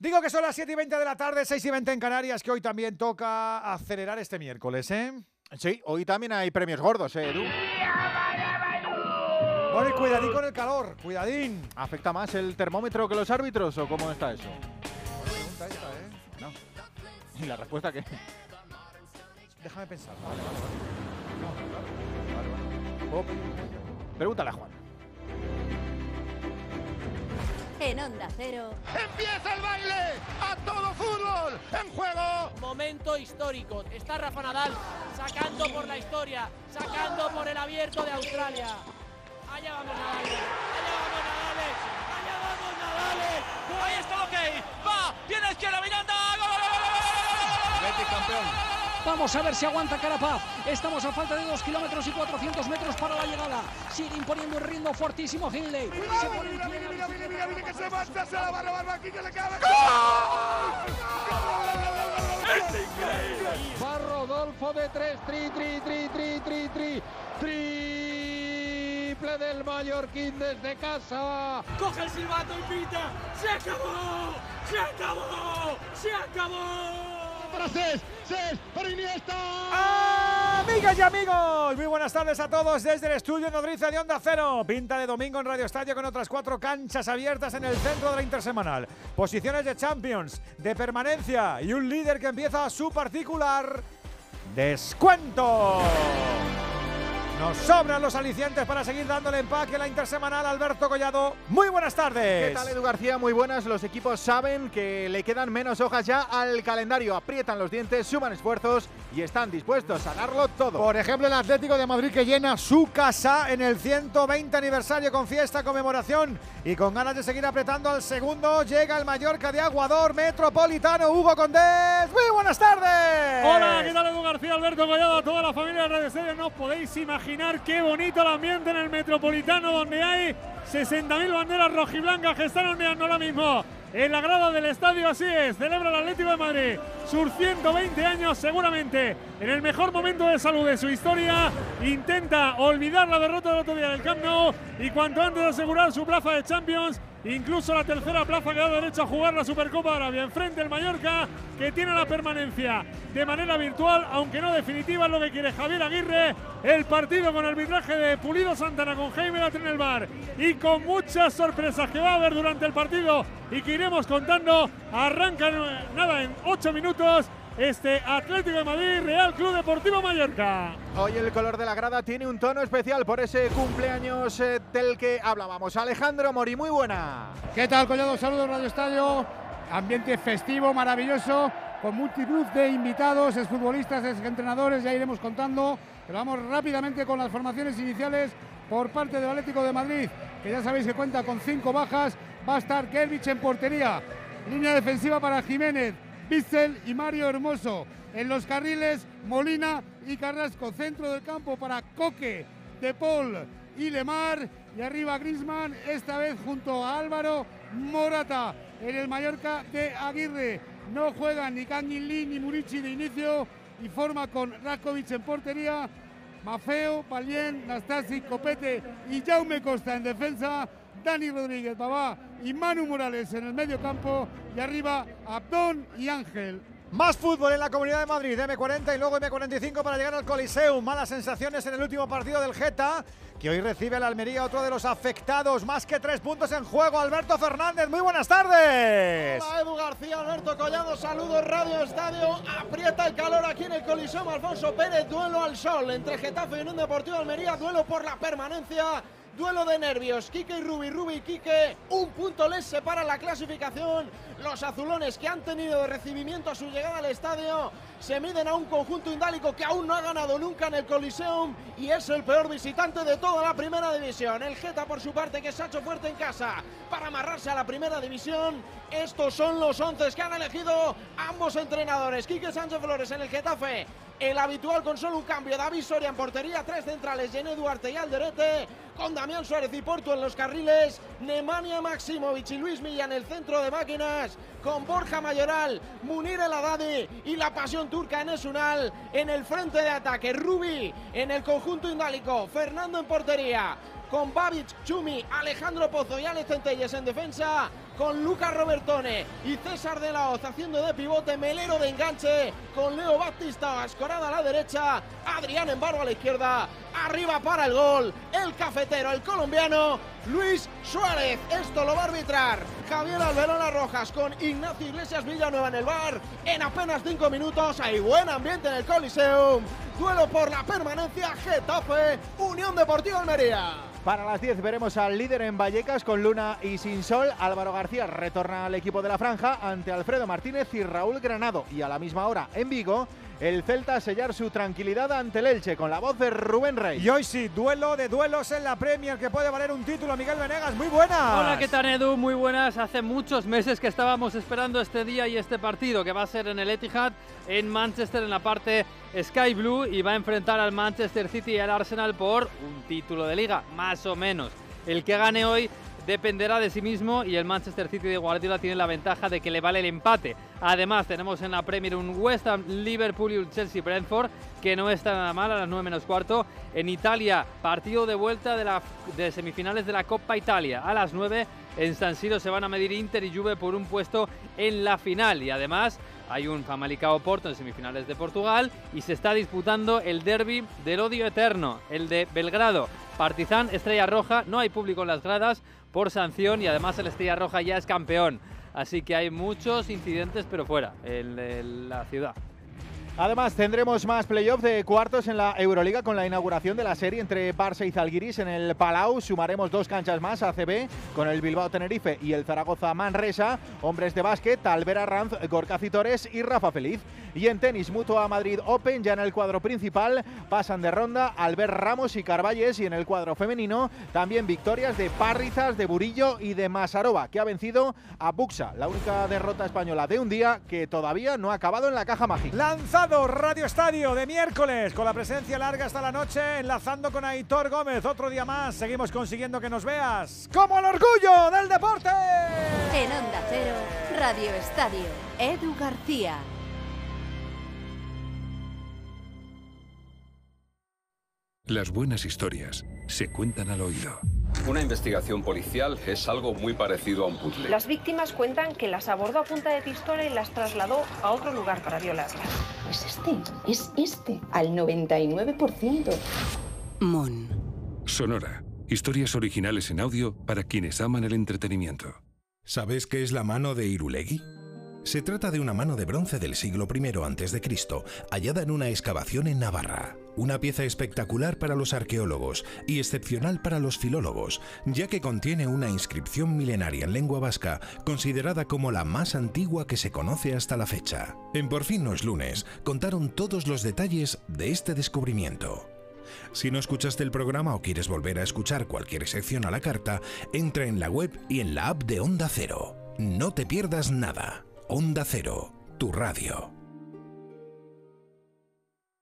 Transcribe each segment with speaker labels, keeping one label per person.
Speaker 1: Digo que son las 7 y 20 de la tarde, 6 y 20 en Canarias, que hoy también toca acelerar este miércoles, ¿eh?
Speaker 2: Sí, hoy también hay premios gordos, ¿eh, Edu?
Speaker 1: Bueno, y cuidadín con el calor, cuidadín.
Speaker 2: ¿Afecta más el termómetro que los árbitros o cómo está eso?
Speaker 1: Pregunta esta, ¿eh?
Speaker 2: No. ¿Y la respuesta qué?
Speaker 1: Déjame pensar. Vale, vale, vale. No, claro. Vale, vale.
Speaker 2: Pregúntale a Juan.
Speaker 3: En Onda Cero,
Speaker 4: ¡Empieza el baile! ¡A todo fútbol! ¡En juego!
Speaker 5: Momento histórico. Está Rafa Nadal sacando por la historia, sacando por el abierto de Australia. Allá vamos Nadal. Allá vamos Nadal. Allá vamos Nadal. Ahí está, ok. Va. Tiene izquierda Miranda. ¡Gol, gol, gol, gol, gol, gol, gol!
Speaker 6: Vamos a ver si aguanta Carapaz. Estamos a falta de 2 kilómetros y 400 metros para la llegada. Sigue imponiendo el ritmo fortísimo Hindley. Se pone en pie.
Speaker 4: Mira, mira, mira, mira que se marcha, se la va a robar aquí que le cabe.
Speaker 6: Va Rodolfo de 3. Tri, tri, tri, tri, tri, tri. Triple del Mallorquín desde casa.
Speaker 5: Coge el silbato y pita. ¡Se acabó! ¡Se acabó! ¡Se acabó!
Speaker 4: Para Cés, Cés, para Iniesta.
Speaker 1: Amigas y amigos, muy buenas tardes a todos desde el estudio Nodriza de Onda Cero. Pinta de domingo en Radio Estadio con otras cuatro canchas abiertas en el centro de la intersemanal. Posiciones de Champions, de permanencia y un líder que empieza su particular descuento. Nos sobran los alicientes para seguir dándole empaque a la intersemanal. Alberto Collado, muy buenas tardes.
Speaker 2: ¿Qué tal, Edu García? Muy buenas. Los equipos saben que le quedan menos hojas ya al calendario. Aprietan los dientes, suman esfuerzos y están dispuestos a darlo todo.
Speaker 1: Por ejemplo, el Atlético de Madrid que llena su casa en el 120 aniversario con fiesta, conmemoración y con ganas de seguir apretando al segundo. Llega el Mallorca de Aguador Metropolitano, Hugo Condés. Muy buenas tardes.
Speaker 7: Hola, ¿qué tal Edu García, Alberto Collado, a toda la familia de Radio Estadio? No podéis imaginar qué bonito el ambiente en el Metropolitano, donde hay 60.000 banderas rojiblancas que están ondeando ahora mismo. En la grada del estadio, así es, celebra el Atlético de Madrid sus 120 años seguramente en el mejor momento de salud de su historia. Intenta olvidar la derrota del otro día del Camp Nou y cuanto antes asegurar su plaza de Champions Incluso la tercera plaza que da derecho a jugar la Supercopa de Arabia. Enfrente el Mallorca, que tiene la permanencia de manera virtual, aunque no definitiva, es lo que quiere Javier Aguirre. El partido con arbitraje de Pulido Santana con Jaime Latre en el bar y con muchas sorpresas que va a haber durante el partido y que iremos contando. Arranca en- nada en ocho minutos este Atlético de Madrid, Real Club Deportivo Mallorca.
Speaker 2: Hoy el color de la grada tiene un tono especial por ese cumpleaños eh, del que hablábamos. Alejandro Mori, muy buena.
Speaker 8: ¿Qué tal, Collado? Saludos, Radio Estadio. Ambiente festivo, maravilloso, con multitud de invitados, exfutbolistas, exentrenadores, ya iremos contando. Pero vamos rápidamente con las formaciones iniciales por parte del Atlético de Madrid, que ya sabéis que cuenta con cinco bajas. Va a estar Kelvich en portería. Línea defensiva para Jiménez, Bissell y Mario Hermoso. En los carriles, Molina y Carrasco. Centro del campo para Coque, De Paul y Lemar. Y arriba Grisman, esta vez junto a Álvaro Morata. En el Mallorca de Aguirre. No juegan ni Lee ni Murici de inicio. Y forma con Rakovic en portería. Mafeo, Palien, Nastasi, Copete y Jaume Costa en defensa. Dani Rodríguez, Babá y Manu Morales en el medio campo. Y arriba Abdón y Ángel.
Speaker 1: Más fútbol en la Comunidad de Madrid, M40 y luego M45 para llegar al Coliseum. Malas sensaciones en el último partido del Geta, que hoy recibe al Almería, otro de los afectados. Más que tres puntos en juego. Alberto Fernández, muy buenas tardes.
Speaker 9: Hola Edu García, Alberto Collado, saludos Radio Estadio. Aprieta el calor aquí en el Coliseo Alfonso Pérez, duelo al sol entre Getafe y Unión Deportivo Almería, duelo por la permanencia. Duelo de nervios, Quique y Rubi, Rubi y Quique, un punto les separa la clasificación. Los azulones que han tenido de recibimiento a su llegada al estadio se miden a un conjunto indálico que aún no ha ganado nunca en el Coliseum y es el peor visitante de toda la primera división. El Geta por su parte que se ha hecho fuerte en casa para amarrarse a la primera división. Estos son los once que han elegido ambos entrenadores. Quique Sánchez Flores en el Getafe. El habitual con solo un cambio, David Soria en portería, tres centrales, Jenny Duarte y Alderete, con Damián Suárez y Porto en los carriles, Nemanja Maximovic y Luis Milla en el centro de máquinas, con Borja Mayoral, Munir El Haddadi y la pasión turca en Esunal en el frente de ataque, Rubi en el conjunto indálico, Fernando en portería, con Babic, Chumi, Alejandro Pozo y Alex Centelles en defensa, con Lucas Robertone y César de la Hoz haciendo de pivote, Melero de enganche con Leo Batista, escorada a la derecha, Adrián Embargo a la izquierda, arriba para el gol, el cafetero, el colombiano, Luis Suárez. Esto lo va a arbitrar Javier Alberona Rojas con Ignacio Iglesias Villanueva en el bar. En apenas cinco minutos hay buen ambiente en el Coliseum. Duelo por la permanencia Getafe, Unión Deportiva Almería.
Speaker 2: Para las 10 veremos al líder en Vallecas con Luna y sin sol. Álvaro García retorna al equipo de la franja ante Alfredo Martínez y Raúl Granado. Y a la misma hora en Vigo, el Celta a sellar su tranquilidad ante el Elche con la voz de Rubén Rey.
Speaker 1: Y hoy sí, duelo de duelos en la Premier que puede valer un título. Miguel Venegas, muy buenas.
Speaker 10: Hola, ¿qué tal Edu? Muy buenas. Hace muchos meses que estábamos esperando este día y este partido que va a ser en el Etihad, en Manchester, en la parte Sky Blue y va a enfrentar al Manchester City y al Arsenal por un título de liga, más o menos. El que gane hoy dependerá de sí mismo y el Manchester City de Guardiola tiene la ventaja de que le vale el empate. Además, tenemos en la Premier un West Ham, Liverpool y un Chelsea Brentford que no está nada mal a las 9 menos cuarto. En Italia, partido de vuelta de, la, de semifinales de la Copa Italia. A las 9 en San Siro se van a medir Inter y Juve por un puesto en la final. Y además hay un Famalicão Porto en semifinales de Portugal y se está disputando el derby del odio eterno, el de Belgrado. Partizan, Estrella Roja, no hay público en las gradas por sanción y además el Estrella Roja ya es campeón. Así que hay muchos incidentes, pero fuera, en, la ciudad.
Speaker 2: Además, tendremos más playoffs de cuartos en la Euroliga con la inauguración de la serie entre Barça y Zalgiris en el Palau. Sumaremos dos canchas más a CB con el Bilbao Tenerife y el Zaragoza Manresa. Hombres de básquet, Alvera Ranz, Gorka Citores y Rafa Feliz. Y en tenis, Mutua Madrid Open, ya en el cuadro principal, pasan de ronda Albert Ramos y Carvalles. Y en el cuadro femenino, también victorias de Parrizas, de Burillo y de Masarova, que ha vencido a Buxa, la única derrota española de un día que todavía no ha acabado en la caja mágica.
Speaker 1: Radio Estadio de miércoles con la presencia larga hasta la noche, enlazando con Aitor Gómez. Otro día más, seguimos consiguiendo que nos veas como el orgullo del deporte.
Speaker 3: En Onda Cero, Radio Estadio, Edu García.
Speaker 11: Las buenas historias se cuentan al oído.
Speaker 12: Una investigación policial es algo muy parecido a un puzzle.
Speaker 13: Las víctimas cuentan que las abordó a punta de pistola y las trasladó a otro lugar para violarlas.
Speaker 14: Es este, es este, al 99%.
Speaker 11: Mon. Sonora. Historias originales en audio para quienes aman el entretenimiento.
Speaker 15: ¿Sabes qué es la mano de Irulegui? Se trata de una mano de bronce del siglo I a.C., hallada en una excavación en Navarra. Una pieza espectacular para los arqueólogos y excepcional para los filólogos, ya que contiene una inscripción milenaria en lengua vasca, considerada como la más antigua que se conoce hasta la fecha. En Por fin no es lunes, contaron todos los detalles de este descubrimiento. Si no escuchaste el programa o quieres volver a escuchar cualquier sección a la carta, entra en la web y en la app de Onda Cero. No te pierdas nada. Onda Cero, tu radio.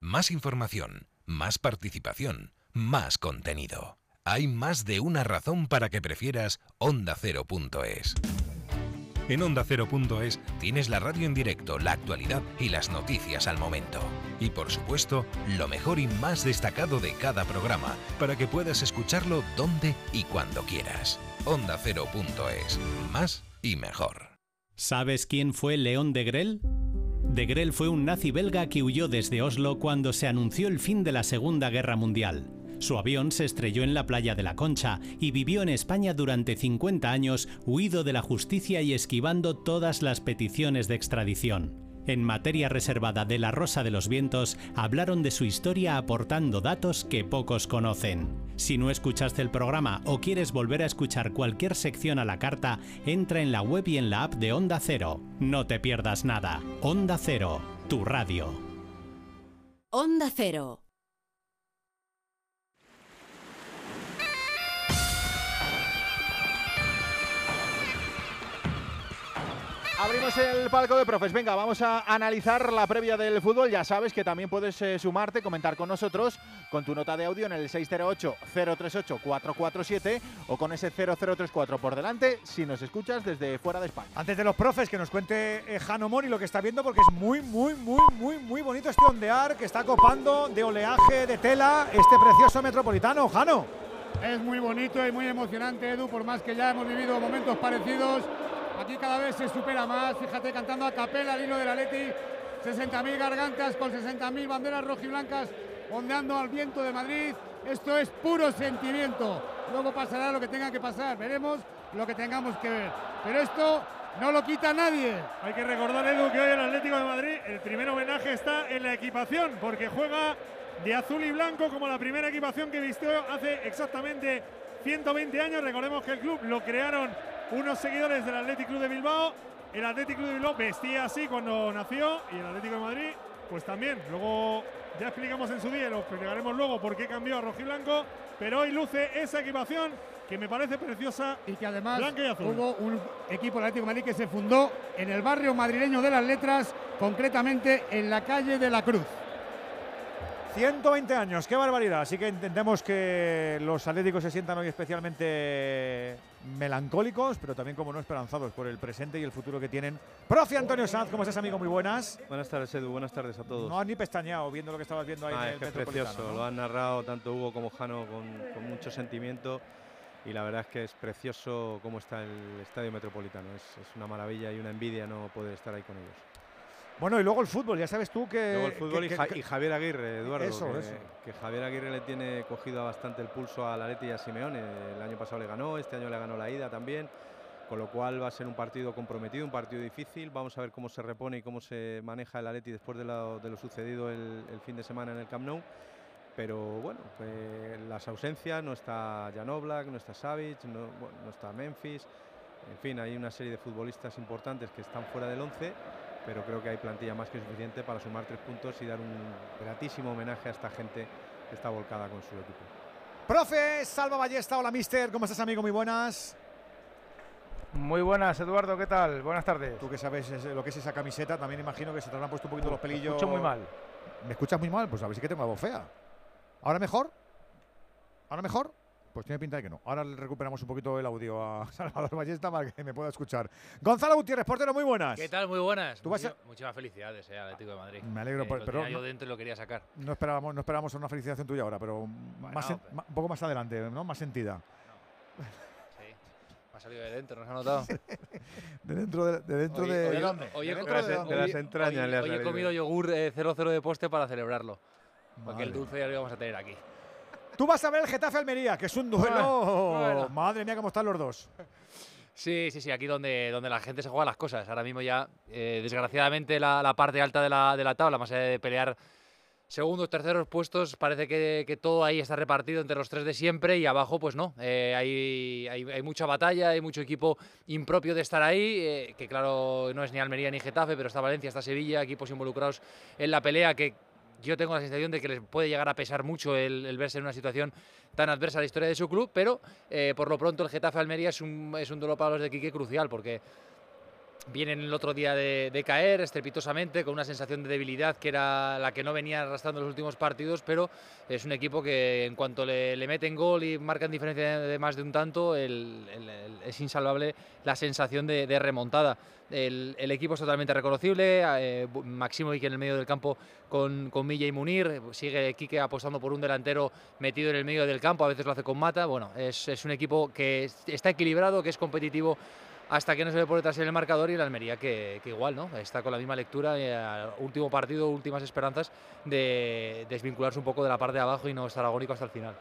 Speaker 15: Más información, más participación, más contenido. Hay más de una razón para que prefieras ondacero.es. En ondacero.es tienes la radio en directo, la actualidad y las noticias al momento. Y por supuesto, lo mejor y más destacado de cada programa, para que puedas escucharlo donde y cuando quieras. Ondacero.es. Más y mejor.
Speaker 16: ¿Sabes quién fue León de Grel? De Grel fue un nazi belga que huyó desde Oslo cuando se anunció el fin de la Segunda Guerra Mundial. Su avión se estrelló en la playa de la Concha y vivió en España durante 50 años, huido de la justicia y esquivando todas las peticiones de extradición. En materia reservada de La Rosa de los Vientos, hablaron de su historia aportando datos que pocos conocen. Si no escuchaste el programa o quieres volver a escuchar cualquier sección a la carta, entra en la web y en la app de Onda Cero. No te pierdas nada. Onda Cero, tu radio.
Speaker 3: Onda Cero.
Speaker 2: Abrimos el palco de profes. Venga, vamos a analizar la previa del fútbol. Ya sabes que también puedes eh, sumarte, comentar con nosotros con tu nota de audio en el 608-038-447 o con ese 0034 por delante si nos escuchas desde fuera de España.
Speaker 1: Antes de los profes, que nos cuente eh, Jano Mori lo que está viendo, porque es muy, muy, muy, muy, muy bonito este ondear que está copando de oleaje, de tela, este precioso metropolitano. Jano.
Speaker 8: Es muy bonito y muy emocionante, Edu, por más que ya hemos vivido momentos parecidos Aquí cada vez se supera más. Fíjate, cantando a capela al hilo del Atleti. 60.000 gargantas con 60.000 banderas rojiblancas ondeando al viento de Madrid. Esto es puro sentimiento. Luego pasará lo que tenga que pasar. Veremos lo que tengamos que ver. Pero esto no lo quita nadie.
Speaker 7: Hay que recordar, Edu, que hoy el Atlético de Madrid, el primer homenaje está en la equipación, porque juega de azul y blanco como la primera equipación que vistió hace exactamente 120 años. Recordemos que el club lo crearon unos seguidores del Atlético Club de Bilbao. El Atlético Club de Bilbao vestía así cuando nació y el Atlético de Madrid, pues también. Luego ya explicamos en su día, lo explicaremos luego por qué cambió a rojiblanco, pero hoy luce esa equipación que me parece preciosa
Speaker 8: y que además
Speaker 7: blanca y azul.
Speaker 8: hubo un equipo del Atlético de Madrid que se fundó en el barrio madrileño de las Letras, concretamente en la calle de la Cruz.
Speaker 1: 120 años, qué barbaridad. Así que entendemos que los atléticos se sientan hoy especialmente melancólicos, pero también como no esperanzados por el presente y el futuro que tienen. Profe Antonio Sanz, ¿cómo estás, amigo? Muy buenas.
Speaker 17: Buenas tardes, Edu. Buenas tardes a todos.
Speaker 1: No has ni pestañeado viendo lo que estabas viendo ahí
Speaker 17: ah,
Speaker 1: en el
Speaker 17: es que es precioso. Lo han narrado tanto Hugo como Jano con, con, mucho sentimiento. Y la verdad es que es precioso cómo está el estadio metropolitano. Es, es una maravilla y una envidia no poder estar ahí con ellos.
Speaker 1: Bueno, y luego el fútbol, ya sabes tú que.
Speaker 17: Luego el fútbol
Speaker 1: que,
Speaker 17: y, ja, y, Javier Aguirre, Eduardo.
Speaker 1: Eso,
Speaker 17: que,
Speaker 1: eso.
Speaker 17: que, Javier Aguirre le tiene cogido bastante el pulso a Leti y a Simeone. El año pasado le ganó, este año le ganó la ida también. Con lo cual va a ser un partido comprometido, un partido difícil. Vamos a ver cómo se repone y cómo se maneja el Atleti después de lo, de lo sucedido el, el, fin de semana en el Camp Nou. Pero bueno, pues las ausencias, no está Jan Oblak, no está Savic, no, bueno, no está Memphis. En fin, hay una serie de futbolistas importantes que están fuera del 11 pero creo que hay plantilla más que suficiente para sumar tres puntos y dar un gratísimo homenaje a esta gente que está volcada con su equipo.
Speaker 1: Profe, Salva Ballesta, hola mister, ¿cómo estás amigo? Muy buenas.
Speaker 18: Muy buenas, Eduardo, ¿qué tal? Buenas tardes.
Speaker 1: Tú que sabes lo que es esa camiseta, también imagino que se te habrán puesto un poquito los pelillos.
Speaker 18: Me escucho muy mal.
Speaker 1: ¿Me escuchas muy mal? Pues a ver si que tengo la voz fea. ¿Ahora mejor? ¿Ahora mejor? Pues tiene pinta de que no. Ahora le recuperamos un poquito el audio a Salvador Ballesta para que me pueda escuchar. Gonzalo Gutiérrez, portero, muy buenas.
Speaker 19: ¿Qué tal? Muy buenas.
Speaker 1: ¿Tú vas a...
Speaker 19: Muchísimas felicidades, eh, Atlético de Madrid.
Speaker 1: Me alegro,
Speaker 19: eh,
Speaker 1: por,
Speaker 19: lo
Speaker 1: pero
Speaker 19: yo dentro y lo quería sacar.
Speaker 1: No esperábamos, no esperábamos una felicitación tuya ahora, pero bueno, más en, un poco más adelante, ¿no? Más sentida.
Speaker 19: No. Sí. Me ha salido de dentro, ¿no se ha notado?
Speaker 1: de dentro de, de dentro
Speaker 19: hoy,
Speaker 1: de,
Speaker 19: hoy,
Speaker 1: ¿de dónde?
Speaker 19: Hoy,
Speaker 1: ¿De,
Speaker 19: de,
Speaker 1: de,
Speaker 17: de las entrañas.
Speaker 19: Hoy, he comido yogur 0-0 eh, de poste para celebrarlo. Porque
Speaker 1: Madre.
Speaker 19: el dulce ya lo íbamos a tener aquí.
Speaker 1: Tú vas a ver el Getafe Almería, que es un duelo.
Speaker 19: Bueno.
Speaker 1: Madre mía, cómo están los dos.
Speaker 19: Sí, sí, sí, aquí donde, donde la gente se juega las cosas. Ahora mismo ya, eh, desgraciadamente, la, la, parte alta de la, de la tabla, más allá de pelear segundos, terceros puestos, parece que, que, todo ahí está repartido entre los tres de siempre y abajo, pues no. Eh, hay, hay, hay, mucha batalla, hay mucho equipo impropio de estar ahí, eh, que claro, no es ni Almería ni Getafe, pero está Valencia, está Sevilla, equipos involucrados en la pelea que yo tengo la sensación de que les puede llegar a pesar mucho el, verse en una situación tan adversa a la historia de su club, pero eh, por lo pronto el Getafe Almería es un, es un duelo para los de Quique crucial, porque vienen el otro día de, caer estrepitosamente, con una sensación de debilidad que era la que no venía arrastrando los últimos partidos, pero es un equipo que en cuanto le, meten gol y marcan diferencia de, más de un tanto, es insalvable la sensación de remontada. El, equipo es totalmente reconocible, eh, Maximo que en el medio del campo con, con Milla y Munir, sigue Quique apostando por un delantero metido en el medio del campo, a veces lo hace con Mata, bueno, es, es un equipo que está equilibrado, que es competitivo hasta que no se ve por detrás el marcador y el Almería que, que igual, ¿no? Está con la misma lectura, eh, último partido, últimas esperanzas de desvincularse un poco de la parte de abajo y no estar agónico hasta el final.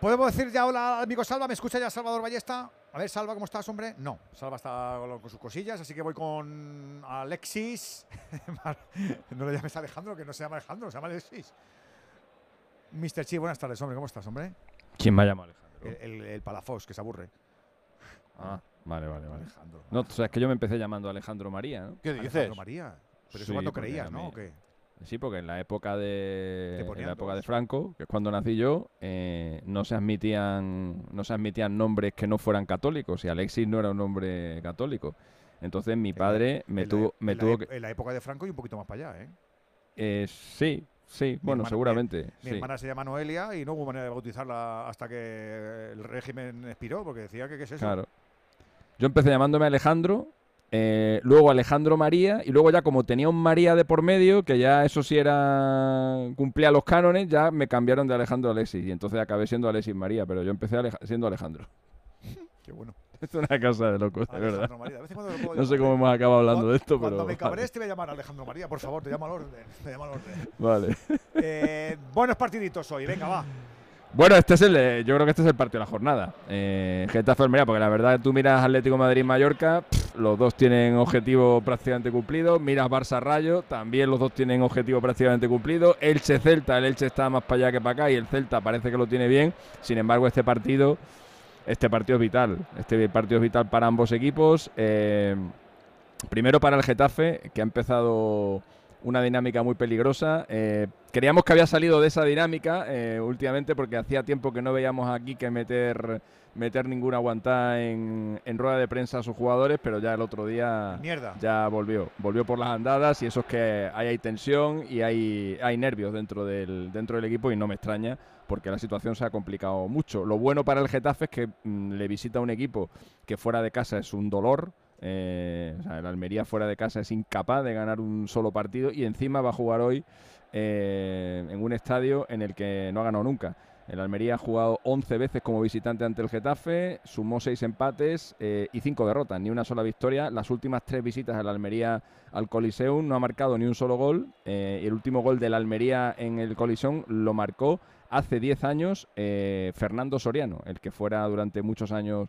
Speaker 1: ¿Podemos decir ya hola, amigo Salva? ¿Me escucha ya Salvador Ballesta? A ver, Salva, ¿cómo estás, hombre? No, Salva está con sus cosillas, así que voy con Alexis. no le llames Alejandro, que no se llama Alejandro, se llama Alexis. Mr. Chi, buenas tardes, hombre, ¿cómo estás, hombre?
Speaker 20: ¿Quién me llama Alejandro?
Speaker 1: El, el, el Palafos, que se aburre.
Speaker 20: Ah, vale, vale, vale.
Speaker 1: Alejandro.
Speaker 20: No, o sea, es que yo me empecé llamando Alejandro María, ¿no?
Speaker 1: ¿Qué dices? Alejandro María. Pero eso sí, cuando creías, ¿no? ¿O qué?
Speaker 20: Sí, porque en la época de en la época de Franco, que es cuando nací yo, eh, no se admitían no se admitían nombres que no fueran católicos y Alexis no era un nombre católico. Entonces mi padre
Speaker 1: en
Speaker 20: me
Speaker 1: la,
Speaker 20: tuvo me
Speaker 1: en
Speaker 20: tuvo
Speaker 1: la,
Speaker 20: que
Speaker 1: en la época de Franco y un poquito más para allá, ¿eh?
Speaker 20: eh sí, sí,
Speaker 1: mi
Speaker 20: bueno,
Speaker 1: hermana,
Speaker 20: seguramente.
Speaker 1: Mi,
Speaker 20: sí.
Speaker 1: mi, hermana se llama Noelia y no hubo manera de bautizarla hasta que el régimen expiró, porque decía que qué es eso.
Speaker 20: Claro. Yo empecé llamándome Alejandro, eh, luego Alejandro María, y luego ya como tenía un María de por medio, que ya eso sí era. cumplía los cánones, ya me cambiaron de Alejandro a Alexis. Y entonces acabé siendo Alexis María, pero yo empecé siendo Alejandro.
Speaker 1: Qué bueno.
Speaker 20: es una casa de locos, de verdad.
Speaker 1: María, de cuando
Speaker 20: No sé cómo hemos acabado hablando de esto,
Speaker 1: Cuando
Speaker 20: pero.
Speaker 1: me
Speaker 20: vale.
Speaker 1: cabrees te voy a llamar Alejandro María, por favor, te llamo al orden. Te llamo al orden.
Speaker 20: Vale.
Speaker 1: Eh, buenos partiditos hoy, venga, va.
Speaker 20: Bueno, este es el, eh, yo creo que este es el partido de la jornada. Eh, Getafe Almería, porque la verdad tú miras Atlético Madrid Mallorca, los dos tienen objetivo prácticamente cumplido. Miras Barça Rayo, también los dos tienen objetivo prácticamente cumplido. Elche Celta, el Elche está más para allá que para acá y el Celta parece que lo tiene bien. Sin embargo, este partido, este partido es vital. Este partido es vital para ambos equipos. Eh, primero para el Getafe, que ha empezado una dinámica muy peligrosa. Eh, creíamos que había salido de esa dinámica eh, últimamente porque hacía tiempo que no veíamos aquí que meter meter ninguna aguantada en, en rueda de prensa a sus jugadores, pero ya el otro día
Speaker 1: Mierda.
Speaker 20: ya volvió, volvió por las andadas y eso es que ahí hay tensión y hay, hay nervios dentro del, dentro del equipo y no me extraña porque la situación se ha complicado mucho. Lo bueno para el Getafe es que mm, le visita un equipo que fuera de casa es un dolor, eh, el Almería fuera de casa es incapaz de ganar un solo partido y encima va a jugar hoy eh, en un estadio en el que no ha ganado nunca. El Almería ha jugado 11 veces como visitante ante el Getafe, sumó 6 empates eh, y 5 derrotas, ni una sola victoria. Las últimas 3 visitas del Almería al Coliseum no ha marcado ni un solo gol. eh, el último gol del Almería en el Coliseum lo marcó hace 10 años eh, Fernando Soriano, el que fuera durante muchos años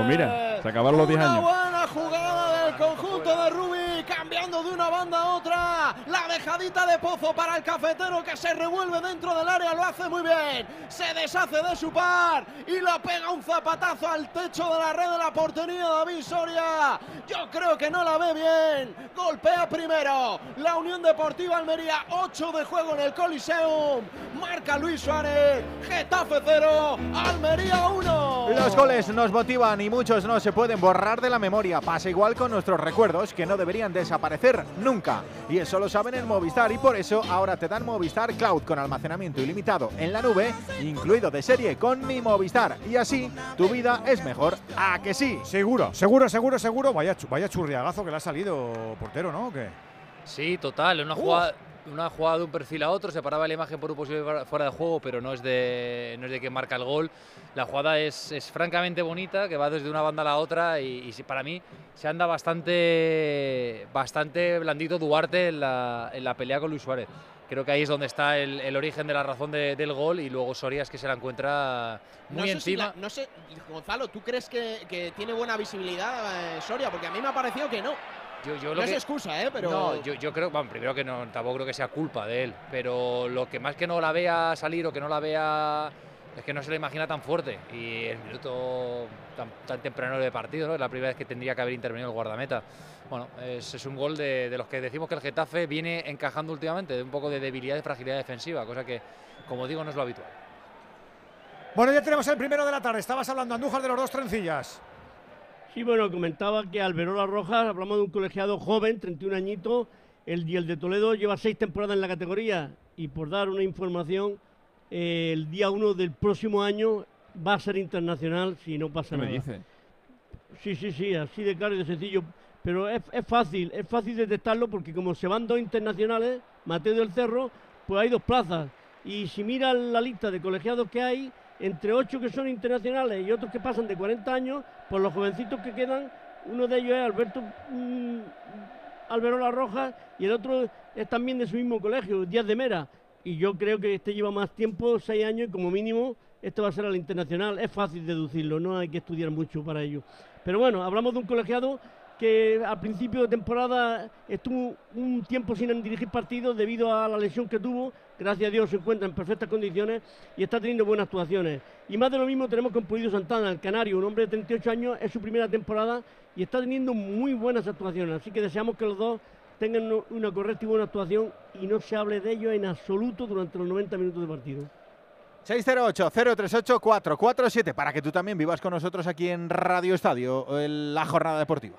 Speaker 20: Pues mira, se acabaron los 10
Speaker 9: Una
Speaker 20: años.
Speaker 9: Dejadita de pozo para el cafetero que se revuelve dentro del área, lo hace muy bien. Se deshace de su par y la pega un zapatazo al techo de la red de la portería David Soria. Yo creo que no la ve bien. Golpea primero la Unión Deportiva Almería, 8 de juego en el Coliseum. Marca Luis Suárez, Getafe 0, Almería 1.
Speaker 2: Los goles nos motivan y muchos no se pueden borrar de la memoria. Pasa igual con nuestros recuerdos que no deberían desaparecer nunca. Y eso lo saben en Movistar y por eso ahora te dan Movistar Cloud con almacenamiento ilimitado en la nube, incluido de serie con mi Movistar. Y así tu vida es mejor. ¿A que sí?
Speaker 1: Seguro, seguro, seguro, seguro. Vaya, vaya churriagazo que le ha salido portero, ¿no? ¿O qué?
Speaker 19: Sí, total. Una jugada, una jugada de un perfil a otro, se paraba la imagen por un posible fuera- de juego, pero no es de, no es de que marca el gol. La jugada es, es francamente bonita, que va desde una banda a la otra y, y para mí se anda bastante, bastante blandito Duarte en la, en la pelea con Luis Suárez. Creo que ahí es donde está el, el origen de la razón de- del gol y luego Soria es que se la encuentra
Speaker 9: No
Speaker 19: muy
Speaker 9: sé si
Speaker 19: encima.
Speaker 9: la- no sé, Gonzalo, ¿tú crees que, que tiene buena visibilidad eh, Soria? Porque a mí me ha parecido que no.
Speaker 19: Yo, yo
Speaker 9: no
Speaker 19: lo
Speaker 9: es
Speaker 19: que-
Speaker 9: excusa, ¿eh? Pero
Speaker 19: No, yo, yo creo, bueno, primero que no, tampoco creo que sea culpa de él, pero lo que más que no la vea salir o que no la vea es que no se la imagina tan fuerte y el minuto tan, tan temprano de partido, ¿no? Es la primera vez que tendría que haber intervenido el guardameta. Bueno, es, es un gol de, de los que decimos que el Getafe viene encajando últimamente, de un poco de debilidad y fragilidad defensiva, cosa que, como digo, no es lo habitual.
Speaker 1: Bueno, ya tenemos el primero de la tarde. Estabas hablando, Andújar, de los dos trencillas.
Speaker 21: Sí, bueno, comentaba que Alberola Rojas, hablamos de un colegiado joven, 31 añitos, el, y el de Toledo lleva seis temporadas en la categoría y por dar una información, eh, el día 1 del próximo año va a ser internacional si no pasa
Speaker 20: ¿Qué me
Speaker 21: nada.
Speaker 20: dice?
Speaker 21: Sí, sí, sí, así de claro y de sencillo. Pero es, es fácil, es fácil detectarlo porque como se van dos internacionales, Mateo del Cerro, pues hay dos plazas. Y si miran la lista de colegiados que hay, entre ocho que son internacionales y otros que pasan de 40 años, pues los jovencitos que quedan, uno de ellos es Alberto mm, Alberola Rojas y el otro es también de su mismo colegio, Díaz de Mera. Y yo creo que este lleva más tiempo, seis años, y como mínimo este va a ser al internacional. Es fácil deducirlo, no hay que estudiar mucho para ello. Pero bueno, hablamos de un colegiado que al principio de temporada estuvo un tiempo sin dirigir partidos debido a la lesión que tuvo. Gracias a Dios se encuentra en perfectas condiciones y está teniendo buenas actuaciones. Y más de lo mismo tenemos con Pulido Santana, el canario, un hombre de 38 años, es su primera temporada y está teniendo muy buenas actuaciones. Así que deseamos que los dos tengan una correcta y buena actuación y no se hable de ello en absoluto durante los 90 minutos de partido.
Speaker 2: 608-038-447 para que tú también vivas con nosotros aquí en Radio Estadio en la jornada deportiva.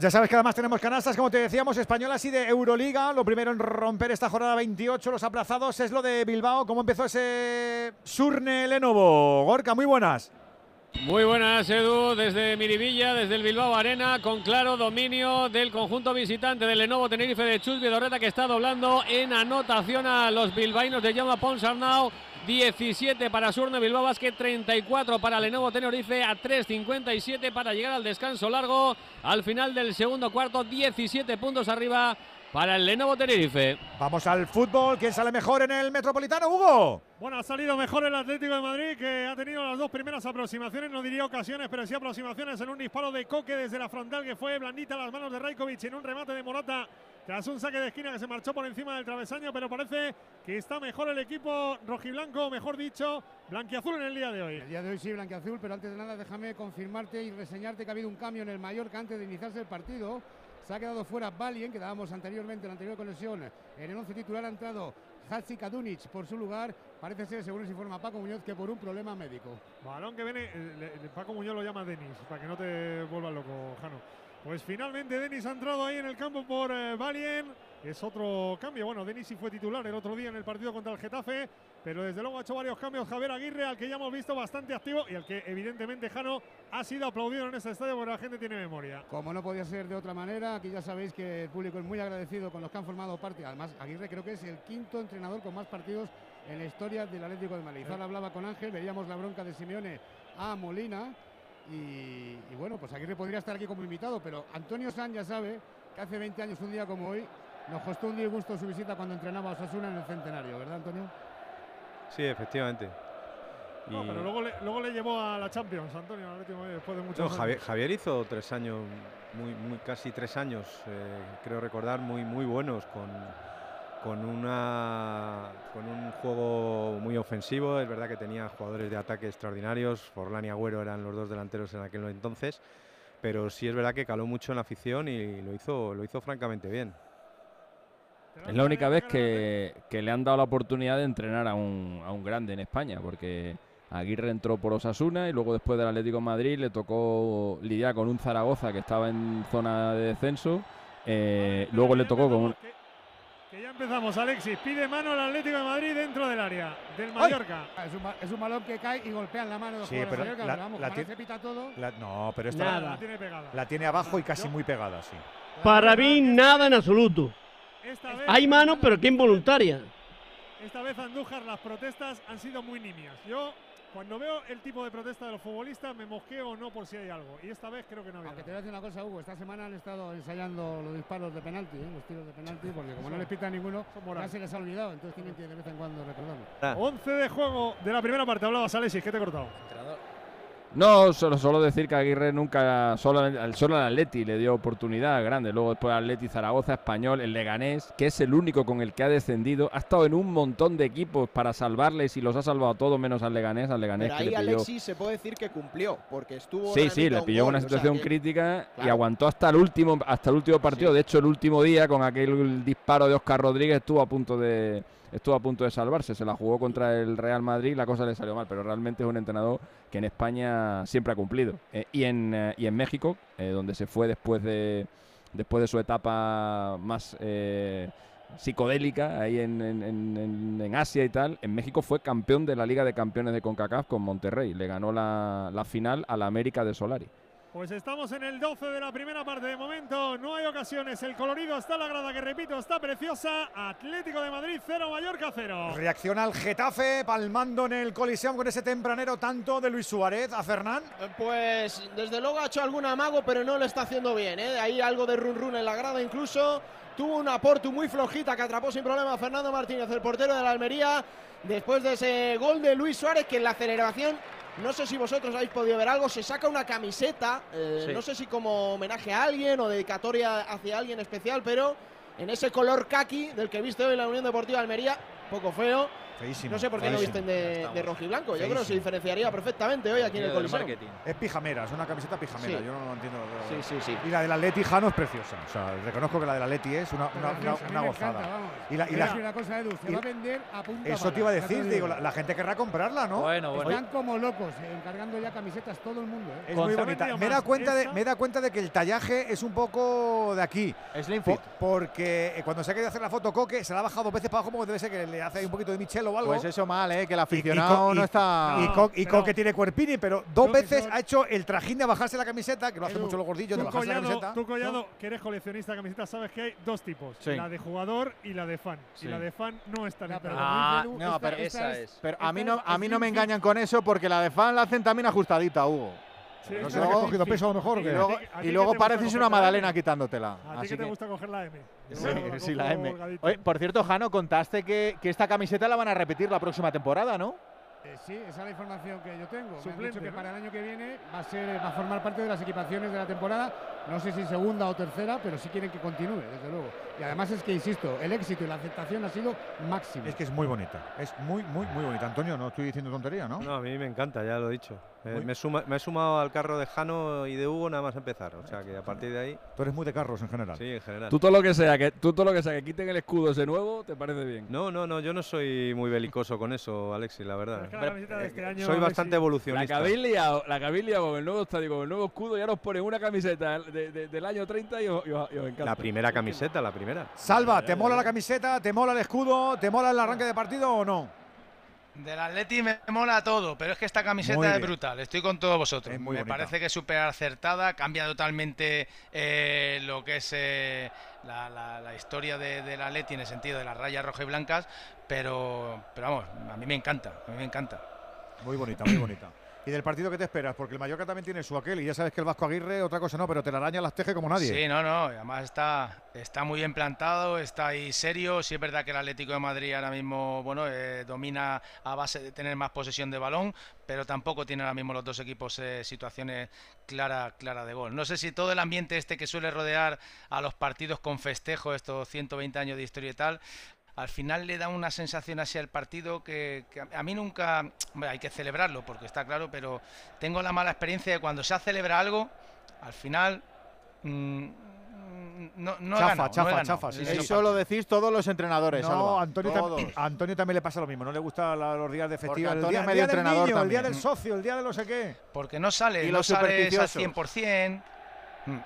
Speaker 1: Ya sabes que además tenemos canastas, como te decíamos, españolas y de Euroliga. Lo primero en romper esta jornada 28, los aplazados, es lo de Bilbao. ¿Cómo empezó ese Surne Lenovo? Gorka, muy buenas.
Speaker 7: Muy buenas, Edu, desde Miribilla, desde el Bilbao Arena, con claro dominio del conjunto visitante del Lenovo Tenerife de Chus Vidorreta, que está doblando en anotación a los bilbaínos de Jaume Ponsarnau. 17 para Surne Bilbao Basket, 34 para Lenovo Tenerife, a 3.57 para llegar al descanso largo. Al final del segundo cuarto, 17 puntos arriba para el Lenovo Tenerife.
Speaker 1: Vamos al fútbol. ¿Quién sale mejor en el Metropolitano, Hugo?
Speaker 7: Bueno, ha salido mejor el Atlético de Madrid, que ha tenido las dos primeras aproximaciones, no diría ocasiones, pero sí aproximaciones en un disparo de Coque desde la frontal, que fue blandita a las manos de Rajkovic en un remate de Morata, tras un saque de esquina que se marchó por encima del travesaño, pero parece que está mejor el equipo rojiblanco, mejor dicho, blanquiazul en el día de hoy.
Speaker 8: El día de hoy sí, blanquiazul, pero antes de nada déjame confirmarte y reseñarte que ha habido un cambio en el Mallorca antes de iniciarse el partido. Se ha quedado fuera Valien, que dábamos anteriormente en la anterior conexión. En el 11 titular ha entrado Hatsi Kadunic por su lugar. Parece ser, según nos informa Paco Muñoz, que por un problema médico.
Speaker 7: Balón que viene, eh, Paco Muñoz lo llama Denis, para que no te vuelvas loco, Jano. Pues finalmente Denis ha entrado ahí en el campo por eh, Valien. Es otro cambio. Bueno, Denis sí fue titular el otro día en el partido contra el Getafe, pero desde luego ha hecho varios cambios Javier Aguirre, al que ya hemos visto bastante activo y al que evidentemente Jano ha sido aplaudido en este estadio porque la gente tiene memoria.
Speaker 8: Como no podía ser de otra manera, aquí ya sabéis que el público es muy agradecido con los que han formado parte. Además, Aguirre creo que es el quinto entrenador con más partidos en la historia del Atlético de Madrid. Ahora hablaba con Ángel, veíamos la bronca de Simeone a Molina. Y, y, bueno, pues Aguirre podría estar aquí como invitado, pero Antonio San ya sabe que hace 20 años, un día como hoy, nos costó un disgusto su visita cuando entrenaba a Osasuna en el centenario, ¿verdad, Antonio?
Speaker 17: Sí, efectivamente.
Speaker 7: No, pero luego le, luego le, llevó a la Champions, Antonio, después de muchos
Speaker 17: no, Javier, Javier, hizo tres años, muy, muy, casi tres años, eh, creo recordar, muy, muy buenos con, con, una, con un juego muy ofensivo. Es verdad que tenía jugadores de ataque extraordinarios. Forlán y Agüero eran los dos delanteros en aquel entonces. Pero sí es verdad que caló mucho en la afición y lo hizo, lo hizo francamente bien.
Speaker 20: Es la única vez que, que, le han dado la oportunidad de entrenar a un, a un grande en España, porque Aguirre entró por Osasuna y luego después del Atlético Madrid le tocó lidiar con un Zaragoza que estaba en zona de descenso. Eh, luego le tocó con un...
Speaker 7: Que ya empezamos, Alexis. Pide mano el Atlético de Madrid dentro del área, del Mallorca.
Speaker 8: Es un, es un, balón que cae y golpea en la mano del
Speaker 1: sí,
Speaker 8: jugador
Speaker 1: pero
Speaker 8: Mallorca,
Speaker 1: la,
Speaker 8: pero vamos,
Speaker 1: la
Speaker 8: la se pita todo.
Speaker 1: La, no, pero esta
Speaker 21: Nada.
Speaker 1: la,
Speaker 7: La tiene pegada.
Speaker 1: la tiene abajo y casi muy pegada, sí.
Speaker 21: Para mí, nada en absoluto.
Speaker 7: Esta vez,
Speaker 21: Hay mano, pero que involuntaria.
Speaker 7: esta vez Andújar, las protestas han sido muy nimias. Yo, cuando veo el tipo de protesta de los futbolistas, me mosqueo o no por si hay algo. Y esta vez creo que no había.
Speaker 8: Aunque te
Speaker 7: nada.
Speaker 8: voy a decir una cosa, Hugo, esta semana han estado ensayando los disparos de penalti, ¿eh? los tiros de penalti, porque como no les pita ninguno, ya se les ha olvidado, entonces tienen que de vez en cuando recordarlo.
Speaker 7: 11 de juego de la primera parte. Hablabas, Alexis, ¿qué te he cortado?
Speaker 20: No, solo, solo decir que Aguirre nunca, solo, al- solo al Atleti le dio oportunidad grande. Luego después Atleti Zaragoza, Español, el Leganés, que es el único con el que ha descendido. Ha estado en un montón de equipos para salvarles y los ha salvado todos menos al Leganés. Al Leganés
Speaker 9: Pero
Speaker 20: que
Speaker 9: ahí
Speaker 20: le pilló.
Speaker 9: Alexis se puede decir que cumplió, porque estuvo.
Speaker 20: Sí, sí, le
Speaker 9: un
Speaker 20: pilló
Speaker 9: gol,
Speaker 20: una
Speaker 9: o sea
Speaker 20: situación
Speaker 9: que-
Speaker 20: crítica y aguantó hasta el último, hasta el último partido. De hecho, el último día con aquel disparo de Oscar Rodríguez estuvo a punto de estuvo a punto de salvarse. Se la jugó contra el Real Madrid, la cosa le salió mal, pero realmente es un entrenador que en España siempre ha cumplido. Eh, y en eh, y en México, eh, donde se fue después de después de su etapa más psicodélica ahí en- en- en Asia y tal, en México fue campeón de la Liga de Campeones de CONCACAF con Monterrey. Le ganó la, la final a la América de Solari.
Speaker 7: Pues estamos en el 12 de la primera parte. De momento no hay ocasiones. El colorido está la grada, que repito, está preciosa. Atlético de Madrid 0, Mallorca 0.
Speaker 1: Reacciona el Getafe, palmando en el Coliseum con ese tempranero tanto de Luis Suárez a Fernán.
Speaker 9: Pues desde luego ha hecho algún amago, pero no lo está haciendo bien. ¿eh? Hay algo de run run en la grada incluso. Tuvo una Portu muy flojita que atrapó sin problema a Fernando Martínez, el portero de la Almería, después de ese gol de Luis Suárez, que en la celebración, no sé si vosotros habéis podido ver algo, se saca una camiseta, eh,
Speaker 19: Sí.
Speaker 9: no sé si como homenaje a alguien o dedicatoria hacia alguien especial, pero en ese color kaki del que viste hoy la Unión Deportiva Almería, poco feo.
Speaker 1: Feísimo,
Speaker 9: no sé por qué no
Speaker 1: feísimo.
Speaker 9: visten de, de rojo y blanco. Yo creo que se diferenciaría perfectamente hoy aquí en el Coliseo.
Speaker 1: Es pijamera, es una camiseta pijamera.
Speaker 9: Sí.
Speaker 1: Yo no lo entiendo.
Speaker 9: Sí, sí, sí.
Speaker 1: Y la del Atleti Jano es preciosa. O sea, reconozco que la del Atleti es una, una, gozada.
Speaker 8: encanta, vamos.
Speaker 1: y la, y
Speaker 8: Te voy a
Speaker 1: la-
Speaker 8: decir una cosa, Edu, se
Speaker 1: y-
Speaker 8: va a vender a punta
Speaker 1: eso te iba a decir, digo, la, la gente querrá comprarla, ¿no?
Speaker 19: Bueno,
Speaker 8: Están como locos eh, encargando ya camisetas todo el mundo. ¿eh?
Speaker 1: Es muy bonita. Me he, dado cuenta de, me dado cuenta de que el tallaje es un poco de aquí.
Speaker 2: Fit.
Speaker 1: porque eh, cuando se ha querido hacer la foto Coque, se la ha bajado dos veces para abajo, como debe ser que le hace ahí un poquito de Michelo o algo.
Speaker 2: Pues eso mal, ¿eh? Que el
Speaker 1: Y- y
Speaker 2: aficionado no está.
Speaker 1: Y, Co- y Coque tiene cuerpini, pero dos veces
Speaker 8: son-
Speaker 1: ha hecho el trajín de bajarse la camiseta, que lo hace
Speaker 8: Edu,
Speaker 1: mucho los gordillos, de
Speaker 7: Tú,
Speaker 1: bajarse la camiseta.
Speaker 7: tú, Collado, que eres coleccionista de camisetas, sabes que hay dos tipos:
Speaker 2: Sí.
Speaker 7: la de jugador y la de fan.
Speaker 2: Sí.
Speaker 7: Y la de fan no está en
Speaker 19: Ah,
Speaker 8: Edu,
Speaker 2: no,
Speaker 8: esta-
Speaker 2: pero
Speaker 8: esta
Speaker 19: esa
Speaker 8: es-.
Speaker 2: Pero a mí no, a mí no me engañan con eso porque la de fan la hacen también ajustadita, Hugo.
Speaker 7: Sí,
Speaker 1: No
Speaker 7: sí.
Speaker 1: ha cogido peso a lo mejor.
Speaker 7: ¿Y
Speaker 2: luego, pareces una
Speaker 7: la
Speaker 2: magdalena
Speaker 7: M?
Speaker 2: quitándotela.
Speaker 7: ¿A ti
Speaker 2: Así
Speaker 7: que te gusta coger la M?
Speaker 2: Sí,
Speaker 7: la
Speaker 2: sí, la M. Oye, por cierto, Jano, contaste que, que esta camiseta la van a repetir la próxima temporada, ¿no?
Speaker 8: Eh, sí, esa es la información que yo tengo. Me han
Speaker 7: Suplente,
Speaker 8: dicho que
Speaker 7: ¿no?
Speaker 8: para el año que viene va a ser, va a formar parte de las equipaciones de la temporada. No sé si segunda o tercera, pero sí quieren que continúe, desde luego. Y además es que insisto, el éxito y la aceptación ha sido máximo.
Speaker 1: Es que es muy bonita. Es muy, muy, muy bonita. Antonio, no estoy diciendo tontería, ¿no?
Speaker 17: No, a mí me encanta, ya lo he dicho. Eh, me, suma- me he sumado al carro de Jano y de Hugo nada más empezar. O sea que a partir de ahí,
Speaker 1: Tú eres muy de carros en general.
Speaker 17: sí, en general.
Speaker 20: Tú todo lo que sea, que tú todo lo que sea que quiten el escudo ese nuevo, ¿te parece bien?
Speaker 17: No, no, no, yo no soy muy belicoso con eso, Alexis, la verdad.
Speaker 7: Es que la camiseta de este año,
Speaker 17: Soy
Speaker 7: Alexis,
Speaker 17: bastante
Speaker 20: La
Speaker 17: evolucionista.
Speaker 20: la habéis liado con el nuevo estadio, con el nuevo escudo, ya nos ponen una camiseta de- de- del año 30 y os, y os- y os encanta.
Speaker 17: La primera camiseta, la primera.
Speaker 1: Salva, ¿te mola la camiseta? ¿Te mola el escudo? ¿Te mola el arranque de partido o no?
Speaker 18: Del Atleti me mola todo, pero es que esta camiseta es brutal. Estoy con todos vosotros.
Speaker 1: Es muy
Speaker 18: me
Speaker 1: bonita.
Speaker 18: parece que es súper acertada, cambia totalmente eh, lo que es eh, la, la- la historia de- del Atleti en el sentido de las rayas rojas y blancas, pero, pero vamos, a mí me encanta, a mí me encanta.
Speaker 1: Muy bonita, muy bonita. ¿Y del partido qué te esperas? Porque el Mallorca también tiene su aquel y ya sabes que el Vasco Aguirre, otra cosa no, pero te la araña las teje como nadie.
Speaker 18: Sí, no, no, además está, está muy bien plantado, está ahí serio. Sí es verdad que el Atlético de Madrid ahora mismo, bueno, eh, domina a base de tener más posesión de balón, pero tampoco tienen ahora mismo los dos equipos eh, situaciones claras clara de gol. No sé si todo el ambiente este que suele rodear a los partidos con festejo, estos 120 años de historia y tal, al final le da una sensación así al partido que, que a- mí nunca, hay que celebrarlo porque está claro, pero tengo la mala experiencia de cuando se ha celebra algo, al final mm, no, no
Speaker 1: Chafa,
Speaker 18: ganado,
Speaker 1: chafa, chafa, sí,
Speaker 2: Eso lo decís todos los entrenadores,
Speaker 1: No,
Speaker 2: Alba.
Speaker 1: Antonio, tam-
Speaker 2: Todos.
Speaker 1: a Antonio también le pasa lo mismo. No le gustan la- los días de festival. El día, el
Speaker 2: medio
Speaker 1: día del
Speaker 2: entrenador
Speaker 1: niño, el día del socio, el día de no sé qué.
Speaker 18: Porque no sale,
Speaker 2: Y
Speaker 18: no sales al
Speaker 2: supersticiosos.
Speaker 18: 100%. Mm.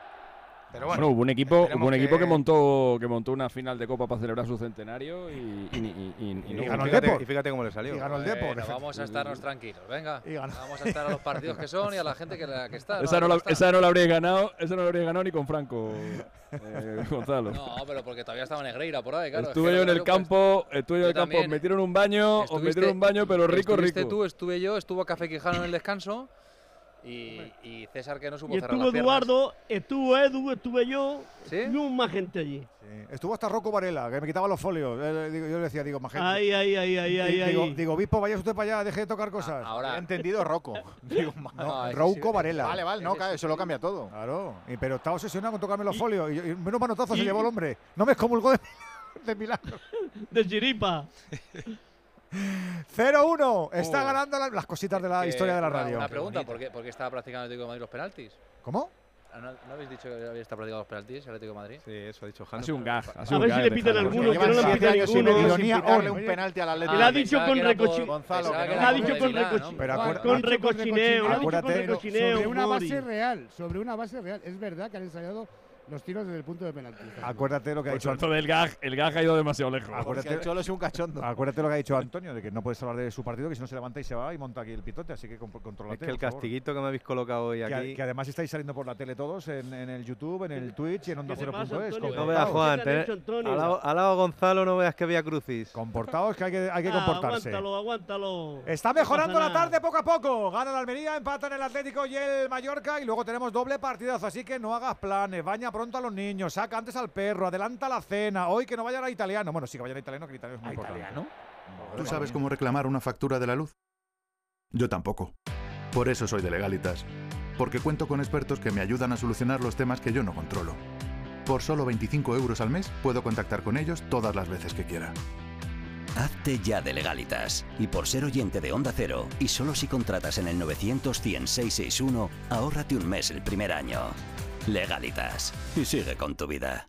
Speaker 18: Pero bueno,
Speaker 20: Bueno, hubo un equipo, hubo un equipo que
Speaker 18: que-
Speaker 20: montó que montó una final de Copa para celebrar su centenario y, y, y- y- y
Speaker 1: Y
Speaker 20: no-
Speaker 1: ganó el
Speaker 17: fíjate,
Speaker 1: Depor.
Speaker 17: y fíjate cómo le salió.
Speaker 1: Y ganó el
Speaker 19: Bueno,
Speaker 1: Depor.
Speaker 19: vamos a estarnos tranquilos, venga.
Speaker 1: Y ganó.
Speaker 19: Vamos a estar a los partidos que son y a la gente que, la, que está.
Speaker 20: esa, no
Speaker 19: Que
Speaker 20: la,
Speaker 19: está.
Speaker 20: esa no la habríais ganado, esa no la habríais ganado ni con Franco, eh, Gonzalo.
Speaker 19: No, pero porque todavía estaba Negreira por ahí, claro. es
Speaker 20: estuve
Speaker 19: que
Speaker 20: yo en
Speaker 19: no
Speaker 20: el
Speaker 19: sé, pues,
Speaker 20: campo, estuve yo en el campo, os metieron un baño, os
Speaker 19: estuviste-
Speaker 20: metieron un baño, pero rico,
Speaker 19: estuviste
Speaker 20: rico.
Speaker 19: tú, estuve yo, estuvo Café Quijano en el descanso y, y César que no supo
Speaker 21: Y
Speaker 19: cerrar
Speaker 21: estuvo
Speaker 19: las piernas.
Speaker 21: Eduardo, estuvo Edu, estuve yo,
Speaker 19: ¿Sí?
Speaker 21: y un más gente allí.
Speaker 1: Sí. Estuvo hasta Rocco Varela, que me quitaba los folios. Eh, digo- yo le decía, digo, majete.
Speaker 21: Ay, ay, ay, ay, ay,
Speaker 1: digo,
Speaker 21: ay.
Speaker 1: digo, obispo, vaya usted para allá, deje de tocar
Speaker 19: Ah,
Speaker 1: cosas.
Speaker 19: Ahora,
Speaker 2: entendido Rocco. Digo,
Speaker 1: No, Rouco
Speaker 19: sí-
Speaker 1: Varela.
Speaker 2: Vale, vale, no, claro, eso lo cambia todo.
Speaker 1: Claro, y- pero estaba obsesionado con tocarme los folios. Y, yo- y menos manotazo se llevó el hombre. No me excomulgó de, de milagro.
Speaker 21: De chiripa.
Speaker 1: 0-1. Está ganando la- las cositas de la
Speaker 19: que-
Speaker 1: historia de la radio.
Speaker 19: Una pregunta, ¿por qué, por qué estaba practicando el Atlético de Madrid los penaltis?
Speaker 1: ¿Cómo?
Speaker 19: Ah, ¿No, no habéis dicho que había estado practicando los penaltis el Atlético de Madrid?
Speaker 17: Sí, eso ha dicho
Speaker 20: Ha
Speaker 17: Jano.
Speaker 20: sido un gag. ha
Speaker 21: A
Speaker 20: sido
Speaker 21: ver si le pitan alguno, que no le pitan ninguno.
Speaker 2: sin un penalti al Atlético.
Speaker 21: Él ha dicho con
Speaker 19: que era por-
Speaker 21: recochi-
Speaker 2: Gonzalo,
Speaker 19: pensaba
Speaker 2: que
Speaker 19: que
Speaker 2: no.
Speaker 19: era
Speaker 21: Ha dicho con
Speaker 19: Vilá, ¿no?
Speaker 21: recochi-
Speaker 1: Pero
Speaker 8: Con-
Speaker 21: recochineo, ha
Speaker 1: Acuérdate-
Speaker 21: recochineo.
Speaker 8: Sobre una base real, sobre una base real. Es verdad que han ensayado los tiros desde el punto de penalti.
Speaker 1: Acuérdate lo que ha dicho
Speaker 20: tanto, del gag, el gag ha ido demasiado lejos.
Speaker 1: Acuérdate,
Speaker 2: el Cholo es un cachondo.
Speaker 1: acuérdate lo que ha dicho Antonio, de que no puedes hablar de su partido, que si no se levanta y se va y monta aquí el pitote, así que con- contrólate.
Speaker 17: Es que el castiguito que me habéis colocado hoy
Speaker 1: Que,
Speaker 17: aquí.
Speaker 1: que además estáis saliendo por la tele todos en, en el YouTube, en el Twitch y en
Speaker 21: ¿Qué te pasa,
Speaker 1: OndaCero.es.
Speaker 21: Antonio?
Speaker 17: No veas. Juan.
Speaker 21: ¿Qué te han
Speaker 17: tener-
Speaker 21: hecho, Antonio?
Speaker 17: al, lado, Gonzalo no veas que había crucis.
Speaker 1: Comportaos que hay que, hay que
Speaker 21: Ah,
Speaker 1: comportarse.
Speaker 21: Aguántalo, aguántalo.
Speaker 1: Está mejorando la tarde poco a poco. Gana el Almería, empatan el Atlético y el Mallorca. Y luego tenemos doble partidazo. Así que no hagas planes. Baña pronto a los niños. Saca antes al perro. Adelanta la cena. Hoy que no vayan a italiano. Bueno, sí que vayan a italiano, que el italiano es muy importante.
Speaker 2: italiano?
Speaker 22: ¿Tú sabes cómo reclamar una factura de la luz? Yo tampoco. Por eso soy de Legalitas. Porque cuento con expertos que me ayudan a solucionar los temas que yo no controlo. Por solo 25 euros al mes puedo contactar con ellos todas las veces que quiera.
Speaker 23: Hazte ya de legalitas. Y por ser oyente de Onda Cero, y solo si contratas en el 900 100 661, ahórrate un mes el primer año. Legalitas. Y sigue con tu vida.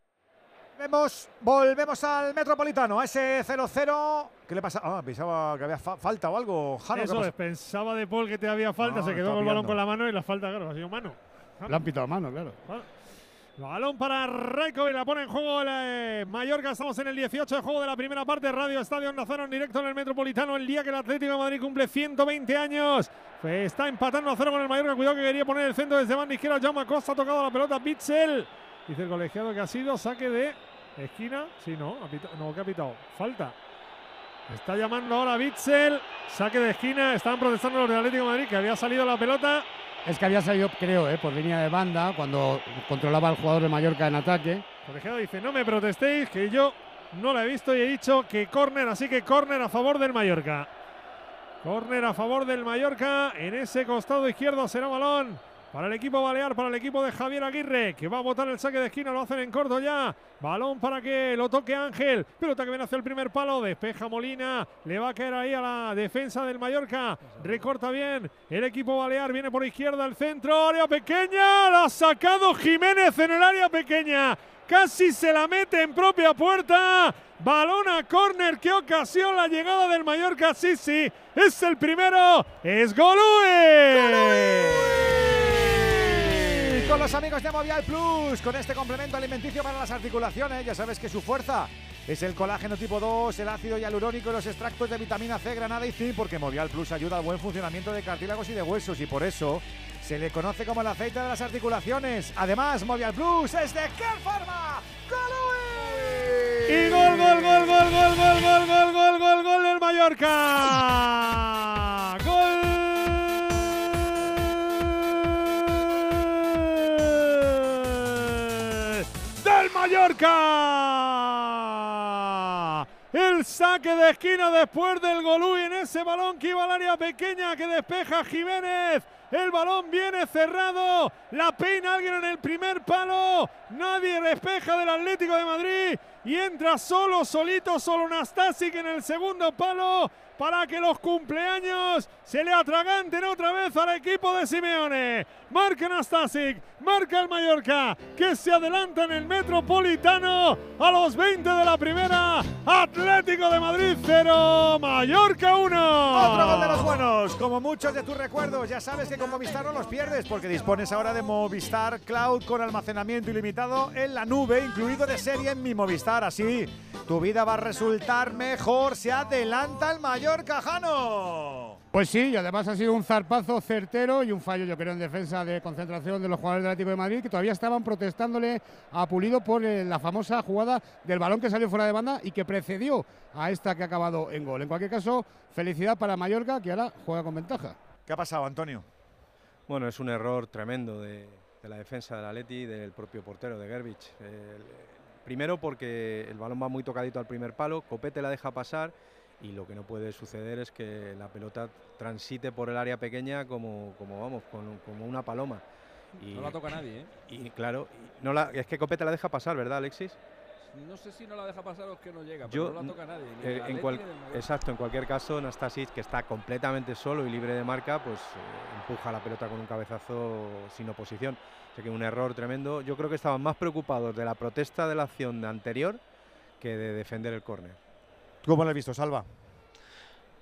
Speaker 1: Vemos, volvemos al Metropolitano, a ese 0-0. ¿Qué le pasa? Ah, pensaba que había fa- falta o algo. Jano, ¿qué
Speaker 7: Eso es, pensaba de Paul que te había falta,
Speaker 1: Ah,
Speaker 7: se quedó con el balón con la mano y la falta, claro, ha sido mano.
Speaker 8: Le han pitado a mano, claro.
Speaker 7: Balón para Raikovic, la pone en juego el eh, Mallorca. Estamos en el 18 de juego de la primera parte. Radio Estadio Onda Cero en directo en el Metropolitano. El día que el Atlético de Madrid cumple 120 años. Pues está empatando a cero con el Mallorca. Cuidado que quería poner el centro desde banda izquierda. Jaume Costa ha tocado la pelota. Bitzel. Dice el colegiado que ha sido saque de esquina. Sí, no. no, que ha pitado. Falta. Está llamando ahora Bitzel. Saque de esquina. Estaban protestando los del Atlético de Madrid que había salido la pelota.
Speaker 8: Es que había salido, creo, eh, por línea de banda cuando controlaba al jugador de Mallorca en ataque.
Speaker 7: Colegiado dice, no me protestéis, que yo no la he visto y he dicho que córner, así que córner a favor del Mallorca. Córner a favor del Mallorca. En ese costado izquierdo será balón para el equipo balear, para el equipo de Javier Aguirre, que va a botar el saque de esquina, lo hacen en corto ya. Balón para que lo toque Ángel. Pelota que viene hacia el primer palo, despeja Molina. Le va a caer ahí a la defensa del Mallorca. Recorta bien el equipo balear, viene por izquierda al centro, área pequeña. La ha sacado Jiménez en el área pequeña. Casi se la mete en propia puerta. Balón a córner que ocasiona la llegada del Mallorca. Sí, sí, es el primero. Es Golue.
Speaker 1: Y con los amigos de Movial Plus, con este complemento alimenticio para las articulaciones, ya sabes que su fuerza es el colágeno tipo 2, el ácido hialurónico y los extractos de vitamina C, granada y zinc, porque Movial Plus ayuda al buen funcionamiento de cartílagos y de huesos y por eso se le conoce como el aceite de las articulaciones. Además, Movial Plus es de qué forma?
Speaker 7: Y gol, gol, gol, gol, gol, gol, gol, gol, gol, gol, gol del Mallorca. Gol del Mallorca. El saque de esquina después del Golú y en ese balón que iba al área pequeña que despeja Jiménez. El balón viene cerrado. La peina alguien en el primer palo. Nadie despeja del Atlético de Madrid. Y entra solo, solito, solo Nastasic en el segundo palo para que los cumpleaños se le atraganten otra vez al equipo de Simeone. Marca Nastasic, marca el Mallorca, que se adelanta en el Metropolitano a los 20 de la primera. Atlético de Madrid 0, Mallorca 1.
Speaker 1: Otro gol de los buenos. Como muchos de tus recuerdos, ya sabes que con Movistar no los pierdes porque dispones ahora de Movistar Cloud con almacenamiento ilimitado en la nube, incluido de serie en mi Movistar. Así, tu vida va a resultar mejor. Se adelanta el Mallorca, Jano.
Speaker 8: Pues sí, y además ha sido un zarpazo certero y un fallo, yo creo, en defensa de concentración de los jugadores del Atlético de Madrid, que todavía estaban protestándole a Pulido por eh, la famosa jugada del balón que salió fuera de banda y que precedió a esta que ha acabado en gol. En cualquier caso, felicidad para Mallorca, que ahora juega con ventaja.
Speaker 1: ¿Qué ha pasado, Antonio?
Speaker 17: Bueno, es un error tremendo de, de la defensa del Atleti y del propio portero de Gerbich. Eh, primero porque el balón va muy tocadito al primer palo, Copete la deja pasar y lo que no puede suceder es que la pelota transite por el área pequeña como, como vamos, con- como una paloma. Y,
Speaker 20: No la toca nadie, ¿eh?
Speaker 17: Y claro, y no la, es que Copete la deja pasar, ¿verdad, Alexis?
Speaker 20: No sé si no la deja pasar o es que no llega,
Speaker 17: Yo,
Speaker 20: pero no la toca nadie. ni
Speaker 17: eh, en cual-
Speaker 20: ni
Speaker 17: exacto, en cualquier caso, Nastasic, que está completamente solo y libre de marca, pues eh, empuja la pelota con un cabezazo sin oposición. O sea que un error tremendo. Yo creo que estaban más preocupados de la protesta de la acción anterior que de defender el córner.
Speaker 1: ¿Cómo lo has visto, Salva?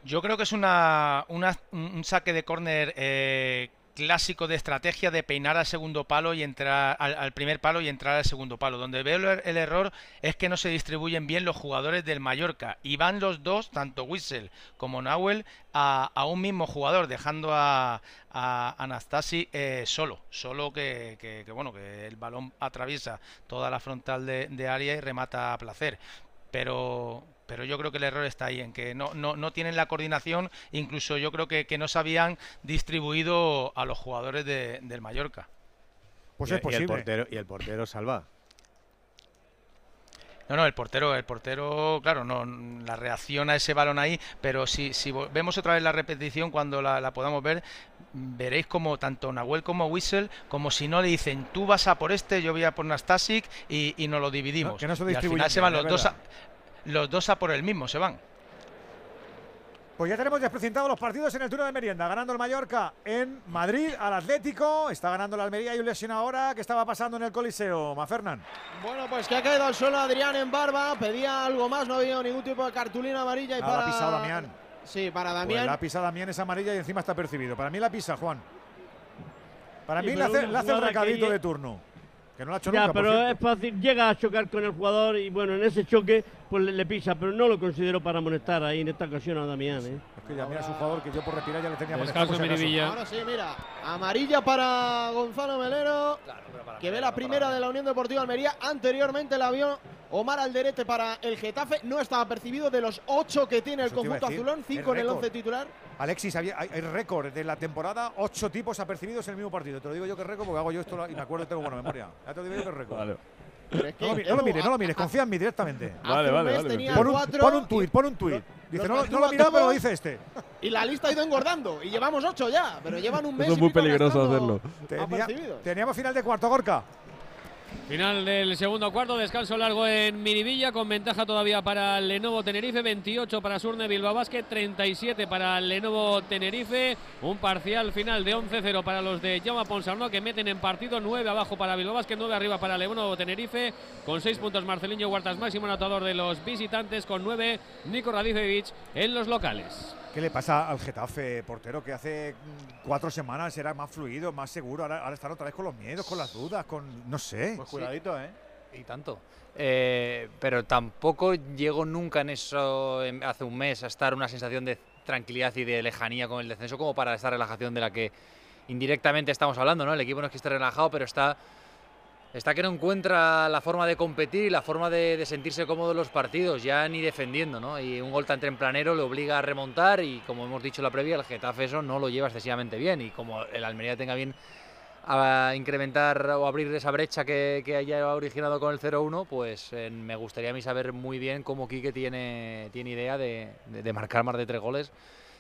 Speaker 18: Yo creo que es una, un saque de córner eh, clásico de estrategia de peinar al segundo palo y entrar al, primer palo y entrar al segundo palo. Donde veo el, er- error es que no se distribuyen bien los jugadores del Mallorca y van los dos, tanto Wissel como Nahuel, a, a un mismo jugador, dejando a, a Anastasi eh, solo, solo que, bueno que el balón atraviesa toda la frontal de, de área y remata a placer. Pero pero yo creo que el error está ahí, en que no, no, no tienen la coordinación, incluso yo creo que, que no se habían distribuido a los jugadores de- del Mallorca.
Speaker 1: Pues
Speaker 17: Y-
Speaker 1: es
Speaker 17: y
Speaker 1: posible.
Speaker 17: el portero, y el portero salva.
Speaker 18: No, no, el portero, el portero, claro, no, la reacción a ese balón ahí, pero si, si vemos otra vez la repetición cuando la, podamos ver, veréis como tanto Nahuel como Whistle, como si no le dicen tú vas a por este, yo voy a por Nastasic y, y nos lo dividimos. que no se y al final se van los dos, a, los dos a por el mismo, se van.
Speaker 1: Pues ya tenemos despresentados los partidos en el turno de merienda. Ganando el Mallorca en Madrid al Atlético. Está ganando la Almería y un lesión ahora. ¿Qué estaba pasando en el Coliseo, Mafernan?
Speaker 9: Bueno, pues que ha caído al suelo Adrián en barba. Pedía algo más, no había ningún tipo de cartulina amarilla. Y
Speaker 1: para... La ha pisado Damián.
Speaker 9: Sí, para Damián. Pues
Speaker 1: la ha pisado Damián es amarilla y encima está percibido. Para mí la pisa, Juan. Para mí le hace, le hace el recadito de turno. Que no la ha hecho
Speaker 21: ya, pero
Speaker 1: es
Speaker 21: fácil. Llega a chocar con el jugador y bueno, en ese choque pues le, pisa, pero no lo considero para amonestar ahí en esta ocasión a Damián. ¿eh?
Speaker 1: Es que ya mira su jugador que yo por retirar ya le tenía
Speaker 21: amonestado.
Speaker 9: Ahora sí, mira, amarilla para Gonzalo Melero, que ve la primera de la Unión Deportiva Almería. Anteriormente la vio Omar Alderete para el Getafe. No estaba percibido de los ocho que tiene el conjunto azulón, cinco en el once titular.
Speaker 1: Alexis, hay, récord de la temporada, ocho tipos apercibidos en el mismo partido. Te lo digo yo que es récord porque hago yo esto y me acuerdo y tengo buena memoria. Ya te lo digo yo que es récord. Vale no, lo mires, no lo mires, confía en mí directamente.
Speaker 9: Vale, vale, vale.
Speaker 1: Pon un, pon un tuit, pon un tuit. Dice, no, no lo mira, pero lo dice este.
Speaker 9: Y la lista ha ido engordando. Y llevamos ocho ya, pero llevan un mes.
Speaker 20: es muy peligroso hacerlo.
Speaker 1: teníamos final de cuarto, Gorka.
Speaker 24: Final del segundo cuarto, descanso largo en Miribilla, con ventaja todavía para Lenovo Tenerife, 28 para Surne Bilbao Basket, 37 para Lenovo Tenerife, un parcial final de 11-0 para los de Jaume Ponsarnau que meten en partido 9 abajo para Bilbao Basket, 9 arriba para Lenovo Tenerife, con 6 puntos Marcelinho Huertas, máximo anotador de los visitantes, con 9 Nico Radicevic en los locales.
Speaker 1: ¿Qué le pasa al Getafe, portero, que hace cuatro semanas era más fluido, más seguro? Ahora, ahora están otra vez con los miedos, con las dudas, con. no sé.
Speaker 2: Pues cuidadito, ¿eh?
Speaker 19: Y tanto. Eh, pero tampoco llegó nunca en eso, hace un mes, a estar una sensación de tranquilidad y de lejanía con el descenso, como para esta relajación de la que indirectamente estamos hablando, ¿no? El equipo no es que esté relajado, pero está está que no encuentra la forma de competir y la forma de, sentirse cómodo en los partidos, ya ni defendiendo, ¿no? Y un gol tan tempranero le obliga a remontar y como hemos dicho en la previa, el Getafe eso no lo lleva excesivamente bien y como el Almería tenga bien a incrementar o abrir esa brecha que, haya originado con el 0-1, pues eh, me gustaría a mí saber muy bien cómo Quique tiene, tiene idea de, de marcar más de tres goles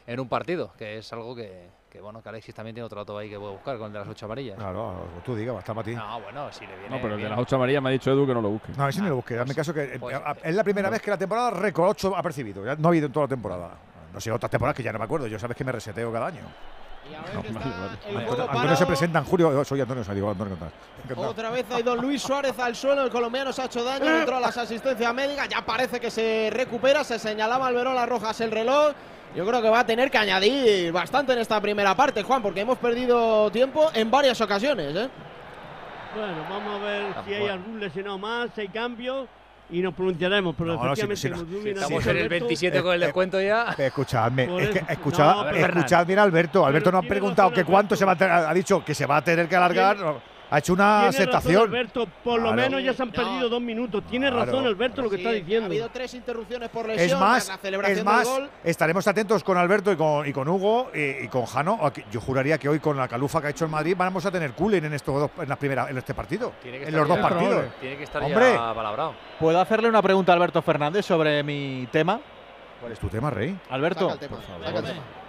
Speaker 19: en un partido, que es algo que, que bueno, que Alexis también tiene otro dato ahí que puede buscar con el de las ocho amarillas.
Speaker 1: Claro, tú digas, basta para ti.
Speaker 19: No, bueno, si le viene.
Speaker 20: No, pero el de las ocho amarillas me ha dicho Edu que no lo busque.
Speaker 1: No, ese no lo busque. Dame caso que pues, es la primera vez que la temporada récord 8 ha percibido. no ha habido en toda la temporada. No sé, otras temporadas que ya no me acuerdo. Yo sabes que me reseteo cada año.
Speaker 9: Y a ver no,
Speaker 1: Antonio se presenta en julio. Soy Antonio, digo Antonio
Speaker 9: Otra vez hay don Luis Suárez al suelo. El colombiano se ha hecho daño. Entró a las asistencias médicas. Ya parece que se recupera. Se señalaba al Verola Rojas el reloj. Yo creo que va a tener que añadir bastante en esta primera parte, Juan, porque hemos perdido tiempo en varias ocasiones. ¿eh?
Speaker 21: Bueno, vamos a ver si hay algún lesionado más, si hay cambios y nos pronunciaremos, pero efectivamente
Speaker 19: estamos en el 27 con el descuento ya.
Speaker 1: Escuchadme, escuchad, escuchad, Alberto. Alberto nos ha preguntado que cuánto se va a ha dicho que se va a tener que alargar ha hecho una aceptación.
Speaker 21: Alberto, por lo menos ya se han perdido dos minutos. Tiene razón Alberto lo que está diciendo. Ha
Speaker 9: habido tres interrupciones por lesión.
Speaker 1: Es más, la celebración es más estaremos atentos con Alberto y con, y con Hugo y, con Jano. Yo juraría que hoy con la calufa que ha hecho el Madrid vamos a tener cooling en estos dos, en la primera, en este partido, en los dos partidos.
Speaker 19: Tiene que estar Hombre, ya palabrado.
Speaker 2: ¿Puedo hacerle una pregunta a Alberto Fernández sobre mi tema?
Speaker 1: ¿Cuál es tu tema, Rey?
Speaker 2: Alberto, por favor.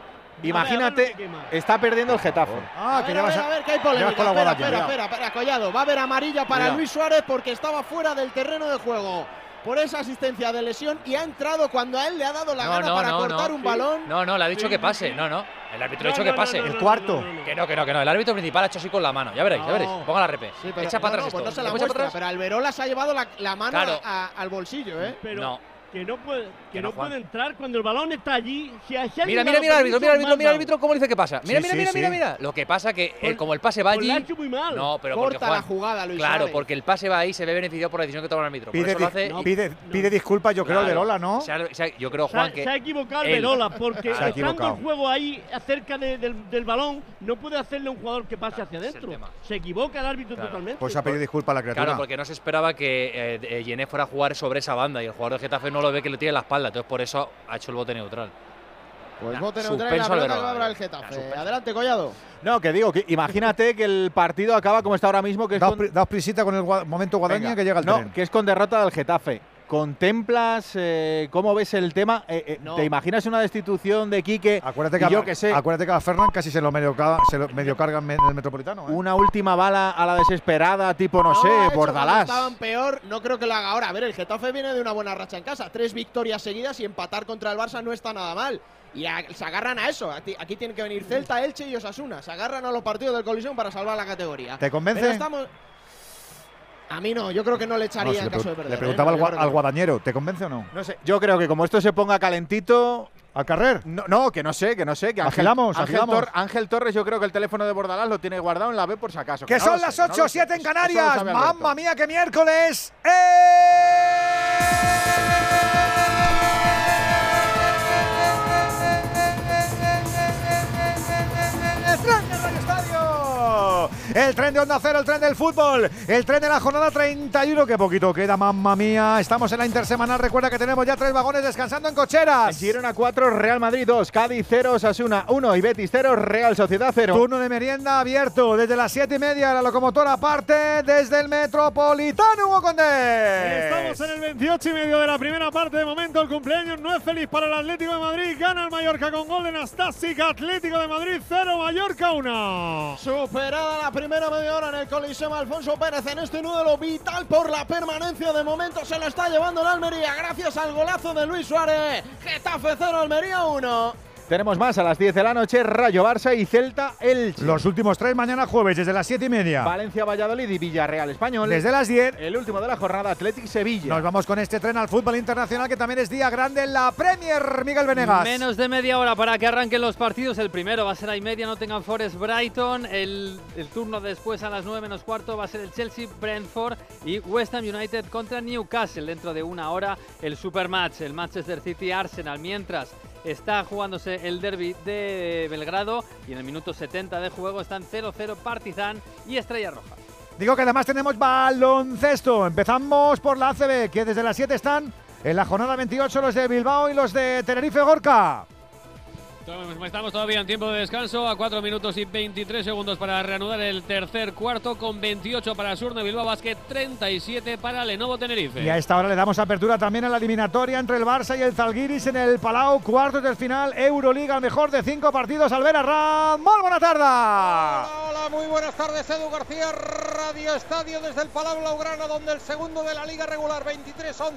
Speaker 2: Imagínate, está perdiendo el Getafe.
Speaker 9: Ah, que a ver, a ver, que hay polémica. Espera, espera, espera, espera, Collado. Va a haber amarilla para Luis Suárez porque estaba fuera del terreno de juego por esa asistencia de lesión y ha entrado cuando a él le ha dado la gana para cortar un balón.
Speaker 19: No, no, le ha dicho que pase. No, no. El árbitro ha dicho que pase.
Speaker 1: el cuarto.
Speaker 19: Que no, que no, que no. El árbitro principal ha hecho así con la mano. Ya veréis, ya veréis. Ponga la repe. Echa para atrás
Speaker 9: pues no se la muestra, pero Alberola se ha llevado la, mano al bolsillo, ¿eh?
Speaker 21: no que no puede, que, no, puede entrar cuando el balón está allí. Si
Speaker 19: mira, mira, mira, árbitro, mira, árbitro, mira, árbitro, cómo dice que pasa. Mira, mira, mira, mira, mira. Lo que pasa que eh, como el pase va allí.
Speaker 21: muy mal.
Speaker 19: No, pero
Speaker 9: Corta
Speaker 19: porque,
Speaker 9: la jugada, Luis
Speaker 19: Claro, porque el pase va ahí se ve beneficiado por la decisión que toma el árbitro.
Speaker 1: Pide, pide, pide disculpas, yo creo, de Lola, ¿no?
Speaker 19: yo creo, Juan, que.
Speaker 21: Se ha equivocado de Lola, porque estando el juego ahí cerca del, balón, no puede hacerle a un jugador que pase hacia adentro. Se equivoca el árbitro totalmente.
Speaker 1: Pues ha pedido disculpas a la criatura.
Speaker 19: Claro, porque no se esperaba que eh, fuera a jugar sobre esa banda y el jugador de Getafe no lo ve que le tiene la espalda. Entonces, por eso ha hecho el bote neutral.
Speaker 9: Pues bote neutral la pelota que el Getafe. Adelante, Collado.
Speaker 2: No, que digo, que imagínate que el partido acaba como está ahora mismo. que es
Speaker 1: Daos, prisita con el momento guadaña que llega el
Speaker 2: No, que es con derrota del Getafe. ¿Contemplas eh, cómo ves el tema? Eh, eh, ¿Te imaginas una destitución de Quique?
Speaker 1: Acuérdate
Speaker 2: y
Speaker 1: que, a-
Speaker 2: yo que sé.
Speaker 1: acuérdate que a Fernan casi se lo medio, se lo medio cargan en el Metropolitano. ¿eh?
Speaker 2: Una última bala a la desesperada, tipo, no,
Speaker 9: ha
Speaker 2: sé, Bordalás.
Speaker 9: Estaban peor, no creo que lo haga ahora. A ver, el Getafe viene de una buena racha en casa. Tres victorias seguidas y empatar contra el Barça no está nada mal. Y a- se agarran a eso. Aquí, aquí tienen que venir Celta, Elche y Osasuna. Se agarran a los partidos del Colisión para salvar la categoría.
Speaker 1: ¿Te convence?
Speaker 9: Pero estamos. A mí no, yo creo que no le
Speaker 1: No,
Speaker 9: echaría
Speaker 1: si
Speaker 9: en
Speaker 1: le,
Speaker 9: caso de perder.
Speaker 1: le
Speaker 9: ¿eh?
Speaker 1: preguntaba
Speaker 9: No,
Speaker 1: al,
Speaker 9: no.
Speaker 1: guadañero, ¿te convence o no?
Speaker 2: No sé, yo creo que como esto se ponga calentito.
Speaker 1: ¿Al carrer?
Speaker 2: No, no, que no sé, que no sé. Que Ángel,
Speaker 1: Agilamos,
Speaker 2: Ángel,
Speaker 1: agilamos.
Speaker 2: Tor- Ángel Torres, yo creo que el teléfono de Bordalás lo tiene guardado en la B por si acaso.
Speaker 1: Que
Speaker 2: no
Speaker 1: son las
Speaker 2: sé, que no
Speaker 1: 8
Speaker 2: lo
Speaker 1: o
Speaker 2: sé.
Speaker 1: 7 en Canarias. Mamma mía, que miércoles. ¡El El tren de Onda Cero, el tren del fútbol, el tren de la jornada 31. Que poquito queda, mamma mía. Estamos en la intersemanal. Recuerda que tenemos ya tres vagones descansando en cocheras.
Speaker 2: Girona 4, Real Madrid 2, Cádiz 0, Osasuna 1 y Betis 0, Real Sociedad 0.
Speaker 1: Turno de merienda abierto desde las 7 y media. La locomotora parte desde el Metropolitano, Hugo Condés.
Speaker 7: Estamos en el 28 y medio de la primera parte. De momento el cumpleaños no es feliz para el Atlético de Madrid. Gana el Mallorca con gol de Nastasic. Atlético de Madrid 0, Mallorca 1.
Speaker 9: Superada la primera media hora en el Coliseo Alfonso Pérez en este duelo vital por la permanencia. De momento se lo está llevando el Almería gracias al golazo de Luis Suárez. Getafe 0, Almería 1.
Speaker 2: Tenemos más a las 10 de la noche, Rayo Barça y Celta Elche.
Speaker 1: Los últimos tres mañana jueves desde las 7 y media.
Speaker 2: Valencia Valladolid y Villarreal Español.
Speaker 1: Desde las 10.
Speaker 2: El último de la jornada, Athletic Sevilla.
Speaker 1: Nos vamos con este tren al fútbol internacional que también es día grande en la Premier, Miguel Venegas.
Speaker 10: Menos de media hora para que arranquen los partidos. El primero va a ser a y media, Nottingham Forest Brighton. El, el turno después a las 9 menos cuarto va a ser el Chelsea Brentford y West Ham United contra Newcastle. Dentro de una hora el supermatch, el Manchester City Arsenal. Mientras está jugándose el derby de Belgrado y en el minuto 70 de juego están 0-0 Partizan y Estrella Roja.
Speaker 1: Digo que además tenemos baloncesto. Empezamos por la ACB, que desde las 7 están en la jornada 28 los de Bilbao y los de Tenerife Gorka.
Speaker 24: Estamos todavía en tiempo de descanso, a 4 minutos y 23 segundos para reanudar el tercer cuarto, con 28 para Surne Bilbao Basket, 37 para Lenovo Tenerife.
Speaker 1: Y a esta hora le damos apertura también a la eliminatoria entre el Barça y el Zalgiris en el Palau, cuartos del final, Euroliga, el mejor de cinco partidos. Albera Ram, muy buena tarde.
Speaker 9: Hola, muy buenas tardes, Edu García, Radio Estadio desde el Palau Blaugrana, donde el segundo de la liga regular, 23-11,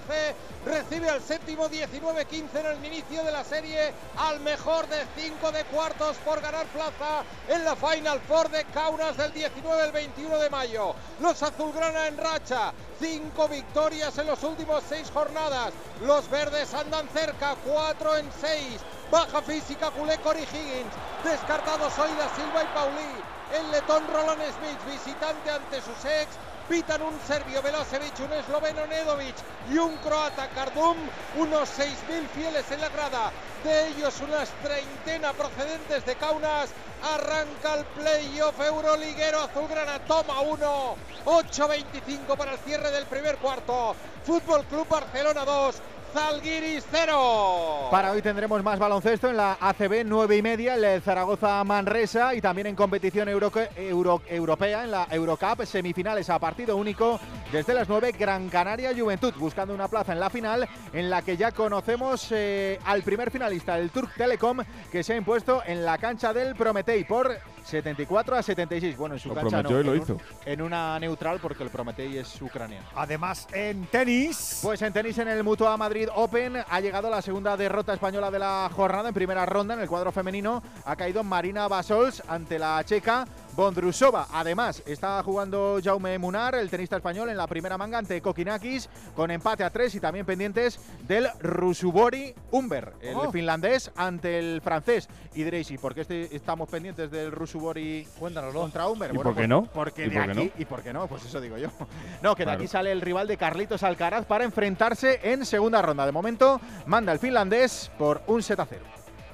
Speaker 9: recibe al séptimo 19-15 en el inicio de la serie, al mejor de cinco de cuartos por ganar plaza en la Final Four de Kaunas del 19 al 21 de mayo. Los azulgrana en racha, cinco victorias en los últimos seis jornadas. Los verdes andan cerca, cuatro en seis. Baja física, culé Cory Higgins. Descartados hoy da Silva y Pauli. El letón Roland Smith, visitante ante sus ex. Pitan un serbio Velosevic, un esloveno Nedovic y un croata Kardum. Unos 6.000 fieles en la grada. De ellos unas treintena procedentes de Kaunas. Arranca el playoff euroliguero azulgrana. Toma uno. 8.25 para el cierre del primer cuarto. Fútbol Club Barcelona 2. Zalgiris 0.
Speaker 2: Para hoy tendremos más baloncesto en la ACB 9 y media, el Zaragoza Manresa y también en competición euro- euro- europea en la Eurocup, semifinales a partido único desde las 9 Gran Canaria Juventud, buscando una plaza en la final en la que ya conocemos eh, al primer finalista, el Turk Telecom, que se ha impuesto en la cancha del Prometei por 74 a 76. Bueno, en su
Speaker 20: Lo
Speaker 2: cancha
Speaker 20: prometió
Speaker 2: no,
Speaker 20: y lo
Speaker 2: en un-
Speaker 20: hizo.
Speaker 2: en una neutral porque el Prometei es ucraniano.
Speaker 1: Además, en tenis.
Speaker 2: Pues en tenis en el Mutua Madrid Open ha llegado la segunda derrota española de la jornada en primera ronda en el cuadro femenino. Ha caído Marina Basols ante la checa Bondrusova. Además, está jugando Jaume Munar, el tenista español, en la primera manga ante Kokinakis con empate a tres y también pendientes del Rusubori Umber, el
Speaker 1: Oh.
Speaker 2: finlandés ante el francés. Y diréis, ¿y por qué este- estamos pendientes del Rusubori contra Umber?
Speaker 20: ¿Y por qué no?
Speaker 2: Porque
Speaker 20: ¿Y
Speaker 2: de
Speaker 20: por qué
Speaker 2: aquí,
Speaker 20: no?
Speaker 2: ¿Y por qué no? Pues eso digo yo. No, que de aquí sale el rival de Carlitos Alcaraz para enfrentarse en segunda ronda. De momento manda el finlandés por un set a cero.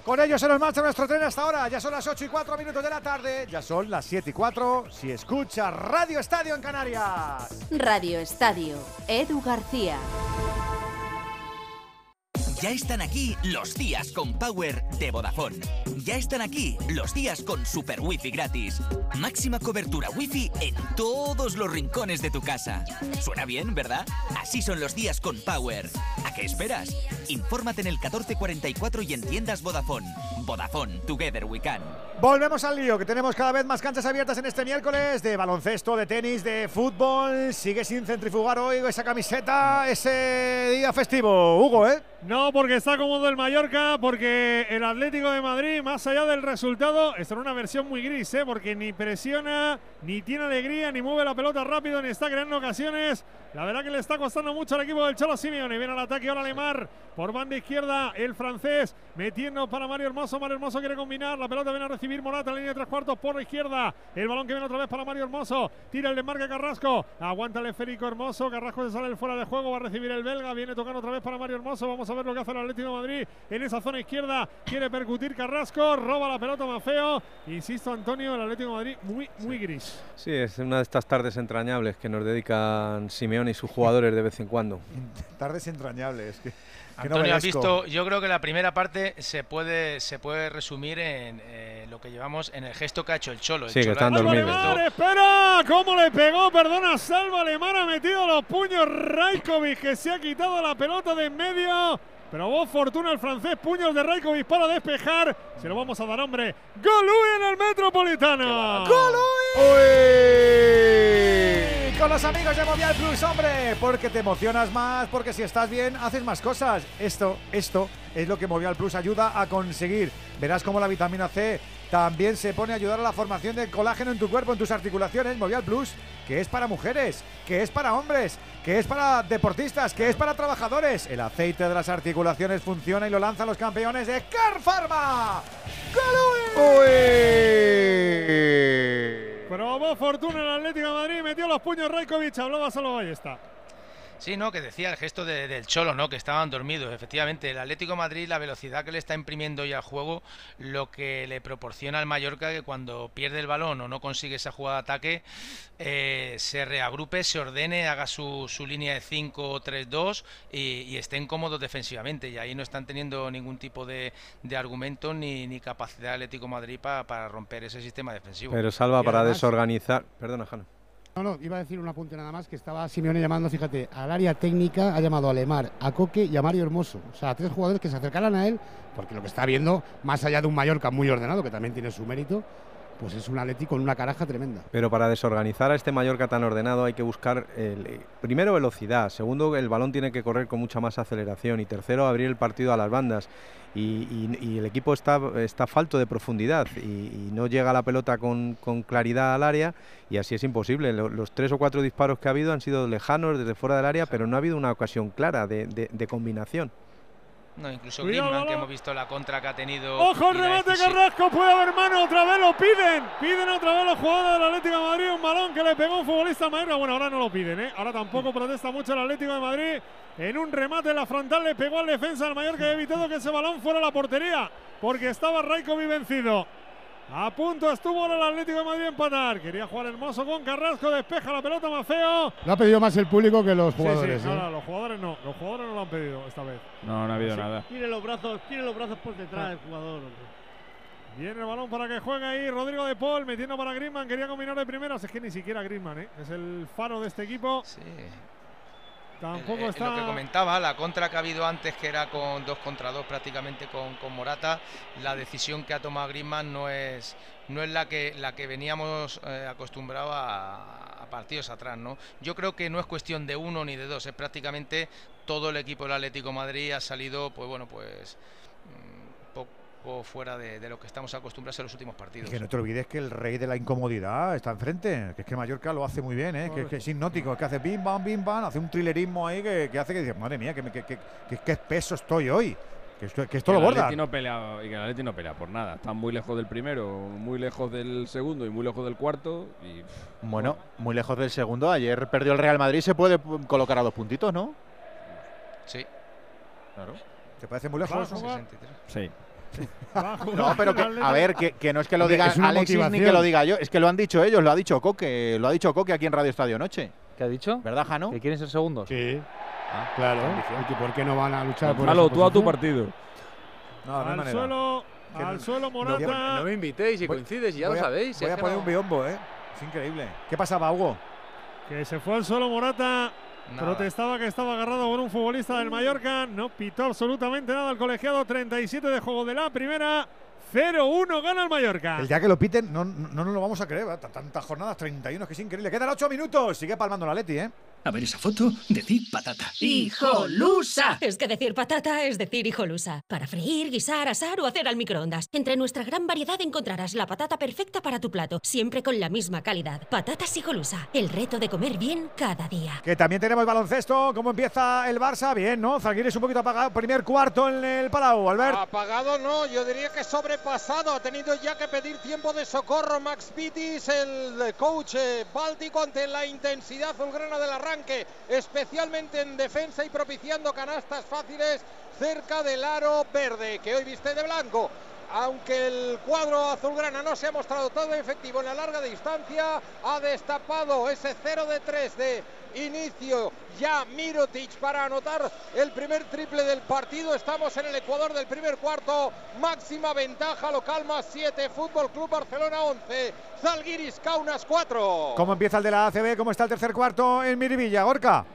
Speaker 1: Con ello se nos marcha nuestro tren hasta ahora. Ya son las 8 y 4 minutos de la tarde. Ya son las 7 y 4. Si escucha Radio Estadio en Canarias.
Speaker 3: Radio Estadio, Edu García.
Speaker 25: Ya están aquí los días con Power de Vodafone. Ya están aquí los días con super wifi gratis. Máxima cobertura wifi en todos los rincones de tu casa. Suena bien, ¿verdad? Así son los días con Power. ¿A qué esperas? Infórmate en el 1444 y en tiendas Vodafone. Vodafone, Together We Can.
Speaker 1: Volvemos al lío, que tenemos cada vez más canchas abiertas en este miércoles de baloncesto, de tenis, de fútbol. Sigue sin centrifugar hoy esa camiseta, ese día festivo. Hugo, ¿eh?
Speaker 7: No, porque está cómodo el Mallorca, porque el Atlético de Madrid, más allá del resultado, está en una versión muy gris, ¿eh? porque ni presiona, ni tiene alegría, ni mueve la pelota rápido, ni está creando ocasiones. La verdad que le está costando mucho al equipo del Cholo Simeone. Viene al ataque ahora Lemar por banda izquierda, el francés metiendo para Mario Hermoso. Mario Hermoso quiere combinar, la pelota viene a recibir Morata, línea de tres cuartos por la izquierda. El balón que viene otra vez para Mario Hermoso, tira el desmarque Carrasco, aguanta el esférico Hermoso. Carrasco se sale fuera de juego, va a recibir el belga, viene tocando otra vez para Mario Hermoso. Vamos a ver lo que hace el Atlético de Madrid en esa zona izquierda. Quiere percutir Carrasco, roba la pelota más feo. Insisto, Antonio, el Atlético de Madrid muy, muy gris.
Speaker 17: Sí, es una de estas tardes entrañables que nos dedican Simeone y sus jugadores de vez en cuando.
Speaker 1: Tardes entrañables. Que,
Speaker 18: Antonio, has visto, yo creo que la primera parte se puede, se puede resumir en eh, lo que llevamos en el gesto que ha hecho el Cholo. El
Speaker 17: sí,
Speaker 18: Cholo
Speaker 17: que están dormidos.
Speaker 7: espera, ¿cómo le pegó? Perdona, Salva Alemán ha metido los puños Raikovic que se ha quitado la pelota de en medio. Pero vos fortuna el francés, puños de Raikovic para despejar. Se lo vamos a dar, hombre. Golui en el Metropolitano.
Speaker 1: ¡Golui! Con los amigos de Movial Plus, hombre. Porque te emocionas más, porque si estás bien, haces más cosas. Esto, esto es lo que Movial Plus ayuda a conseguir. Verás cómo la vitamina C también se pone a ayudar a la formación del colágeno en tu cuerpo, en tus articulaciones. Movial Plus, que es para mujeres, que es para hombres, que es para deportistas, que es para trabajadores. El aceite de las articulaciones funciona y lo lanzan los campeones de Car Pharma.
Speaker 7: Probó fortuna el Atlético de Madrid, metió los puños Raikovic, hablaba solo Ballesta.
Speaker 18: Sí, no, que decía el gesto de, del Cholo, ¿no? Que estaban dormidos. Efectivamente, el Atlético de Madrid, la velocidad que le está imprimiendo ya al juego, lo que le proporciona al Mallorca que cuando pierde el balón o no consigue esa jugada de ataque, eh, se reagrupe, se ordene, haga su, su línea de 5-3-2 y, y, estén cómodos defensivamente. Y ahí no están teniendo ningún tipo de, de argumento ni, ni capacidad Atlético de Madrid para, para romper ese sistema defensivo.
Speaker 17: Pero salva para desorganizar. Perdona, Jano.
Speaker 8: No, no, iba a decir un apunte nada más, que estaba Simeone llamando, fíjate, al área técnica, ha llamado a Lemar, a Coque y a Mario Hermoso. O sea, tres jugadores que se acercaran a él, porque lo que está viendo, más allá de un Mallorca muy ordenado, que también tiene su mérito, pues es un Atleti con una caraja tremenda.
Speaker 17: Pero para desorganizar a este Mallorca tan ordenado hay que buscar, el, primero, velocidad, segundo, el balón tiene que correr con mucha más aceleración y tercero, abrir el partido a las bandas. Y, y, y el equipo está, está falto de profundidad y, y no llega la pelota con, con, claridad al área y así es imposible. Los, los, tres o cuatro disparos que ha habido han sido lejanos desde fuera del área, pero no ha habido una ocasión clara de, de, de combinación.
Speaker 18: No, incluso Griezmann, que hemos visto la contra que ha tenido.
Speaker 7: ¡Ojo, el remate Carrasco! Puede haber mano, otra vez lo piden. Piden otra vez los jugadores del Atlético de Madrid. Un balón que le pegó un futbolista Madrid. Bueno, ahora no lo piden, ¿eh? Ahora tampoco protesta mucho el Atlético de Madrid. En un remate en la frontal le pegó al defensa del Mallorca y ha evitado que ese balón fuera a la portería. Porque estaba Raikovic vencido. A punto estuvo el Atlético de Madrid empatar. Quería jugar hermoso con Carrasco, despeja la pelota más feo.
Speaker 8: Lo ha pedido más el público que los jugadores.
Speaker 7: Sí, sí,
Speaker 8: ¿eh?
Speaker 7: no, no, los jugadores no. Los jugadores no lo han pedido esta vez.
Speaker 20: No, no ha habido
Speaker 21: Sí,
Speaker 20: nada.
Speaker 21: Tiene los brazos, tiene los brazos por detrás
Speaker 7: Ah.
Speaker 21: el jugador.
Speaker 7: Viene el balón para que juegue ahí Rodrigo de Paul, metiendo para Griezmann. Quería combinar de primeras. Es que ni siquiera Griezmann, ¿eh? Es el faro de este equipo.
Speaker 18: Sí.
Speaker 7: Tampoco
Speaker 18: Eh,
Speaker 7: está.
Speaker 18: Lo que comentaba, la contra que ha habido antes, que era con dos contra dos prácticamente con, con Morata, la decisión que ha tomado Griezmann no es, no es la que, la que veníamos eh, acostumbrados a, a, partidos atrás. ¿no? Yo creo que no es cuestión de uno ni de dos, es prácticamente todo el equipo del Atlético de Madrid ha salido, pues bueno, pues poco fuera de, de, lo que estamos acostumbrados en los últimos partidos.
Speaker 1: Y que no te olvides que el rey de la incomodidad está enfrente, que es que Mallorca lo hace muy bien, ¿eh? que, que, es hipnótico, que hace bim bam, bim bam, hace un trillerismo ahí que, que hace que dices, madre mía, que, que, que, que, peso estoy hoy. Que esto, que esto
Speaker 20: que
Speaker 1: lo borda.
Speaker 20: No pelea, y que el Atleti no pelea por nada. Están muy lejos del primero, muy lejos del segundo y muy lejos del cuarto. Y,
Speaker 2: bueno, muy lejos del segundo. Ayer perdió el Real Madrid, se puede colocar a dos puntitos, ¿no?
Speaker 18: Sí.
Speaker 2: Claro.
Speaker 1: ¿Te parece muy lejos?
Speaker 20: Sí.
Speaker 2: No, pero que, a ver, que, que, no es que lo diga Alexis ni que lo diga yo, es que lo han dicho ellos, lo ha dicho Coque, lo ha dicho Coque aquí en Radio Estadio Noche.
Speaker 10: ¿Qué ha dicho?
Speaker 2: ¿Verdad, Jano?
Speaker 10: ¿Que quieren ser segundos?
Speaker 8: Sí. claro. ¿Y por qué no van a luchar por
Speaker 20: Jalo, tú a tu partido.
Speaker 7: No, Al suelo Al suelo Morata.
Speaker 19: No me invitéis y coincides, ya lo
Speaker 1: voy a-
Speaker 19: sabéis.
Speaker 1: Voy
Speaker 19: es
Speaker 1: a
Speaker 19: que
Speaker 1: poner
Speaker 19: no-
Speaker 1: un biombo, ¿eh? Es increíble. ¿Qué pasaba, Hugo?
Speaker 7: Que se fue al suelo Morata.
Speaker 1: Nada.
Speaker 7: Protestaba que estaba agarrado por un futbolista del Mallorca. No pitó absolutamente nada el colegiado. 37 de juego de la primera. 0-1 gana el Mallorca.
Speaker 1: El día que lo piten, no, no, no nos lo vamos a creer. Tantas jornadas, 31, que es increíble. Quedan 8 minutos. Sigue palmando la Leti, ¿eh?
Speaker 26: A ver esa foto, decid patata.
Speaker 27: ¡Hijolusa! Es que decir patata es decir hijolusa. Para freír, guisar, asar o hacer al microondas. Entre nuestra gran variedad encontrarás la patata perfecta para tu plato, siempre con la misma calidad. Patatas hijolusa. El reto de comer bien cada día.
Speaker 1: Que también tenemos baloncesto. ¿Cómo empieza el Barça? Bien, ¿no? Zalgiris un poquito apagado. Primer cuarto en el Palau, Albert.
Speaker 28: Apagado no, yo diría que sobrepasado. Ha tenido ya que pedir tiempo de socorro Max Pitis, el coach eh, báltico, ante la intensidad azulgrana del especialmente en defensa y propiciando canastas fáciles cerca del aro verde, que hoy viste de blanco. Aunque el cuadro azulgrana no se ha mostrado todo efectivo en la larga distancia, ha destapado ese 0 de 3 de inicio ya Mirotic para anotar el primer triple del partido. Estamos en el Ecuador del primer cuarto. Máxima ventaja local más 7. Fútbol Club Barcelona 11. Zalgiris Kaunas 4.
Speaker 1: ¿Cómo empieza el de la ACB? ¿Cómo está el tercer cuarto en Miribilla? Gorka.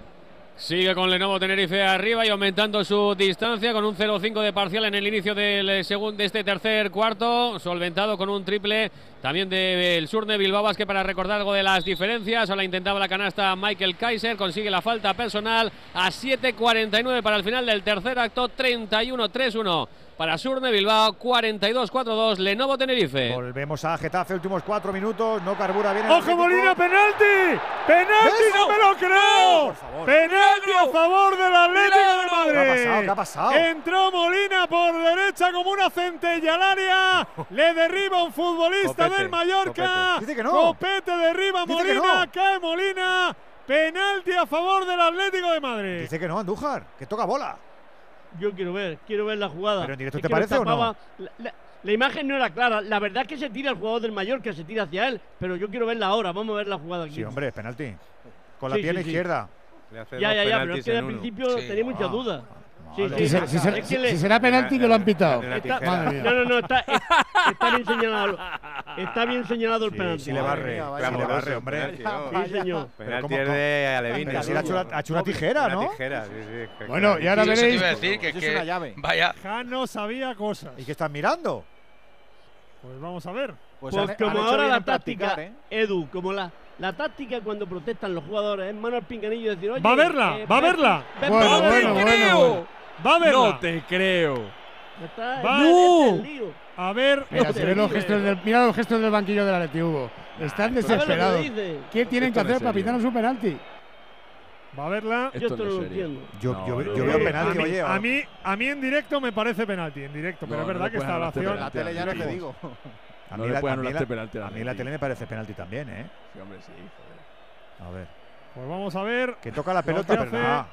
Speaker 29: Sigue con Lenovo Tenerife arriba y aumentando su distancia con un 0-5 de parcial en el inicio del eh, segundo de este tercer cuarto, solventado con un triple también del Surne Bilbao Basket para recordar algo de las diferencias. Ahora intentaba la canasta Michael Kaiser, consigue la falta personal a 7.49 para el final del tercer acto, 31-3-1 para Surne Bilbao, 42-4-2 Lenovo Tenerife.
Speaker 1: Volvemos a Getafe, últimos cuatro minutos. No carbura bien. el
Speaker 7: ¡Ojo. Molina, penalti! ¡Penalti!
Speaker 1: ¡Eso!
Speaker 7: ¡No me lo creo! ¡Penalti a favor del Atlético de Madrid!
Speaker 1: ¿Qué ha pasado? ¿Qué ha pasado?
Speaker 7: Entró Molina por derecha como una centella al área. Le derriba un futbolista
Speaker 1: Copete,
Speaker 7: del Mallorca.
Speaker 1: copete. Dice que no.
Speaker 7: Copete derriba Molina.
Speaker 1: no.
Speaker 7: Cae Molina. Penalti a favor del Atlético de Madrid.
Speaker 1: Dice que no, Andújar, que toca bola.
Speaker 21: Yo quiero ver, quiero ver la jugada.
Speaker 1: ¿Pero en directo
Speaker 21: Es
Speaker 1: te parece o no?
Speaker 21: La, la- la imagen no era clara. La verdad es que se tira el jugador del Mallorca, se tira hacia él. Pero yo quiero verla ahora. Vamos a ver la jugada aquí.
Speaker 1: Sí, hombre, es penalti. Con la
Speaker 21: Sí,
Speaker 1: pierna
Speaker 21: sí, sí.
Speaker 1: izquierda.
Speaker 21: Ya, ya, ya, pero es que al principio tenía muchas dudas. Sí,
Speaker 8: Si,
Speaker 21: sí,
Speaker 8: se- si se-
Speaker 21: es que le-
Speaker 8: si será penalti que lo han pitado.
Speaker 21: Está-
Speaker 8: Madre mía.
Speaker 21: no, no, no, está, es- está bien señalado. Está bien señalado el penalti.
Speaker 1: Sí le barre, sí le barre, hombre.
Speaker 21: Sí, señor.
Speaker 17: Penalti
Speaker 1: ¿Cómo-
Speaker 17: es de Alevín.
Speaker 1: Pero si le ha hecho una- ha hecho una tijera, ¿no?
Speaker 17: Una tijera, sí, sí. que-
Speaker 8: Bueno, y ahora
Speaker 17: Sí, eso te
Speaker 8: veréis.
Speaker 17: iba a decir, que-
Speaker 8: es
Speaker 17: que-
Speaker 8: una llave.
Speaker 18: Vaya.
Speaker 7: Jano sabía cosas.
Speaker 1: ¿Y qué están mirando?
Speaker 7: Pues vamos a ver.
Speaker 21: Pues,
Speaker 8: han
Speaker 21: como ahora la táctica,
Speaker 8: ¿eh?
Speaker 21: Edu, como la, la táctica cuando protestan los jugadores es mano al pinganillo y decir, oye,
Speaker 7: Va a verla,
Speaker 21: eh,
Speaker 7: va a verla.
Speaker 21: ven-
Speaker 8: Bueno,
Speaker 21: ven-
Speaker 8: bueno,
Speaker 21: ven-
Speaker 8: bueno, bueno.
Speaker 7: Va a verla.
Speaker 20: No te creo.
Speaker 21: Está,
Speaker 7: Va-
Speaker 21: es
Speaker 7: ¡No! A ver.
Speaker 8: Mira, se ven los gestos del, mira los gestos del banquillo del Atleti, Hugo. Están
Speaker 21: ¿sabes lo que
Speaker 8: desesperados. ¿Qué tienen que
Speaker 20: Esto no es
Speaker 8: hacer para pitarnos un penalti?
Speaker 7: Va a verla.
Speaker 21: Yo
Speaker 20: Esto
Speaker 21: esto
Speaker 20: no
Speaker 21: no
Speaker 20: es
Speaker 21: lo entiendo.
Speaker 1: Yo,
Speaker 20: No,
Speaker 1: yo,
Speaker 20: no,
Speaker 1: yo
Speaker 20: no,
Speaker 1: veo
Speaker 20: no,
Speaker 1: penalti,
Speaker 7: a, mí,
Speaker 1: oye.
Speaker 7: a, mí, a mí en directo me parece penalti, en directo, pero
Speaker 20: No,
Speaker 7: es
Speaker 20: no
Speaker 7: verdad que
Speaker 20: pueden
Speaker 7: está la
Speaker 8: tele ya no te digo.
Speaker 1: A
Speaker 20: No
Speaker 1: mí
Speaker 20: le
Speaker 1: la-
Speaker 20: pueden
Speaker 1: a mí
Speaker 20: anularte
Speaker 1: la-
Speaker 20: penalti a
Speaker 1: mí la tele me parece penalti también, ¿eh?
Speaker 20: Sí, hombre, sí. joder.
Speaker 1: A ver.
Speaker 7: Pues vamos a ver.
Speaker 1: Que toca la
Speaker 7: Lo
Speaker 1: pelota, pero nada.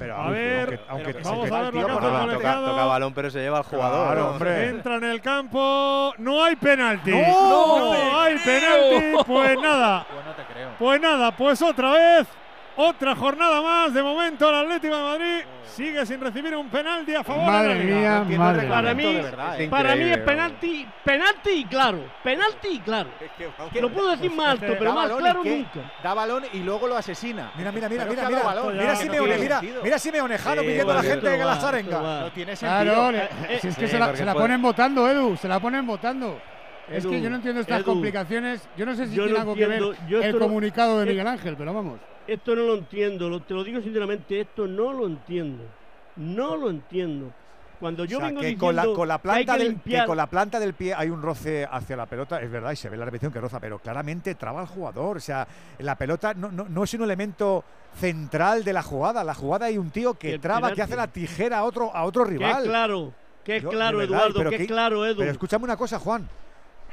Speaker 1: Pero
Speaker 7: A ver,
Speaker 1: aunque, aunque
Speaker 21: pero
Speaker 1: se
Speaker 7: a
Speaker 1: el
Speaker 7: ver
Speaker 1: tío
Speaker 7: lo que
Speaker 1: por
Speaker 7: hace el
Speaker 1: la-
Speaker 17: Toca, balón, pero se lleva al jugador.
Speaker 1: Claro, hombre.
Speaker 7: Entra en el campo. No hay penalti.
Speaker 1: ¡No!
Speaker 7: Hay penalti. Pues nada.
Speaker 8: Pues no te creo.
Speaker 7: Pues nada, pues otra vez. Otra jornada más. De momento el Atlético de Madrid sigue sin recibir un penalti a favor
Speaker 8: Madre
Speaker 7: de la Liga.
Speaker 8: mía,
Speaker 17: No
Speaker 8: madre.
Speaker 21: Para mí,
Speaker 17: de verdad, ¿eh?
Speaker 21: para mí es penalti, penalti y claro. Penalti y claro.
Speaker 17: Es que, vamos.
Speaker 21: Lo puedo decir más alto, pero
Speaker 17: Da
Speaker 21: más claro nunca.
Speaker 17: Da balón y luego lo asesina.
Speaker 1: Mira, mira, mira,
Speaker 17: Pero
Speaker 1: mira,
Speaker 17: es que
Speaker 1: mira.
Speaker 17: balón,
Speaker 1: Mira
Speaker 17: que
Speaker 1: Simeone, mira. Mira Simeone, Jano
Speaker 17: Sí,
Speaker 1: pidiendo a la gente que la zarenga.
Speaker 17: No tiene sentido.
Speaker 8: Claro,
Speaker 21: Eh,
Speaker 8: si es que
Speaker 17: sí,
Speaker 8: se la, ponen votando, Edu, se la ponen votando. Es
Speaker 21: Edu,
Speaker 8: que yo no entiendo estas
Speaker 21: Edu,
Speaker 8: complicaciones. Yo no sé si tiene
Speaker 21: no
Speaker 8: algo que
Speaker 21: entiendo,
Speaker 8: ver
Speaker 21: yo
Speaker 8: el
Speaker 21: no-
Speaker 8: comunicado de
Speaker 21: eh,
Speaker 8: Miguel Ángel, pero vamos.
Speaker 21: Esto no lo entiendo, lo- te lo digo sinceramente, esto no lo entiendo. No lo entiendo. Cuando yo
Speaker 1: O sea,
Speaker 21: vengo
Speaker 1: que
Speaker 21: diciendo
Speaker 1: con la, con la
Speaker 21: que hay
Speaker 1: planta
Speaker 21: que
Speaker 1: del, que
Speaker 21: limpiar,
Speaker 1: con la planta del pie hay un roce hacia la pelota, es verdad, y se ve la repetición que roza, pero claramente traba al jugador. O sea, la pelota no, no, no es un elemento central de la jugada. La jugada hay un tío que traba, que hace la tijera a otro, a otro
Speaker 21: que
Speaker 1: rival.
Speaker 21: claro, que es
Speaker 1: Yo,
Speaker 21: claro,
Speaker 1: verdad,
Speaker 21: Eduardo, que
Speaker 1: que-
Speaker 21: claro, Edu.
Speaker 1: Pero escúchame una cosa, Juan.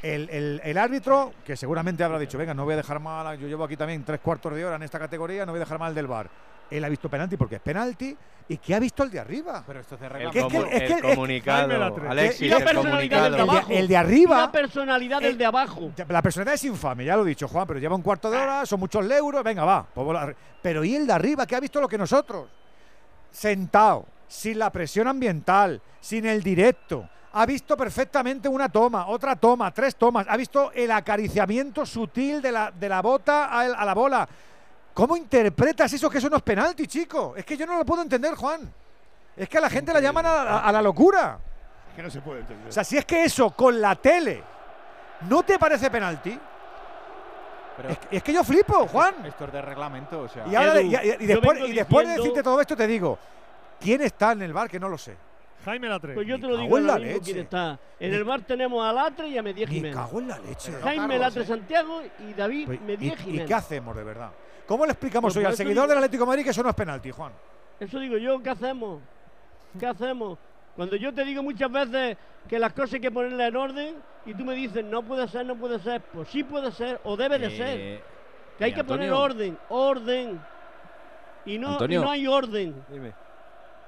Speaker 1: El, el- el árbitro, que seguramente habrá dicho, venga, no voy a dejar mal, yo llevo aquí también tres cuartos de hora en esta categoría, no voy a dejar mal del bar. Él ha visto penalti porque es penalti y que ha visto el de arriba.
Speaker 8: Pero esto se
Speaker 17: El,
Speaker 1: Que es que-
Speaker 17: comu-
Speaker 1: es que-
Speaker 17: el comunicado. Alexis,
Speaker 21: la
Speaker 17: el
Speaker 21: personalidad del de
Speaker 1: El
Speaker 17: comunicado.
Speaker 21: abajo.
Speaker 1: de- el de arriba-
Speaker 21: la personalidad del de abajo.
Speaker 1: La personalidad es infame, ya lo he dicho, Juan, pero lleva un cuarto de hora, son muchos euros, venga, va. pues. Pero ¿y el de arriba que ha visto lo que nosotros? Sentado, sin la presión ambiental, sin el directo, ha visto perfectamente una toma, otra toma, tres tomas. Ha visto el acariciamiento sutil de la, de la bota a, el- a la bola. ¿Cómo interpretas eso que eso no es penalti, chico? Es que yo no lo puedo entender, Juan. Es que a la gente la llaman a, a- a la locura.
Speaker 8: Es que no se puede entender.
Speaker 1: O sea, si es que eso con la tele no te parece penalti,
Speaker 2: Pero
Speaker 1: es, que- es que yo flipo, Juan.
Speaker 2: Esto es de reglamento, o sea.
Speaker 1: Y, ahora,
Speaker 21: Edu,
Speaker 1: y- y- y
Speaker 21: yo
Speaker 1: después,
Speaker 21: vengo
Speaker 1: y después de decirte todo esto, te digo, ¿quién está en el bar? Que no lo sé.
Speaker 7: Jaime Latre.
Speaker 21: Pues yo te
Speaker 1: Me
Speaker 21: lo digo
Speaker 1: en la
Speaker 21: mismo
Speaker 1: leche.
Speaker 21: quién está. En el bar tenemos a Latre y a Medier
Speaker 1: Me
Speaker 21: Jiménez.
Speaker 1: cago en la leche.
Speaker 21: Jaime Latre Santiago y David
Speaker 1: Pues, ¿Y,
Speaker 21: Medier
Speaker 1: y
Speaker 21: Jiménez.
Speaker 1: qué hacemos de verdad? ¿Cómo le explicamos
Speaker 21: Pues
Speaker 1: hoy al seguidor
Speaker 21: digo-
Speaker 1: del Atlético de Madrid que eso no es penalti, Juan?
Speaker 21: Eso digo yo, ¿qué hacemos? ¿Qué hacemos? Cuando yo te digo muchas veces que las cosas hay que ponerlas en orden y tú me dices no puede ser, no puede ser, pues sí puede ser o debe de ser.
Speaker 20: Eh,
Speaker 21: Que hay
Speaker 20: eh,
Speaker 21: que poner orden, orden. Y no, y no hay orden.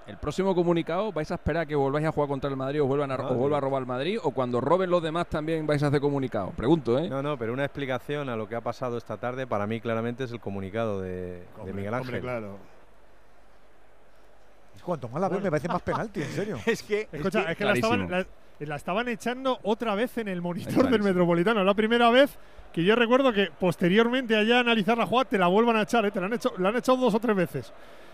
Speaker 20: El próximo comunicado, ¿vais a esperar que volváis a jugar contra el Madrid o vuelvan a,
Speaker 17: No,
Speaker 20: o vuelva a robar el Madrid? ¿O cuando roben los demás también vais a hacer comunicado? Pregunto, ¿eh?
Speaker 17: No, no, pero una explicación a lo que ha pasado esta tarde para mí claramente es el comunicado de, de Miguel Ángel.
Speaker 8: Hombre, claro.
Speaker 1: Cuanto más la veo, me parece más penalti, en serio.
Speaker 2: Es que.
Speaker 7: Escucha, es que, la, estaban, la- la estaban echando otra vez en el monitor del. Metropolitano. La primera vez que yo recuerdo que posteriormente allá a analizar la jugada te la vuelvan a echar, ¿eh? te la han hecho, la han echado dos o tres veces.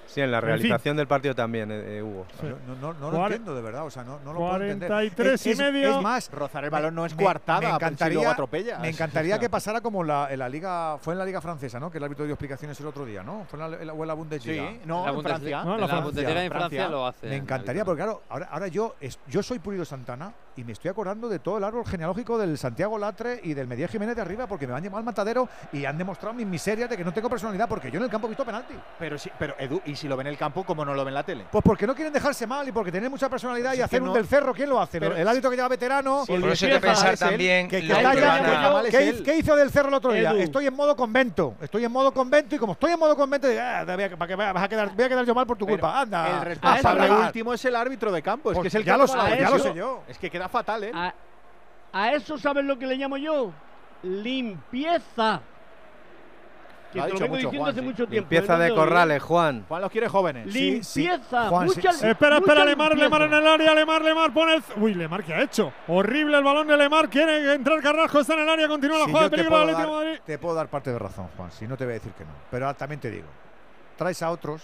Speaker 17: Sí, en la
Speaker 7: En fin.
Speaker 17: realización del partido también, eh, eh, Hugo.
Speaker 1: No, no, no lo entiendo de verdad, o sea, no, no lo puedo entender.
Speaker 7: 43 y
Speaker 1: Es- es-
Speaker 7: medio.
Speaker 1: Es más,
Speaker 2: Rozar el balón no es
Speaker 1: me-
Speaker 2: coartada,
Speaker 1: Me
Speaker 2: si
Speaker 1: encantaría,
Speaker 2: luego atropella.
Speaker 1: me encantaría que pasara como la, en la liga, fue en la liga francesa, ¿no? Que el árbitro dio explicaciones el otro día, ¿no? Fue en la, en la- o en la Bundesliga.
Speaker 2: Sí, no,
Speaker 10: la
Speaker 2: en Francia.
Speaker 7: No,
Speaker 10: en
Speaker 7: la Francia.
Speaker 10: Bundesliga en Francia,
Speaker 2: Francia.
Speaker 10: lo hace.
Speaker 1: Me encantaría, porque claro, ahora, ahora yo, es- yo soy Pulido Santana y me estoy acordando de todo el árbol genealógico del Santiago Latre y del Medier Jiménez de arriba, porque me han llevado al matadero y han demostrado mis miserias de que no tengo personalidad, porque yo en el campo he visto penalti.
Speaker 2: Pero sí, pero Edu, ¿y si lo ven en el campo, como no lo ven en la tele?
Speaker 1: Pues porque no quieren dejarse mal y porque tienen mucha personalidad
Speaker 2: Pero
Speaker 1: y
Speaker 2: si
Speaker 1: hacer un del cerro, ¿quién lo hace?
Speaker 2: Pero-
Speaker 1: el árbitro que lleva veterano.
Speaker 2: Sí, el
Speaker 18: eso hay que pensar también
Speaker 1: que, que
Speaker 18: a-
Speaker 1: ¿Qué, hizo del cerro el otro día?
Speaker 21: Edu.
Speaker 1: Estoy en modo convento. Estoy en modo convento y como estoy en modo convento, digo, ah, voy a- para que vas a quedar, voy a quedar yo mal por tu
Speaker 2: Pero
Speaker 1: culpa. Anda.
Speaker 2: El
Speaker 1: vas a
Speaker 2: responsable
Speaker 1: hablar.
Speaker 2: último es el árbitro de campo. Es
Speaker 1: Pues
Speaker 2: que es el
Speaker 1: ya
Speaker 2: que
Speaker 1: lo ya lo sé yo.
Speaker 2: Es que queda fatal, ¿eh?
Speaker 21: A, a eso sabes lo que le llamo yo limpieza. Que
Speaker 2: Lo ha
Speaker 21: te lo
Speaker 2: dicho
Speaker 21: vengo
Speaker 2: mucho
Speaker 21: diciendo
Speaker 2: Juan,
Speaker 21: hace
Speaker 2: sí.
Speaker 21: mucho tiempo.
Speaker 17: Empieza
Speaker 21: ¿eh?
Speaker 17: de corrales, Juan.
Speaker 2: Juan los quiere jóvenes.
Speaker 1: Sí, sí.
Speaker 21: Limpieza,
Speaker 1: Juan, sí,
Speaker 21: mucha,
Speaker 1: sí.
Speaker 7: Espera, espera,
Speaker 21: mucha
Speaker 7: Lemar,
Speaker 21: limpieza.
Speaker 7: Lemar en el área, Lemar, Lemar pone el. Uy, Lemar, ¿qué ha hecho? Horrible el balón de Lemar, quiere entrar Carrasco, está en el área, continúa la
Speaker 1: Si
Speaker 7: jugada de
Speaker 1: te
Speaker 7: peligro del
Speaker 1: puedo,
Speaker 7: Atlético de
Speaker 1: dar,
Speaker 7: Madrid.
Speaker 1: te puedo dar parte de razón, Juan, si no te voy a decir que no. Pero también te digo, traes a otros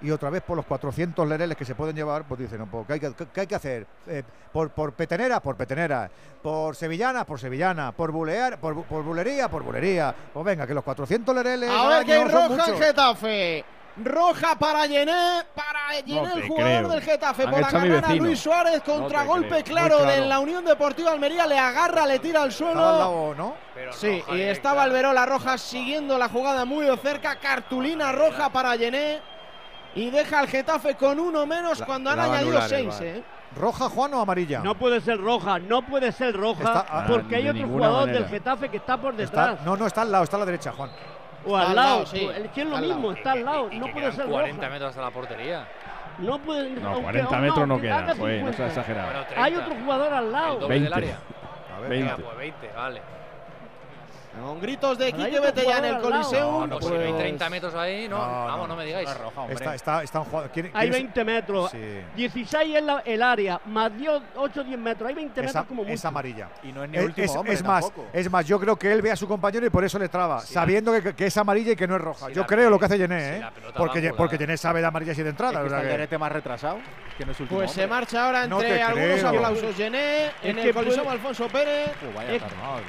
Speaker 1: y otra vez por los 400 lereles que se pueden llevar, pues dicen, no, pues, ¿qué, hay que, qué hay que hacer? Eh, por, por petenera, por petenera. Por sevillana, por sevillana. Por bulear, por, por bulería, por bulería. Pues venga, que los 400 lereles.
Speaker 9: A
Speaker 1: al
Speaker 9: ver que
Speaker 1: son
Speaker 9: roja
Speaker 1: muchos.
Speaker 9: Getafe. Roja para Yené, para Yené,
Speaker 20: te
Speaker 9: el jugador
Speaker 20: creo.
Speaker 9: del Getafe.
Speaker 20: Han
Speaker 9: por
Speaker 20: hecho a mi
Speaker 9: agarrar a
Speaker 20: vecino.
Speaker 9: Luis Suárez, contragolpe
Speaker 20: creo.
Speaker 9: claro, de la Unión Deportiva Almería, le agarra, le tira al suelo.
Speaker 1: Al lado, ¿no?
Speaker 9: Sí, y estaba Alberola Rojas siguiendo la jugada muy de cerca, cartulina roja para Yené y deja al Getafe con uno menos
Speaker 17: La-
Speaker 9: cuando han añadido seis. ¿eh?
Speaker 1: ¿Roja, Juan o amarilla?
Speaker 21: No puede ser roja, no puede ser roja,
Speaker 1: Está- ah,
Speaker 21: porque hay otro jugador
Speaker 20: manera.
Speaker 21: del Getafe que está por
Speaker 1: Está-
Speaker 21: detrás.
Speaker 1: no, no, está al lado, está a la derecha, Juan.
Speaker 21: o al
Speaker 9: al
Speaker 21: lado,
Speaker 9: lado, sí,
Speaker 21: es que es lo
Speaker 9: al lado.
Speaker 21: mismo, está al lado,
Speaker 10: Y
Speaker 21: no
Speaker 10: que
Speaker 21: puede ser
Speaker 10: 40
Speaker 21: roja.
Speaker 10: metros hasta la portería.
Speaker 21: No puede
Speaker 20: No,
Speaker 21: aunque-
Speaker 20: 40
Speaker 21: aunque-
Speaker 20: metros no
Speaker 21: aunque
Speaker 20: queda. Pues, no
Speaker 21: 50.
Speaker 20: seas exagerado.
Speaker 10: Bueno,
Speaker 21: Hay
Speaker 10: 30.
Speaker 21: otro jugador al
Speaker 10: El
Speaker 21: lado.
Speaker 10: doble del
Speaker 20: 20.
Speaker 10: área.
Speaker 1: A ver,
Speaker 10: Venga,
Speaker 20: 20.
Speaker 10: pues 20, vale.
Speaker 9: Con gritos de Quique Betella en el. Coliseum.
Speaker 1: No, no,
Speaker 10: Pues
Speaker 1: pues-
Speaker 10: si hay 30 metros ahí, no,
Speaker 1: No,
Speaker 10: vamos,
Speaker 1: no.
Speaker 10: no me digáis.
Speaker 2: No roja.
Speaker 1: Está, está, está un jugador. ¿quién-
Speaker 21: Hay
Speaker 1: quién es-
Speaker 21: 20 metros.
Speaker 1: Sí.
Speaker 21: 16 es la- el área, más dio 8 10 metros. Hay 20
Speaker 1: Es,
Speaker 21: metros como mucho.
Speaker 1: es amarilla.
Speaker 2: Y no es ni
Speaker 1: Es,
Speaker 2: último
Speaker 1: es-
Speaker 2: hombre
Speaker 1: es más, es más, yo creo que él ve a su compañero y por eso le traba, sabiendo que, que es amarilla y que no es roja. Yo creo lo que hace Yené, ¿eh? Porque,
Speaker 10: va
Speaker 1: Ye-
Speaker 10: por
Speaker 1: porque Yené sabe de amarillas y de entrada.
Speaker 2: Es que está el
Speaker 1: que-
Speaker 2: Derete más retrasado, que no es último
Speaker 9: Pues se marcha ahora
Speaker 1: No
Speaker 9: entre algunos aplausos Yené en el
Speaker 21: puede-
Speaker 9: Alfonso Pérez.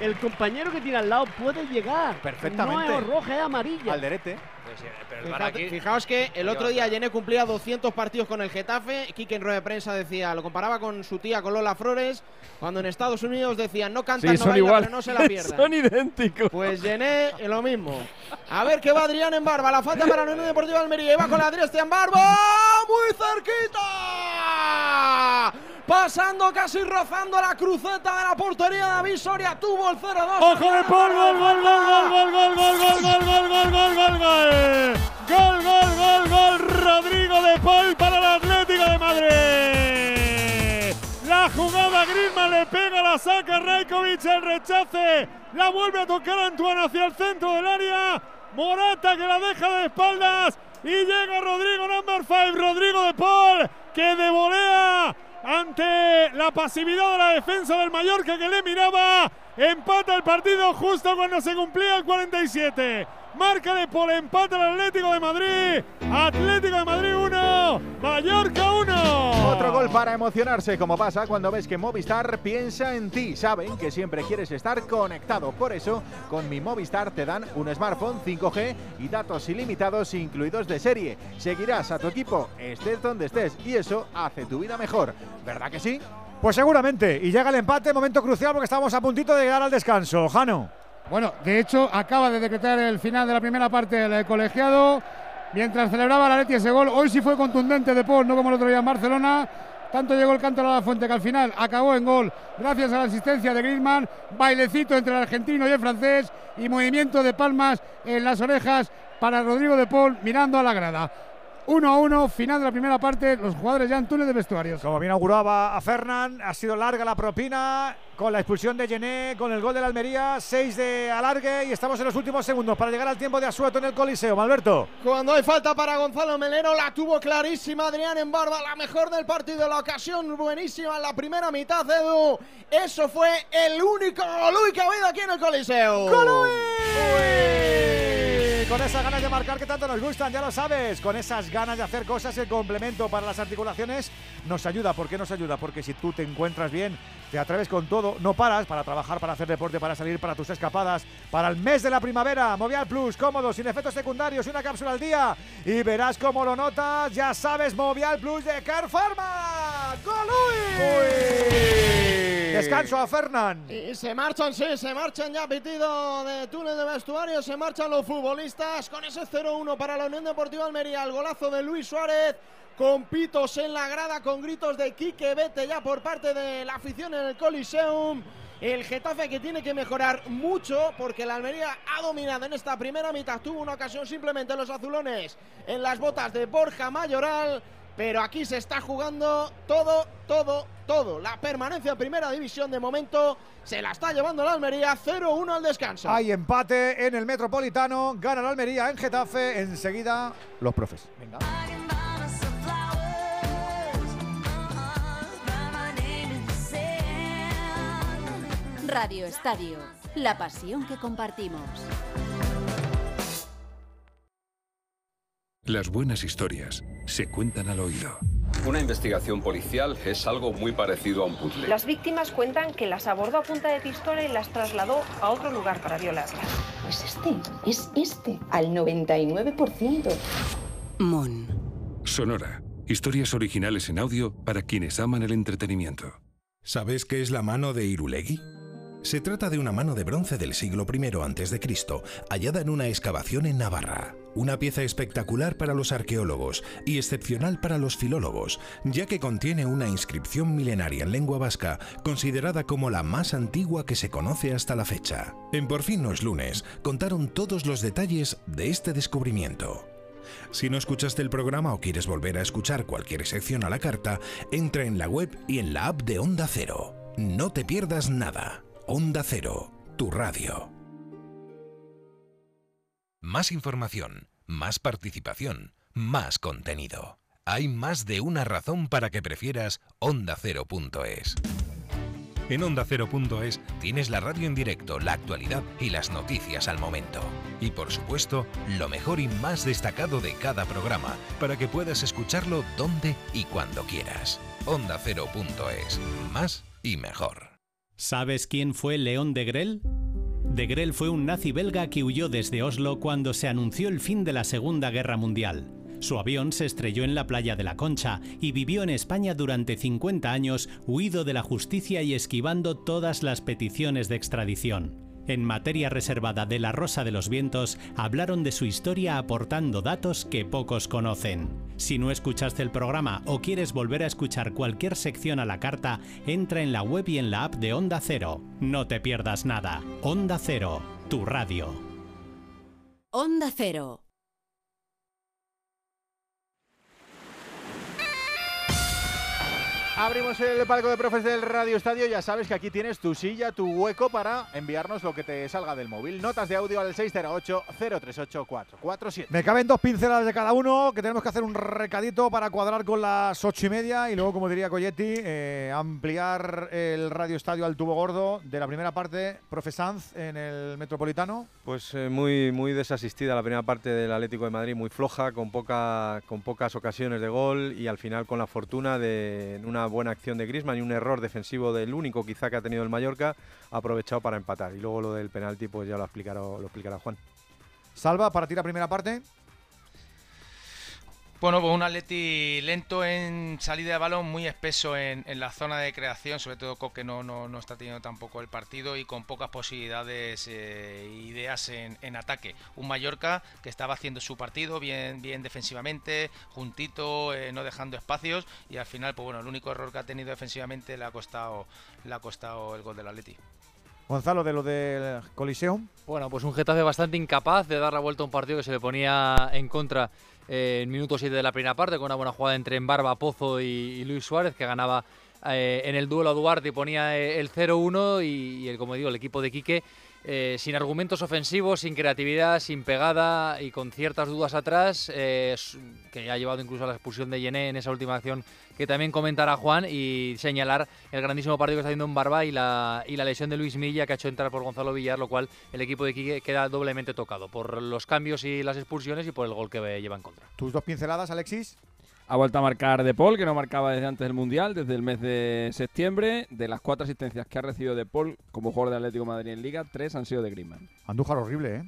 Speaker 21: El compañero que tiene al lado puede llegar.
Speaker 2: Perfectamente.
Speaker 21: No es roja, es amarilla.
Speaker 2: Alderete.
Speaker 10: Pues, eh, pero el VAR
Speaker 9: Fíjate-
Speaker 10: aquí-
Speaker 9: fijaos que el otro día Yené cumplía 200 partidos con el Getafe. Quique en rueda de prensa decía, lo comparaba con su tía, con Lola Flores, cuando en Estados Unidos decían, no cantan,
Speaker 20: Sí,
Speaker 9: no
Speaker 20: son
Speaker 9: bailan,
Speaker 20: igual.
Speaker 9: pero no se la pierdan.
Speaker 20: son idénticos.
Speaker 9: Pues Yené, eh, lo mismo. A ver qué va Adrián en Barba. La falta para la Unión Deportiva Almería. Y va con la Adrián Barba. ¡Muy cerquita! Pasando casi rozando la cruceta de la portería de David Soria. Tuvo el 0-2.
Speaker 7: ¡Ojo de! ¡Gol, gol, gol, gol, gol, gol, gol, gol, gol, gol, gol, gol, gol, gol! ¡Gol, gol, gol, gol! Rodrigo de Paul para el Atlético de Madrid. La jugada Griezmann le pega, la saca Rajkovic, el rechace. La vuelve a tocar Antoine hacia el centro del área. Morata que la deja de espaldas. Y llega Rodrigo number 5, Rodrigo de Paul, que de volea ante la pasividad de la defensa del Mallorca que le miraba. Empata el partido justo cuando se cumplía el 47. Marca de por empate al Atlético de Madrid. Atlético de Madrid 1, Mallorca 1.
Speaker 2: Otro gol para emocionarse, como pasa cuando ves que Movistar piensa en ti. Saben que siempre quieres estar conectado. Por eso, con mi Movistar te dan un smartphone 5G y datos ilimitados incluidos de serie. Seguirás a tu equipo, estés donde estés, y eso hace tu vida mejor. ¿Verdad que sí?
Speaker 1: Pues seguramente. Y llega el empate, momento crucial porque estamos a puntito de llegar al descanso. Jano.
Speaker 8: Bueno, de hecho, acaba de decretar el final de la primera parte del colegiado. Mientras celebraba la Leti ese gol, hoy sí fue contundente de Paul, no como el otro día en Barcelona. Tanto llegó el canto a la fuente que al final acabó en gol gracias a la asistencia de Griezmann, bailecito entre el argentino y el francés y movimiento de palmas en las orejas para Rodrigo de Paul mirando a la grada. 1 a 1, final de la primera parte, los jugadores ya en túnel de vestuarios.
Speaker 1: Como bien auguraba a Fernán, ha sido larga la propina con la expulsión de Gené, con el gol de la Almería, 6 de alargue y estamos en los últimos segundos para llegar al tiempo de Asueto en el Coliseo. Malberto.
Speaker 9: Cuando hay falta para Gonzalo Melero, la tuvo clarísima Adrián en barba, la mejor del partido, la ocasión buenísima en la primera mitad, Edu. Eso fue el único gol que ha habido aquí en el Coliseo.
Speaker 1: ¡Golui! Con esas ganas de marcar que tanto nos gustan, ya lo sabes. Con esas ganas de hacer cosas, el complemento para las articulaciones nos ayuda. ¿Por qué nos ayuda? Porque si tú te encuentras bien, te atreves con todo, no paras para trabajar, para hacer deporte, para salir, para tus escapadas, para el mes de la primavera. Movial Plus, cómodo, sin efectos secundarios, una cápsula al día. Y verás cómo lo notas. Ya sabes, Movial Plus de Car Pharma. ¡Golui! Descanso a Fernán.
Speaker 9: Y se marchan, sí, se marchan ya pitido de túnel de vestuario, se marchan los futbolistas con ese 0-1 para la Unión Deportiva Almería, el golazo de Luis Suárez con pitos en la grada, con gritos de Quique Vete ya por parte de la afición en el Coliseum. El Getafe que tiene que mejorar mucho porque la Almería ha dominado en esta primera mitad. Tuvo una ocasión simplemente los azulones en las botas de Borja Mayoral. Pero aquí se está jugando todo, todo, todo. La permanencia en primera división de momento se la está llevando la Almería 0-1 al descanso.
Speaker 1: Hay empate en el Metropolitano. Gana la Almería en Getafe. Enseguida los profes. Venga.
Speaker 3: Radio Estadio, la pasión que compartimos.
Speaker 30: Las buenas historias se cuentan al oído.
Speaker 31: Una investigación policial es algo muy parecido a un puzzle.
Speaker 32: Las víctimas cuentan que las abordó a punta de pistola y las trasladó a otro lugar para violarlas.
Speaker 33: Es este, es este, al 99%.
Speaker 23: Mon.
Speaker 30: Sonora. Historias originales en audio para quienes aman el entretenimiento.
Speaker 15: ¿Sabes qué es la mano de Irulegui? Se trata de una mano de bronce del siglo I a.C., hallada en una excavación en Navarra. Una pieza espectacular para los arqueólogos y excepcional para los filólogos, ya que contiene una inscripción milenaria en lengua vasca, considerada como la más antigua que se conoce hasta la fecha. En Por fin no es lunes, contaron todos los detalles de este descubrimiento. Si no escuchaste el programa o quieres volver a escuchar cualquier sección a la carta, entra en la web y en la app de Onda Cero. No te pierdas nada. Onda Cero, tu radio.
Speaker 23: Más información, más participación, más contenido. Hay más de una razón para que prefieras ondacero.es. En ondacero.es tienes la radio en directo, la actualidad y las noticias al momento. Y por supuesto, lo mejor y más destacado de cada programa para que puedas escucharlo donde y cuando quieras. Ondacero.es. Más y mejor.
Speaker 16: ¿Sabes quién fue León de Grel? De fue un nazi belga que huyó desde Oslo cuando se anunció el fin de la Segunda Guerra Mundial. Su avión se estrelló en la playa de la Concha y vivió en España durante 50 años, huido de la justicia y esquivando todas las peticiones de extradición. En materia reservada de La Rosa de los Vientos, hablaron de su historia aportando datos que pocos conocen. Si no escuchaste el programa o quieres volver a escuchar cualquier sección a la carta, entra en la web y en la app de Onda Cero. No te pierdas nada. Onda Cero, tu radio.
Speaker 3: Onda Cero.
Speaker 2: Abrimos el palco de profes del Radio Estadio. Ya sabes que aquí tienes tu silla, tu hueco para enviarnos lo que te salga del móvil. Notas de audio al 608-038-447.
Speaker 1: Me caben dos pinceladas de cada uno, que tenemos que hacer un recadito para cuadrar con las ocho y media y luego, como diría Coyetti, eh, ampliar el Radio Estadio al tubo gordo de la primera parte, profe Sanz, en el Metropolitano.
Speaker 17: Pues eh, muy, muy desasistida la primera parte del Atlético de Madrid, muy floja, con, poca, con pocas ocasiones de gol y al final con la fortuna de una buena acción de Griezmann y un error defensivo del único quizá que ha tenido el Mallorca, aprovechado para empatar. Y luego lo del penalti, pues ya lo explicará, lo explicará Juan.
Speaker 1: Salva para ti la primera parte.
Speaker 18: Bueno, pues un Atleti lento en salida de balón, muy espeso en, la zona de creación, sobre todo Coque no, no, no, está teniendo tampoco el partido y con pocas posibilidades e ideas en, ataque. Un Mallorca que estaba haciendo su partido bien, bien defensivamente, juntito, eh, no dejando espacios y al final, pues bueno, el único error que ha tenido defensivamente le ha costado, le ha costado el gol del Atleti.
Speaker 1: Gonzalo, de lo del Coliseum.
Speaker 19: Bueno, pues un Getafe bastante incapaz de dar la vuelta a un partido que se le ponía en contra eh, en minuto 7 de la primera parte, con una buena jugada entre Embarba, Pozo y, Luis Suárez, que ganaba eh, en el duelo a Duarte y ponía eh, el 0-1 y, el, como digo, el equipo de Quique sin argumentos ofensivos, sin creatividad, sin pegada y con ciertas dudas atrás, que ha llevado incluso a la expulsión de Yené en esa última acción que también comentará Juan y señalar el grandísimo partido que está haciendo en Barba y la, y la lesión de Luis Milla que ha hecho entrar por Gonzalo Villar, lo cual el equipo de Quique queda doblemente tocado por los cambios y las expulsiones y por el gol que lleva en contra.
Speaker 1: ¿Tus dos pinceladas, Alexis?
Speaker 20: Ha vuelto a marcar De Paul, que no marcaba desde antes del Mundial, desde el mes de septiembre. De las cuatro asistencias que ha recibido De Paul como jugador de Atlético de Madrid en Liga, tres han sido de Griezmann.
Speaker 1: Andújar horrible, ¿eh?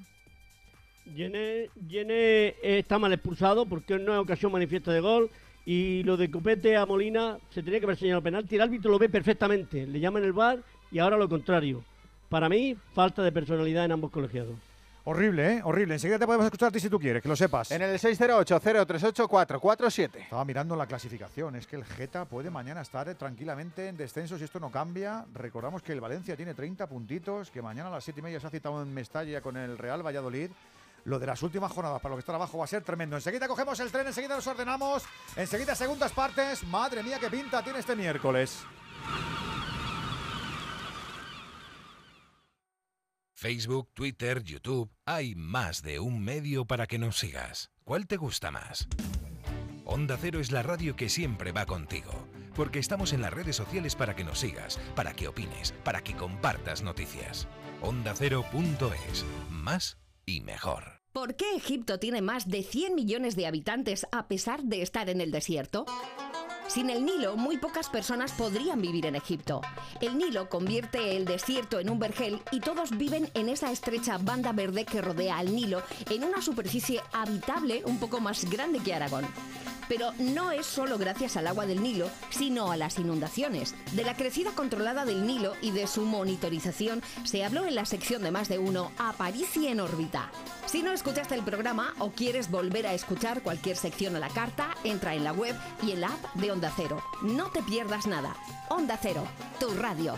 Speaker 21: Yene, está mal expulsado porque no es ocasión manifiesta de gol. Y lo de Copete a Molina se tenía que haber señalado penalti. El árbitro lo ve perfectamente. Le llaman el bar y ahora lo contrario. Para mí, falta de personalidad en ambos colegiados.
Speaker 1: Horrible, ¿eh? Horrible. Enseguida te podemos escuchar a ti si tú quieres, que lo sepas.
Speaker 2: En el 608-038-447.
Speaker 1: Estaba mirando la clasificación. Es que el Geta puede mañana estar tranquilamente en descenso si esto no cambia. Recordamos que el Valencia tiene 30 puntitos, que mañana a las 7 y media se ha citado en Mestalla con el Real Valladolid lo de las últimas jornadas para lo que está abajo va a ser tremendo. Enseguida cogemos el tren, enseguida nos ordenamos, enseguida segundas partes. Madre mía, qué pinta tiene este miércoles.
Speaker 15: Facebook, Twitter, YouTube, hay más de un medio para que nos sigas. ¿Cuál te gusta más? Onda Cero es la radio que siempre va contigo, porque estamos en las redes sociales para que nos sigas, para que opines, para que compartas noticias. OndaCero.es. Más y mejor.
Speaker 34: ¿Por qué Egipto tiene más de 100 millones de habitantes a pesar de estar en el desierto? Sin el Nilo, muy pocas personas podrían vivir en Egipto. El Nilo convierte el desierto en un vergel y todos viven en esa estrecha banda verde que rodea al Nilo en una superficie habitable un poco más grande que Aragón. Pero no es solo gracias al agua del Nilo, sino a las inundaciones. De la crecida controlada del Nilo y de su monitorización se habló en la sección de más de uno Aparici en órbita. Si no escuchaste el programa o quieres volver a escuchar cualquier sección a la carta, entra en la web y en la app de Onda Cero. No te pierdas nada. Onda Cero, tu radio.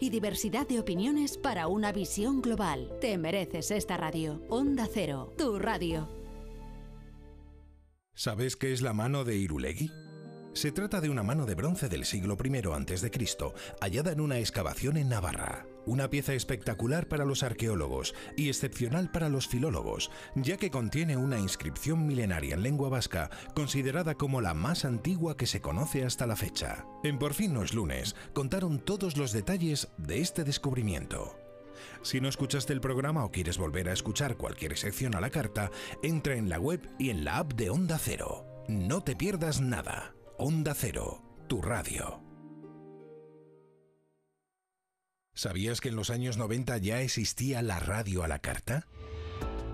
Speaker 3: y diversidad de opiniones para una visión global. Te mereces esta radio. Onda Cero, tu radio.
Speaker 15: ¿Sabes qué es la mano de Irulegui? Se trata de una mano de bronce del siglo I a.C., hallada en una excavación en Navarra. Una pieza espectacular para los arqueólogos y excepcional para los filólogos, ya que contiene una inscripción milenaria en lengua vasca considerada como la más antigua que se conoce hasta la fecha. En Por fin no es lunes, contaron todos los detalles de este descubrimiento. Si no escuchaste el programa o quieres volver a escuchar cualquier sección a la carta, entra en la web y en la app de Onda Cero. No te pierdas nada. Onda Cero, tu radio. ¿Sabías que en los años 90 ya existía la radio a la carta?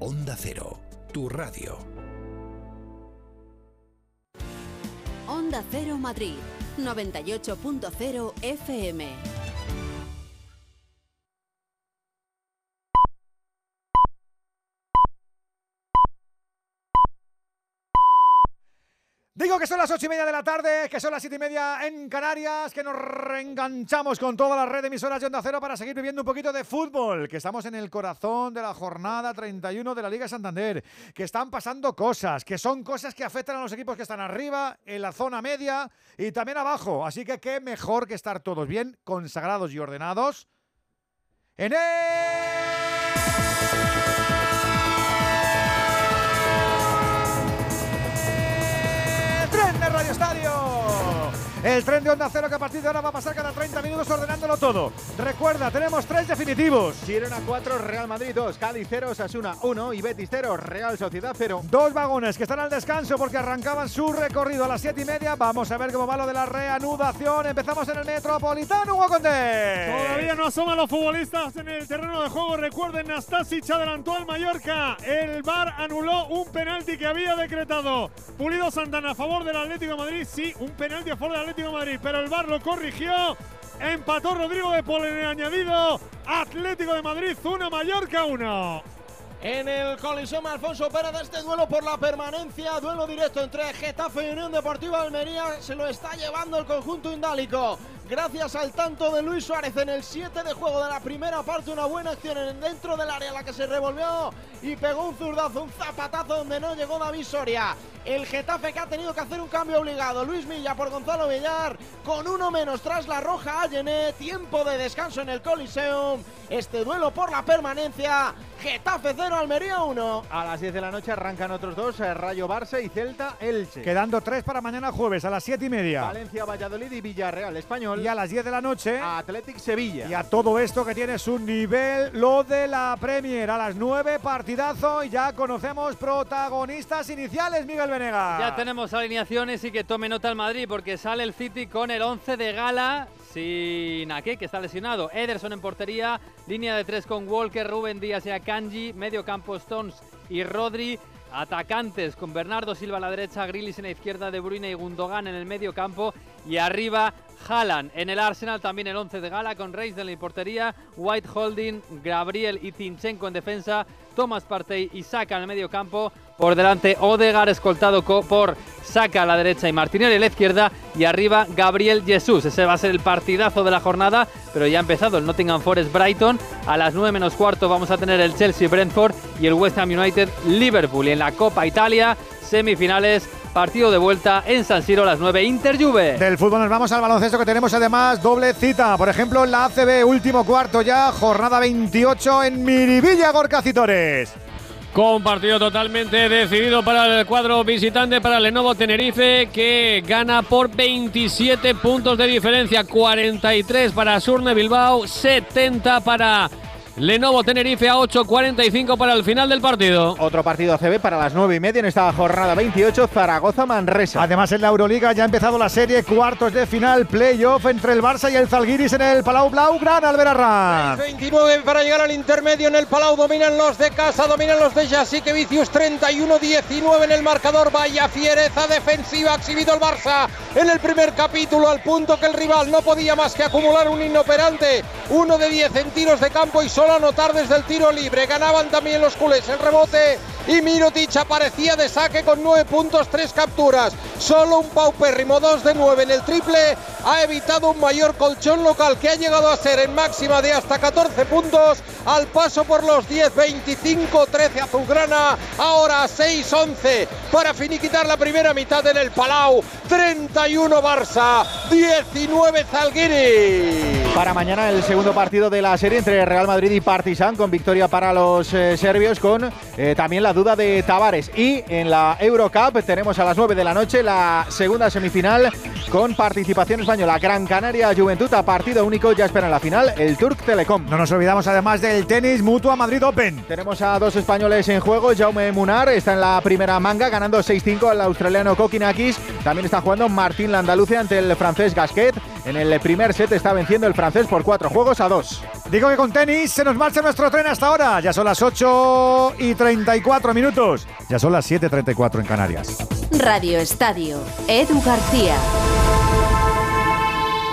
Speaker 15: Onda Cero, tu radio.
Speaker 3: Onda Cero Madrid, 98.0 FM.
Speaker 1: Digo que son las ocho y media de la tarde, que son las siete y media en Canarias, que nos reenganchamos con toda la red de emisoras de Onda Cero para seguir viviendo un poquito de fútbol, que estamos en el corazón de la jornada 31 de la Liga Santander, que están pasando cosas, que son cosas que afectan a los equipos que están arriba, en la zona media y también abajo. Así que qué mejor que estar todos bien, consagrados y ordenados en tren Estadio. El tren de Onda Cero que a partir de ahora va a pasar cada 30 minutos ordenándolo todo. Recuerda, tenemos tres definitivos.
Speaker 2: Girona 4, Real Madrid 2, Cádiz 0, Sasuna 1 y Betis 0, Real Sociedad 0.
Speaker 1: Dos vagones que están al descanso porque arrancaban su recorrido a las 7 y media. Vamos a ver cómo va lo de la reanudación. Empezamos en el Metropolitano, Hugo Condé.
Speaker 35: Todavía no asoman los futbolistas en el terreno de juego. Recuerden, Nastasic adelantó al Mallorca. El VAR anuló un penalti que había decretado Pulido Santana a favor del Atlético de Madrid. Sí, un penalti a favor del Atlético de Madrid, pero el VAR lo corrigió. Empató Rodrigo de Paul en el añadido. Atlético de Madrid 1, Mallorca 1.
Speaker 9: En el Coliseum Alfonso Pérez este duelo por la permanencia, duelo directo entre Getafe y Unión Deportiva Almería, se lo está llevando el conjunto indálico. Gracias al tanto de Luis Suárez en el 7 de juego de la primera parte, una buena acción en dentro del área a la que se revolvió y pegó un zurdazo, un zapatazo donde no llegó David Soria. El Getafe que ha tenido que hacer un cambio obligado. Luis Milla por Gonzalo Villar, con uno menos tras la roja a Llené, tiempo de descanso en el Coliseum. Este duelo por la permanencia, Getafe 0, Almería 1.
Speaker 2: A las 10 de la noche arrancan otros dos, eh, Rayo Barça y Celta Elche.
Speaker 1: Quedando tres para mañana jueves a las 7 y media.
Speaker 2: Valencia, Valladolid y Villarreal Español.
Speaker 1: Y a las 10 de la noche.
Speaker 2: Athletic Sevilla.
Speaker 1: Y a todo esto que tiene su nivel, lo de la Premier. A las 9, partidazo. Y ya conocemos protagonistas iniciales, Miguel Venega.
Speaker 10: Ya tenemos alineaciones y que tome nota el Madrid porque sale el City con el 11 de gala. Sin Ake, que está lesionado. Ederson en portería. Línea de tres con Walker, Rubén Díaz y Akanji. Medio campo Stones y Rodri. Atacantes con Bernardo Silva a la derecha, Grilis en la izquierda, De Bruyne y Gundogan en el medio campo. Y arriba Haaland en el Arsenal, también el 11 de gala con Reis en la portería, White Holding, Gabriel y Tinchenko en defensa, Thomas Partey y Saka en el medio campo. Por delante Odegar escoltado por Saka a la derecha y Martinelli a la izquierda. Y arriba Gabriel Jesús. Ese va a ser el partidazo de la jornada, pero ya ha empezado el Nottingham Forest Brighton. A las 9 menos cuarto vamos a tener el Chelsea Brentford y el West Ham United Liverpool. Y en la Copa Italia, semifinales Partido de vuelta en San Siro a las 9, Inter Juve.
Speaker 1: Del fútbol nos vamos al baloncesto que tenemos además doble cita. Por ejemplo, en la ACB, último cuarto ya, jornada 28 en Miribilla, Gorka Citores.
Speaker 29: Con partido totalmente decidido para el cuadro visitante, para Lenovo Tenerife, que gana por 27 puntos de diferencia. 43 para Surne Bilbao, 70 para Lenovo Tenerife a 8.45 para el final del partido.
Speaker 2: Otro partido ACB para las 9 y media en esta jornada 28, Zaragoza-Manresa.
Speaker 1: Además en la Euroliga ya ha empezado la serie, cuartos de final, playoff entre el Barça y el Zalgiris en el Palau Blau, Gran Alberarra.
Speaker 9: 29 para llegar al intermedio en el Palau, dominan los de casa, dominan los de Jasique Vicius, 31-19 en el marcador, vaya fiereza defensiva ha exhibido el Barça en el primer capítulo, al punto que el rival no podía más que acumular un inoperante, uno de 10 en tiros de campo y solo anotar desde el tiro libre. Ganaban también los culés. El rebote. Y Mirotic aparecía de saque con 9 puntos, 3 capturas. Solo un paupérrimo 2 de 9 en el triple. Ha evitado un mayor colchón local que ha llegado a ser en máxima de hasta 14 puntos. Al paso por los 10, 25, 13 Azulgrana, ahora 6, 11 para finiquitar la primera mitad en el Palau, 31 Barça, 19 Zalgiris.
Speaker 2: Para mañana el segundo partido de la serie entre Real Madrid y Partizan con victoria para los eh, serbios con eh, también la duda de Tavares. Y en la Eurocup tenemos a las 9 de la noche la segunda semifinal con participación española. Gran Canaria Juventud a partido único ya espera en la final el Turk Telecom.
Speaker 1: No nos olvidamos además del tenis Mutua Madrid Open.
Speaker 2: Tenemos a dos españoles en juego. Jaume Munar está en la primera manga ganando 6-5 al australiano Kokinakis. También está jugando Martín Landaluce ante el francés Gasquet. En el primer set está venciendo el francés por cuatro juegos a dos.
Speaker 1: Digo que con tenis se nos marcha nuestro tren hasta ahora. Ya son las 8 y 34 minutos. Ya son las 7.34 en Canarias.
Speaker 3: Radio Estadio. Edu García.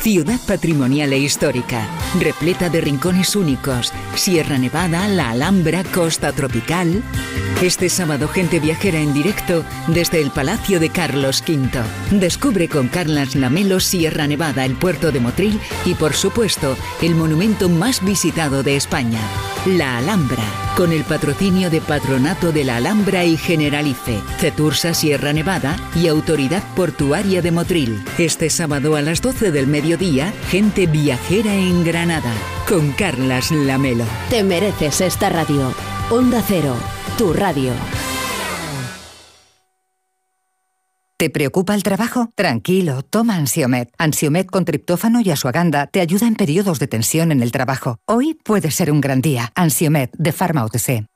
Speaker 36: ciudad patrimonial e histórica, repleta de rincones únicos, Sierra Nevada, la Alhambra, costa tropical. Este sábado gente viajera en directo desde el Palacio de Carlos V. Descubre con Carlas Lamelo Sierra Nevada, el puerto de Motril y por supuesto el monumento más visitado de España, la Alhambra, con el patrocinio de Patronato de la Alhambra y Generalife, Cetursa Sierra Nevada y Autoridad Portuaria de Motril. Este sábado a las 12 del mediodía, gente viajera en Granada, con Carlas Lamelo.
Speaker 3: Te mereces esta radio. Onda Cero, tu radio.
Speaker 37: ¿Te preocupa el trabajo? Tranquilo, toma Ansiomet. Ansiomet con triptófano y asuaganda te ayuda en periodos de tensión en el trabajo. Hoy puede ser un gran día. Ansiomet de Pharma OTC.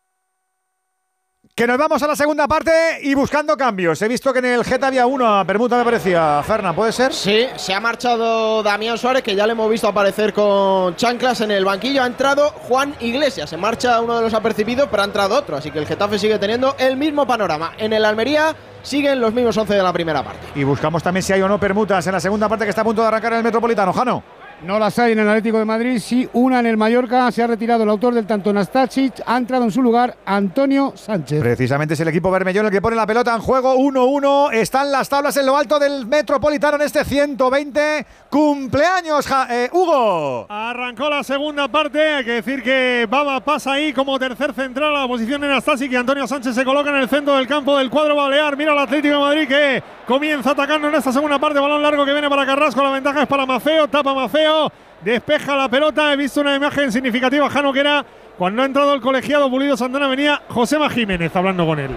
Speaker 1: Que nos vamos a la segunda parte y buscando cambios. He visto que en el Geta había uno a Permuta, me parecía. Ferna, ¿puede ser?
Speaker 9: Sí, se ha marchado Damián Suárez, que ya le hemos visto aparecer con chanclas en el banquillo. Ha entrado Juan Iglesias. Se marcha uno de los apercibidos, pero ha entrado otro. Así que el Getafe sigue teniendo el mismo panorama. En el Almería siguen los mismos 11 de la primera parte.
Speaker 1: Y buscamos también si hay o no permutas en la segunda parte que está a punto de arrancar en el Metropolitano. Jano.
Speaker 8: No las hay en el Atlético de Madrid, sí una en el Mallorca. Se ha retirado el autor del tanto Nastasic. Ha entrado en su lugar Antonio Sánchez.
Speaker 1: Precisamente es el equipo bermellón el que pone la pelota en juego 1-1. Están las tablas en lo alto del Metropolitano en este 120 cumpleaños. Eh, Hugo.
Speaker 7: Arrancó la segunda parte. Hay que decir que Baba pasa ahí como tercer central a la posición de Nastasic y Antonio Sánchez se coloca en el centro del campo del cuadro balear. Mira el Atlético de Madrid que comienza atacando en esta segunda parte. Balón largo que viene para Carrasco. La ventaja es para Mafeo. Tapa Mafeo despeja la pelota. He visto una imagen significativa, Jano, que era cuando ha entrado el colegiado Pulido Santana, venía Josema Jiménez hablando con él.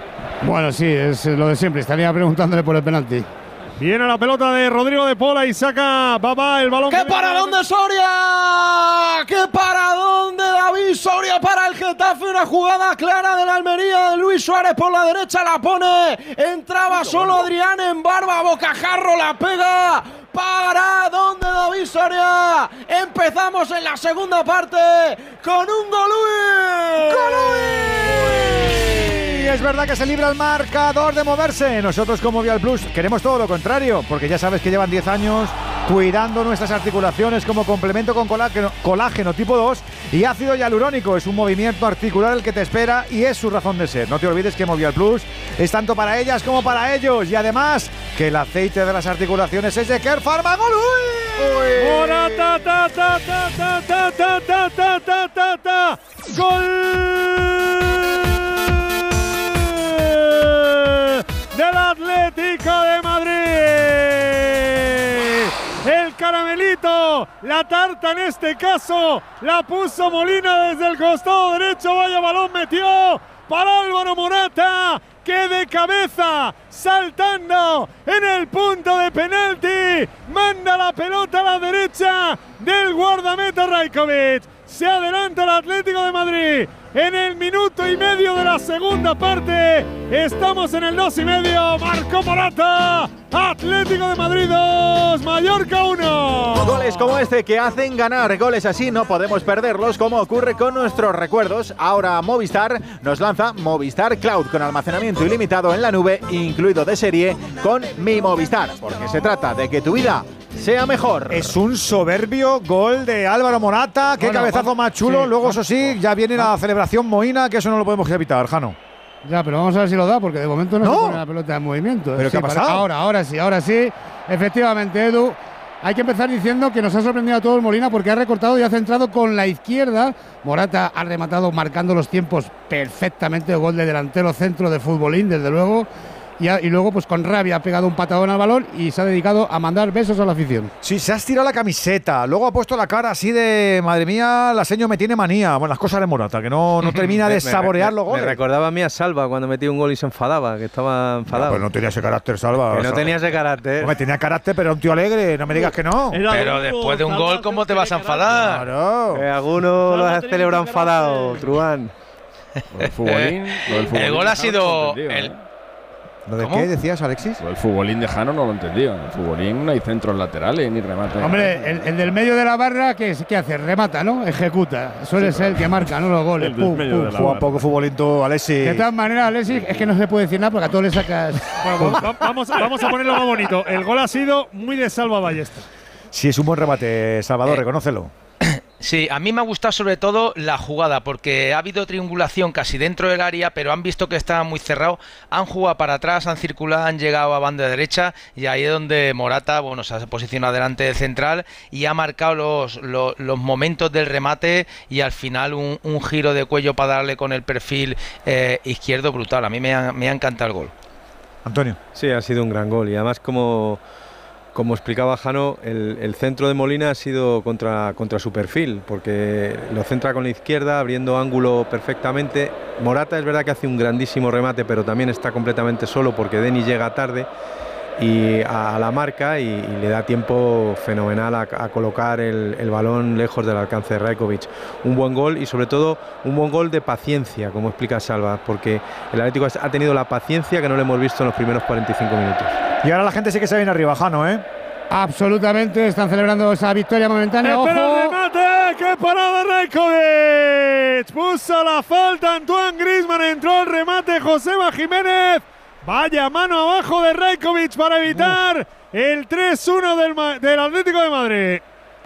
Speaker 8: Bueno, sí, es lo de siempre. Estaría preguntándole por el penalti.
Speaker 7: Viene la pelota de Rodrigo de Pola y saca Baba el balón.
Speaker 9: ¡Qué para dónde Soria! ¡Qué para dónde David Soria para el Getafe! Una jugada clara de la Almería de Luis Suárez por la derecha la pone. Entraba solo Adrián en barba, bocajarro la pega. ¿Para dónde David Soria? Empezamos en la segunda parte con un. ¡Golui!
Speaker 1: Es verdad que se libra el marcador de moverse. Nosotros como Vial Plus queremos todo lo contrario, porque ya sabes que llevan 10 años cuidando nuestras articulaciones como complemento con colágeno, tipo 2 y ácido hialurónico. Es un movimiento articular el que te espera y es su razón de ser. No te olvides que Movial Plus es tanto para ellas como para ellos y además que el aceite de las articulaciones es de Care Pharma
Speaker 7: ¡Gol! Del Atlético de Madrid. El caramelito, la tarta en este caso, la puso Molina desde el costado derecho. Vaya balón metió para Álvaro Morata, que de cabeza, saltando en el punto de penalti, manda la pelota a la derecha del guardameta Rajkovic. Se adelanta el Atlético de Madrid en el minuto y medio de la segunda parte. Estamos en el dos y medio. Marco Morata. Atlético de Madrid 2, Mallorca 1.
Speaker 2: Goles como este que hacen ganar, goles así no podemos perderlos como ocurre con nuestros recuerdos. Ahora Movistar nos lanza Movistar Cloud con almacenamiento ilimitado en la nube, incluido de serie con Mi Movistar, porque se trata de que tu vida sea mejor.
Speaker 1: Es un soberbio gol de Álvaro Morata. Qué
Speaker 8: Bueno,
Speaker 1: cabezazo más chulo.
Speaker 8: sí,
Speaker 1: Luego, eso sí, ya viene la celebración Moina, que eso no lo podemos evitar, Jano.
Speaker 8: Ya, pero vamos a ver si lo da, porque de momento no, se pone la pelota en movimiento.
Speaker 1: ¿Pero qué ha pasado?
Speaker 8: Ahora, ahora sí, ahora sí. Efectivamente, Edu. Hay que empezar diciendo que nos ha sorprendido a todos Molina porque ha recortado y ha centrado con la izquierda. Morata ha rematado marcando los tiempos perfectamente. Gol de delantero centro de futbolín, desde luego y, luego pues con rabia ha pegado un patadón al balón y se ha dedicado a mandar besos a la afición.
Speaker 1: Sí, se ha estirado la camiseta, luego ha puesto la cara así de, madre mía, la seño me tiene manía. Bueno, las cosas de Morata, que no, no termina de saborear los goles.
Speaker 17: Me recordaba a mí a Salva cuando metía un gol y se enfadaba, que estaba enfadado.
Speaker 1: pues no tenía ese carácter, Salva.
Speaker 17: Que no tenía ese carácter.
Speaker 1: Pues tenía carácter, pero era un tío alegre, no me digas que no.
Speaker 18: pero después de un gol, ¿cómo te vas a enfadar?
Speaker 17: Claro. Que alguno lo has celebrado enfadado, Truán.
Speaker 18: el gol ha sido... El,
Speaker 1: ¿Lo de qué decías, Alexis?
Speaker 20: el futbolín de Jano no lo entendía. En el futbolín no hay centros laterales ni remate.
Speaker 8: Hombre, el, del medio de la barra, ¿qué, ¿qué, hace? Remata, ¿no? Ejecuta. Suele ser el que marca, ¿no? Los goles. El pum, pum.
Speaker 1: Juega poco futbolín tú, Alexis.
Speaker 8: De todas maneras, Alexis, es que no se puede decir nada porque a todos le sacas.
Speaker 7: vamos, vamos a ponerlo más bonito. El gol ha sido muy de Salva Ballesta.
Speaker 1: Sí, es un buen remate, Salvador, eh, reconócelo.
Speaker 18: Sí, a mí me ha gustado sobre todo la jugada, porque ha habido triangulación casi dentro del área, pero han visto que estaba muy cerrado, han jugado para atrás, han circulado, han llegado a banda derecha, y ahí es donde Morata, bueno, se ha posicionado delante del central y ha marcado los, los, momentos del remate y al final un, giro de cuello para darle con el perfil eh, izquierdo brutal. A mí me ha, me ha encantado el gol.
Speaker 1: Antonio.
Speaker 17: Sí, ha sido un gran gol y además como como explicaba Jano, el, centro de Molina ha sido contra, contra su perfil, porque lo centra con la izquierda, abriendo ángulo perfectamente. Morata es verdad que hace un grandísimo remate, pero también está completamente solo porque Denis llega tarde y a, la marca y, le da tiempo fenomenal a, colocar el, balón lejos del alcance de Rajkovic. Un buen gol y sobre todo un buen gol de paciencia, como explica Salva, porque el Atlético ha tenido la paciencia que no le hemos visto en los primeros 45 minutos.
Speaker 1: Y ahora la gente sí que se viene arriba, Jano, ¿eh?
Speaker 8: Absolutamente, están celebrando esa victoria momentánea. ¡Ojo!
Speaker 7: el remate! ¡Qué parada Rekovic! Puso la falta Antoine Grisman, entró el remate Joseba Jiménez. Vaya mano abajo de Rekovic para evitar el 3-1 del, del, Atlético de Madrid.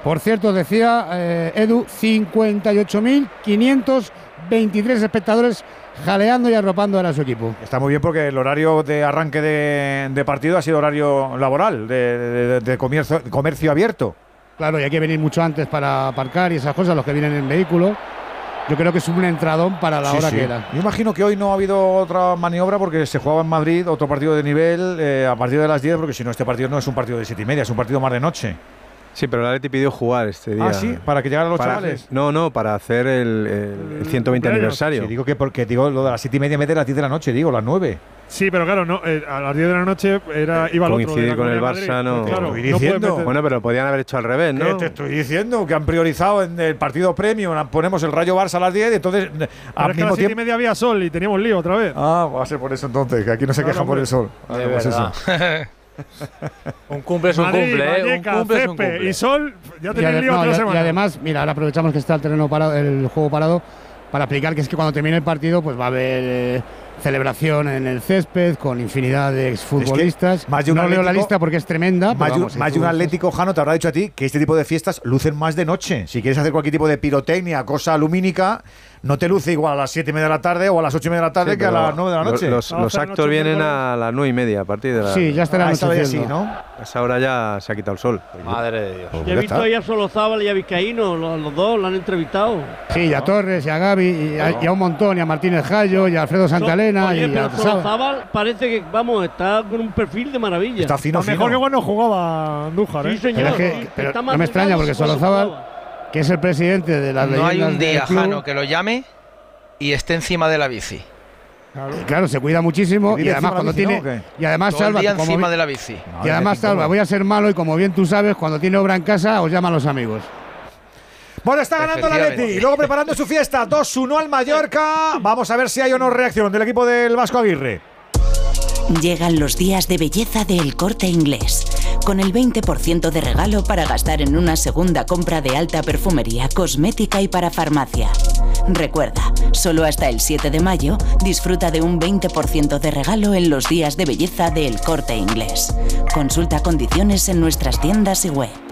Speaker 8: Por cierto, decía eh, Edu, 58.523 espectadores jaleando y arropando a su equipo.
Speaker 1: Está muy bien porque el horario de arranque de, partido ha sido horario laboral, de, comercio, comercio abierto.
Speaker 8: Claro, y hay que venir mucho antes para aparcar y esas cosas, los que vienen en vehículo. Yo creo que es un entradón para la hora que era.
Speaker 1: Yo imagino que hoy no ha habido otra maniobra porque se jugaba en Madrid otro partido de nivel eh, a partir de las 10, porque si no, este partido no es un partido de 7 y media, es un partido más de noche.
Speaker 17: Sí, pero la Leti pidió jugar este día.
Speaker 1: Ah, sí, para que llegaran los chavales.
Speaker 17: No, no, para hacer el, 120 aniversario.
Speaker 1: Sí, digo que porque digo lo de las 7 y media vez de las 10 de la noche, digo, las 9.
Speaker 7: Sí, pero claro, no, eh, a las 10 de la noche era, iba
Speaker 17: Coincidir con el Barça, no.
Speaker 1: Claro, diciendo.
Speaker 17: bueno, pero podían haber hecho al revés, ¿no?
Speaker 1: te estoy diciendo que han priorizado en el partido premium, ponemos el Rayo Barça a las 10 y entonces.
Speaker 7: al mismo a las 7 y media había sol y teníamos lío otra vez.
Speaker 1: Ah, va a ser por eso entonces, que aquí no se queja por el sol.
Speaker 17: pues eso. un cumple es un cumple, ¿eh? un cumple es un cumple.
Speaker 7: Y Sol, ya tenéis lío otra semana.
Speaker 8: Y además, mira, ahora aprovechamos que está el terreno parado, el juego parado, para explicar que es que cuando termine el partido, pues va a haber eh, celebración en el césped con infinidad de exfutbolistas. más de no leo la lista porque es tremenda.
Speaker 1: Más, más de un Atlético Jano te habrá dicho a ti que este tipo de fiestas lucen más de noche. Si quieres hacer cualquier tipo de pirotecnia, cosa lumínica, no te luce igual a las 7 y media de la tarde o a las 8 y media de la tarde que a las 9 de la noche.
Speaker 17: Los, actos vienen a las 9 y media a partir de la.
Speaker 8: Sí, ya estará
Speaker 1: esa así, ¿no?
Speaker 17: A esa hora ya se ha quitado el sol. Madre de Dios.
Speaker 21: Ya he visto ahí a Solozábal y a Vizcaíno, los, dos lo han entrevistado.
Speaker 8: Sí, y a Torres, y a Gaby, y a, un montón, y a Martínez Jallo, y a Alfredo Santalena. y
Speaker 21: a Solozábal parece que, vamos, está con un perfil de maravilla.
Speaker 1: Está fino,
Speaker 7: Mejor que cuando jugaba Andújar, ¿eh?
Speaker 21: Sí, señor.
Speaker 8: no me extraña porque Solozábal, que es el presidente de la
Speaker 18: No hay un día, Jano, que lo llame y esté encima de la bici.
Speaker 8: Claro, se cuida muchísimo y además cuando tiene y además salva
Speaker 18: encima de la bici.
Speaker 8: y además salva, voy a ser malo y como bien tú sabes, cuando tiene obra en casa os llama a los amigos.
Speaker 1: Bueno, está ganando la Leti. Y luego preparando su fiesta. 2-1 al Mallorca. Vamos a ver si hay o no reacción del equipo del Vasco Aguirre.
Speaker 11: Llegan los días de belleza del corte inglés, con el 20% de regalo para gastar en una segunda compra de alta perfumería, cosmética y para farmacia. Recuerda, solo hasta el 7 de mayo disfruta de un 20% de regalo en los días de belleza del corte inglés. Consulta condiciones en nuestras tiendas y web.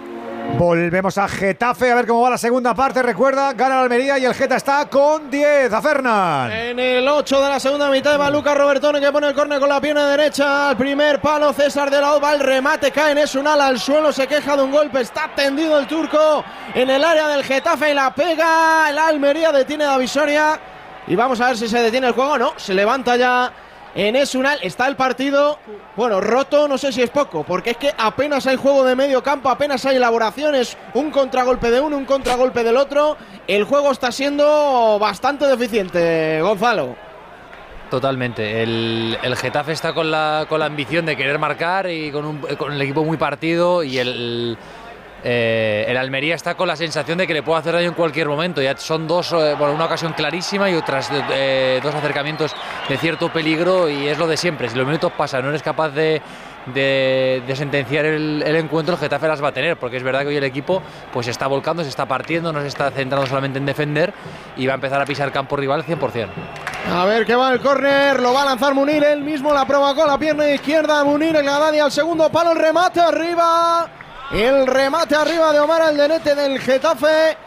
Speaker 1: Volvemos a Getafe a ver cómo va la segunda parte. Recuerda, gana la Almería y el Geta está con 10. A Fernán.
Speaker 9: En el 8 de la segunda mitad va Lucas Robertone que pone el córner con la pierna derecha. Al primer palo César de la Ova. El remate cae en un ala al suelo. Se queja de un golpe. Está tendido el turco en el área del Getafe y la pega. El Almería detiene la visoria. Y vamos a ver si se detiene el juego. No, se levanta ya en Esunal. Está el partido, bueno, roto, no sé si es poco, porque es que apenas hay juego de medio campo, apenas hay elaboraciones, un contragolpe de uno, un contragolpe del otro. El juego está siendo bastante deficiente, Gonzalo.
Speaker 38: Totalmente. El, Getafe está con la, con la ambición de querer marcar y con, un, con el equipo muy partido y el, eh, el Almería está con la sensación de que le puede hacer daño en cualquier momento. Ya son dos, eh, bueno, una ocasión clarísima y otras eh, dos acercamientos de cierto peligro y es lo de siempre. Si los minutos pasan, no eres capaz de, sentenciar el, encuentro, el Getafe las va a tener, porque es verdad que hoy el equipo pues se está volcando, se está partiendo, no se está centrando solamente en defender y va a empezar a pisar campo rival 100%.
Speaker 9: A ver qué va el córner, lo va a lanzar Munir, él mismo la provocó la pierna izquierda, Munir el Gadani al segundo palo, el remate arriba. El remate arriba de Omar Aldenete del Getafe.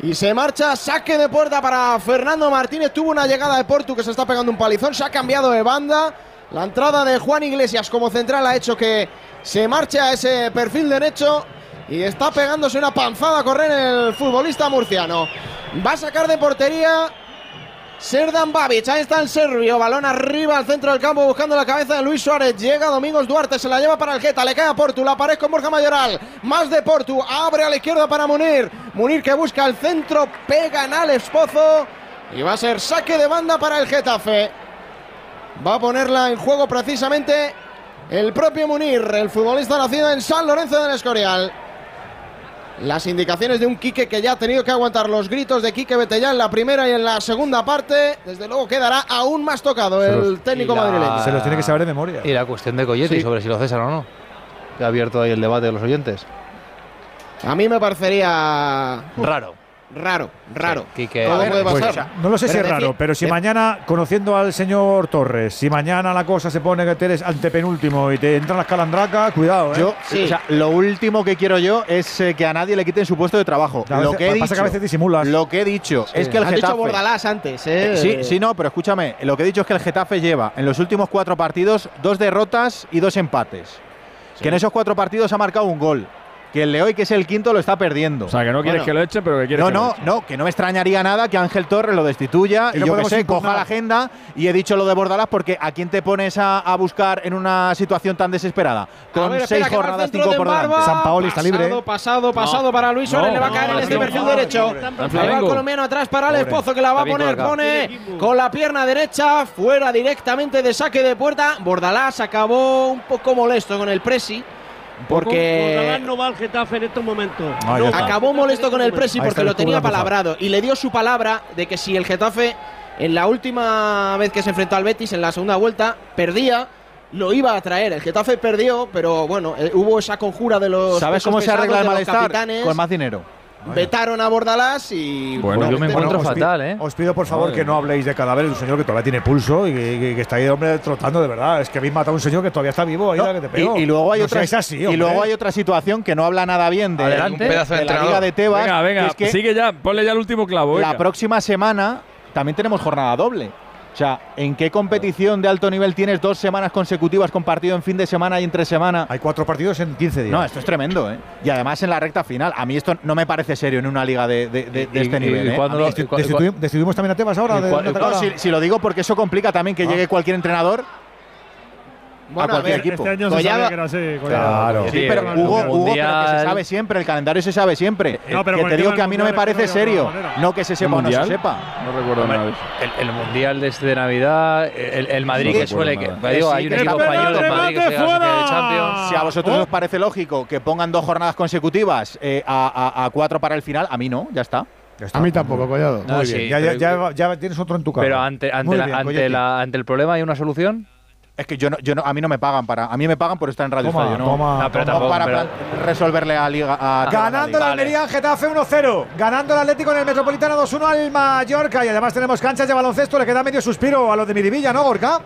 Speaker 9: Y se marcha, saque de puerta para Fernando Martínez. Tuvo una llegada de Portu que se está pegando un palizón. Se ha cambiado de banda. La entrada de Juan Iglesias como central ha hecho que se marche a ese perfil derecho. Y está pegándose una panzada a correr el futbolista murciano. Va a sacar de portería Serdan Babic, ahí está el serbio, balón arriba al centro del campo buscando la cabeza de Luis Suárez, llega Domingos Duarte, se la lleva para el Geta, le cae a Portu, la pared con Borja Mayoral, más de Portu, abre a la izquierda para Munir, Munir que busca el centro, pega en Alex Pozo y va a ser saque de banda para el Getafe. Va a ponerla en juego precisamente el propio Munir, el futbolista nacido en San Lorenzo del Escorial las indicaciones de un Quique que ya ha tenido que aguantar los gritos de Quique Betellá en la primera y en la segunda parte. Desde luego quedará aún más tocado el técnico madrileño.
Speaker 1: Se los tiene que saber de memoria.
Speaker 38: Y la cuestión de Coyetti sobre si lo cesan o no. Que ha abierto ahí el debate de los oyentes.
Speaker 9: A mí me parecería
Speaker 38: raro
Speaker 9: raro, raro.
Speaker 1: Pues, no lo sé si es raro, pero si mañana, conociendo al señor Torres, si mañana la cosa se pone que eres antepenúltimo y te entran las calandracas, cuidado, ¿eh?
Speaker 2: Yo, lo último que quiero yo es eh, que a nadie le quiten su puesto de trabajo. lo que he dicho,
Speaker 1: que a veces disimulas.
Speaker 2: Lo que he dicho es que el Getafe.
Speaker 9: dicho Bordalás antes, ¿eh?
Speaker 2: Sí, sí, no, pero escúchame. Lo que he dicho es que el Getafe lleva en los últimos cuatro partidos dos derrotas y dos empates. Que en esos cuatro partidos ha marcado un gol que el Leoy, que es el quinto, lo está perdiendo.
Speaker 20: O sea, que no quieres que lo eche, pero que quieres
Speaker 2: no,
Speaker 20: que
Speaker 2: no,
Speaker 20: lo eche.
Speaker 2: No, que no me extrañaría nada que Ángel Torres lo destituya y, yo que sé, coja la agenda y he dicho lo de Bordalás porque ¿a quién te pones a, buscar en una situación tan desesperada? Con seis jornadas, cinco por delante.
Speaker 1: San Paoli está libre.
Speaker 9: Pasado, pasado, para Luis Suárez, le va a caer en este perfil derecho. va el colombiano atrás para el esposo que la va a poner, pone con la pierna derecha, fuera directamente de saque de puerta. Bordalás acabó un poco molesto con el presi. Porque
Speaker 21: no va al Getafe en estos momentos.
Speaker 9: acabó molesto con el Presi porque lo tenía palabrado y le dio su palabra de que si el Getafe en la última vez que se enfrentó al Betis en la segunda vuelta perdía lo iba a traer. El Getafe perdió, pero bueno, eh, hubo esa conjura de los
Speaker 2: ¿Sabes cómo se arregla el malestar? Con más dinero.
Speaker 9: Vetaron a Bordalás y.
Speaker 38: Bueno, yo me encuentro fatal, ¿eh?
Speaker 1: Os pido por favor que no habléis de cadáveres de un señor que todavía tiene pulso y que, está ahí, hombre, trotando de verdad. Es que habéis matado a un señor que todavía está vivo ahí que te pegó.
Speaker 2: Y, luego hay otra, y luego hay otra situación que no habla nada bien de,
Speaker 38: Adelante.
Speaker 2: de, la Liga de Tebas.
Speaker 20: Venga, venga, que sigue ya, ponle ya el último clavo.
Speaker 2: La próxima semana también tenemos jornada doble. O sea, ¿en qué competición de alto nivel tienes dos semanas consecutivas con partido en fin de semana y entre semana?
Speaker 1: Hay cuatro partidos en 15 días.
Speaker 2: No, esto es tremendo, ¿eh? Y además en la recta final. A mí esto no me parece serio en una liga de, este nivel. ¿eh?
Speaker 1: ¿Decidimos también a Tebas ahora?
Speaker 2: no, si, lo digo porque eso complica también que ah. llegue cualquier entrenador a cualquier equipo.
Speaker 35: Este año se sabía que era así.
Speaker 2: Claro. Sí, pero Hugo, Hugo pero que se sabe siempre, el calendario se sabe siempre. No, pero que te digo que a mí no me parece serio. No que se sepa o no se sepa.
Speaker 20: No recuerdo nada
Speaker 38: el, el, mundial de este de Navidad, el, el Madrid que suele que digo, hay un equipo español del Madrid que se de Champions.
Speaker 2: Si a vosotros os parece lógico que pongan dos jornadas consecutivas eh, a, a, cuatro para el final, a mí no, ya está.
Speaker 39: A mí tampoco, Collado.
Speaker 1: Muy bien. ya, ya, ya, tienes otro en tu casa.
Speaker 38: Pero ante, ante, ante, la, ante el problema hay una solución.
Speaker 2: Es que yo no, yo no, a mí no me pagan para. A mí me pagan por estar en Radio Estadio, ¿no? para resolverle a Liga. A
Speaker 1: Ganando la Almería Getafe 1-0. Ganando el Atlético en el Metropolitano 2-1 al Mallorca. Y además tenemos canchas de baloncesto. Le queda medio suspiro a los de Miribilla, ¿no, Gorka?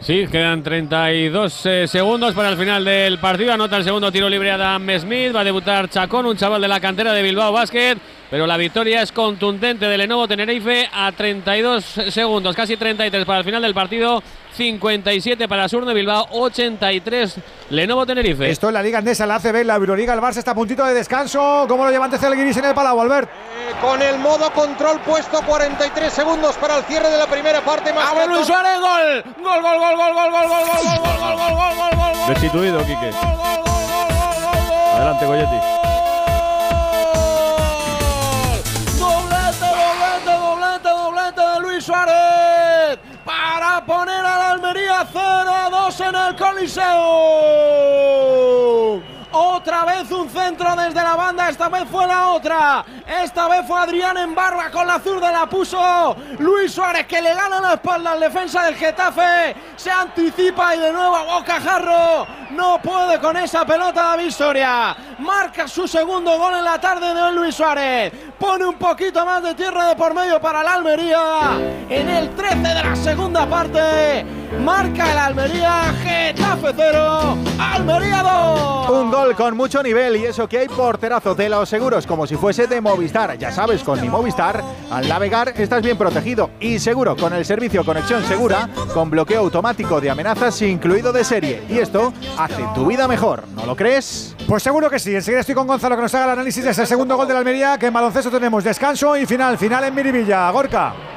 Speaker 29: Sí, quedan 32 eh, segundos para el final del partido. Anota el segundo tiro libre Adam Smith. Va a debutar Chacón, un chaval de la cantera de Bilbao Basket. Pero la victoria es contundente de Lenovo Tenerife a 32 segundos, casi 33 para el final del partido. 57 para Sur de Bilbao, 83 Lenovo Tenerife.
Speaker 1: Esto es la Liga Andesa, la ACB, la Euroliga, el Barça está a puntito de descanso. ¿Cómo lo lleva antes el Guiris en el Palau, Albert?
Speaker 9: Eh, con el modo control puesto, 43 segundos para el cierre de la primera parte. Más
Speaker 28: ¡A ver, Luis Suárez, gol! ¡Gol, gol, gol, gol, gol, gol, gol, gol, gol, gol, gol, gol, gol, gol, gol!
Speaker 20: Destituido, Quique. Adelante, Goyetti.
Speaker 9: Doblete, doblete, doblete, doblete de Luis Suárez poner a la Almería 0 a 2 en el Coliseo. Otra vez un centro desde la banda, esta vez fue la otra. Esta vez fue Adrián en barba con la zurda, la puso Luis Suárez que le gana la espalda al defensa del Getafe. Se anticipa y de nuevo a Bocajarro. No puede con esa pelota David Soria. Marca su segundo gol en la tarde de hoy Luis Suárez. Pone un poquito más de tierra de por medio para la Almería. En el 13 de la segunda parte. Marca el Almería, Getafe 0, Almería 2.
Speaker 2: Un gol con mucho nivel y eso que hay porterazo de los seguros como si fuese de Movistar. Ya sabes, con mi Movistar, al navegar estás bien protegido y seguro con el servicio Conexión Segura, con bloqueo automático de amenazas incluido de serie. Y esto hace tu vida mejor, ¿no lo crees?
Speaker 1: Pues seguro que sí. Enseguida estoy con Gonzalo que nos haga el análisis de ese segundo gol de la Almería, que en baloncesto tenemos descanso y final, final en Miribilla. Gorka.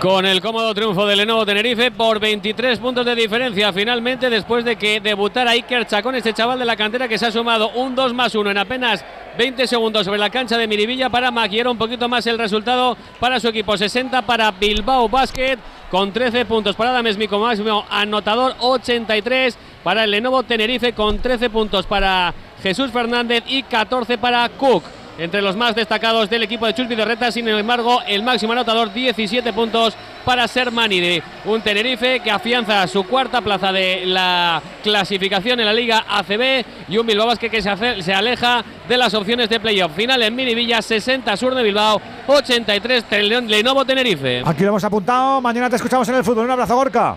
Speaker 29: Con el cómodo triunfo de Lenovo Tenerife por 23 puntos de diferencia. Finalmente, después de que debutara Iker Chacón, este chaval de la cantera que se ha sumado un 2 más 1 en apenas 20 segundos sobre la cancha de Miribilla para maquillar un poquito más el resultado para su equipo. 60 para Bilbao Basket con 13 puntos para Smith como máximo anotador. 83 para el Lenovo Tenerife con 13 puntos para Jesús Fernández y 14 para Cook entre los más destacados del equipo de Chus Reta. Sin embargo, el máximo anotador, 17 puntos para Sermanide. Un Tenerife que afianza su cuarta plaza de la clasificación en la Liga ACB y un Bilbao Basket que se, se aleja de las opciones de playoff. Final en Minivilla, 60 sur de Bilbao, 83 Lenovo Tenerife.
Speaker 1: Aquí lo hemos apuntado. Mañana te escuchamos en el fútbol. Un abrazo, Gorka.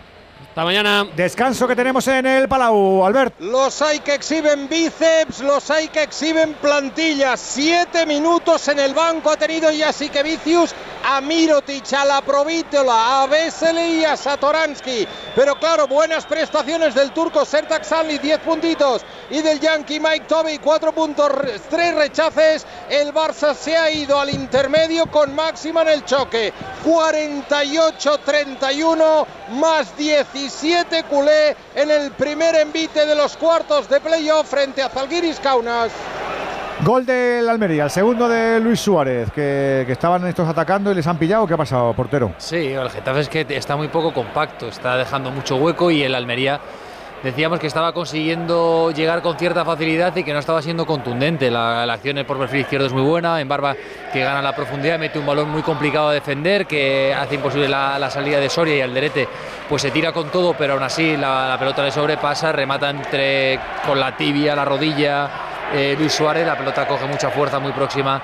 Speaker 29: Hasta mañana.
Speaker 1: Descanso que tenemos en el Palau, Albert.
Speaker 9: Los hay que exhiben bíceps, los hay que exhiben plantillas. Siete minutos en el banco ha tenido Jasique Vicius a Mirotic, a la Provítola, a Vesely y a Satoransky. Pero claro, buenas prestaciones del turco Sertak Sanli, 10 puntitos. Y del yankee Mike Toby, 4 puntos, 3 rechaces. El Barça se ha ido al intermedio con máxima en el choque. 48-31 más 17 culé en el primer envite de los cuartos de playoff frente a Zalgiris Kaunas.
Speaker 1: Gol del Almería, el segundo de Luis Suárez, que, que, estaban estos atacando y les han pillado. ¿Qué ha pasado, portero?
Speaker 19: Sí, el Getafe es que está muy poco compacto, está dejando mucho hueco y el Almería decíamos que estaba consiguiendo llegar con cierta facilidad y que no estaba siendo contundente. La, acción por perfil izquierdo es muy buena, en Barba que gana la profundidad, mete un balón muy complicado a defender, que hace imposible la, salida de Soria y Alderete pues se tira con todo, pero aún así la, la pelota le sobrepasa, remata entre con la tibia, la rodilla. Eh, Luis Suárez, la pelota coge mucha fuerza muy próxima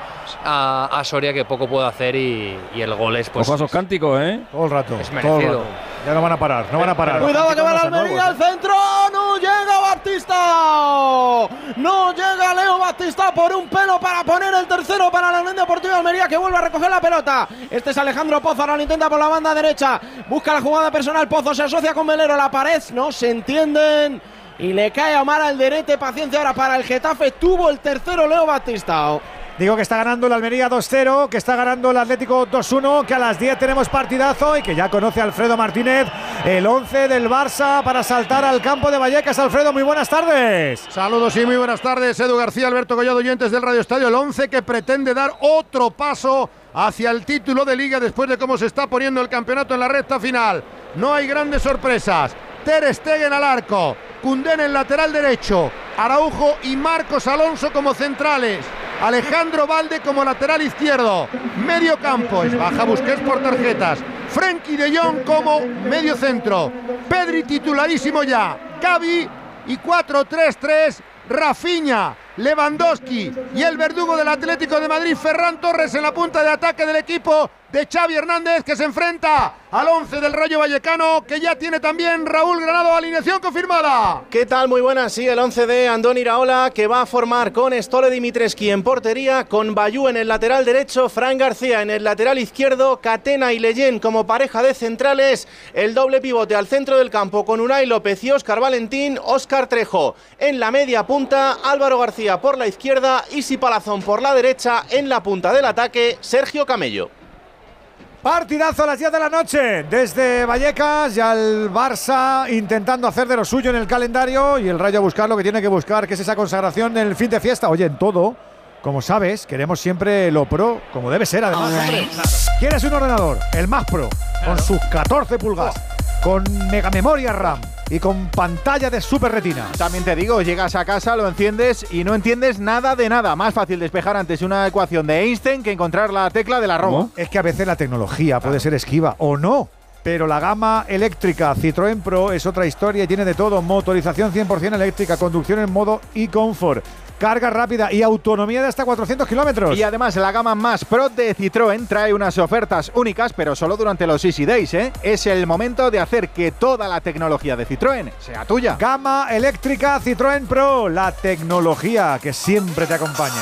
Speaker 19: a, a Soria que poco puede hacer y, y, el gol es pues
Speaker 20: Ojo a esos cánticos, ¿eh?
Speaker 1: Todo el rato.
Speaker 19: Es merecido.
Speaker 1: Todo el rato. Ya no van a parar, no van a parar.
Speaker 9: Cuidado que va la Almería al centro. No llega Batista. No llega Leo Batista por un pelo para poner el tercero para la Unión Deportiva Almería que vuelve a recoger la pelota. Este es Alejandro Pozo. Ahora lo intenta por la banda derecha. Busca la jugada personal. Pozo se asocia con Melero. La pared. No se entienden. Y le cae a Omar Alderete. Paciencia ahora para el Getafe. Tuvo el tercero Leo Batista.
Speaker 1: Digo que está ganando el Almería 2-0, que está ganando el Atlético 2-1, que a las 10 tenemos partidazo y que ya conoce Alfredo Martínez el 11 del Barça para saltar al campo de Vallecas. Alfredo, muy buenas tardes.
Speaker 40: Saludos y muy buenas tardes. Edu García, Alberto Collado, oyentes del Radio Estadio. El 11 que pretende dar otro paso hacia el título de liga después de cómo se está poniendo el campeonato en la recta final. No hay grandes sorpresas. Ter Stegen al arco, Cundé en lateral derecho, Araujo y Marcos Alonso como centrales. Alejandro Valde como lateral izquierdo. Medio campo es baja Busquets por tarjetas. Frenkie de Jong como medio centro. Pedri titularísimo ya. Gaby y 4-3-3. Rafinha
Speaker 8: Lewandowski y el verdugo del Atlético de Madrid, Ferran Torres, en la punta de ataque del equipo de Xavi Hernández que se enfrenta al 11 del Rayo Vallecano que ya tiene también Raúl Granado alineación confirmada.
Speaker 41: ¿Qué tal? Muy buenas. Sí, el 11 de Andoni Iraola que va a formar con Stole Dimitreski en portería, con Bayú en el lateral derecho, Fran García en el lateral izquierdo, Catena y Leyen como pareja de centrales, el doble pivote al centro del campo con Unai López y Óscar Valentín, Óscar Trejo en la media punta, Álvaro García por la izquierda, Isi Palazón por la derecha, en la punta del ataque, Sergio Camello.
Speaker 1: Partidazo a las 10 de la noche desde Vallecas y al Barça intentando hacer de lo suyo en el calendario y el Rayo a buscar lo que tiene que buscar, que es esa consagración en el fin de fiesta. Oye, en todo, como sabes, queremos siempre lo pro, como debe ser además. ¿Quieres un ordenador? El más pro, con sus 14 pulgadas, con mega memoria RAM y con pantalla de super retina.
Speaker 2: También te digo, llegas a casa, lo enciendes y no entiendes nada de nada. Más fácil despejar antes una ecuación de Einstein que encontrar la tecla de la Roma.
Speaker 1: Es que a veces la tecnología puede ser esquiva o no. Pero la gama eléctrica Citroën Pro es otra historia y tiene de todo. Motorización 100% eléctrica, conducción en modo e-comfort, carga rápida y autonomía de hasta 400 kilómetros.
Speaker 2: Y además la gama más Pro de Citroën trae unas ofertas únicas, pero solo durante los Easy Days. ¿eh? Es el momento de hacer que toda la tecnología de Citroën sea tuya.
Speaker 1: Gama eléctrica Citroën Pro, la tecnología que siempre te acompaña.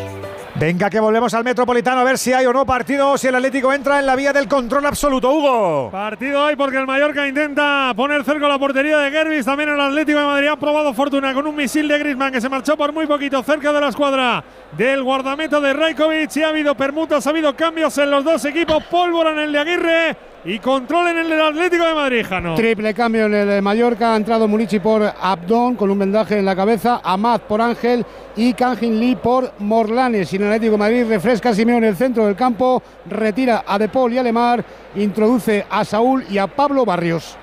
Speaker 1: Venga, que volvemos al Metropolitano a ver si hay o no partido, si el Atlético entra en la vía del control absoluto. Hugo.
Speaker 7: Partido hay porque el Mallorca intenta poner cerco la portería de Gerbis. También el Atlético de Madrid ha probado fortuna con un misil de Griezmann que se marchó por muy poquito cerca de la escuadra del guardameta de Rajkovic. Y ha habido permutas, ha habido cambios en los dos equipos. Pólvora en el de Aguirre y control en el del Atlético de Madrid, Jano.
Speaker 8: Triple cambio en el de Mallorca. Ha entrado Munichi por Abdón con un vendaje en la cabeza. Amad por Ángel y Kangin Lee por Morlanes. Y en el Atlético de Madrid refresca a Simeón en el centro del campo. Retira a De Paul y a Lemar. Introduce a Saúl y a Pablo Barrios.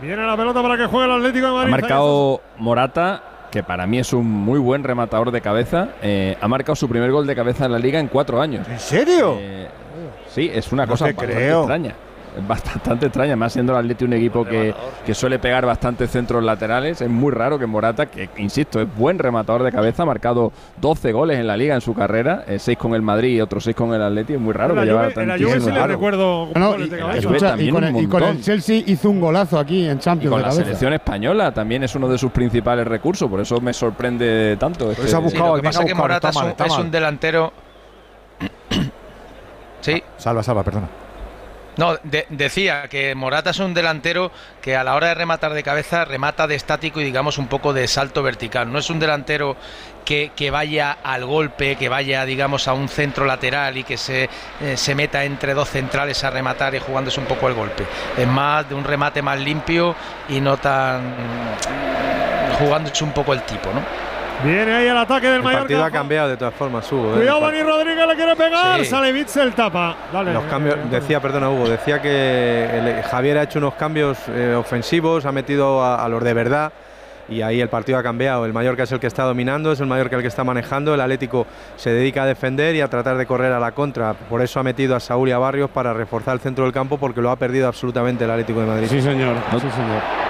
Speaker 7: Viene la pelota para que juegue el Atlético de Madrid.
Speaker 20: Ha marcado Morata, que para mí es un muy buen rematador de cabeza. Eh, ha marcado su primer gol de cabeza en la liga en cuatro años.
Speaker 1: ¿En serio?
Speaker 20: Eh, sí, es una
Speaker 1: No
Speaker 20: cosa
Speaker 1: te
Speaker 20: bastante
Speaker 1: creo.
Speaker 20: extraña. Es bastante extraña, más siendo el Atleti un equipo que, que suele pegar bastante centros laterales. Es muy raro que Morata, que insisto, es buen rematador de cabeza, ha marcado 12 goles en la liga en su carrera, 6 con el Madrid y otros 6 con el Atleti. Es muy raro que
Speaker 7: la
Speaker 20: lleva
Speaker 7: Juve- en la Juve
Speaker 20: tantísimos
Speaker 7: sí recuerdo
Speaker 8: No, y, escucha, y con, el, y con el. Chelsea hizo un golazo aquí en
Speaker 20: Y
Speaker 8: Champions
Speaker 20: con
Speaker 8: de
Speaker 20: la
Speaker 8: cabeza.
Speaker 20: selección española también es uno de sus principales recursos, por eso me sorprende tanto. este-
Speaker 1: Pues ha
Speaker 18: Sí,
Speaker 1: buscado,
Speaker 18: lo que pasa es que Morata es, un, es un delantero. sí.
Speaker 1: Salva, salva, perdona.
Speaker 18: No, de- decía que Morata es un delantero que a la hora de rematar de cabeza remata de estático y digamos un poco de salto vertical. No es un delantero que, que vaya al golpe, que vaya digamos a un centro lateral y que se, eh, se meta entre dos centrales a rematar y jugándose un poco el golpe. Es más de un remate más limpio y no tan jugándose un poco el tipo, ¿no?
Speaker 7: Viene ahí el ataque del
Speaker 17: El partido
Speaker 7: Mallorca.
Speaker 17: ha cambiado de todas formas, Hugo. ¿eh?
Speaker 7: Cuidado,
Speaker 17: El
Speaker 7: Dani Rodríguez le quiere pegar.
Speaker 17: Sí.
Speaker 7: Sale Bitzel, tapa. Dale.
Speaker 17: Los cambios, decía, perdona Hugo, decía que el- Javier ha hecho unos cambios eh, ofensivos, ha metido a, a los de verdad y ahí el partido ha cambiado. El Mallorca es el que está dominando, es el Mallorca el que está manejando, el Atlético se dedica a defender y a tratar de correr a la contra. Por eso ha metido a Saúl y a Barrios para reforzar el centro del campo porque lo ha perdido absolutamente el Atlético de Madrid.
Speaker 8: Sí, señor. Sí, señor.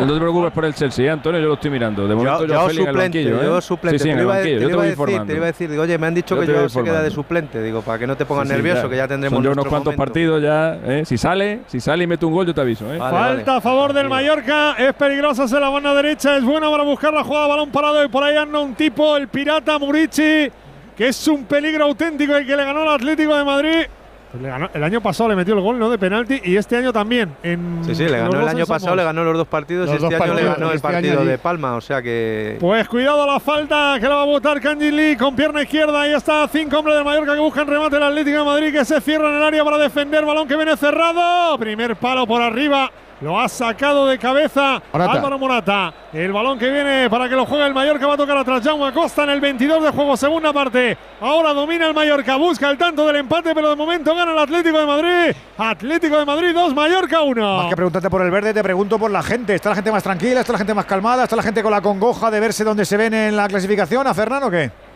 Speaker 20: No te preocupes por el Chelsea, ¿eh, Antonio, yo lo estoy mirando. De momento
Speaker 17: Yo,
Speaker 20: yo,
Speaker 17: yo
Speaker 20: Félix en el
Speaker 17: suplente,
Speaker 20: banquillo, ¿eh?
Speaker 17: yo suplente.
Speaker 20: Sí, sí, en
Speaker 17: te
Speaker 20: el
Speaker 17: iba a-
Speaker 20: banquillo,
Speaker 17: te
Speaker 20: yo te
Speaker 17: iba a
Speaker 20: voy
Speaker 17: decir,
Speaker 20: informando.
Speaker 17: te iba a decir, digo, oye, me han dicho
Speaker 20: Yo
Speaker 17: que yo se queda de suplente, digo, para que no te pongas
Speaker 20: Sí, sí,
Speaker 17: nervioso,
Speaker 20: ya.
Speaker 17: que ya tendremos
Speaker 20: Son ya unos cuantos
Speaker 17: momento.
Speaker 20: partidos ya. ¿eh? Si sale, si sale y mete un gol, yo te aviso. ¿eh?
Speaker 17: Vale,
Speaker 7: Falta a favor del Mallorca, es peligrosa en la banda derecha, es buena para buscar la jugada, balón parado y por ahí anda un tipo, el pirata Murici, que es un peligro auténtico el que le ganó al Atlético de Madrid. Pues le ganó- el año pasado le metió el gol, ¿no? De penalti y este año también. En
Speaker 17: Sí, sí, le ganó el año pasado, le ganó los dos partidos
Speaker 8: Los
Speaker 17: y este año le ganó el
Speaker 8: este
Speaker 17: partido de Palma, o sea que
Speaker 7: Pues cuidado la falta que la va a botar Kanji Lee con pierna izquierda. Ahí está cinco hombres del Mallorca que buscan remate el Atlético de Madrid que se cierra en el área para defender. Balón que viene cerrado. Primer palo por arriba Lo ha sacado de cabeza Álvaro Morata. El balón que viene para que lo juegue el Mallorca va a tocar atrás. Jaume Costa en el 22 de juego, segunda parte. Ahora domina el Mallorca, busca el tanto del empate, pero de momento gana el Atlético de Madrid. Atlético de Madrid 2, Mallorca 1.
Speaker 1: Más que preguntarte por el verde, te pregunto por la gente. ¿Está la gente más tranquila? ¿Está la gente más calmada? ¿Está la gente con la congoja de verse dónde se ven en la clasificación? ¿A Fernando o qué?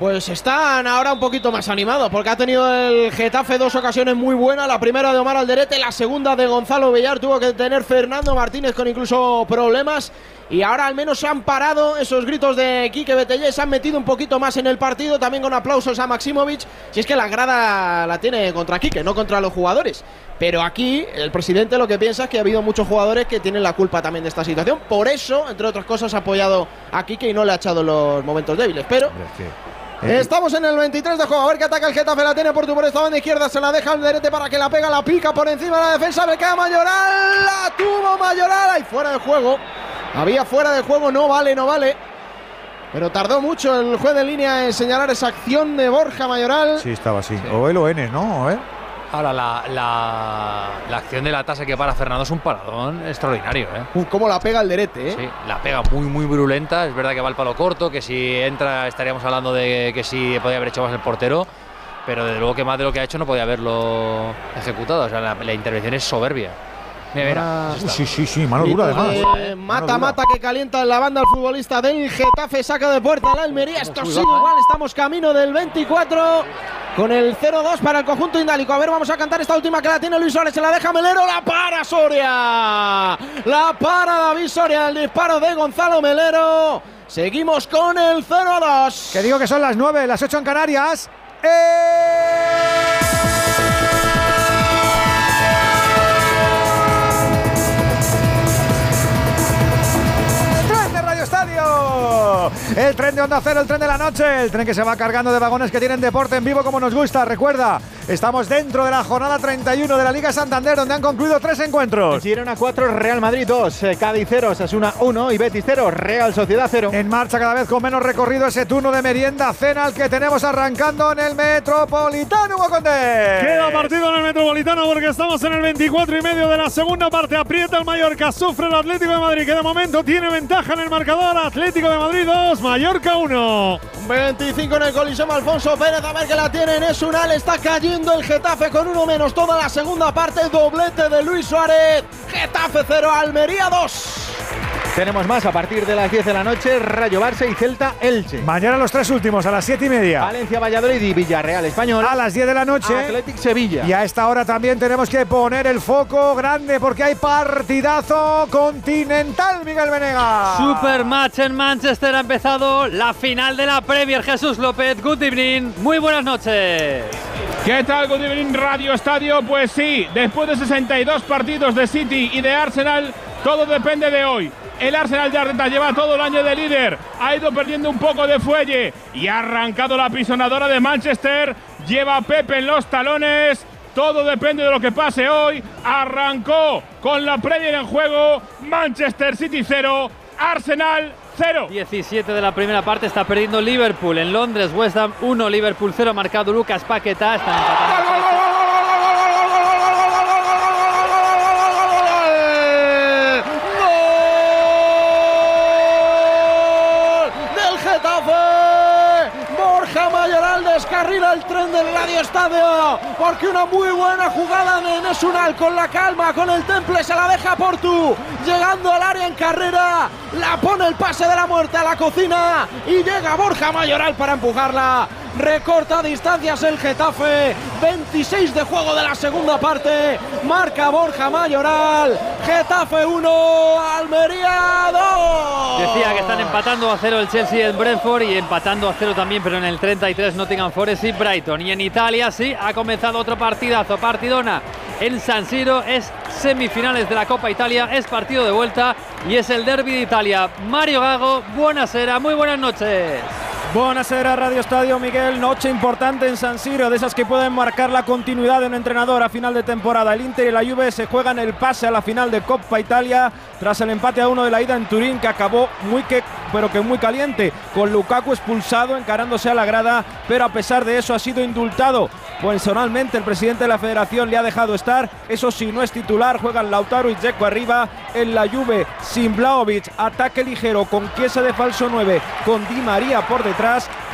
Speaker 9: Pues están ahora un poquito más animados porque ha tenido el Getafe dos ocasiones muy buenas. La primera de Omar Alderete, la segunda de Gonzalo Villar. Tuvo que tener Fernando Martínez con incluso problemas. Y ahora al menos se han parado esos gritos de Quique Betellé. Se han metido un poquito más en el partido. También con aplausos a Maximovic. Si es que la grada la tiene contra Quique, no contra los jugadores. Pero aquí el presidente lo que piensa es que ha habido muchos jugadores que tienen la culpa también de esta situación. Por eso, entre otras cosas, ha apoyado a Quique y no le ha echado los momentos débiles. Pero. Estamos en el 23 de juego. A ver qué ataca el Getafe. La tiene por tu por esta banda izquierda. Se la deja el derete para que la pega. La pica por encima de la defensa. Me queda Mayoral. La tuvo Mayoral. Ahí fuera de juego. Había fuera de juego. No vale, no vale. Pero tardó mucho el juez de línea en señalar esa acción de Borja Mayoral.
Speaker 1: Sí, estaba así. O él o N, ¿no? ¿Eh?
Speaker 19: Ahora, la, la, acción de la tasa que para Fernando es un paradón extraordinario. ¿eh?
Speaker 9: cómo la pega el derete, ¿eh?
Speaker 19: Sí, la pega muy, muy virulenta. Es verdad que va al palo corto, que si entra estaríamos hablando de que si podía haber hecho más el portero. Pero desde luego que más de lo que ha hecho no podía haberlo ejecutado. O sea, la, intervención es soberbia.
Speaker 1: Mira, sí, sí, sí, mano dura además.
Speaker 9: Eh, mata, mata que calienta en la banda el futbolista del Getafe, saca de puerta la Almería. Esto sigue igual, estamos camino del 24 con el 0-2 para el conjunto indálico. A ver, vamos a cantar esta última que la tiene Luis Suárez. Se la deja Melero, la para Soria. La para David Soria, el disparo de Gonzalo Melero. Seguimos con el 0-2.
Speaker 1: Que digo que son las 9, las 8 en Canarias. ¡Eh! El tren de Onda Cero, el tren de la noche, el tren que se va cargando de vagones que tienen deporte en vivo como nos gusta. Recuerda, estamos dentro de la jornada 31 de la Liga Santander, donde han concluido tres encuentros.
Speaker 2: Girona 4, Real Madrid 2, eh, Cádiz 0, Sasuna 1 y Betis 0, Real Sociedad 0.
Speaker 1: En marcha cada vez con menos recorrido ese turno de merienda cena al que tenemos arrancando en el Metropolitano, Hugo
Speaker 7: Queda partido en el Metropolitano porque estamos en el 24 y medio de la segunda parte. Aprieta el Mallorca, sufre el Atlético de Madrid, que de momento tiene ventaja en el marcador. Atlético de Madrid 2, Mallorca 1.
Speaker 9: 25 en el colisión Alfonso Pérez, a ver que la tienen, es le está cayendo el Getafe con uno menos toda la segunda parte, doblete de Luis Suárez, Getafe 0, Almería 2.
Speaker 2: Tenemos más a partir de las 10 de la noche, Rayo Barça y Celta Elche.
Speaker 1: Mañana los tres últimos a las 7 y media.
Speaker 2: Valencia Valladolid y Villarreal Español.
Speaker 1: A las 10 de la noche.
Speaker 2: Athletic Sevilla.
Speaker 1: Y a esta hora también tenemos que poner el foco grande porque hay partidazo continental, Miguel Venegas.
Speaker 10: Super match en Manchester ha empezado la final de la Premier. Jesús López, good evening. Muy buenas noches.
Speaker 42: ¿Qué tal, Good Evening Radio Estadio? Pues sí, después de 62 partidos de City y de Arsenal, todo depende de hoy. El Arsenal de Arteta lleva todo el año de líder, ha ido perdiendo un poco de fuelle y ha arrancado la pisonadora de Manchester. Lleva a Pepe en los talones. Todo depende de lo que pase hoy. Arrancó con la Premier en juego. Manchester City 0, Arsenal 0.
Speaker 10: 17 de la primera parte está perdiendo Liverpool. En Londres, West Ham 1, Liverpool 0. Marcado Lucas Paqueta. Están empatando.
Speaker 9: El tren del Radio Estadio. Porque una muy buena jugada de Nesunal con la calma, con el temple, se la deja Portu. Llegando al área en carrera, la pone el pase de la muerte a la cocina y llega Borja Mayoral para empujarla. Recorta distancias el Getafe. 26 de juego de la segunda parte. Marca Borja Mayoral. Getafe 1, Almería 2.
Speaker 10: Decía que están empatando a cero el Chelsea el Brentford y empatando a cero también, pero en el 33 Nottingham Forest y Brighton. Y en Italia sí, ha comenzado otro partidazo, partidona en San Siro. Es semifinales de la Copa Italia, es partido de vuelta y es el derby de Italia. Mario Gago, buenasera, muy buenas noches.
Speaker 43: Buonasera Radio Estadio Miguel, noche importante en San Siro, de esas que pueden marcar la continuidad de un entrenador a final de temporada. El Inter y la Juve se juegan el pase a la final de Coppa Italia tras el empate a uno de la ida en Turín que acabó muy que pero que muy caliente, con Lukaku expulsado, encarándose a la grada, pero a pesar de eso ha sido indultado. Personalmente el presidente de la federación le ha dejado estar, eso sí, no es titular, juegan Lautaro y Dzeko arriba, en la Juve sin Blaovic, ataque ligero con Chiesa de falso 9, con Di María por detrás.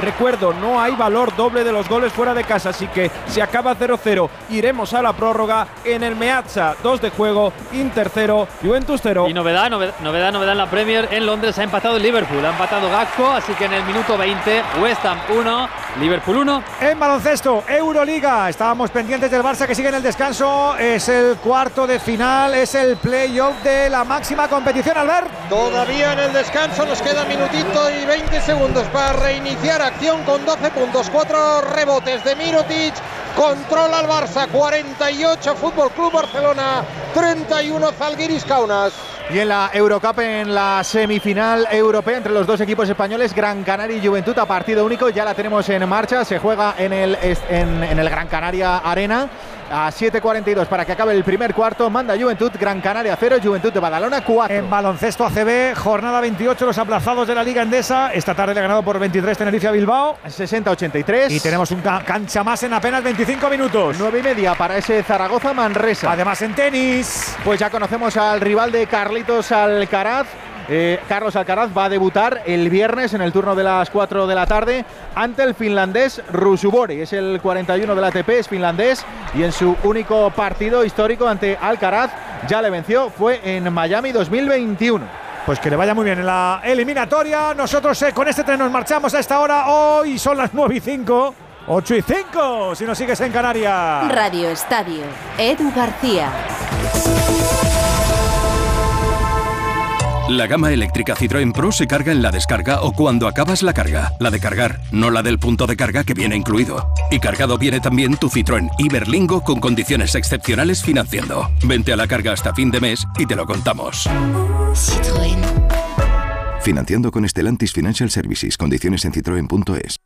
Speaker 43: Recuerdo, no hay valor doble de los goles fuera de casa, así que se acaba 0-0, iremos a la prórroga en el Meazza, 2 de juego, Inter 0, Juventus 0.
Speaker 10: Y novedad, novedad, novedad, novedad en la Premier, en Londres ha empatado el Liverpool, ha empatado Gakpo, así que en el minuto 20, West Ham 1, Liverpool 1.
Speaker 1: En baloncesto, Euroliga, estábamos pendientes del Barça que sigue en el descanso, es el cuarto de final, es el playoff de la máxima competición, Albert.
Speaker 28: Todavía en el descanso nos queda minutito y 20 segundos para reiniciar acción con 12 puntos, 4 rebotes de Mirotic. Controla el Barça, 48 Fútbol Club Barcelona, 31 Zalgiris Kaunas.
Speaker 2: Y en la Eurocup, en la semifinal europea entre los dos equipos españoles, Gran Canaria y Juventud a partido único, ya la tenemos en marcha, se juega en el, en el Gran Canaria Arena a 7.42 para que acabe el primer cuarto. Manda Juventud, Gran Canaria 0, Juventud de Badalona 4.
Speaker 1: En baloncesto ACB, jornada 28, los aplazados de la Liga Endesa. Esta tarde le ha ganado por 23 Tenerife a Bilbao.
Speaker 2: 60-83.
Speaker 1: Y tenemos un cancha más en apenas 25 minutos.
Speaker 2: 9 y media para ese Zaragoza Manresa.
Speaker 1: Además en tenis.
Speaker 2: Pues ya conocemos al rival de Carlitos Alcaraz. Eh, Carlos Alcaraz va a debutar el viernes en el turno de las 4 de la tarde ante el finlandés Rusubori. Es el 41 del ATP, es finlandés y en su único partido histórico ante Alcaraz ya le venció, fue en Miami 2021.
Speaker 1: Pues que le vaya muy bien en la eliminatoria. Nosotros eh, con este tren nos marchamos a esta hora. Hoy son las 9 y 5. 8 y 5, si nos sigues en Canarias.
Speaker 3: Radio Estadio, Edu García.
Speaker 26: La gama eléctrica Citroën Pro se carga en la descarga o cuando acabas la carga. La de cargar, no la del punto de carga que viene incluido. Y cargado viene también tu Citroën Iberlingo con condiciones excepcionales financiando. Vente a la carga hasta fin de mes y te lo contamos.
Speaker 3: Citroën.
Speaker 44: Financiando con Estelantis Financial Services. Condiciones en citroen.es.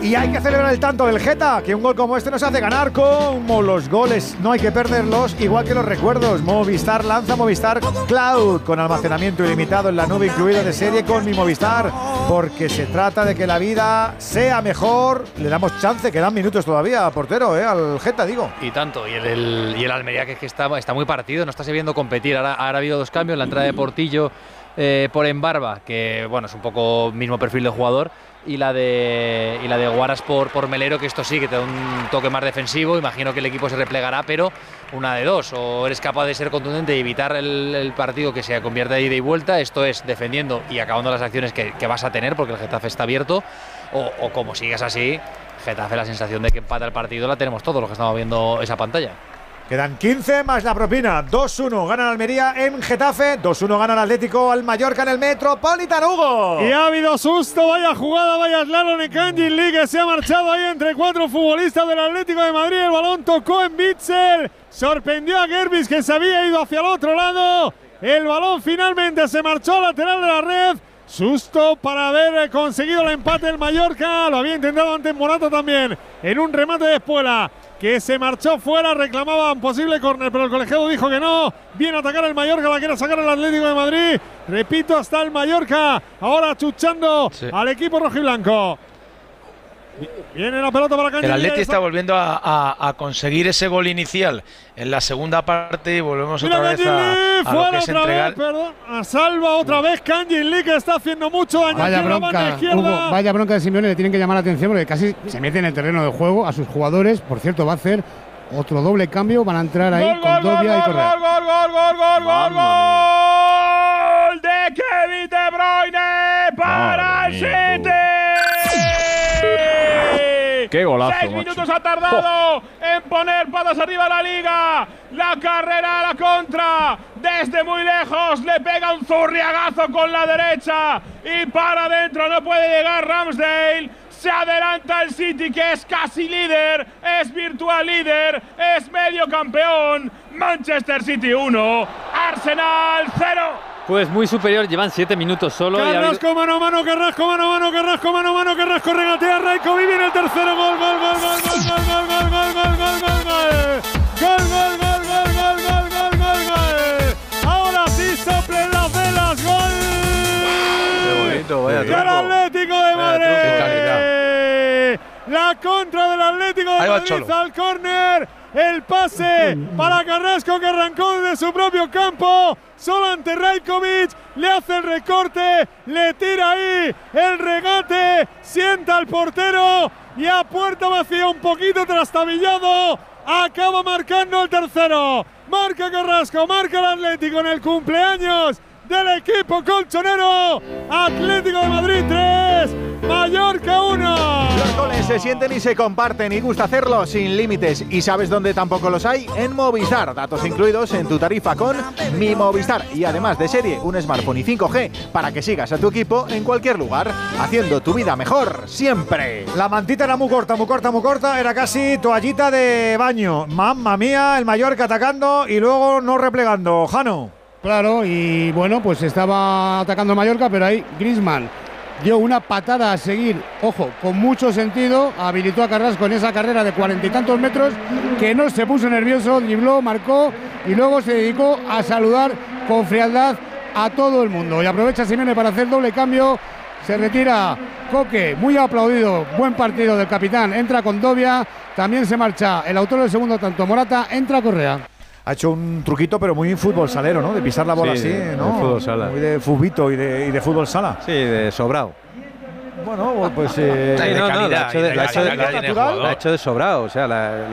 Speaker 1: Y hay que celebrar el tanto del Geta, que un gol como este nos hace ganar como los goles. No hay que perderlos, igual que los recuerdos. Movistar lanza Movistar Cloud, con almacenamiento ilimitado en la nube incluido de serie con mi Movistar, porque se trata de que la vida sea mejor. Le damos chance, quedan minutos todavía, portero, ¿eh? al Geta, digo.
Speaker 19: Y tanto, y el, y el Almería que, es que está, está muy partido, no está sabiendo competir. Ahora, ahora ha habido dos cambios, la entrada de Portillo eh, por Embarba, que bueno, es un poco mismo perfil de jugador y la de, y la de Guaras por, por Melero, que esto sí, que te da un toque más defensivo. Imagino que el equipo se replegará, pero una de dos. O eres capaz de ser contundente y evitar el, partido que se convierta de ida y vuelta, esto es defendiendo y acabando las acciones que, que vas a tener, porque el Getafe está abierto, o, o como sigas así, Getafe la sensación de que empata el partido la tenemos todos los que estamos viendo esa pantalla.
Speaker 1: Quedan 15 más la propina. 2-1 gana Almería en Getafe. 2-1 gana el Atlético al Mallorca en el Metropolitano Hugo.
Speaker 7: Y ha habido susto, vaya jugada, vaya slalom en Kanji League. Se ha marchado ahí entre cuatro futbolistas del Atlético de Madrid. El balón tocó en Bitzel. Sorprendió a Gerbis que se había ido hacia el otro lado. El balón finalmente se marchó al lateral de la red. Susto para haber conseguido el empate el Mallorca. Lo había intentado antes Morata también. En un remate de espuela que se marchó fuera, reclamaban posible córner, pero el colegiado dijo que no. Viene a atacar el Mallorca, la quiere sacar el Atlético de Madrid. Repito, hasta el Mallorca, ahora chuchando sí. al equipo rojiblanco. Viene la pelota para.
Speaker 18: El Atleti está volviendo a, a, a, conseguir ese gol inicial en la segunda parte y volvemos
Speaker 7: Mira
Speaker 18: otra vez a, a
Speaker 7: fuera
Speaker 18: lo que es
Speaker 7: otra
Speaker 18: entregar.
Speaker 7: vez, perdón, a salva otra vez Kanjin Lee que está haciendo mucho daño.
Speaker 8: Vaya bronca,
Speaker 7: izquierda.
Speaker 8: Hugo, vaya bronca de Simeone, le tienen que llamar la atención porque casi se mete en el terreno de juego a sus jugadores. Por cierto, va a hacer otro doble cambio, van a entrar ahí
Speaker 42: Gol,
Speaker 8: con
Speaker 42: gol,
Speaker 8: Dobia
Speaker 42: gol,
Speaker 8: y Correa.
Speaker 42: gol, gol, gol, gol, gol, gol, gol de Kevin De Bruyne para el City.
Speaker 20: Qué golazo,
Speaker 42: Seis
Speaker 20: macho.
Speaker 42: minutos ha tardado en poner patas arriba a la liga. La carrera a la contra. Desde muy lejos le pega un zurriagazo con la derecha. Y para adentro no puede llegar Ramsdale. Se adelanta el City que es casi líder, es virtual líder, es medio campeón. Manchester City 1, Arsenal 0.
Speaker 10: Pues muy superior, llevan 7 minutos solo. y
Speaker 7: Carrasco mano a mano, Carrasco mano a mano, Carrasco mano a mano, Carrasco regatea, Raiko viene el tercero gol, gol, gol, gol, gol, gol, gol, gol, gol, gol, gol, gol, gol. Gol, gol, gol, gol, gol, gol, gol, gol, gol. Ahora sí soplen las velas, gol. del Atlético de Madrid. La contra del Atlético de Madrid al córner. El pase para Carrasco que arrancó desde su propio campo. Solo ante Rajkovic. Le hace el recorte. Le tira ahí el regate. Sienta al portero. Y a puerta vacía un poquito trastabillado. Acaba marcando el tercero. Marca Carrasco. Marca el Atlético en el cumpleaños del equipo colchonero. Atlético de Madrid 3, Mallorca 1.
Speaker 2: Los goles se sienten y se comparten y gusta hacerlo sin límites. ¿Y sabes dónde tampoco los hay? En Movistar. Datos incluidos en tu tarifa con Mi Movistar. Y además de serie, un smartphone y 5G para que sigas a tu equipo en cualquier lugar, haciendo tu vida mejor siempre.
Speaker 1: La mantita era muy corta, muy corta, muy corta. Era casi toallita de baño. Mamma mía, el Mallorca atacando y luego no replegando. Jano.
Speaker 8: Claro, y bueno, pues estaba atacando Mallorca, pero ahí Grisman dio una patada a seguir, ojo, con mucho sentido, habilitó a Carrasco en esa carrera de cuarenta y tantos metros, que no se puso nervioso, dribló, marcó y luego se dedicó a saludar con frialdad a todo el mundo. Y aprovecha Simeone para hacer doble cambio, se retira Coque, muy aplaudido, buen partido del capitán, entra con Dobia, también se marcha el autor del segundo tanto, Morata, entra Correa
Speaker 1: ha hecho un truquito, pero muy fútbol salero, ¿no? De pisar la bola así, ¿no?
Speaker 17: De fútbol sala.
Speaker 1: Muy de fubito y de, y de fútbol sala.
Speaker 17: Sí, de sobrado.
Speaker 1: Bueno, pues. Eh,
Speaker 17: de calidad, ha hecho de sobrado. O sea,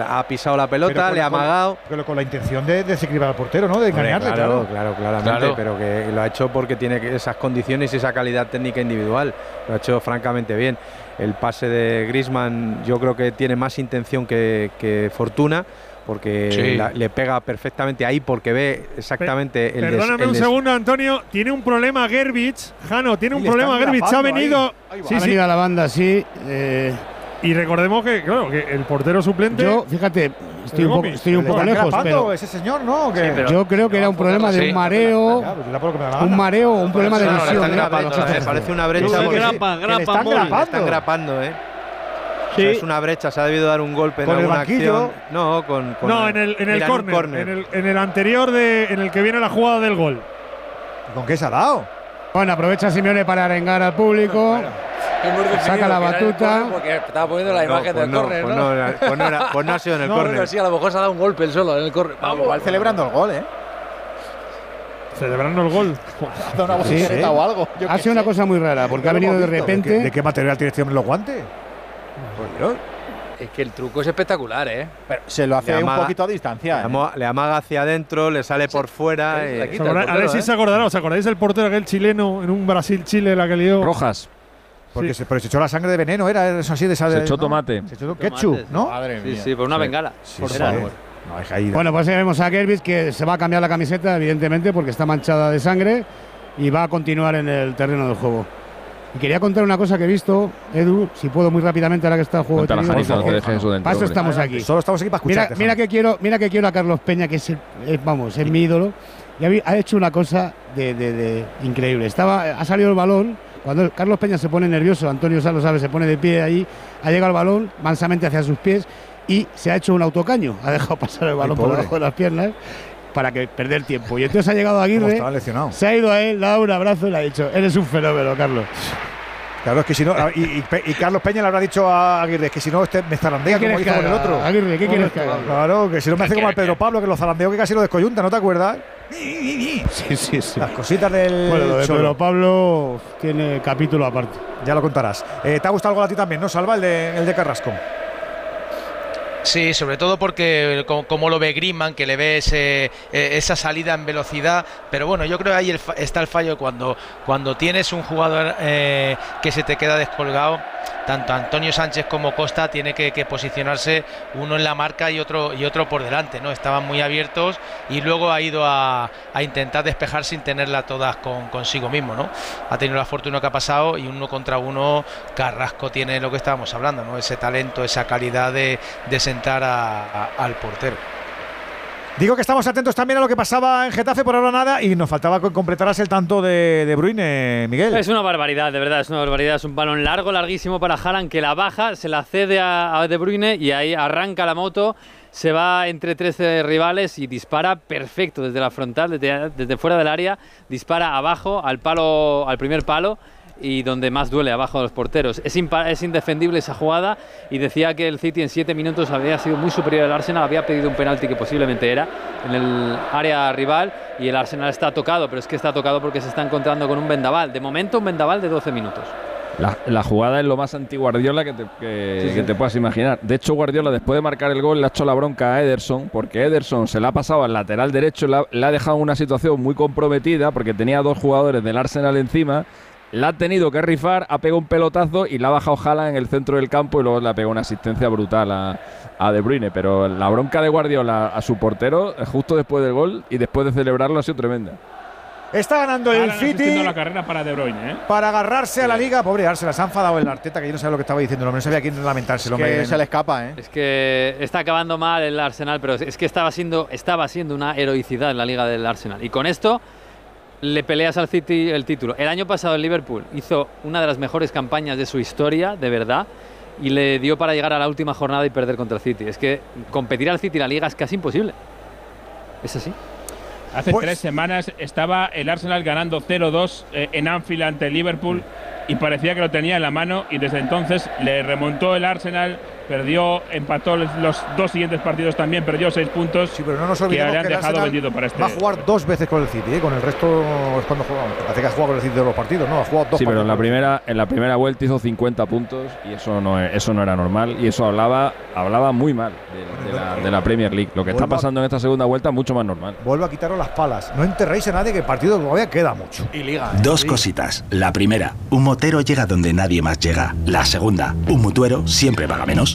Speaker 17: ha pisado la pelota, le ha amagado.
Speaker 1: Pero con la intención de desequilibrar al portero, ¿no? De engañarle,
Speaker 17: claro. Claro, claramente. Pero que lo ha hecho porque tiene esas condiciones y esa calidad técnica individual. Lo ha hecho francamente bien. El pase de Grisman, yo creo que tiene más intención que, que fortuna porque le pega perfectamente ahí porque ve exactamente
Speaker 7: el Perdóname un segundo, Antonio. Tiene un problema Gerbich. Jano, tiene un problema Gerbich. Ha venido.
Speaker 8: Sí, sí. a la banda, sí. Eh.
Speaker 7: y recordemos que, claro, que el portero suplente.
Speaker 8: Yo, fíjate, estoy un poco, estoy un poco lejos. Pero
Speaker 1: ese señor, ¿no?
Speaker 8: yo creo que era un problema de un mareo. un mareo o un problema de visión.
Speaker 17: Parece una brecha. Están grapando, ¿eh? Es una brecha, se ha debido dar un golpe en alguna acción. No, con,
Speaker 7: no, en el, en el corner, En, el, anterior de, en el que viene la jugada del gol.
Speaker 1: ¿Con qué se ha dado?
Speaker 8: Bueno, aprovecha Simeone para arengar al público. Saca la batuta.
Speaker 19: Porque estaba poniendo la imagen
Speaker 17: pues
Speaker 19: del córner,
Speaker 17: pues ¿no? Pues no, pues no, ha sido en el no, córner.
Speaker 19: sí, a lo mejor se ha dado un golpe el solo en el córner.
Speaker 2: Vamos, celebrando el gol, ¿eh?
Speaker 7: Celebrando el gol.
Speaker 8: sí, o algo. ha sido una cosa muy rara, porque ha venido de repente.
Speaker 1: ¿De qué, material tiene este hombre los guantes?
Speaker 19: Es que el truco es espectacular, ¿eh?
Speaker 2: Pero se lo hace un poquito a distancia.
Speaker 17: ¿eh? Le, amaga hacia adentro, le sale por fuera.
Speaker 7: a ver si se acordará. ¿Os acordáis del portero aquel chileno en un Brasil-Chile la que lió?
Speaker 20: Rojas.
Speaker 1: Porque se, pero se echó la sangre de veneno, era eso así de esa
Speaker 20: Se echó tomate.
Speaker 1: Se echó ketchup, ¿no?
Speaker 19: Madre mía. Sí, sí, por una bengala.
Speaker 1: por no,
Speaker 8: bueno, pues vemos a Gervis que se va a cambiar la camiseta, evidentemente, porque está manchada de sangre y va a continuar en el terreno del juego. Y quería contar una cosa que he visto, Edu, si puedo muy rápidamente ahora que está el juego
Speaker 20: de no Para
Speaker 8: eso estamos aquí.
Speaker 1: Solo estamos aquí para escuchar.
Speaker 8: Mira, mira, que quiero, mira que quiero a Carlos Peña, que es, vamos, es mi ídolo. Y ha, hecho una cosa de, increíble. Estaba, ha salido el balón. Cuando Carlos Peña se pone nervioso, Antonio Salo sabe, se pone de pie ahí, ha llegado el balón mansamente hacia sus pies y se ha hecho un autocaño. Ha dejado pasar el balón por debajo de las piernas para que perder tiempo. Y entonces ha llegado Aguirre, se ha ido a él, le ha dado un abrazo y le ha dicho, eres un fenómeno, Carlos.
Speaker 1: Claro, es que si no. Y, Carlos Peña le habrá dicho a Aguirre que si no este me zarandea como hizo con el otro.
Speaker 8: Aguirre, ¿qué quieres que haga?
Speaker 1: Claro, que si no me hace como al Pedro Pablo, que lo zarandeo que casi lo descoyunta, ¿no te acuerdas?
Speaker 8: Sí, sí, sí.
Speaker 1: Las cositas del.
Speaker 8: Bueno, lo de Pedro Pablo tiene capítulo aparte.
Speaker 1: Ya lo contarás. Eh, ¿Te ha gustado algo a ti también, no? Salva el de, el de Carrasco.
Speaker 18: Sí, sobre todo porque como, lo ve Griezmann, que le ve ese, e, esa salida en velocidad, pero bueno, yo creo que ahí está el fallo cuando, cuando tienes un jugador eh, que se te queda descolgado tanto Antonio Sánchez como Costa tiene que, posicionarse uno en la marca y otro y otro por delante, ¿no? Estaban muy abiertos y luego ha ido a, intentar despejar sin tenerla todas con, consigo mismo, ¿no? Ha tenido la fortuna que ha pasado y uno contra uno Carrasco tiene lo que estábamos hablando, ¿no? Ese talento, esa calidad de, sentar al portero.
Speaker 1: Digo que estamos atentos también a lo que pasaba en Getafe por ahora nada y nos faltaba que completaras el tanto de, de Bruyne, Miguel.
Speaker 10: Es una barbaridad, de verdad, es una barbaridad. Es un balón largo, larguísimo para Haaland que la baja, se la cede a, De Bruyne y ahí arranca la moto, se va entre 13 rivales y dispara perfecto desde la frontal, desde, desde fuera del área, dispara abajo al palo, al primer palo y donde más duele abajo de los porteros. Es, es indefendible esa jugada y decía que el City en siete minutos había sido muy superior al Arsenal, había pedido un penalti que posiblemente era en el área rival y el Arsenal está tocado, pero es que está tocado porque se está encontrando con un vendaval. De momento un vendaval de 12 minutos.
Speaker 20: La, jugada es lo más anti-Guardiola que, te, que, te puedas imaginar. De hecho, Guardiola, después de marcar el gol, le ha hecho la bronca a Ederson, porque Ederson se la ha pasado al lateral derecho, le ha, dejado una situación muy comprometida, porque tenía dos jugadores del Arsenal encima. La ha tenido que rifar, ha pegado un pelotazo y la ha bajado Jala en el centro del campo y luego le ha pegado una asistencia brutal a, a De Bruyne. Pero la bronca de Guardiola a su portero, justo después del gol y después de celebrarlo, ha sido tremenda.
Speaker 1: Está ganando el City.
Speaker 42: la carrera para De Bruyne, ¿eh?
Speaker 1: Para agarrarse a la liga. Pobre Arsenal, se ha enfadado el Arteta, que yo no sabía lo que estaba diciendo. No sabía quién lamentarse.
Speaker 2: Es que se le escapa, ¿eh?
Speaker 10: Es que está acabando mal el Arsenal, pero es que estaba siendo, estaba siendo una heroicidad en la liga del Arsenal. Y con esto le peleas al City el título. El año pasado el Liverpool hizo una de las mejores campañas de su historia, de verdad, y le dio para llegar a la última jornada y perder contra el City. Es que competir al City en la liga es casi imposible. Es así.
Speaker 42: Hace pues tres semanas estaba el Arsenal ganando 0-2 eh, en Anfield ante el Liverpool y parecía que lo tenía en la mano y desde entonces le remontó el Arsenal perdió, empató los dos siguientes partidos también, perdió seis puntos.
Speaker 1: Sí, pero no nos olvidemos
Speaker 42: que,
Speaker 1: han
Speaker 42: dejado vendido para este.
Speaker 1: Va a jugar dos veces con el City, ¿eh? con el resto es cuando juega. Parece que ha jugado con el City de los partidos, ¿no? Ha jugado dos
Speaker 20: Sí,
Speaker 1: pero
Speaker 20: en la, primera, en la primera vuelta hizo 50 puntos y eso no, eso no era normal y eso hablaba, hablaba muy mal de, la, Premier League. Lo que está pasando en esta segunda vuelta es mucho más normal.
Speaker 1: Vuelvo a quitaros las palas. No enterréis a nadie que el partido todavía queda mucho.
Speaker 10: Y liga.
Speaker 45: ¿eh? Dos cositas. La primera, un motero llega donde nadie más llega. La segunda, un mutuero siempre paga menos.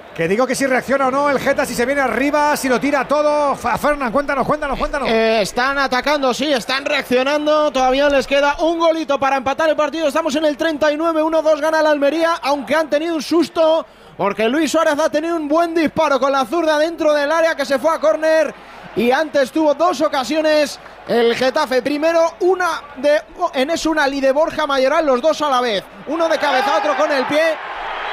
Speaker 1: Que digo que si reacciona o no el Geta, si se viene arriba, si lo tira todo. Fernán, cuéntanos, cuéntanos, cuéntanos.
Speaker 9: Eh, están atacando, sí, están reaccionando. Todavía les queda un golito para empatar el partido. Estamos en el 39, 1-2 gana la Almería, aunque han tenido un susto porque Luis Suárez ha tenido un buen disparo con la zurda dentro del área que se fue a córner y antes tuvo dos ocasiones el Getafe. Primero una de Enes Unal y de Borja Mayoral, los dos a la vez. Uno de cabeza, otro con el pie,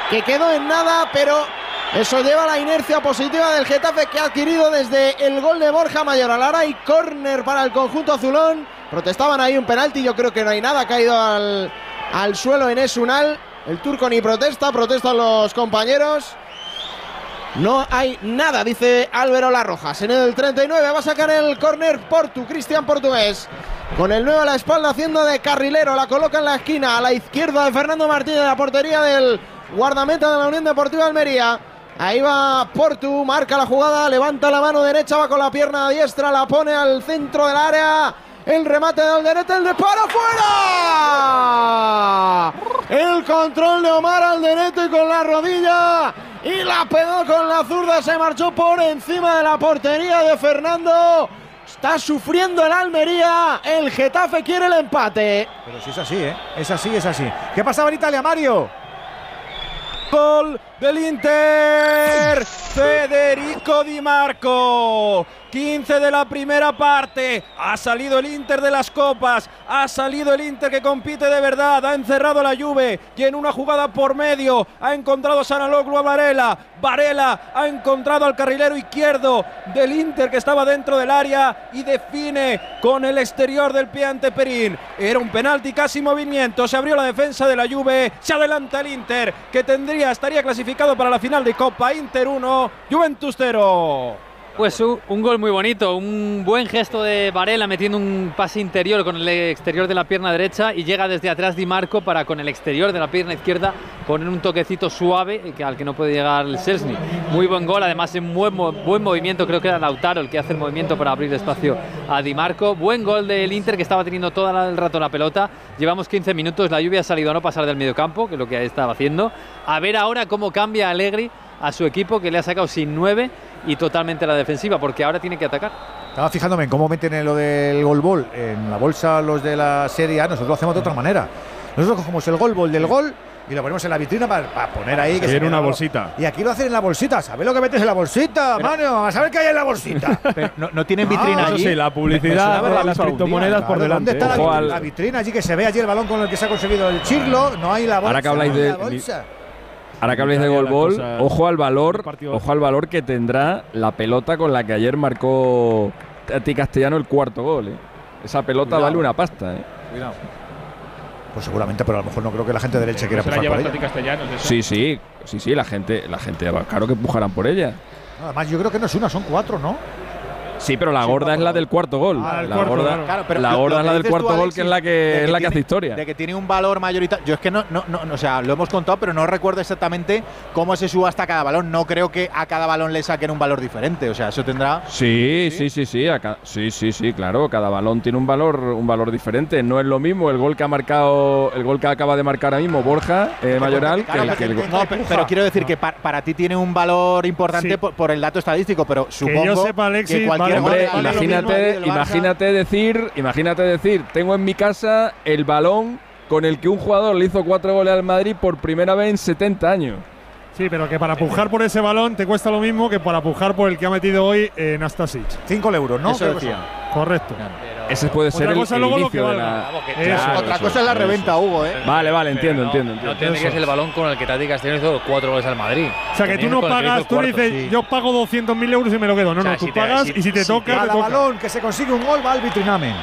Speaker 9: que quedó en nada, pero eso lleva la inercia positiva del Getafe que ha adquirido desde el gol de Borja Mayoral. Ahora hay córner para el conjunto azulón. Protestaban ahí un penalti, yo creo que no hay nada, ha caído al, al suelo Enes Unal. El turco ni protesta, protestan los compañeros. No hay nada, dice Álvaro Larrojas. En el 39 va a sacar el córner Portu, Cristian Portugués. Con el 9 a la espalda haciendo de carrilero, la coloca en la esquina, a la izquierda de Fernando Martínez, la portería del guardameta de la Unión Deportiva Almería. Ahí va Portu, marca la jugada, levanta la mano derecha, va con la pierna diestra, la pone al centro del área. El remate de Alderete, el disparo fuera. El control de Omar Alderete con la rodilla y la pegó con la zurda. Se marchó por encima de la portería de Fernando. Está sufriendo el Almería. El Getafe quiere el empate.
Speaker 1: Pero si es así, ¿eh? Es así, es así. ¿Qué pasaba en Italia, Mario?
Speaker 43: Gol del Inter. Federico Di Marco. 15 de la primera parte. Ha salido el Inter de las copas. Ha salido el Inter que compite de verdad. Ha encerrado la Juve y en una jugada por medio ha encontrado Sanaloglu a Varela. Varela ha encontrado al carrilero izquierdo del Inter que estaba dentro del área y define con el exterior del pie ante Perín. Era un penalti casi movimiento. Se abrió la defensa de la Juve. Se adelanta el Inter que tendría, estaría clasificado para la final de Copa. Inter 1, Juventus 0.
Speaker 10: Pues un, gol muy bonito, un buen gesto de Varela metiendo un pase interior con el exterior de la pierna derecha y llega desde atrás Di Marco para con el exterior de la pierna izquierda poner un toquecito suave al que no puede llegar el Selsny. Muy buen gol, además en buen, buen movimiento, creo que era Lautaro el que hace el movimiento para abrir espacio a Di Marco. Buen gol del Inter que estaba teniendo todo el rato la pelota. Llevamos 15 minutos, la lluvia ha salido a no pasar del medio campo, que es lo que estaba haciendo. A ver ahora cómo cambia Allegri a su equipo que le ha sacado sin 9 y totalmente la defensiva, porque ahora tiene que atacar.
Speaker 1: Estaba fijándome en cómo meten en lo del gol ball en la bolsa los de la Serie A, nosotros lo hacemos de otra manera. Nosotros cogemos el gol ball del gol y lo ponemos en la vitrina para, poner ahí. Que
Speaker 7: Sí,
Speaker 1: se
Speaker 7: en una bolsita.
Speaker 1: Y aquí lo hacen en la bolsita. ¿Sabes lo que metes en la bolsita, mano? A saber qué hay en la bolsita.
Speaker 2: Pero no, no tienen vitrina
Speaker 1: Ah,
Speaker 2: allí.
Speaker 7: Eso sí, la
Speaker 2: Me- me
Speaker 7: publicidad
Speaker 2: haberla
Speaker 7: las criptomonedas por delante.
Speaker 1: ¿Dónde está la, vitrina allí que se ve allí el balón con el que se ha conseguido el chirlo? No hay la bolsa.
Speaker 20: Ahora que habláis de-
Speaker 1: la bolsa.
Speaker 20: Ahora que habléis de
Speaker 7: Italia,
Speaker 20: Gol
Speaker 7: las
Speaker 20: Ball,
Speaker 7: cosas-
Speaker 20: ojo al valor, ojo al valor que tendrá la pelota con la que ayer marcó Tati Castellano el cuarto gol. ¿eh? Esa pelota
Speaker 1: Cuidado.
Speaker 20: vale una pasta. ¿eh?
Speaker 1: Cuidado. Pues seguramente, pero a lo mejor no creo que la gente de Elche quiera
Speaker 19: Se la
Speaker 1: pujar por ella.
Speaker 20: Sí, sí, sí, sí, la gente, la gente, claro que pujarán por ella.
Speaker 1: Además, yo creo que no es una, son cuatro, ¿no?
Speaker 20: Sí, pero la gorda es la del cuarto gol.
Speaker 1: Ah,
Speaker 20: la
Speaker 1: cuarto,
Speaker 20: gorda,
Speaker 1: claro.
Speaker 2: Claro, pero
Speaker 20: la
Speaker 2: lo-
Speaker 20: gorda
Speaker 2: lo
Speaker 20: es la
Speaker 2: que
Speaker 20: del cuarto gol,
Speaker 2: Alexis,
Speaker 20: que es la que, es la que hace historia.
Speaker 2: De que tiene un valor mayoritario. Yo es que no, no, no, o sea, lo hemos contado, pero no recuerdo exactamente cómo se subasta cada balón. No creo que a cada balón le saquen un valor diferente. O sea, eso tendrá.
Speaker 20: Sí, sí, sí, sí, a ca- sí, sí, sí, claro. Cada balón tiene un valor, un valor diferente. No es lo mismo el gol que ha marcado, el gol que acaba de marcar ahora mismo Borja eh, Mayoral, que
Speaker 2: Claro,
Speaker 20: el, que el
Speaker 2: pero,
Speaker 20: gol-
Speaker 2: no, pero, pero quiero decir que pa- para ti tiene un valor importante
Speaker 7: Sí.
Speaker 2: por, por el dato estadístico, pero supongo
Speaker 7: yo sepa, Alexis,
Speaker 2: que cualquier gol
Speaker 20: Hombre, imagínate, imagínate decir, imagínate decir, tengo en mi casa el balón con el que un jugador le hizo cuatro goles al Madrid por primera vez en 70 años.
Speaker 7: Sí, pero que para pujar por ese balón te cuesta lo mismo que para pujar por el que ha metido hoy eh, Nastasic.
Speaker 1: 5 euros, ¿no?
Speaker 2: Eso decía.
Speaker 7: Correcto.
Speaker 20: Ese puede ser
Speaker 7: Otra
Speaker 20: el,
Speaker 7: cosa
Speaker 20: el
Speaker 7: luego lo
Speaker 20: inicio
Speaker 7: que
Speaker 20: de la. Claro,
Speaker 2: Otra
Speaker 20: eso,
Speaker 2: cosa es la
Speaker 20: eso.
Speaker 2: reventa, Hugo, ¿eh?
Speaker 20: Vale, vale, entiendo,
Speaker 19: no,
Speaker 20: entiendo,
Speaker 19: No
Speaker 20: entiendo.
Speaker 19: olvides el balón con el que Tati Castellanos hizo cuatro goles al Madrid.
Speaker 7: O sea, que tú no pagas, tú dices, yo pago 200.000 euros y me lo quedo. No,
Speaker 19: O sea,
Speaker 7: no, tú
Speaker 19: si te-
Speaker 7: pagas
Speaker 19: si-
Speaker 7: y si te
Speaker 19: si
Speaker 7: toca,
Speaker 1: Cada balón que se consigue un gol va al vitrinamen.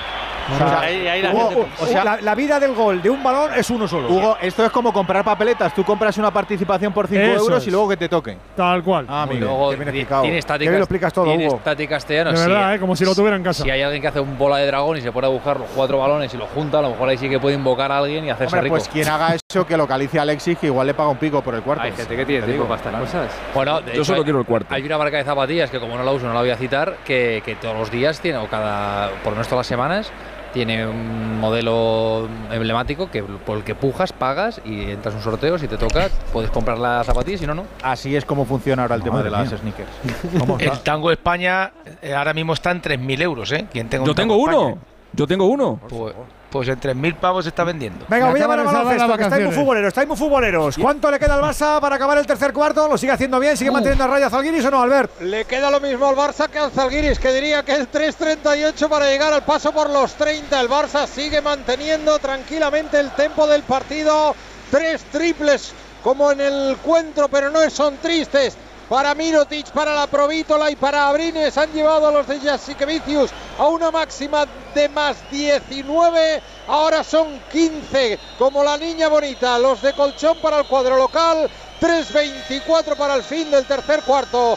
Speaker 46: La
Speaker 1: vida del gol de un balón es uno solo.
Speaker 2: Hugo, esto es como comprar papeletas. Tú compras una participación por 5
Speaker 7: Eso
Speaker 2: euros
Speaker 7: es.
Speaker 2: y luego que te toque.
Speaker 7: Tal cual.
Speaker 2: Ah, amigo.
Speaker 19: Luego
Speaker 1: qué bien
Speaker 19: ti-
Speaker 1: explicado.
Speaker 19: tienes
Speaker 1: Qué
Speaker 19: Tati
Speaker 1: bien lo
Speaker 19: Cas-
Speaker 1: explicas todo, Hugo.
Speaker 19: Tati Castellanos.
Speaker 7: De
Speaker 19: sí,
Speaker 7: verdad, ¿eh? como si lo tuviera en casa.
Speaker 19: Si hay alguien que hace un bola de dragón y se pone a buscar los cuatro balones y los junta, a lo mejor ahí sí que puede invocar a alguien y hacerse
Speaker 2: Hombre,
Speaker 19: rico.
Speaker 2: pues quien haga eso, que localice a Alexis, que igual le paga un pico por el cuarto.
Speaker 46: Hay gente que tiene tiempo para estas cosas.
Speaker 19: Bueno, de
Speaker 20: Yo
Speaker 19: hecho,
Speaker 20: solo quiero el cuarto.
Speaker 19: Hay una marca de zapatillas que como no la uso no la voy a citar, que, que todos los días tiene, o cada, por lo menos todas las semanas, tiene un modelo emblemático que por el que pujas, pagas y entras a un sorteo, si te toca, puedes comprar la zapatilla, si no, no.
Speaker 2: Así es como funciona ahora el tema de las
Speaker 1: mía.
Speaker 2: sneakers.
Speaker 1: ¿Cómo
Speaker 18: El tango España eh, ahora mismo está en 3.000 euros, ¿eh? Quien tenga un
Speaker 20: Yo tengo uno.
Speaker 18: España.
Speaker 20: Yo tengo uno.
Speaker 18: Pues, pues en 3.000 pavos se está vendiendo.
Speaker 1: Venga, voy a llamar a baloncesto, que estáis muy futboleros, estáis muy futboleros. ¿Cuánto le queda al Barça para acabar el tercer cuarto? ¿Lo sigue haciendo bien? ¿Sigue manteniendo a raya Zalguiris o no, Albert?
Speaker 28: Le queda lo mismo al Barça que al Zalgiris, que diría que es 3.38 para llegar al paso por los 30. El Barça sigue manteniendo tranquilamente el tempo del partido. Tres triples como en el encuentro, pero no son tristes. Para Mirotic, para la Provítola y para Abrines han llevado a los de Jasikevicius a una máxima de más 19. Ahora son 15, como la niña bonita. Los de Colchón para el cuadro local. 3.24 para el fin del tercer cuarto.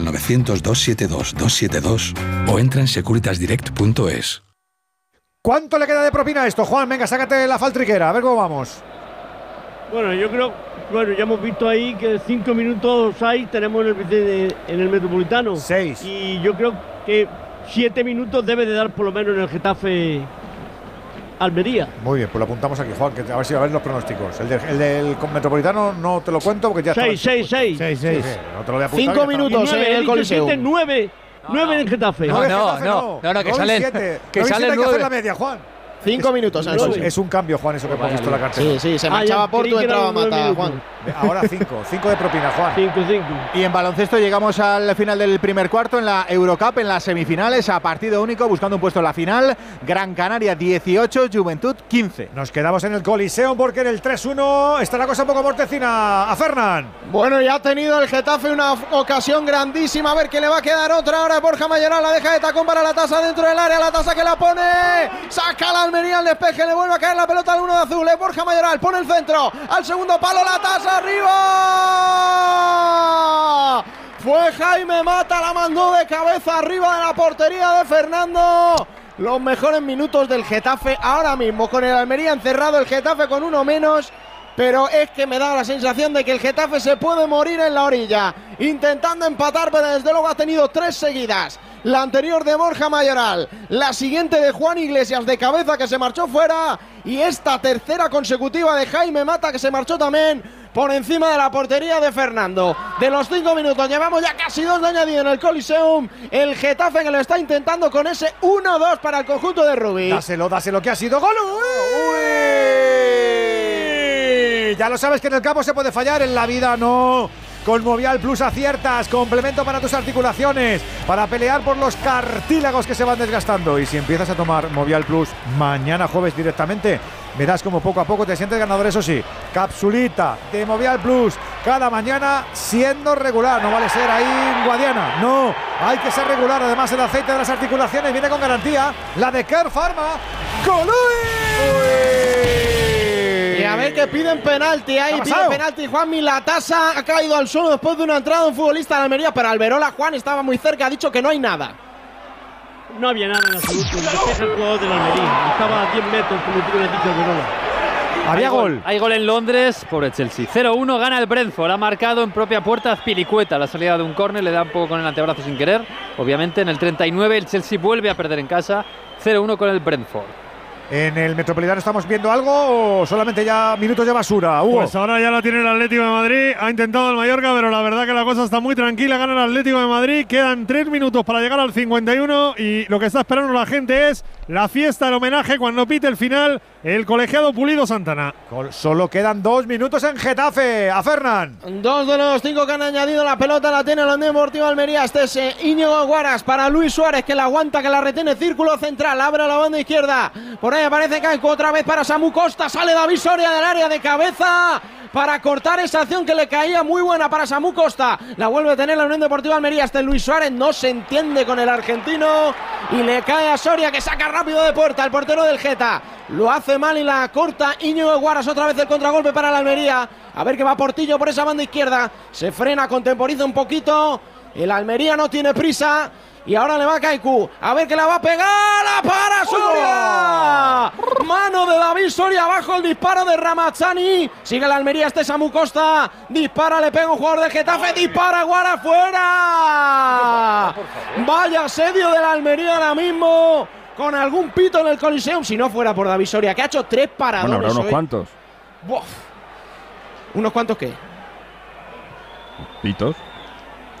Speaker 47: al 900-272-272 o entra en securitasdirect.es.
Speaker 1: ¿Cuánto le queda de propina a esto, Juan? Venga, sácate la faltriquera, a ver cómo vamos.
Speaker 21: Bueno, yo creo, bueno, ya hemos visto ahí que cinco minutos hay, tenemos en el, en el Metropolitano.
Speaker 1: Seis.
Speaker 21: Y yo creo que siete minutos debe de dar por lo menos en el Getafe Almería.
Speaker 1: Muy bien, pues lo apuntamos aquí, Juan, que a ver si a ver los pronósticos. El, de- el del Metropolitano no te lo cuento porque ya está.
Speaker 21: Seis, seis, seis.
Speaker 1: Sí, sí, no te lo voy a apuntar.
Speaker 28: Cinco
Speaker 1: ya está.
Speaker 28: minutos.
Speaker 21: Y nueve,
Speaker 28: en el
Speaker 21: he dicho
Speaker 28: Coliseum.
Speaker 21: siete, nueve. nueve en el Getafe.
Speaker 19: No, no, no, no, no, que
Speaker 1: Nueve y
Speaker 19: sale-
Speaker 1: siete.
Speaker 19: que
Speaker 1: Nueve y
Speaker 19: sale
Speaker 1: siete
Speaker 19: el
Speaker 1: hay que hacer
Speaker 19: nueve.
Speaker 1: la media, Juan.
Speaker 28: Cinco minutos,
Speaker 1: Es, un cambio, Juan, eso que hemos visto en la cartera.
Speaker 28: Sí, sí, se
Speaker 21: Ah,
Speaker 28: marchaba
Speaker 21: ya,
Speaker 28: Porto entraba
Speaker 21: nueve
Speaker 28: Mata,
Speaker 21: minutos.
Speaker 28: Juan.
Speaker 1: Ahora cinco, cinco de propina, Juan.
Speaker 21: Cinco, cinco.
Speaker 2: Y en baloncesto llegamos al final del primer cuarto en la Eurocup, en las semifinales, a partido único, buscando un puesto en la final. Gran Canaria 18, Juventud 15.
Speaker 1: Nos quedamos en el Coliseum porque en el 3-1 está la cosa un poco mortecina. A Fernán.
Speaker 28: Bueno, ya ha tenido el Getafe una ocasión grandísima. A ver que le va a quedar otra. Ahora Borja Mayoral la deja de tacón para la tasa dentro del área. La tasa que la pone. Saca la Almería al despeje. Le vuelve a caer la pelota al uno de azul. Es Borja Mayoral. Pone el centro. Al segundo palo la tasa arriba. Fue Jaime Mata. La mandó de cabeza arriba de la portería de Fernando. Los mejores minutos del Getafe ahora mismo. Con el Almería encerrado. El Getafe con uno menos.
Speaker 9: Pero es que me da la sensación de que el Getafe se puede morir en la orilla, intentando empatar, pero desde luego ha tenido tres seguidas. La anterior de Borja Mayoral, la siguiente de Juan Iglesias de cabeza que se marchó fuera y esta tercera consecutiva de Jaime Mata que se marchó también por encima de la portería de Fernando. De los cinco minutos llevamos ya casi dos de añadido en el Coliseum. El Getafe que lo está intentando con ese 1-2 para el conjunto de Rubí.
Speaker 1: Dáselo, dáselo que ha sido gol. ¡Uy! Ya lo sabes que en el campo se puede fallar, en la vida no. Con Movial Plus aciertas, complemento para tus articulaciones, para pelear por los cartílagos que se van desgastando. Y si empiezas a tomar Movial Plus mañana jueves directamente, verás como poco a poco te sientes ganador, eso sí. Capsulita de Movial Plus cada mañana siendo regular. No vale ser ahí guadiana, no. Hay que ser regular. Además, el aceite de las articulaciones viene con garantía. La de Care Pharma.
Speaker 9: A ver que piden penalti ahí, pide penalti Juanmi, la tasa ha caído al suelo después de una entrada de un futbolista de Almería, pero Alberola Juan estaba muy cerca, ha dicho que no hay nada.
Speaker 21: No había nada en absoluto, despeja el jugador de la Almería, estaba a 10 metros como tú le has dicho Alberola.
Speaker 1: Había
Speaker 10: Hay
Speaker 1: gol.
Speaker 10: Hay gol en Londres por el Chelsea. 0-1 gana el Brentford. Ha marcado en propia puerta Azpilicueta. La salida de un córner le da un poco con el antebrazo sin querer. Obviamente en el 39 el Chelsea vuelve a perder en casa. 0-1 con el Brentford.
Speaker 1: En el Metropolitano estamos viendo algo o solamente ya minutos de basura. Hugo.
Speaker 35: Pues ahora ya la tiene el Atlético de Madrid. Ha intentado el Mallorca, pero la verdad que la cosa está muy tranquila. Gana el Atlético de Madrid. Quedan tres minutos para llegar al 51 y lo que está esperando la gente es la fiesta, el homenaje cuando pite el final el colegiado Pulido Santana.
Speaker 1: Solo quedan dos minutos en Getafe. A Fernán.
Speaker 9: Dos de los cinco que han añadido la pelota la tiene el Andén Deportivo Almería. Este es eh, Íñigo Guaras para Luis Suárez que la aguanta, que la retiene. Círculo central, abre la banda izquierda. Por ahí aparece Caico otra vez para Samu Costa. Sale David Soria del área de cabeza para cortar esa acción que le caía muy buena para Samu Costa. La vuelve a tener la Unión Deportiva Almería. Este Luis Suárez no se entiende con el argentino y le cae a Soria que saca rápido de puerta el portero del Geta. Lo hace mal y la corta Íñigo Guaras. Otra vez el contragolpe para la Almería. A ver que va Portillo por esa banda izquierda. Se frena, contemporiza un poquito. El Almería no tiene prisa. Y ahora le va a Kaiku. A ver que la va a pegar. ¡La para Soria! Mano de David Soria abajo el disparo de Ramazzani. Sigue la Almería este Samu Costa. Dispara, le pega un jugador de Getafe. Dispara Guara fuera. Vaya asedio de la Almería ahora mismo. Con algún pito en el Coliseum. Si no fuera por David Soria, que ha hecho tres paradones.
Speaker 20: Bueno, habrá unos
Speaker 9: hoy.
Speaker 20: cuantos.
Speaker 9: Buf. ¿Unos cuantos qué?
Speaker 20: Pitos.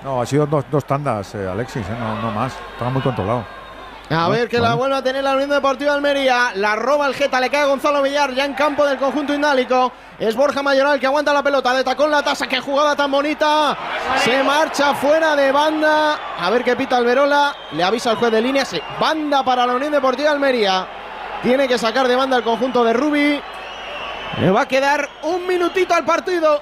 Speaker 1: No, ha sido dos, dos tandas, eh, Alexis, eh, no, no más. Estaba muy controlado.
Speaker 9: A ver que la vuelve a tener la Unión Deportiva Almería. La roba el Geta, le cae a Gonzalo Villar ya en campo del conjunto indálico. Es Borja Mayoral que aguanta la pelota. De tacón la tasa. Qué jugada tan bonita. Se marcha fuera de banda. A ver qué pita Alberola. Le avisa al juez de línea. Sí, banda para la Unión Deportiva Almería. Tiene que sacar de banda el conjunto de Rubi. Le va a quedar un minutito al partido.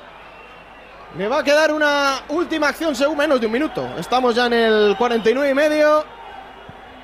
Speaker 9: Le va a quedar una última acción según menos de un minuto. Estamos ya en el 49 y medio.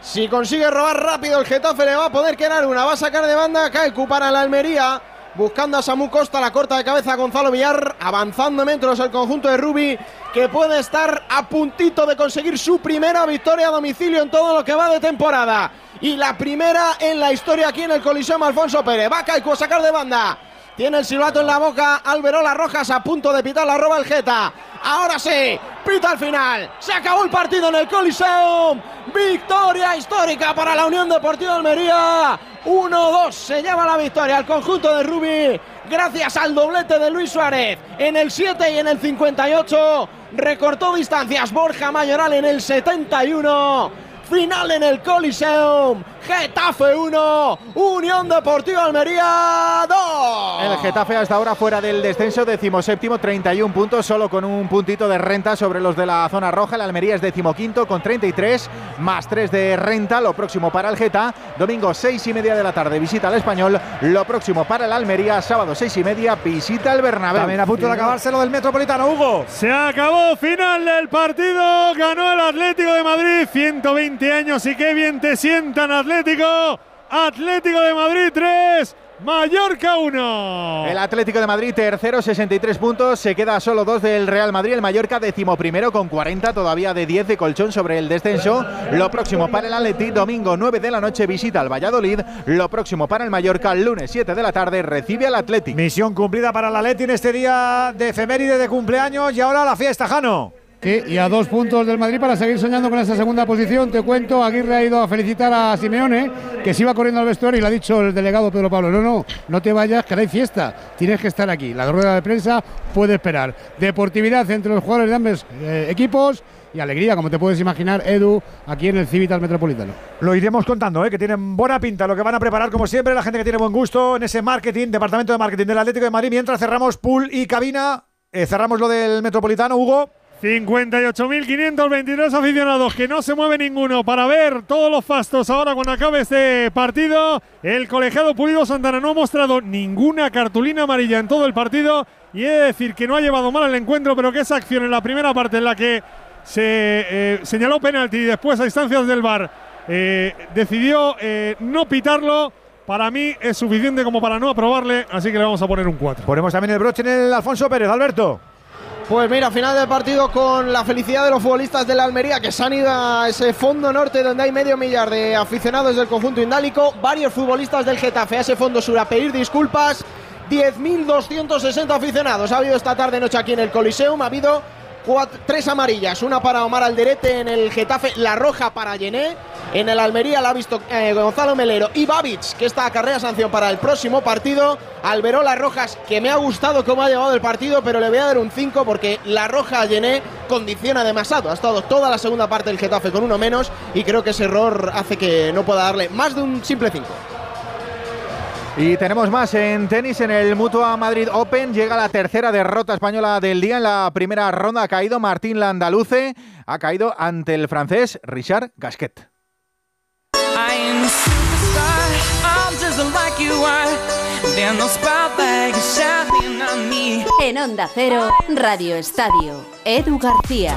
Speaker 9: Si consigue robar rápido el Getafe le va a poder quedar una. Va a sacar de banda Kaiku para la Almería. Buscando a Samu Costa, la corta de cabeza Gonzalo Villar. Avanzando metros el conjunto de Rubi. Que puede estar a puntito de conseguir su primera victoria a domicilio en todo lo que va de temporada. Y la primera en la historia aquí en el Coliseum Alfonso Pérez. Va Kaiku a sacar de banda. Tiene el silbato en la boca. Alberola Rojas a punto de pitar la roba el Geta. Ahora sí, pita al final. Se acabó el partido en el Coliseum. Victoria histórica para la Unión Deportiva Almería. 1-2 se lleva la victoria al conjunto de Rubí. Gracias al doblete de Luis Suárez en el 7 y en el 58. Recortó distancias Borja Mayoral en el 71. Final en el Coliseum. Getafe 1, Unión Deportiva Almería 2.
Speaker 2: El Getafe hasta ahora fuera del descenso, decimoséptimo, 31 puntos, solo con un puntito de renta sobre los de la zona roja. El Almería es decimoquinto con 33, más 3 de renta. Lo próximo para el Geta, domingo 6 y media de la tarde, visita al Español. Lo próximo para el Almería, sábado 6 y media, visita al Bernabéu.
Speaker 1: También a punto de acabarse lo del Metropolitano, Hugo.
Speaker 35: Se acabó, final del partido. Ganó el Atlético de Madrid, 120 años y qué bien te sientan Atlético. Atlético de Madrid 3,
Speaker 7: Mallorca 1.
Speaker 2: El Atlético de Madrid, tercero, 63 puntos. Se queda solo dos del Real Madrid. El Mallorca, decimoprimero con 40, todavía de 10 de colchón sobre el descenso. Lo próximo para el Atleti, domingo 9 de la noche, visita al Valladolid. Lo próximo para el Mallorca, lunes 7 de la tarde, recibe al Atlético.
Speaker 1: Misión cumplida para el Atleti en este día de efeméride de cumpleaños y ahora la fiesta, Jano.
Speaker 8: Sí, y a dos puntos del Madrid para seguir soñando con esa segunda posición. Te cuento, Aguirre ha ido a felicitar a Simeone, que se iba corriendo al vestuario y le ha dicho el delegado Pedro Pablo, no, no, no te vayas, que hay fiesta, tienes que estar aquí. La rueda de prensa puede esperar. Deportividad entre los jugadores de ambos eh, equipos y alegría, como te puedes imaginar, Edu, aquí en el Civitas Metropolitano.
Speaker 1: Lo iremos contando, ¿eh? que tienen buena pinta lo que van a preparar, como siempre, la gente que tiene buen gusto en ese marketing, departamento de marketing del Atlético de Madrid. Mientras cerramos pool y cabina, eh, cerramos lo del Metropolitano, Hugo.
Speaker 7: 58.523 aficionados, que no se mueve ninguno para ver todos los fastos ahora cuando acabe este partido. El colegiado Pulido Santana no ha mostrado ninguna cartulina amarilla en todo el partido y he de decir que no ha llevado mal el encuentro, pero que esa acción en la primera parte en la que se eh, señaló penalti y después a instancias del VAR eh, decidió eh, no pitarlo. Para mí es suficiente como para no aprobarle, así que le vamos a poner un 4.
Speaker 1: Ponemos también el broche en el Alfonso Pérez, Alberto.
Speaker 9: Pues mira, final del partido con la felicidad de los futbolistas de la Almería que se han ido a ese fondo norte donde hay medio millar de aficionados del conjunto indálico, varios futbolistas del Getafe a ese fondo sur a pedir disculpas. 10.260 aficionados ha habido esta tarde noche aquí en el Coliseum, ha habido tres amarillas, una para Omar Alderete en el Getafe, la roja para Yené, en el Almería la ha visto eh, Gonzalo Melero y Babic, que está a carrera sanción para el próximo partido. Alberola Rojas, que me ha gustado cómo ha llevado el partido, pero le voy a dar un 5 porque la roja a Yené condiciona demasiado. Ha estado toda la segunda parte del Getafe con uno menos y creo que ese error hace que no pueda darle más de un simple 5.
Speaker 2: Y tenemos más en tenis en el Mutua Madrid Open. Llega la tercera derrota española del día. En la primera ronda ha caído Martín Landaluce. Ha caído ante el francés Richard Gasquet.
Speaker 48: En Onda Cero, Radio Estadio, Edu García.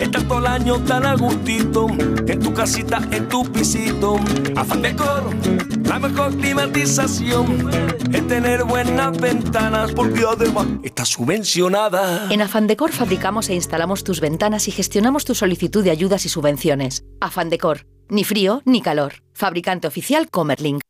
Speaker 49: Estás todo el año tan a gustito, en tu casita, en tu pisito. Afán la mejor climatización es tener buenas ventanas porque además está subvencionada.
Speaker 50: En Afán Decor fabricamos e instalamos tus ventanas y gestionamos tu solicitud de ayudas y subvenciones. Afán Decor, ni frío ni calor. Fabricante oficial Comerlink.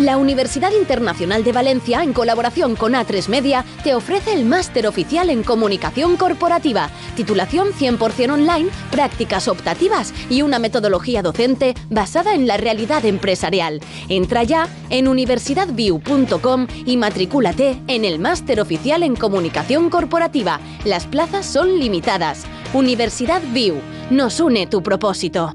Speaker 3: La Universidad Internacional de Valencia, en colaboración con A3 Media, te ofrece el máster oficial en comunicación corporativa, titulación 100% online, prácticas optativas y una metodología docente basada en la realidad empresarial. Entra ya en universidadview.com y matricúlate en el máster oficial en comunicación corporativa. Las plazas son limitadas. Universidad View. Nos une tu propósito.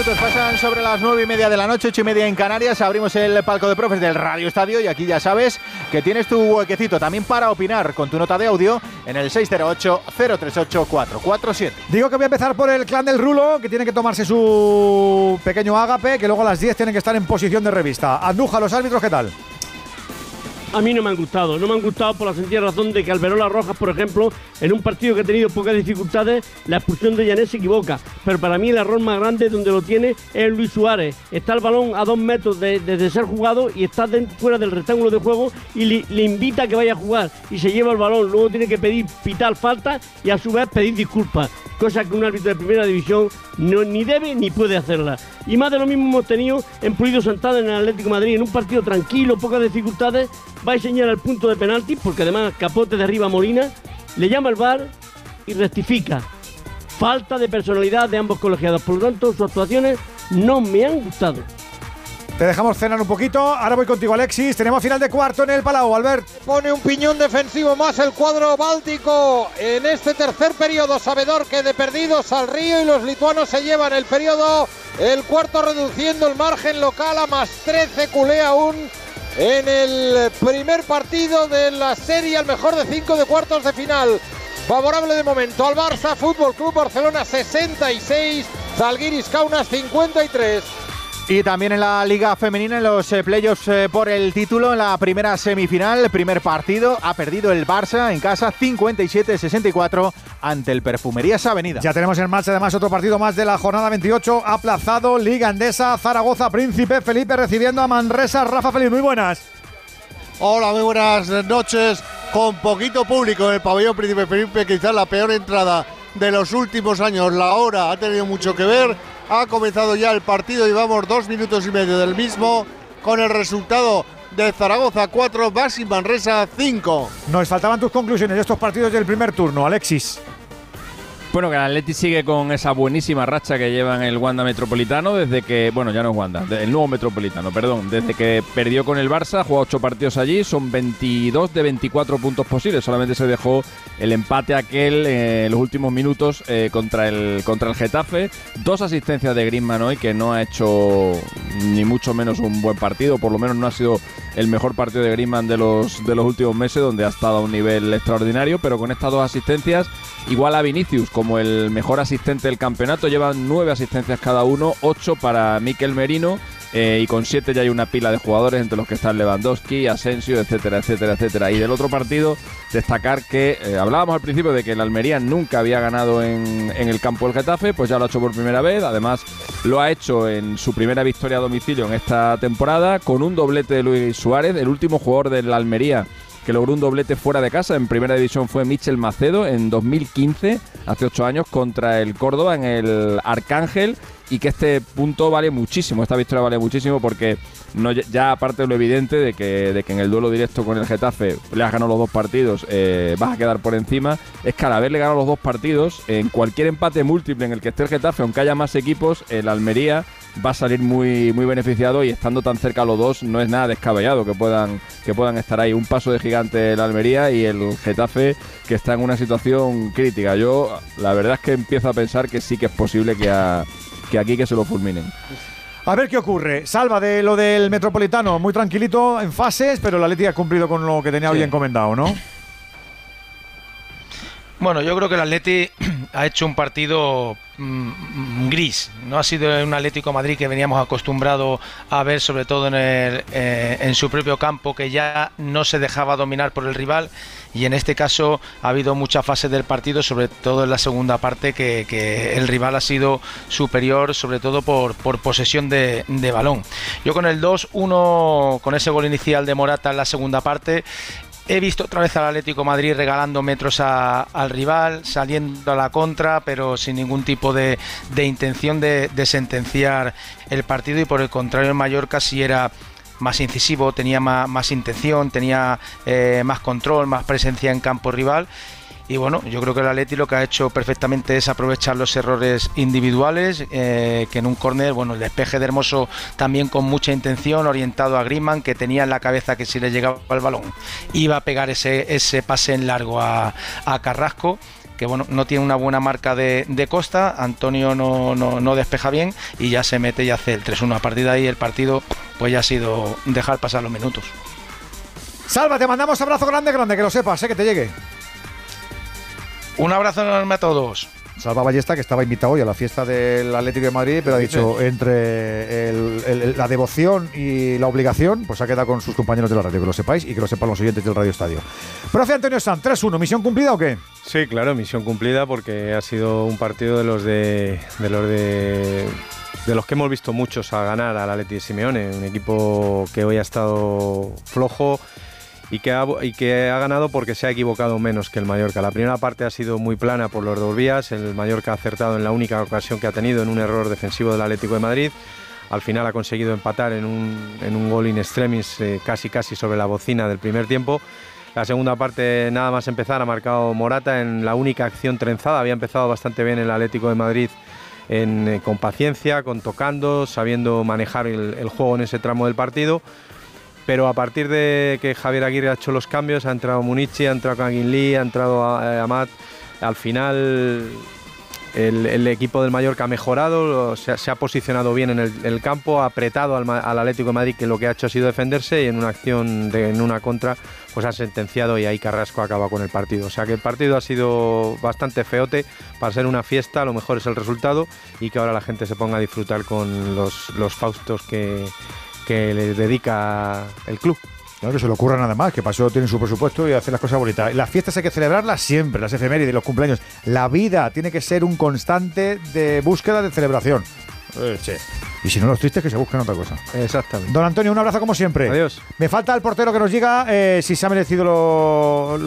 Speaker 2: minutos pasan sobre las nueve y media de la noche, ocho y media en Canarias. Abrimos el palco de profes del Radio Estadio y aquí ya sabes que tienes tu huequecito también para opinar con tu nota de audio en el 608-038-447.
Speaker 1: Digo que voy a empezar por el clan del Rulo, que tiene que tomarse su pequeño ágape, que luego a las 10 tienen que estar en posición de revista. Anduja, los árbitros, ¿qué tal?
Speaker 21: A mí no me han gustado. No me han gustado por la sencilla razón de que Alberola Rojas, por ejemplo, en un partido que ha tenido pocas dificultades, la expulsión de Llanes se equivoca. Pero para mí el error más grande donde lo tiene es Luis Suárez. Está el balón a dos metros de, ser jugado y está fuera del rectángulo de juego y le, invita a que vaya a jugar y se lleva el balón. Luego tiene que pedir pitar falta y a su vez pedir disculpas. Cosa que un árbitro de primera división no, ni debe ni puede hacerla. Y más de lo mismo hemos tenido en Pulido Santana en el Atlético Madrid, en un partido tranquilo, pocas dificultades, va a enseñar el punto de penalti, porque además Capote derriba a Molina, le llama el VAR y rectifica. Falta de personalidad de ambos colegiados, por lo tanto sus actuaciones no me han gustado.
Speaker 1: Te dejamos cenar un poquito. Ahora voy contigo, Alexis. Tenemos final de cuarto en el Palau, Albert.
Speaker 9: Pone un piñón defensivo más el cuadro báltico en este tercer periodo. Sabedor que de perdidos al río y los lituanos se llevan el periodo. El cuarto reduciendo el margen local a más 13. Culé aún en el primer partido de la serie, al mejor de cinco de cuartos de final. Favorable de momento al Barça, Fútbol Club Barcelona 66, Zalgiris Kaunas 53.
Speaker 2: Y también en la Liga Femenina, en los eh, playoffs eh, por el título, en la primera semifinal, primer partido, ha perdido el Barça en casa 57-64 ante el Perfumerías Avenida.
Speaker 1: Ya tenemos en marcha además otro partido más de la jornada 28, aplazado, Liga Andesa, Zaragoza, Príncipe, Felipe recibiendo a Manresa, Rafa Felipe, muy buenas.
Speaker 51: Hola, muy buenas noches. Con poquito público en el pabellón Príncipe Felipe, quizás la peor entrada de los últimos años. La hora ha tenido mucho que ver ha comenzado ya el partido y vamos dos minutos y medio del mismo con el resultado de Zaragoza 4, Basi Manresa 5.
Speaker 1: Nos faltaban tus conclusiones de estos partidos del primer turno, Alexis.
Speaker 20: Bueno, que el Atleti sigue con esa buenísima racha que lleva en el Wanda Metropolitano desde que, bueno, ya no es Wanda, el nuevo Metropolitano, perdón, desde que perdió con el Barça, jugó ocho partidos allí, son 22 de 24 puntos posibles, solamente se dejó el empate aquel eh, en los últimos minutos eh, contra, el, contra el Getafe, dos asistencias de Griezmann hoy que no ha hecho ni mucho menos un buen partido, por lo menos no ha sido el mejor partido de Griezmann de los, de los últimos meses, donde ha estado a un nivel extraordinario, pero con estas dos asistencias, igual a Vinicius como el mejor asistente del campeonato, llevan nueve asistencias cada uno, ocho para Mikel Merino. Eh, y con siete ya hay una pila de jugadores entre los que están Lewandowski, Asensio, etcétera, etcétera, etcétera. Y del otro partido, destacar que eh, hablábamos al principio de que el Almería nunca había ganado en, en, el campo del Getafe, pues ya lo ha hecho por primera vez. Además, lo ha hecho en su primera victoria a domicilio en esta temporada, con un doblete de Luis Suárez, el último jugador del Almería que logró un doblete fuera de casa. En primera división fue Michel Macedo en 2015, hace ocho años, contra el Córdoba en el Arcángel. Y que este punto vale muchísimo, esta victoria vale muchísimo porque ya aparte de lo evidente de que, de que en el duelo directo con el Getafe le has ganado los dos partidos, eh, vas a quedar por encima, es que al haberle ganado los dos partidos, en cualquier empate múltiple en el que esté el Getafe, aunque haya más equipos, el Almería va a salir muy, muy beneficiado y estando tan cerca los dos no es nada descabellado que puedan, que puedan estar ahí. Un paso de gigante el Almería y el Getafe que está en una situación crítica. Yo la verdad es que empiezo a pensar que sí que es posible que, que aquí que se lo fulminen.
Speaker 1: A ver qué ocurre. Salva de lo del Metropolitano, muy tranquilito en fases, pero la Leti ha cumplido con lo que tenía hoy encomendado, ¿no?
Speaker 18: Bueno, yo creo que el Atleti ha hecho un partido mm, gris. No ha sido un Atlético Madrid que veníamos acostumbrados a ver, sobre todo en, el, eh, en su propio campo, que ya no se dejaba dominar por el rival. Y en este caso ha habido muchas fases del partido, sobre todo en la segunda parte, que, el rival ha sido superior, sobre todo por, por posesión de, de balón. Yo con el 2-1, con ese gol inicial de Morata en la segunda parte, He visto otra vez al Atlético Madrid regalando metros al rival, saliendo a la contra, pero sin ningún tipo de, intención de, sentenciar el partido y por el contrario el Mallorca sí era más incisivo, tenía más, intención, tenía eh, más control, más presencia en campo rival y bueno, yo creo que el Atleti lo que ha hecho perfectamente es aprovechar los errores individuales, eh, que en un córner, bueno, el despeje de Hermoso también con mucha intención, orientado a Griezmann, que tenía en la cabeza que si le llegaba el balón iba a pegar ese, ese pase en largo a, Carrasco que bueno, no tiene una buena marca de, costa, Antonio no, no, despeja bien y ya se mete y hace el 3-1. A partir de ahí el partido pues ya ha sido dejar pasar los minutos.
Speaker 1: Salva, te mandamos abrazo grande, grande, que lo sepas, sé que te llegue.
Speaker 18: Un abrazo enorme a todos.
Speaker 1: Salva Ballesta, que estaba invitado hoy a la fiesta del Atlético de Madrid, pero ha dicho entre la devoción y la obligación, pues ha quedado con sus compañeros de la radio, que lo sepáis y que lo sepan los oyentes del Radio Estadio. Profe Antonio San, 3-1, ¿misión cumplida o qué?
Speaker 17: Sí, claro, misión cumplida porque ha sido un partido de los de, de los de de los que hemos visto muchos a ganar al Atleti de Simeone, un equipo que hoy ha estado flojo y que, ha, ganado porque se ha equivocado menos que el Mallorca. La primera parte ha sido muy plana por los dos vías, el Mallorca ha acertado en la única ocasión que ha tenido en un error defensivo del Atlético de Madrid. Al final ha conseguido empatar en un, en gol in extremis eh, casi casi sobre la bocina del primer tiempo. La segunda parte, nada más empezar, ha marcado Morata en la única acción trenzada. Había empezado bastante bien el Atlético de Madrid eh, con paciencia, con tocando, sabiendo manejar el, juego en ese tramo del partido. Pero a partir de que Javier Aguirre ha hecho los cambios, ha entrado Munichi, ha entrado Kangin Lee, ha entrado eh, Amat, al final el, equipo del Mallorca ha mejorado, se, ha posicionado bien en el, campo, ha apretado al, Atlético de Madrid que lo que ha hecho ha sido defenderse y en una acción, de, en una contra, pues ha sentenciado y ahí Carrasco acaba con el partido. O sea que el partido ha sido bastante feote para ser una fiesta, a lo mejor es el resultado y que ahora la gente se ponga a disfrutar con los, los faustos que, que le dedica el club.
Speaker 1: No, que se le ocurra nada más, que pasó tiene su presupuesto y hace las cosas bonitas. Las fiestas hay que celebrarlas siempre, las efemérides, los cumpleaños. La vida tiene que ser un constante de búsqueda de celebración. Eh, y si no, los tristes que se busquen otra cosa.
Speaker 17: Exactamente.
Speaker 1: Don Antonio, un abrazo como siempre.
Speaker 17: Adiós.
Speaker 1: Me falta el portero que nos diga eh, si se ha merecido lo,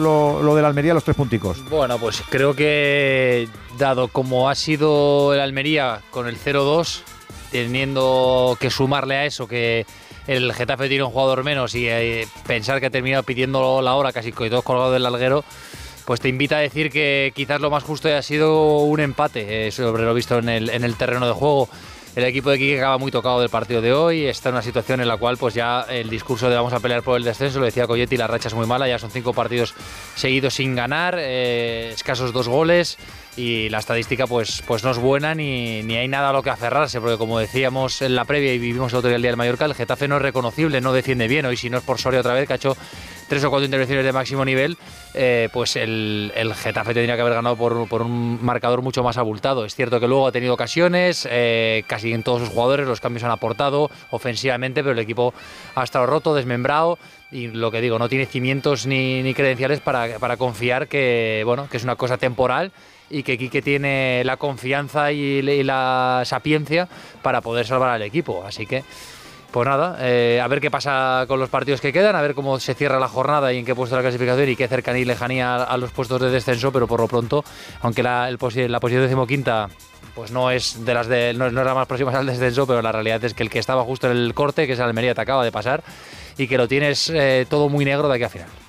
Speaker 1: lo, de la Almería, los tres punticos.
Speaker 19: Bueno, pues creo que dado como ha sido el Almería con el 0-2, teniendo que sumarle a eso que el Getafe tiene un jugador menos y eh, pensar que ha terminado pidiendo la hora casi con todos colgados del alguero, pues te invita a decir que quizás lo más justo haya sido un empate eh, sobre lo visto en el, en el terreno de juego. El equipo de Quique acaba muy tocado del partido de hoy, está en una situación en la cual pues ya el discurso de vamos a pelear por el descenso, lo decía Coyetti, la racha es muy mala, ya son cinco partidos seguidos sin ganar, eh, escasos dos goles y la estadística pues, pues no es buena ni, ni, hay nada a lo que aferrarse, porque como decíamos en la previa y vivimos el otro día el día del Mallorca, el Getafe no es reconocible, no defiende bien, hoy si no es por Soria otra vez, que ha hecho tres o cuatro intervenciones de máximo nivel, eh, pues el, el, Getafe tendría que haber ganado por, por, un marcador mucho más abultado. Es cierto que luego ha tenido ocasiones, eh, casi en todos sus jugadores los cambios han aportado ofensivamente, pero el equipo ha estado roto, desmembrado y lo que digo, no tiene cimientos ni, ni credenciales para, para, confiar que, bueno, que es una cosa temporal y que Quique tiene la confianza y, la sapiencia para poder salvar al equipo. Así que, pues nada, eh, a ver qué pasa con los partidos que quedan, a ver cómo se cierra la jornada y en qué puesto la clasificación y qué cercanía y lejanía a, los puestos de descenso, pero por lo pronto, aunque la, el, la posición decimoquinta pues no es de las de no, la más próxima al descenso, pero la realidad es que el que estaba justo en el corte, que es Almería, te acaba de pasar y que lo tienes eh, todo muy negro de aquí a final.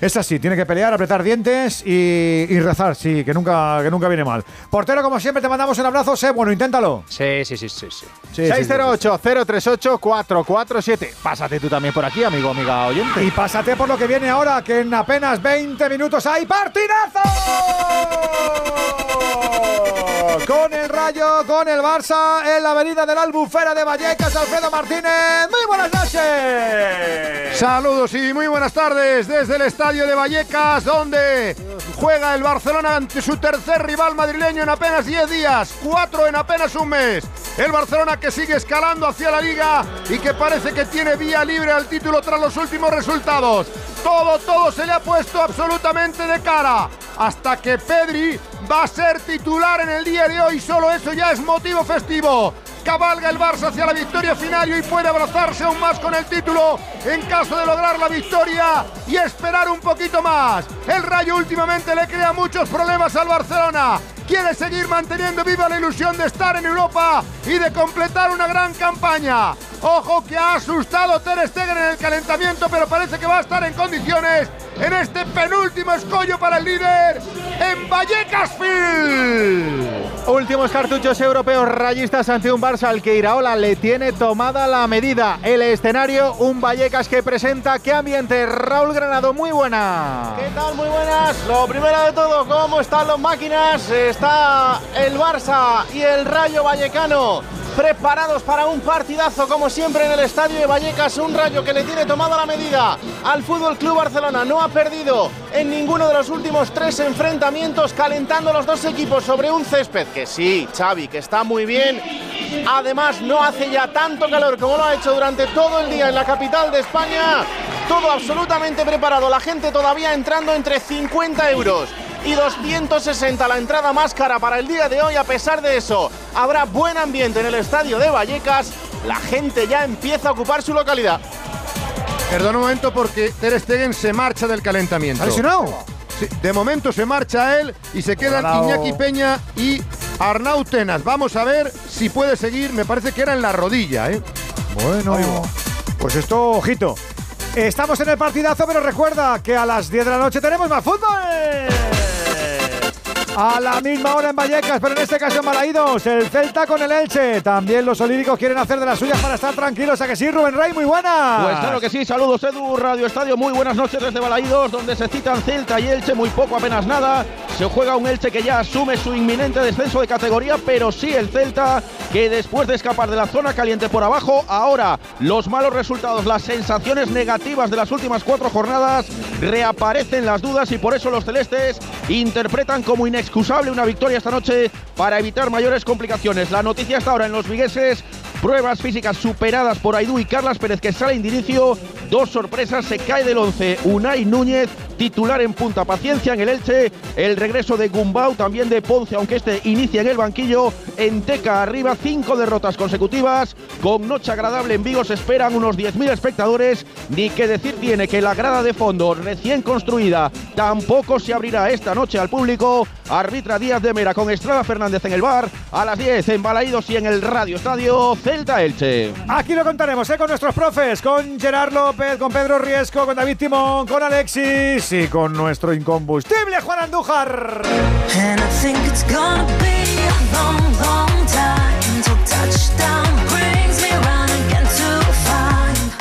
Speaker 1: Es así, tiene que pelear, apretar dientes y, rezar, sí, que nunca, que nunca viene mal. Portero, como siempre, te mandamos un abrazo, sé, bueno, inténtalo.
Speaker 19: Sí, sí, sí, sí. sí.
Speaker 2: 608-038-447. Pásate tú también por aquí, amigo, amiga oyente.
Speaker 1: Y pásate por lo que viene ahora, que en apenas 20 minutos hay partidazo. Con el Rayo, con el Barça, en la avenida de la Albufera de Vallecas, Alfredo Martínez. Muy buenas noches.
Speaker 40: Saludos y muy buenas tardes desde el estadio de Vallecas, donde juega el Barcelona ante su tercer rival madrileño en apenas 10 días, cuatro en apenas un mes. El Barcelona que sigue escalando hacia la liga y que parece que tiene vía libre al título tras los últimos resultados. Todo, todo se le ha puesto absolutamente de cara. Hasta que Pedri va a ser titular en el día de hoy. Solo eso ya es motivo festivo. Cabalga el Barça hacia la victoria final y puede abrazarse aún más con el título en caso de lograr la victoria y esperar un poquito más. El Rayo últimamente le crea muchos problemas al Barcelona. Quiere seguir manteniendo viva la ilusión de estar en Europa y de completar una gran campaña. Ojo que ha asustado Ter Stegen en el calentamiento, pero parece que va a estar en condiciones en este penúltimo escollo para el líder en Vallecasfield.
Speaker 2: Últimos cartuchos europeos rayistas ante un Barça al que Iraola le tiene tomada la medida. El escenario, un Vallecas que presenta qué ambiente. Raúl Granado, muy buena.
Speaker 41: ¿Qué tal? Muy buenas. Lo primero de todo, ¿cómo están las máquinas? Está el Barça y el Rayo Vallecano preparados para un partidazo como siempre en el estadio de Vallecas, un rayo que le tiene tomada la medida al Fútbol Club Barcelona, no ha perdido en ninguno de los últimos tres enfrentamientos, calentando los dos equipos sobre un césped que sí, Xavi, que está muy bien. Además, no hace ya tanto calor como lo ha hecho durante todo el día en la capital de España. Todo absolutamente preparado, la gente todavía entrando entre 50 euros y 260 la entrada más cara para el día de hoy. A pesar de eso, habrá buen ambiente en el estadio de Vallecas. La gente ya empieza a ocupar su localidad.
Speaker 40: Perdón un momento porque Ter Stegen se marcha del calentamiento. Sí, de momento se marcha él y se quedan
Speaker 1: Bravo.
Speaker 40: Iñaki Peña y Arnau Tenas. Vamos a ver si puede seguir. Me parece que era en la rodilla, ¿eh?
Speaker 1: Bueno, pues esto, ojito. Estamos en el partidazo, pero recuerda que a las 10 de la noche tenemos más fútbol. A la misma hora en Vallecas, pero en este caso en Balaídos, el Celta con el Elche. También los olíricos quieren hacer de las suyas para estar tranquilos. ¿A que sí, Rubén Rey? Muy buena.
Speaker 52: Pues claro que sí, saludos Edu, Radio Estadio, muy buenas noches desde Balaídos, donde se citan Celta y Elche, muy poco, apenas nada. Se juega un Elche que ya asume su inminente descenso de categoría, pero sí el Celta, que después de escapar de la zona caliente por abajo, ahora los malos resultados, las sensaciones negativas de las últimas cuatro jornadas, reaparecen las dudas y por eso los celestes interpretan como inexcusable una victoria esta noche para evitar mayores complicaciones. La noticia está ahora en los vigueses. Pruebas físicas superadas por Aidú y Carlas Pérez que salen de inicio. Dos sorpresas, se cae del 11 Unai Núñez, titular en punta. Paciencia en el Elche. El regreso de Gumbau, también de Ponce, aunque este inicia en el banquillo. En Teca arriba, cinco derrotas consecutivas. Con noche agradable en Vigo se esperan unos 10.000 espectadores. Ni que decir tiene que la grada de fondo recién construida tampoco se abrirá esta noche al público. Arbitra Díaz de Mera con Estrada Fernández en el bar. A las 10 en Balaídos y en el Radio Estadio Celta Elche.
Speaker 1: Aquí lo contaremos ¿eh? con nuestros profes, con Gerard López, con Pedro Riesco, con David Timón, con Alexis y con nuestro incombustible Juan Andújar.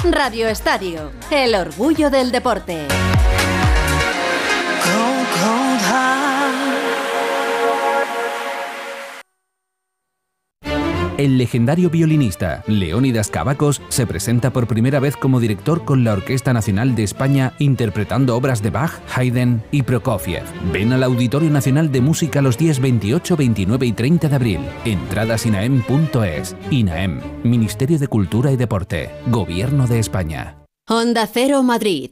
Speaker 50: Radio Estadio, el orgullo del deporte.
Speaker 3: cold, cold
Speaker 53: El legendario violinista Leónidas Cavacos se presenta por primera vez como director con la Orquesta Nacional de España interpretando obras de Bach, Haydn y Prokofiev. Ven al Auditorio Nacional de Música los días 28, 29 y 30 de abril. Entradas inaem.es. INAEM, Ministerio de Cultura y Deporte, Gobierno de España.
Speaker 50: Onda Cero Madrid,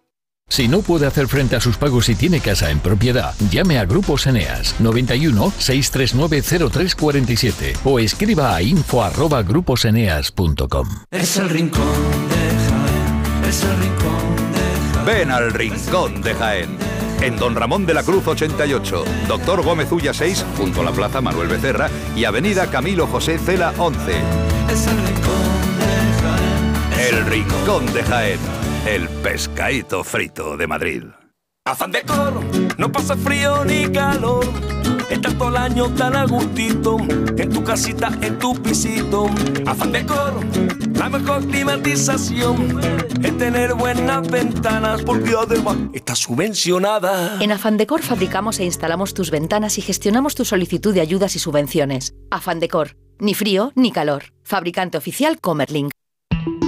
Speaker 54: Si no puede hacer frente a sus pagos y tiene casa en propiedad, llame a Grupos Eneas 91 639 0347 o escriba a info@gruposeneas.com.
Speaker 3: Es el rincón de Jaén, es el rincón de Jaén.
Speaker 55: Ven al Rincón de Jaén. En Don Ramón de la Cruz 88, Doctor Gómez Ulla 6, junto a la Plaza Manuel Becerra y Avenida Camilo José Cela 11.
Speaker 3: Es el rincón de Jaén.
Speaker 55: El Rincón de Jaén, el pescadito frito de Madrid.
Speaker 56: Afán de coro, no pasa frío ni calor. Estás todo el año tan a gustito, en tu casita, en tu pisito. Afán de coro, la mejor climatización es tener buenas ventanas, porque además está subvencionada.
Speaker 50: En Afandecor fabricamos e instalamos tus ventanas y gestionamos tu solicitud de ayudas y subvenciones. Afandecor, ni frío ni calor. Fabricante oficial Comerlink.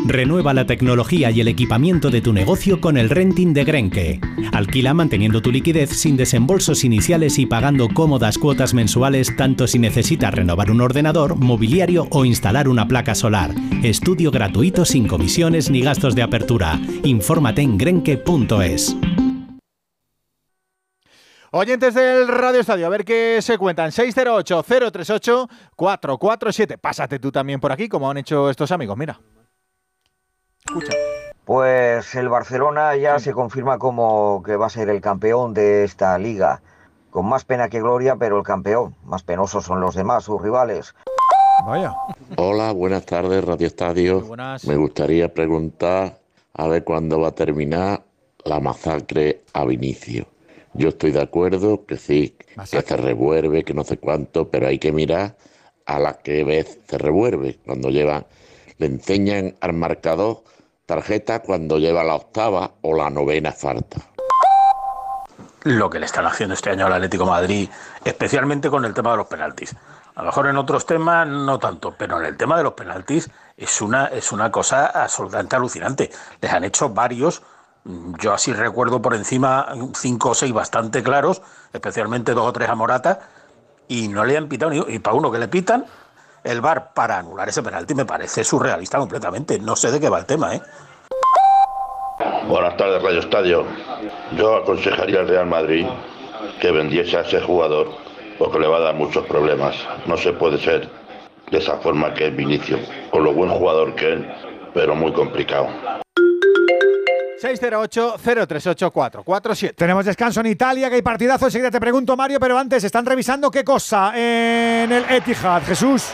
Speaker 16: Renueva la tecnología y el equipamiento de tu negocio con el renting de Grenke. Alquila manteniendo tu liquidez sin desembolsos iniciales y pagando cómodas cuotas mensuales tanto si necesitas renovar un ordenador, mobiliario o instalar una placa solar. Estudio gratuito sin comisiones ni gastos de apertura. Infórmate en grenke.es.
Speaker 2: Oyentes del Radio Estadio, a ver qué se cuentan. 608-038-447. Pásate tú también por aquí, como han hecho estos amigos. Mira. Escucha.
Speaker 57: Pues el Barcelona ya se confirma como que va a ser el campeón de esta liga. Con más pena que gloria, pero el campeón. Más penosos son los demás, sus rivales.
Speaker 1: Vaya.
Speaker 58: Hola, buenas tardes, Radio Estadio. Me gustaría preguntar a ver cuándo va a terminar la masacre a Vinicio. Yo estoy de acuerdo que sí, que se revuelve, que no sé cuánto, pero hay que mirar a la que vez se revuelve. Cuando lleva, le enseñan al marcador tarjeta cuando lleva la octava o la novena falta.
Speaker 59: Lo que le están haciendo este año al Atlético Madrid, especialmente con el tema de los penaltis. A lo mejor en otros temas no tanto, pero en el tema de los penaltis es una, es una cosa absolutamente alucinante. Les han hecho varios, yo así recuerdo por encima cinco o seis bastante claros, especialmente dos o tres a Morata, y no le han pitado ni y para uno que le pitan el VAR para anular ese penalti me parece surrealista completamente. No sé de qué va el tema, ¿eh?
Speaker 58: Buenas tardes, Radio Estadio. Yo aconsejaría al Real Madrid que vendiese a ese jugador porque le va a dar muchos problemas. No se puede ser de esa forma que es Vinicio, con lo buen jugador que es, pero muy complicado.
Speaker 2: 608-038-447.
Speaker 1: Tenemos descanso en Italia, que hay partidazo. Enseguida te pregunto, Mario, pero antes están revisando qué cosa en el Etihad. Jesús.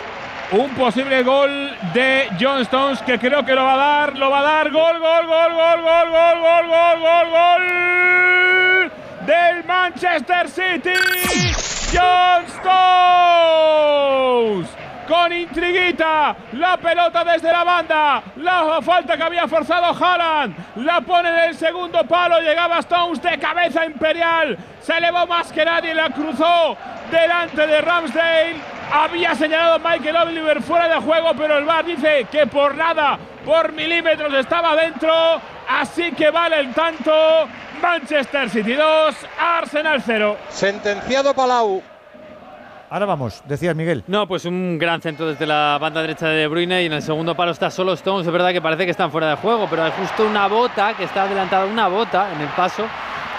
Speaker 42: Un posible gol de John Stones que creo que lo va a dar, lo va a dar. Gol, gol, gol, gol, gol, gol, gol, gol, gol, gol del Manchester City. John Stones con intriguita, la pelota desde la banda, la falta que había forzado Haaland, la pone en el segundo palo, llegaba Stones de cabeza imperial, se elevó más que nadie, la cruzó delante de Ramsdale, había señalado Michael Oliver fuera de juego, pero el VAR dice que por nada, por milímetros estaba dentro, así que vale el tanto, Manchester City 2, Arsenal 0.
Speaker 28: Sentenciado Palau.
Speaker 1: Ahora vamos, decías Miguel.
Speaker 10: No, pues un gran centro desde la banda derecha de De Bruyne y en el segundo palo está solo Stones. Es verdad que parece que están fuera de juego, pero hay justo una bota que está adelantada, una bota en el paso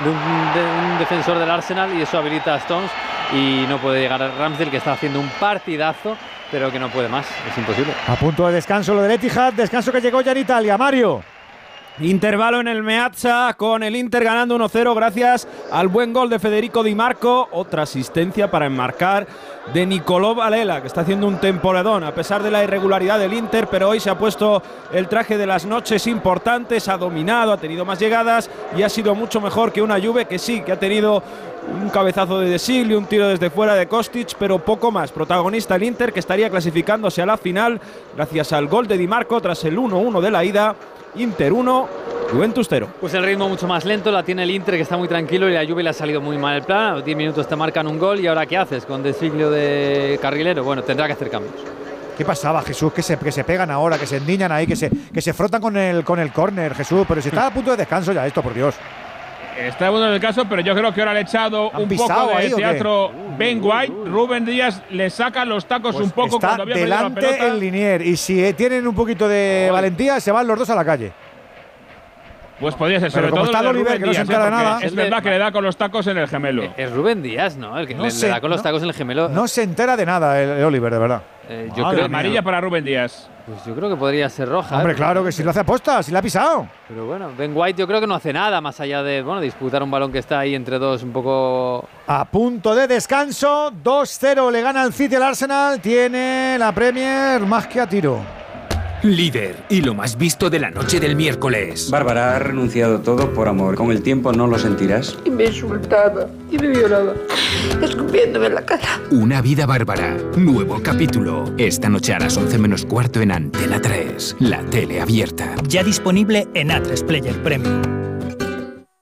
Speaker 10: de un, de un defensor del Arsenal y eso habilita a Stones y no puede llegar a Ramsdale que está haciendo un partidazo, pero que no puede más, es imposible.
Speaker 1: A punto de descanso lo del Etihad, descanso que llegó ya en Italia. Mario.
Speaker 43: Intervalo en el Meazza con el Inter ganando 1-0 gracias al buen gol de Federico Di Marco. Otra asistencia para enmarcar de Nicolò Valela, que está haciendo un temporadón a pesar de la irregularidad del Inter, pero hoy se ha puesto el traje de las noches importantes, ha dominado, ha tenido más llegadas y ha sido mucho mejor que una Juve que sí, que ha tenido un cabezazo de Desilio, un tiro desde fuera de Kostic, pero poco más. Protagonista el Inter que estaría clasificándose a la final gracias al gol de Di Marco tras el 1-1 de la ida. Inter 1, Juventus 0.
Speaker 10: Pues el ritmo mucho más lento, la tiene el Inter que está muy tranquilo y la Juve le ha salido muy mal el plan. A los 10 minutos te marcan un gol y ahora ¿qué haces con Desiglio de carrilero? Bueno, tendrá que hacer cambios.
Speaker 1: ¿Qué pasaba, Jesús? Que se, que se pegan ahora, que se endiñan ahí, que se, que se frotan con el, con el córner, Jesús. Pero si está a punto de descanso ya esto, por Dios.
Speaker 42: Está bueno en el caso, pero yo creo que ahora le ha echado un poco
Speaker 1: ahí,
Speaker 42: de
Speaker 1: qué?
Speaker 42: teatro Ben White. Rubén Díaz le saca los tacos un poco
Speaker 1: Está
Speaker 42: cuando había perdido la
Speaker 1: delante
Speaker 42: pelota.
Speaker 1: el Linier. Y si eh, tienen un poquito de valentía, se van los dos a la calle.
Speaker 42: Pues podría ser,
Speaker 1: Pero
Speaker 42: sobre
Speaker 1: como
Speaker 42: todo
Speaker 1: está
Speaker 42: el de
Speaker 1: Oliver,
Speaker 42: Rubén
Speaker 1: que no se
Speaker 42: Díaz,
Speaker 1: entera
Speaker 42: ¿eh?
Speaker 1: de
Speaker 42: Porque
Speaker 1: nada.
Speaker 42: Es verdad que le da con los tacos en el gemelo.
Speaker 10: Es Rubén Díaz, ¿no? El que
Speaker 1: No
Speaker 10: le,
Speaker 1: sé,
Speaker 10: le da con los
Speaker 1: no-
Speaker 10: tacos en el gemelo.
Speaker 1: No se entera de nada el, el Oliver, de verdad.
Speaker 10: Eh, yo
Speaker 1: Madre
Speaker 10: creo
Speaker 1: mía.
Speaker 42: Amarilla para Rubén Díaz.
Speaker 10: Pues yo creo que podría ser roja.
Speaker 1: Hombre,
Speaker 10: ¿eh?
Speaker 1: claro que si lo hace aposta, si la ha pisado.
Speaker 10: Pero bueno, Ben White yo creo que no hace nada más allá de bueno disputar un balón que está ahí entre dos un poco.
Speaker 1: A punto de descanso, 2-0 le gana el City al Arsenal. Tiene la Premier más que a tiro.
Speaker 60: Líder y lo más visto de la noche del miércoles.
Speaker 61: Bárbara ha renunciado todo por amor. Con el tiempo no lo sentirás.
Speaker 62: Y me insultaba y me violaba, escupiéndome en la cara.
Speaker 60: Una vida bárbara. Nuevo capítulo. Esta noche a las 11 menos cuarto en Antena 3. La tele abierta.
Speaker 63: Ya disponible en A3 Player Premium.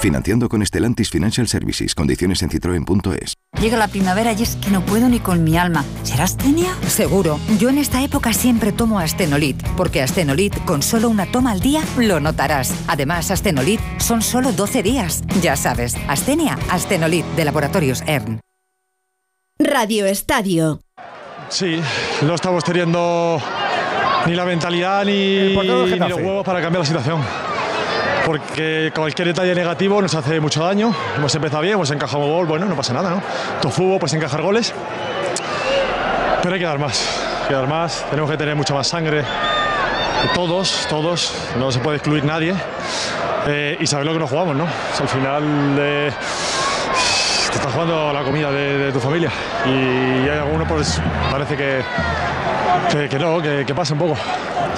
Speaker 55: Financiando con Stellantis Financial Services. Condiciones en citroen.es.
Speaker 64: Llega la primavera y es que no puedo ni con mi alma. ¿Será Astenia?
Speaker 58: Seguro. Yo en esta época siempre tomo Astenolit, porque Astenolit con solo una toma al día lo notarás. Además, Astenolit son solo 12 días. Ya sabes, Astenia, Astenolit de Laboratorios ERN.
Speaker 3: Radio Estadio.
Speaker 55: Sí, no estamos teniendo ni la mentalidad ni, ni los huevos para cambiar la situación. Porque cualquier detalle negativo nos hace mucho daño. Hemos empezado bien, hemos encajado gol, bueno, no pasa nada, ¿no? Todo fútbol, pues encajar goles. Pero hay que dar más, hay que dar más. Tenemos que tener mucha más sangre. Todos, todos, no se puede excluir nadie. Eh, y saber lo que nos jugamos, ¿no? O al final eh, te estás jugando la comida de, de tu familia. Y hay algunos, pues parece que, que, que no, que, que pasa un poco.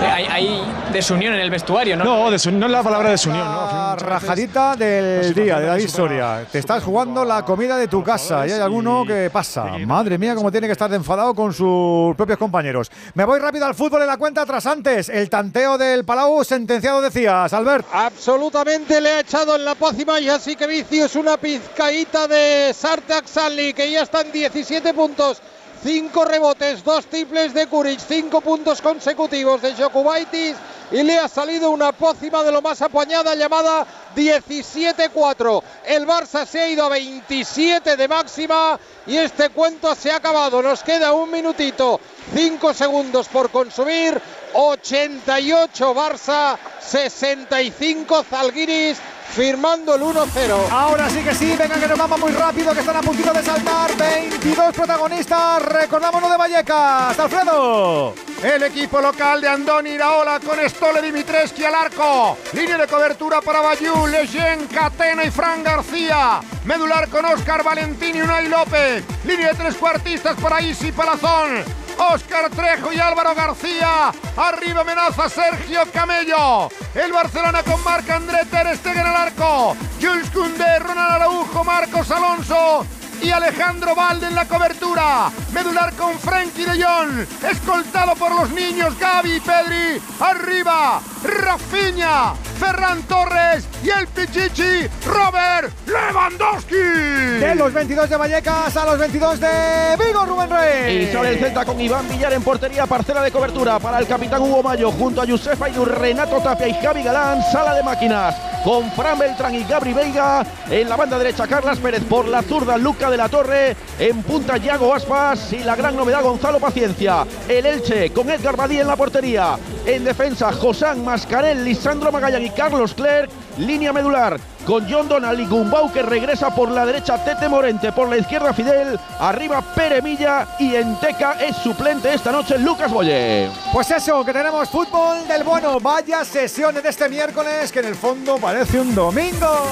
Speaker 65: Hay, hay desunión en el vestuario, ¿no?
Speaker 55: No, desu- no es la palabra desunión, ¿no?
Speaker 1: La rajadita del día, de David Soria. Te estás jugando la comida de tu casa y hay alguno que pasa. Madre mía, cómo tiene que estar de enfadado con sus propios compañeros. Me voy rápido al fútbol en la cuenta tras antes. El tanteo del Palau sentenciado, decías, Albert.
Speaker 52: Absolutamente le ha echado en la pócima y así que Vicius una pizcaíta de Sartak Sally que ya están 17 puntos. 5 rebotes, dos triples de Kuric, 5 puntos consecutivos de Jokubaitis y le ha salido una pócima de lo más apañada llamada 17-4. El Barça se ha ido a 27 de máxima y este cuento se ha acabado. Nos queda un minutito, 5 segundos por consumir. 88 Barça, 65 Zalgiris firmando el 1-0.
Speaker 1: Ahora sí que sí, venga que nos vamos muy rápido, que están a puntito de saltar. 22 protagonistas, recordámonos de Vallecas. Alfredo.
Speaker 40: El equipo local de Andoni Iraola con Stole Dimitreski al arco. Línea de cobertura para Bayú, Leyen, Catena y Fran García. Medular con Oscar Valentín y Unai López. Línea de tres cuartistas para Isi Palazón. Oscar Trejo y Álvaro García. Arriba amenaza Sergio Camello. El Barcelona con Marc André Ter Stegen al arco. Jules Koundé, Ronald Araujo, Marcos Alonso y Alejandro Valde en la cobertura. Medular con Frenkie de Jong, escoltado por los niños Gaby y Pedri. Arriba, Rafinha, Ferran Torres y el Pichichi, Robert Lewandowski.
Speaker 1: De los 22 de Vallecas a los 22 de Vigo, Rubén Rey.
Speaker 52: Y sale el Celta con Iván Villar en portería, parcela de cobertura para el capitán Hugo Mayo, junto a Josefa y Renato Tapia y Javi Galán, sala de máquinas, con Fran Beltrán y Gabri Veiga, en la banda derecha Carlas Pérez, por la zurda Luca de la Torre, en punta Yago Aspas y la gran novedad Gonzalo Paciencia, el Elche con Edgar Badía en la portería, en defensa Josán Mascarel, Lisandro Magallán y Carlos Clerc, línea medular con John Donald y Gumbau que regresa por la derecha Tete Morente, por la izquierda Fidel, arriba Pere Milla y en Teca es suplente esta noche Lucas Boye.
Speaker 1: Pues eso, que tenemos fútbol del bueno. Vaya sesiones de este miércoles que en el fondo parece un domingo.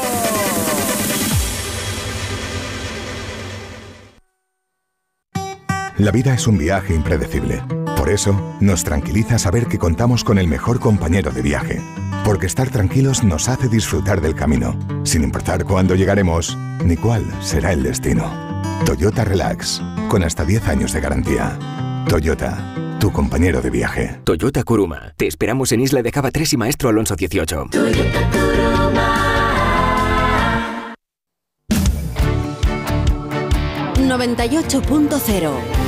Speaker 66: La vida es un viaje impredecible. Por eso, nos tranquiliza saber que contamos con el mejor compañero de viaje. Porque estar tranquilos nos hace disfrutar del camino, sin importar cuándo llegaremos ni cuál será el destino. Toyota Relax, con hasta 10 años de garantía. Toyota, tu compañero de viaje.
Speaker 67: Toyota Kuruma. Te esperamos en Isla de Cava 3 y Maestro Alonso 18.
Speaker 3: ...98.0...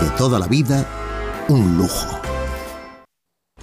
Speaker 68: de toda la vida, un lujo.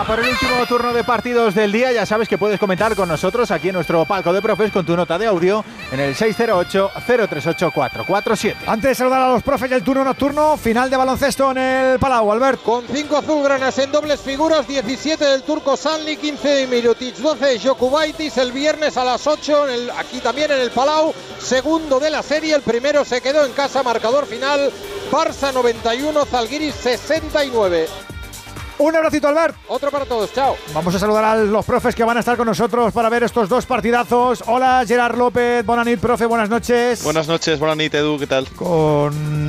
Speaker 2: Ah, por el último turno de partidos del día, ya sabes que puedes comentar con nosotros aquí en nuestro palco de profes con tu nota de audio en el 608-038-447.
Speaker 1: Antes de saludar a los profes del turno nocturno, final de baloncesto en el Palau, Albert.
Speaker 28: Con 5 azulgranas en dobles figuras, 17 del turco Sanli, 15 de Mirotic, 12 de Jokubaitis, el viernes a las 8, aquí también en el Palau, segundo de la serie, el primero se quedó en casa, marcador final, Barça 91, Zalgiris 69.
Speaker 1: Un abracito, Albert.
Speaker 28: Otro para todos, chao.
Speaker 1: Vamos a saludar a los profes que van a estar con nosotros para ver estos dos partidazos. Hola, Gerard López, Bonanit, profe, buenas noches.
Speaker 69: Buenas noches, Bonanit, Edu, ¿qué tal?
Speaker 1: Con.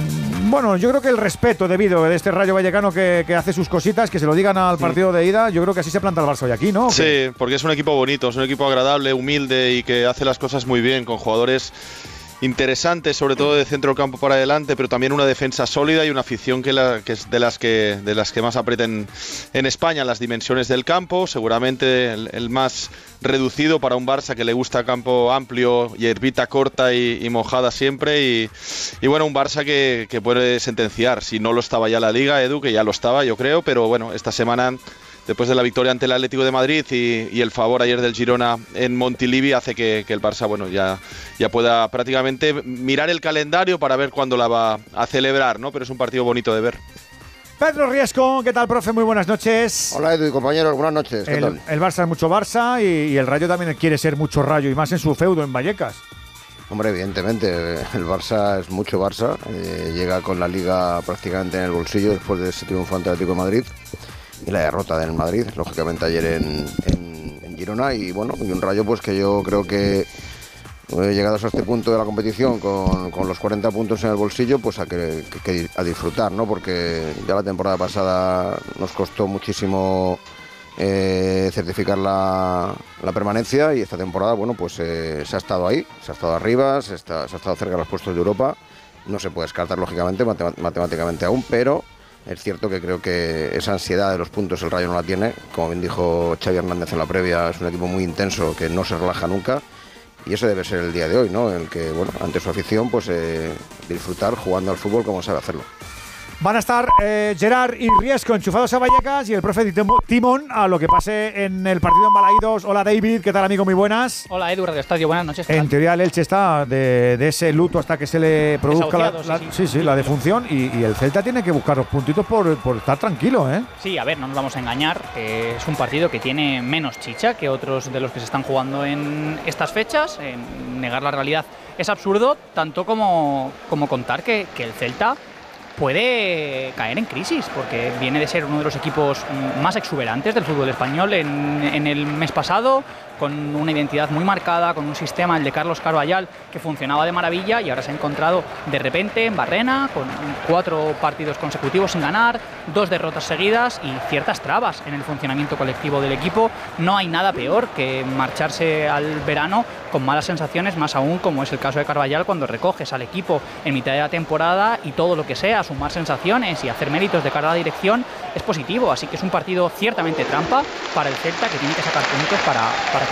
Speaker 1: Bueno, yo creo que el respeto debido de este Rayo Vallecano que, que hace sus cositas, que se lo digan al partido de ida, yo creo que así se planta el Barça hoy aquí, ¿no?
Speaker 69: Sí, porque es un equipo bonito, es un equipo agradable, humilde y que hace las cosas muy bien, con jugadores interesante, sobre todo de centro campo para adelante, pero también una defensa sólida y una afición que, la, que es de las que, de las que más aprieten en España las dimensiones del campo. Seguramente el, más reducido para un Barça que le gusta campo amplio, y herbita corta y, mojada siempre. Y, y, bueno, un Barça que, que puede sentenciar. Si no lo estaba ya la liga, Edu, que ya lo estaba, yo creo, pero bueno, esta semana después de la victoria ante el Atlético de Madrid y, el favor ayer del Girona en Montilivi hace que, el Barça bueno ya, ya pueda prácticamente mirar el calendario para ver cuándo la va a celebrar, ¿no? Pero es un partido bonito de ver.
Speaker 1: Pedro Riesco, ¿qué tal, profe? Muy buenas noches.
Speaker 70: Hola, Edu y compañeros, buenas noches.
Speaker 1: el, Barça es mucho Barça y, el Rayo también quiere ser mucho Rayo y más en su feudo en Vallecas.
Speaker 70: Hombre, evidentemente, el Barça es mucho Barça. Eh, llega con la liga prácticamente en el bolsillo después de ese triunfo ante el Atlético de Madrid y la derrota del Madrid, lógicamente ayer en, Girona y bueno, y un rayo pues que yo creo que llegados a este punto de la competición con, los 40 puntos en el bolsillo, pues a, que, a disfrutar, ¿no? Porque ya la temporada pasada nos costó muchísimo eh, certificar la, permanencia y esta temporada, bueno, pues eh, se ha estado ahí, se ha estado arriba, se, se ha estado cerca de los puestos de Europa. No se puede descartar, lógicamente, matemáticamente aún, pero es cierto que creo que esa ansiedad de los puntos el Rayo no la tiene. Como bien dijo Xavi Hernández en la previa, es un equipo muy intenso que no se relaja nunca. Y eso debe ser el día de hoy, ¿no? El que, bueno, ante su afición, pues eh, disfrutar jugando al fútbol como sabe hacerlo.
Speaker 1: Van a estar eh, Gerard y Riesco enchufados a Vallecas y el profe Timón a lo que pase en el partido en Balaídos. Hola David, ¿qué tal amigo? Muy buenas.
Speaker 65: Hola Edu, Radio Estadio, buenas noches.
Speaker 1: En teoría el Elche está de, ese luto hasta que se le produzca la, sí, sí. la defunción y, el Celta tiene que buscar los puntitos por, por, estar tranquilo, ¿eh?
Speaker 65: Sí, a ver, no nos vamos a engañar. es un partido que tiene menos chicha que otros de los que se están jugando en estas fechas. negar la realidad es absurdo, tanto como, como contar que, que el Celta puede caer en crisis, porque viene de ser uno de los equipos más exuberantes del fútbol español en, en el mes pasado, con una identidad muy marcada, con un sistema, el de Carlos Carballal, que funcionaba de maravilla y ahora se ha encontrado de repente en Barrena, con cuatro partidos consecutivos sin ganar, dos derrotas seguidas y ciertas trabas en el funcionamiento colectivo del equipo. No hay nada peor que marcharse al verano con malas sensaciones, más aún como es el caso de Carballal cuando recoges al equipo en mitad de la temporada y todo lo que sea, sumar sensaciones y hacer méritos de cara a la dirección es positivo. Así que es un partido ciertamente trampa para el Celta que tiene que sacar puntos para, para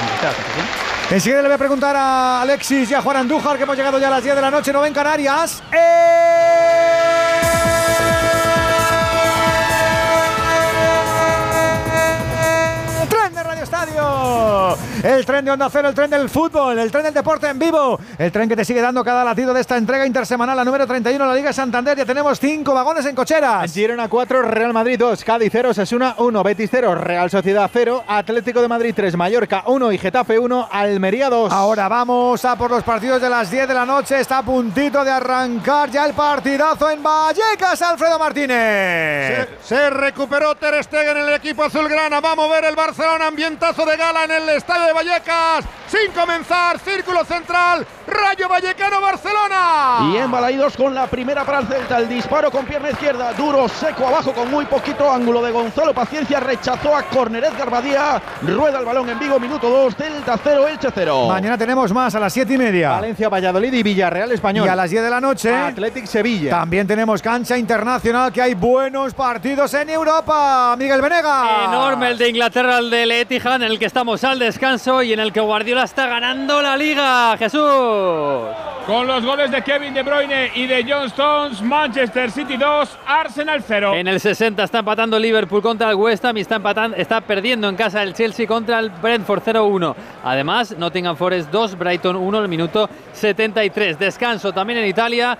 Speaker 1: Enseguida le voy a preguntar a Alexis y a Juan Andújar, que hemos llegado ya a las 10 de la noche, no ven Canarias. ¡Eh! El tren de Onda Cero, el tren del fútbol, el tren del deporte en vivo. El tren que te sigue dando cada latido de esta entrega intersemanal, la número 31 de la Liga Santander. Ya tenemos cinco vagones en cocheras.
Speaker 2: Girona 4, Real Madrid 2, Cádiz 0, Sesuna 1, Betis 0, Real Sociedad 0, Atlético de Madrid 3, Mallorca 1 y Getafe 1, Almería 2.
Speaker 1: Ahora vamos a por los partidos de las 10 de la noche. Está a puntito de arrancar ya el partidazo en Vallecas, Alfredo Martínez.
Speaker 28: Se, recuperó Ter Stegen en el equipo azulgrana. Vamos a ver el Barcelona, ambientazo de gala en el estadio de
Speaker 40: Vallecas, sin comenzar, círculo central, Rayo Vallecano Barcelona.
Speaker 52: Y en Balaidos con la primera para el Celta, el disparo con pierna izquierda, duro, seco abajo con muy poquito ángulo de Gonzalo Paciencia, rechazó a Corner Edgar Badía, rueda el balón en Vigo, minuto 2, Celta 0, Elche 0.
Speaker 1: Mañana tenemos más a las 7 y media.
Speaker 2: Valencia, Valladolid y Villarreal Español.
Speaker 1: Y a las 10 de la noche,
Speaker 2: Athletic Sevilla.
Speaker 1: También tenemos cancha internacional, que hay buenos partidos en Europa. Miguel Venega.
Speaker 10: Enorme el de Inglaterra, el del Etihad, en el que estamos al descanso y en el que Guardiola está ganando la liga. Jesús.
Speaker 42: Con los goles de Kevin De Bruyne y de John Stones, Manchester City 2, Arsenal 0.
Speaker 10: En el 60 está empatando Liverpool contra el West Ham y está, empatando, está perdiendo en casa el Chelsea contra el Brentford 0-1. Además, Nottingham Forest 2, Brighton 1, el minuto 73. Descanso también en Italia.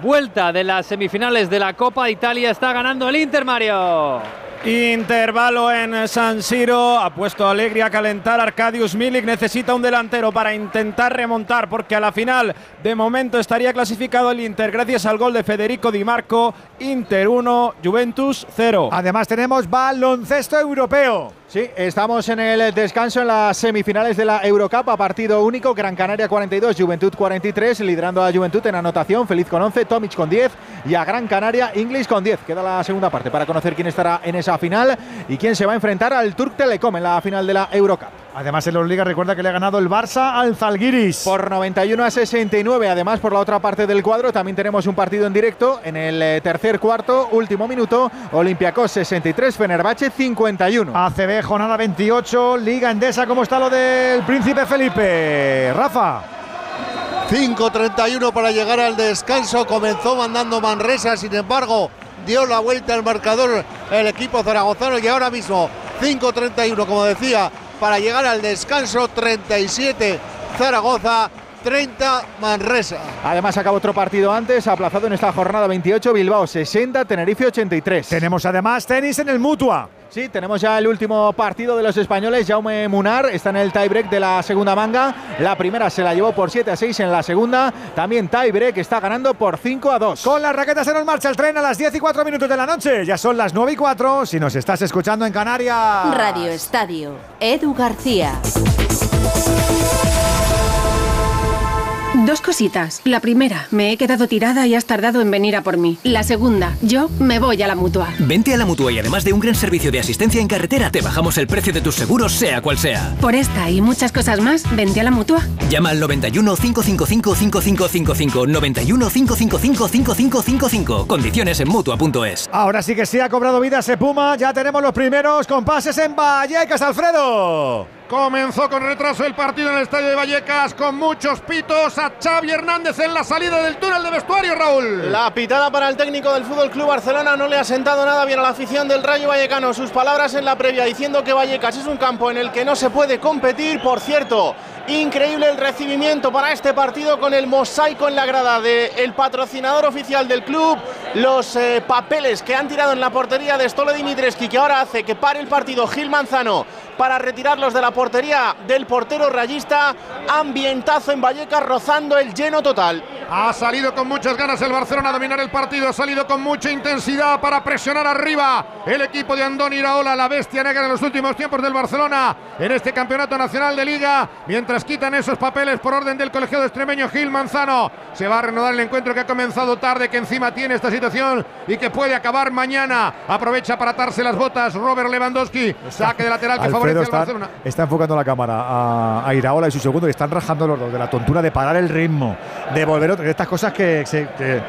Speaker 10: Vuelta de las semifinales de la Copa Italia. Está ganando el Inter, Mario.
Speaker 43: Intervalo en San Siro, ha puesto Alegría a calentar. Arcadius Milik necesita un delantero para intentar remontar, porque a la final de momento estaría clasificado el Inter gracias al gol de Federico Di Marco. Inter 1, Juventus 0.
Speaker 1: Además, tenemos baloncesto europeo.
Speaker 2: Sí, estamos en el descanso en las semifinales de la Eurocup a partido único. Gran Canaria 42, Juventud 43, liderando a Juventud en anotación. Feliz con 11, Tomic con 10 y a Gran Canaria, English con 10. Queda la segunda parte para conocer quién estará en esa final y quién se va a enfrentar al Turk Telecom en la final de la Eurocup.
Speaker 1: Además, en la Liga recuerda que le ha ganado el Barça al Zalgiris.
Speaker 2: Por 91 a 69. Además, por la otra parte del cuadro, también tenemos un partido en directo en el eh, tercer cuarto, último minuto. Olympiacos 63, Fenerbahce 51.
Speaker 1: ACB, jornada 28, Liga Endesa. ¿Cómo está lo del Príncipe Felipe? Rafa.
Speaker 40: 5.31 para llegar al descanso. Comenzó mandando Manresa, sin embargo, dio la vuelta al marcador el equipo zaragozano y ahora mismo 5.31, como decía, para llegar al descanso 37 Zaragoza. 30 Manresa.
Speaker 2: Además acaba otro partido antes, aplazado en esta jornada 28, Bilbao 60, Tenerife 83.
Speaker 1: Tenemos además tenis en el Mutua.
Speaker 2: Sí, tenemos ya el último partido de los españoles. Jaume Munar está en el tiebreak de la segunda manga. La primera se la llevó por 7 a 6 en la segunda. También tiebreak está ganando por 5 a 2.
Speaker 1: Con las raquetas se nos marcha el tren a las 10 y 4 minutos de la noche. Ya son las 9 y 4 si nos estás escuchando en Canarias.
Speaker 3: Radio Estadio. Edu García.
Speaker 71: Dos cositas. La primera, me he quedado tirada y has tardado en venir a por mí. La segunda, yo me voy a la mutua.
Speaker 26: Vente a la mutua y además de un gran servicio de asistencia en carretera, te bajamos el precio de tus seguros, sea cual sea.
Speaker 71: Por esta y muchas cosas más, vente a la mutua.
Speaker 26: Llama al 91 555 5555. 91 555 5555. Condiciones en mutua.es.
Speaker 1: Ahora sí que sí ha cobrado vida ese Puma. Ya tenemos los primeros compases en Vallecas, Alfredo.
Speaker 40: Comenzó con retraso el partido en el estadio de Vallecas con muchos pitos a Xavi Hernández en la salida del túnel de vestuario, Raúl.
Speaker 41: La pitada para el técnico del Fútbol Club Barcelona no le ha sentado nada bien a la afición del Rayo Vallecano. Sus palabras en la previa diciendo que Vallecas es un campo en el que no se puede competir. Por cierto, Increíble el recibimiento para este partido con el mosaico en la grada del patrocinador oficial del club, los eh, papeles que han tirado en la portería de Stole Dimitreski, que ahora hace que pare el partido Gil Manzano para retirarlos de la portería del portero rayista. Ambientazo en Vallecas rozando el lleno total.
Speaker 40: Ha salido con muchas ganas el Barcelona a dominar el partido, ha salido con mucha intensidad para presionar arriba el equipo de Andoni Iraola, la bestia negra en los últimos tiempos del Barcelona en este campeonato nacional de liga, mientras quitan esos papeles por orden del colegiado extremeño Gil Manzano. Se va a reanudar el encuentro que ha comenzado tarde, que encima tiene esta situación y que puede acabar mañana. Aprovecha para atarse las botas Robert Lewandowski, saque de lateral que favorece al
Speaker 1: está,
Speaker 40: Barcelona.
Speaker 1: está enfocando la cámara a, a Iraola y su segundo y están rajando los dos de la tontura de parar el ritmo, de volver otra, de estas cosas que se, que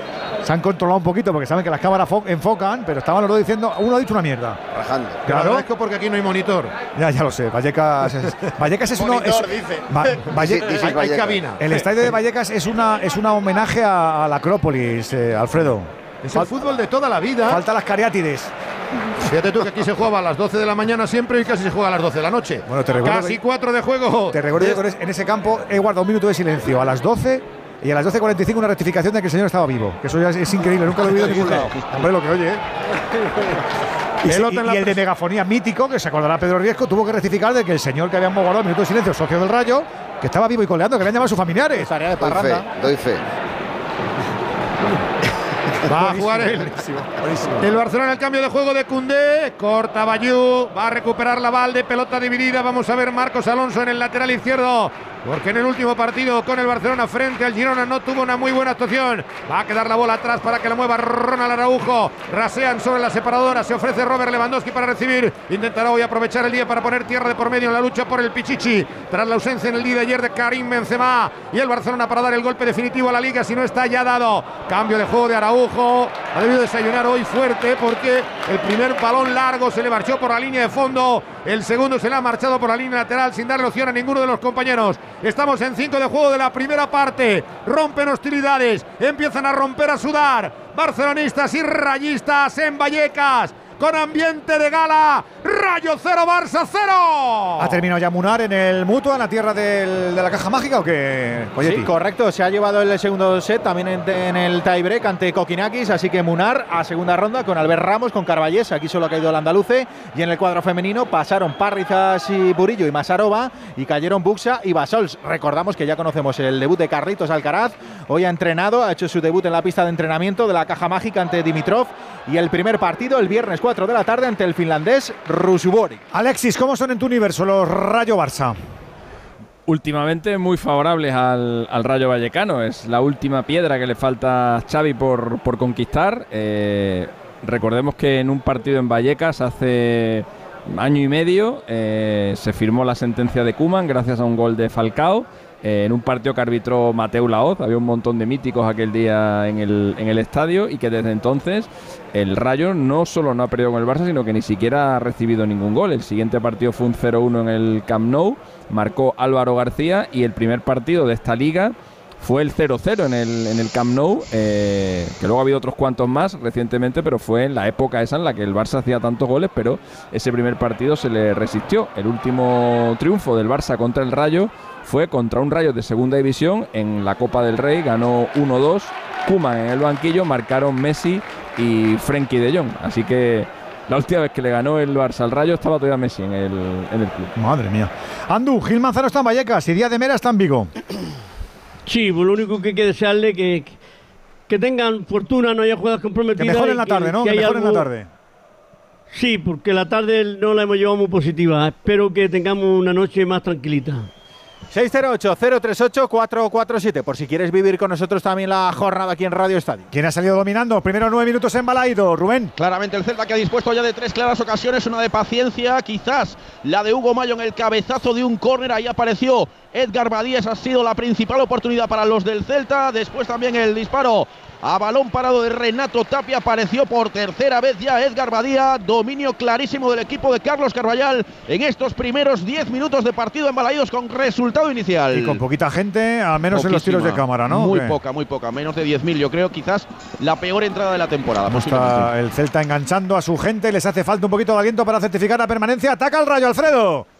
Speaker 1: se han controlado un poquito porque saben que las cámaras fo- enfocan, pero estaban los dos diciendo, uno ha dicho una mierda.
Speaker 70: Rajando.
Speaker 1: Claro.
Speaker 40: Es que porque aquí no hay monitor.
Speaker 1: Ya, ya lo sé. Vallecas es, Vallecas es uno.
Speaker 40: Monitor,
Speaker 1: es-
Speaker 40: dice.
Speaker 1: Valle- hay- hay cabina. El estadio de Vallecas es una es una homenaje a, a la Acrópolis, eh, Alfredo.
Speaker 40: Es el fútbol de toda la vida.
Speaker 1: Falta las cariátides.
Speaker 40: Fíjate tú que aquí se jugaba a las 12 de la mañana siempre y casi se juega a las 12 de la noche.
Speaker 1: Bueno, te recuerdo
Speaker 40: Casi
Speaker 1: que-
Speaker 40: cuatro de juego.
Speaker 1: Te recuerdo que en ese campo he guardado un minuto de silencio a las 12 y a las 12.45 una rectificación de que el señor estaba vivo. Que eso ya es, es increíble, nunca lo he oído en ningún lado. Hombre, lo que oye, ¿eh? Y, y- y el de megafonía mítico, que se acordará Pedro Riesco, tuvo que rectificar de que el señor que habíamos guardado minuto de silencio, socio del Rayo, que estaba vivo y coleando, que habían llamado a sus familiares.
Speaker 2: Tarea de
Speaker 70: Doy fe,
Speaker 2: parranda.
Speaker 70: doy fe.
Speaker 40: Va a jugar el, el Barcelona el cambio de juego de Cundé. Corta Bayú. Va a recuperar la Valde. Pelota dividida. Vamos a ver Marcos Alonso en el lateral izquierdo. Porque en el último partido con el Barcelona frente al Girona no tuvo una muy buena actuación. Va a quedar la bola atrás para que la mueva Ronald Araujo. Rasean sobre la separadora. Se ofrece Robert Lewandowski para recibir. Intentará hoy aprovechar el día para poner tierra de por medio en la lucha por el Pichichi. Tras la ausencia en el día de ayer de Karim Benzema. Y el Barcelona para dar el golpe definitivo a la liga si no está ya dado. Cambio de juego de Araujo. Ha debido desayunar hoy fuerte porque el primer balón largo se le marchó por la línea de fondo. El segundo se le ha marchado por la línea lateral sin darle opción a ninguno de los compañeros. Estamos en 5 de juego de la primera parte. Rompen hostilidades. Empiezan a romper a sudar. Barcelonistas y rayistas en Vallecas. Con ambiente de gala. Rayo 0, Barça 0.
Speaker 1: ¿Ha terminado ya Munar en el mutuo, en la tierra del- de la caja mágica o qué? Poyetti?
Speaker 2: Sí, correcto. Se ha llevado el segundo set también en, en el tiebreak ante Kokinakis. Así que Munar a segunda ronda con Albert Ramos, con Carballés. Aquí solo ha caído el andaluce. Y en el cuadro femenino pasaron Parrizas y Burillo y Masarova. Y cayeron Buxa y Basols. Recordamos que ya conocemos el debut de Carlitos Alcaraz. Hoy ha entrenado, ha hecho su debut en la pista de entrenamiento de la caja mágica ante Dimitrov. Y el primer partido el viernes 4 de la tarde ante el finlandés Rusubori.
Speaker 1: Alexis, ¿cómo son en tu universo los Rayo Barça?
Speaker 20: últimamente muy favorables al, al Rayo Vallecano. Es la última piedra que le falta a Xavi por, por conquistar. Eh, recordemos que en un partido en Vallecas hace año y medio eh, se firmó la sentencia de Kuman gracias a un gol de Falcao. En un partido que arbitró Mateu Laoz, había un montón de míticos aquel día en el, en el estadio y que desde entonces el Rayo no solo no ha perdido con el Barça, sino que ni siquiera ha recibido ningún gol. El siguiente partido fue un 0-1 en el Camp Nou, marcó Álvaro García y el primer partido de esta liga fue el 0-0 en el, en Camp Nou, eh, que luego ha habido otros cuantos más recientemente, pero fue en la época esa en la que el Barça hacía tantos goles, pero ese primer partido se le resistió. El último triunfo del Barça contra el Rayo fue contra un Rayo de segunda división en la Copa del Rey, ganó 1-2, Kuman en el banquillo, marcaron Messi y Frenkie de Jong, así que la última vez que le ganó el Barça al Rayo estaba todavía Messi en el, en el club.
Speaker 1: Madre mía. Andu, Gil Manzano está en Vallecas y Díaz de Mera está en Vigo.
Speaker 21: Sí, pues lo único que hay que desearle que, que tengan fortuna, no haya jugadas comprometidas.
Speaker 1: Que mejor
Speaker 21: y
Speaker 1: en la tarde, ¿no? Que
Speaker 21: haya
Speaker 1: mejor en la tarde.
Speaker 21: Sí, porque la tarde no la hemos llevado muy positiva. Espero que tengamos una noche más tranquilita.
Speaker 2: 608-038-447, por si quieres vivir con nosotros también la jornada aquí en Radio Estadio.
Speaker 1: ¿Quién ha salido dominando? Primero nueve minutos en Balaido, Rubén.
Speaker 52: Claramente el Celta que ha dispuesto ya de tres claras ocasiones, una de paciencia, quizás la de Hugo Mayo en el cabezazo de un córner, ahí apareció Edgar Badías, ha sido la principal oportunidad para los del Celta, después también el disparo a balón parado de Renato Tapia, apareció por tercera vez ya Edgar Badía, dominio clarísimo del equipo de Carlos Carballal en estos primeros 10 minutos de partido en Balaídos con resultado inicial.
Speaker 1: Y con poquita gente, al menos en los tiros de cámara, ¿no?
Speaker 52: Muy poca, muy poca, menos de 10.000, yo creo, quizás la peor entrada de la temporada.
Speaker 1: ¿Cómo
Speaker 52: posiblemente.
Speaker 1: está el Celta enganchando a su gente? Les hace falta un poquito de aliento para certificar la permanencia. Ataca el rayo, Alfredo.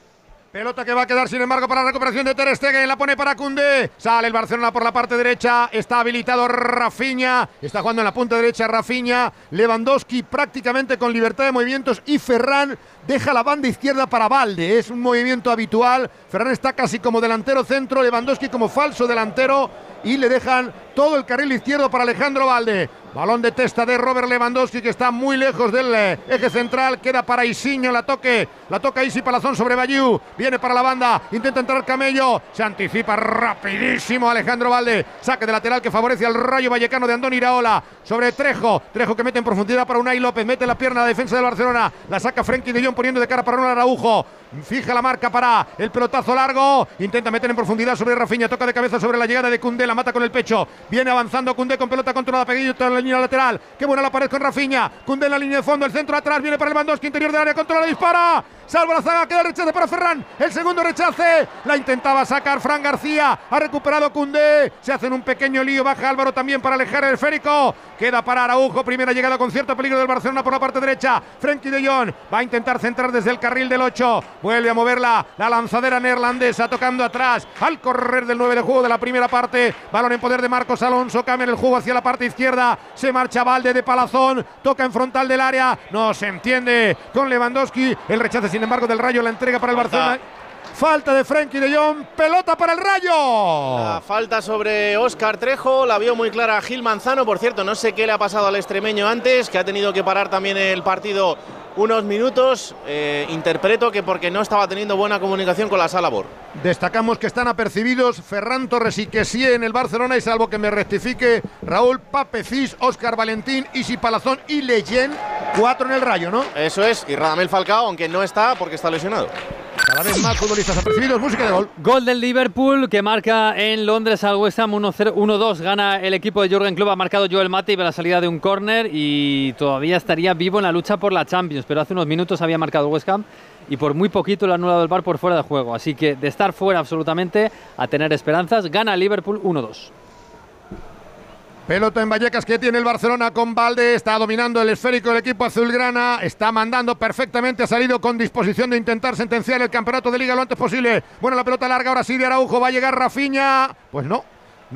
Speaker 40: Pelota que va a quedar sin embargo para la recuperación de Ter Stegen, la pone para Cundé. Sale el Barcelona por la parte derecha, está habilitado Rafinha, está jugando en la punta derecha Rafinha, Lewandowski prácticamente con libertad de movimientos. Y Ferran deja la banda izquierda para Valde, es un movimiento habitual. Ferran está casi como delantero centro, Lewandowski como falso delantero. Y le dejan todo el carril izquierdo para Alejandro Valde. Balón de testa de Robert Lewandowski que está muy lejos del eh, eje central. Queda para Isiño la toque. La toca Isi Palazón sobre Bayú. Viene para la banda. Intenta entrar Camello. Se anticipa rapidísimo Alejandro Valde. Saque de lateral que favorece al Rayo Vallecano de Andón Iraola. Sobre Trejo. Trejo que mete en profundidad para Unai López. Mete la pierna a la defensa del Barcelona. La saca Frenkie de Jong poniendo de cara para Ronald Araujo. Fija la marca para el pelotazo largo. Intenta meter en profundidad sobre Rafinha. Toca de cabeza sobre la llegada de Cundé. La mata con el pecho. Viene avanzando Cundé con pelota controlada. Peguito en la línea lateral. Qué buena la pared con Rafinha. Cundé en la línea de fondo. El centro atrás. Viene para Lewandowski. Interior del área. Controla. Dispara. Salva la zaga. Queda el rechace para Ferran. El segundo rechace. La intentaba sacar Fran García. Ha recuperado Cundé. Se hacen un pequeño lío. Baja Álvaro también para alejar el esférico. Queda para Araujo. Primera llegada con cierto peligro del Barcelona por la parte derecha. Frenkie de Jong va a intentar centrar desde el carril del 8. Vuelve a moverla la lanzadera neerlandesa tocando atrás al correr del 9 de juego de la primera parte. Balón en poder de Marcos Alonso. Cambia el juego hacia la parte izquierda. Se marcha Valde de Palazón. Toca en frontal del área. No se entiende con Lewandowski. El rechace, sin embargo, del Rayo. La entrega para el Barcelona. Falta de Frenkie de Jong. Pelota para el Rayo.
Speaker 41: La falta sobre Óscar Trejo, la vio muy clara Gil Manzano. Por cierto, no sé qué le ha pasado al extremeño antes, que ha tenido que parar también el partido unos minutos. Eh, interpreto que porque no estaba teniendo buena comunicación con la sala BOR.
Speaker 40: Destacamos que están apercibidos Ferran Torres y que sí en el Barcelona y salvo que me rectifique Raúl Papecís, Óscar Valentín, Isi Palazón y Leyen. Cuatro en el Rayo, ¿no?
Speaker 41: Eso es, y Radamel Falcao, aunque no está porque está lesionado.
Speaker 40: Cada vez más futbolistas apercibidos, música de gol.
Speaker 10: Gol del Liverpool que marca en Londres al West Ham 1-0 1-2. Gana el equipo de Jürgen Klopp. Ha marcado Joel Matip a la salida de un córner y todavía estaría vivo en la lucha por la Champions. Pero hace unos minutos había marcado West Ham y por muy poquito le ha anulado el bar por fuera de juego. Así que de estar fuera absolutamente a tener esperanzas, gana el Liverpool 1-2.
Speaker 40: Pelota en Vallecas que tiene el Barcelona con Valde. Está dominando el esférico del equipo azulgrana. Está mandando perfectamente. Ha salido con disposición de intentar sentenciar el campeonato de liga lo antes posible. Bueno, la pelota larga ahora sí de Araujo. Va a llegar Rafiña. Pues no.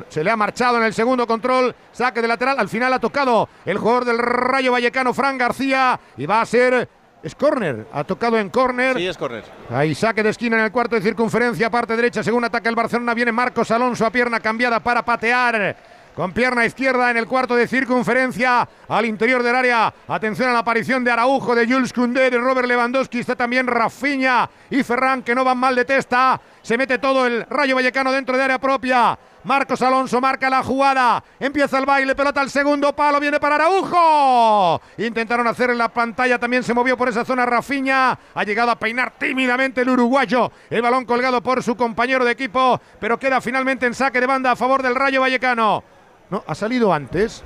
Speaker 40: Se le ha marchado en el segundo control. Saque de lateral. Al final ha tocado el jugador del Rayo Vallecano, Fran García. Y va a ser. Es córner. Ha tocado en córner.
Speaker 41: Sí, es córner.
Speaker 40: Ahí saque de esquina en el cuarto de circunferencia, parte derecha, según ataca el Barcelona, viene Marcos Alonso a pierna cambiada para patear. Con pierna izquierda en el cuarto de circunferencia al interior del área. Atención a la aparición de Araujo, de Jules Koundé, de Robert Lewandowski. Está también Rafinha y Ferran que no van mal de testa. Se mete todo el Rayo Vallecano dentro de área propia. Marcos Alonso marca la jugada. Empieza el baile, pelota al segundo palo, viene para Araujo. Intentaron hacer en la pantalla, también se movió por esa zona Rafiña. Ha llegado a peinar tímidamente el uruguayo. El balón colgado por su compañero de equipo, pero queda finalmente en saque de banda a favor del Rayo Vallecano. No, ha salido antes.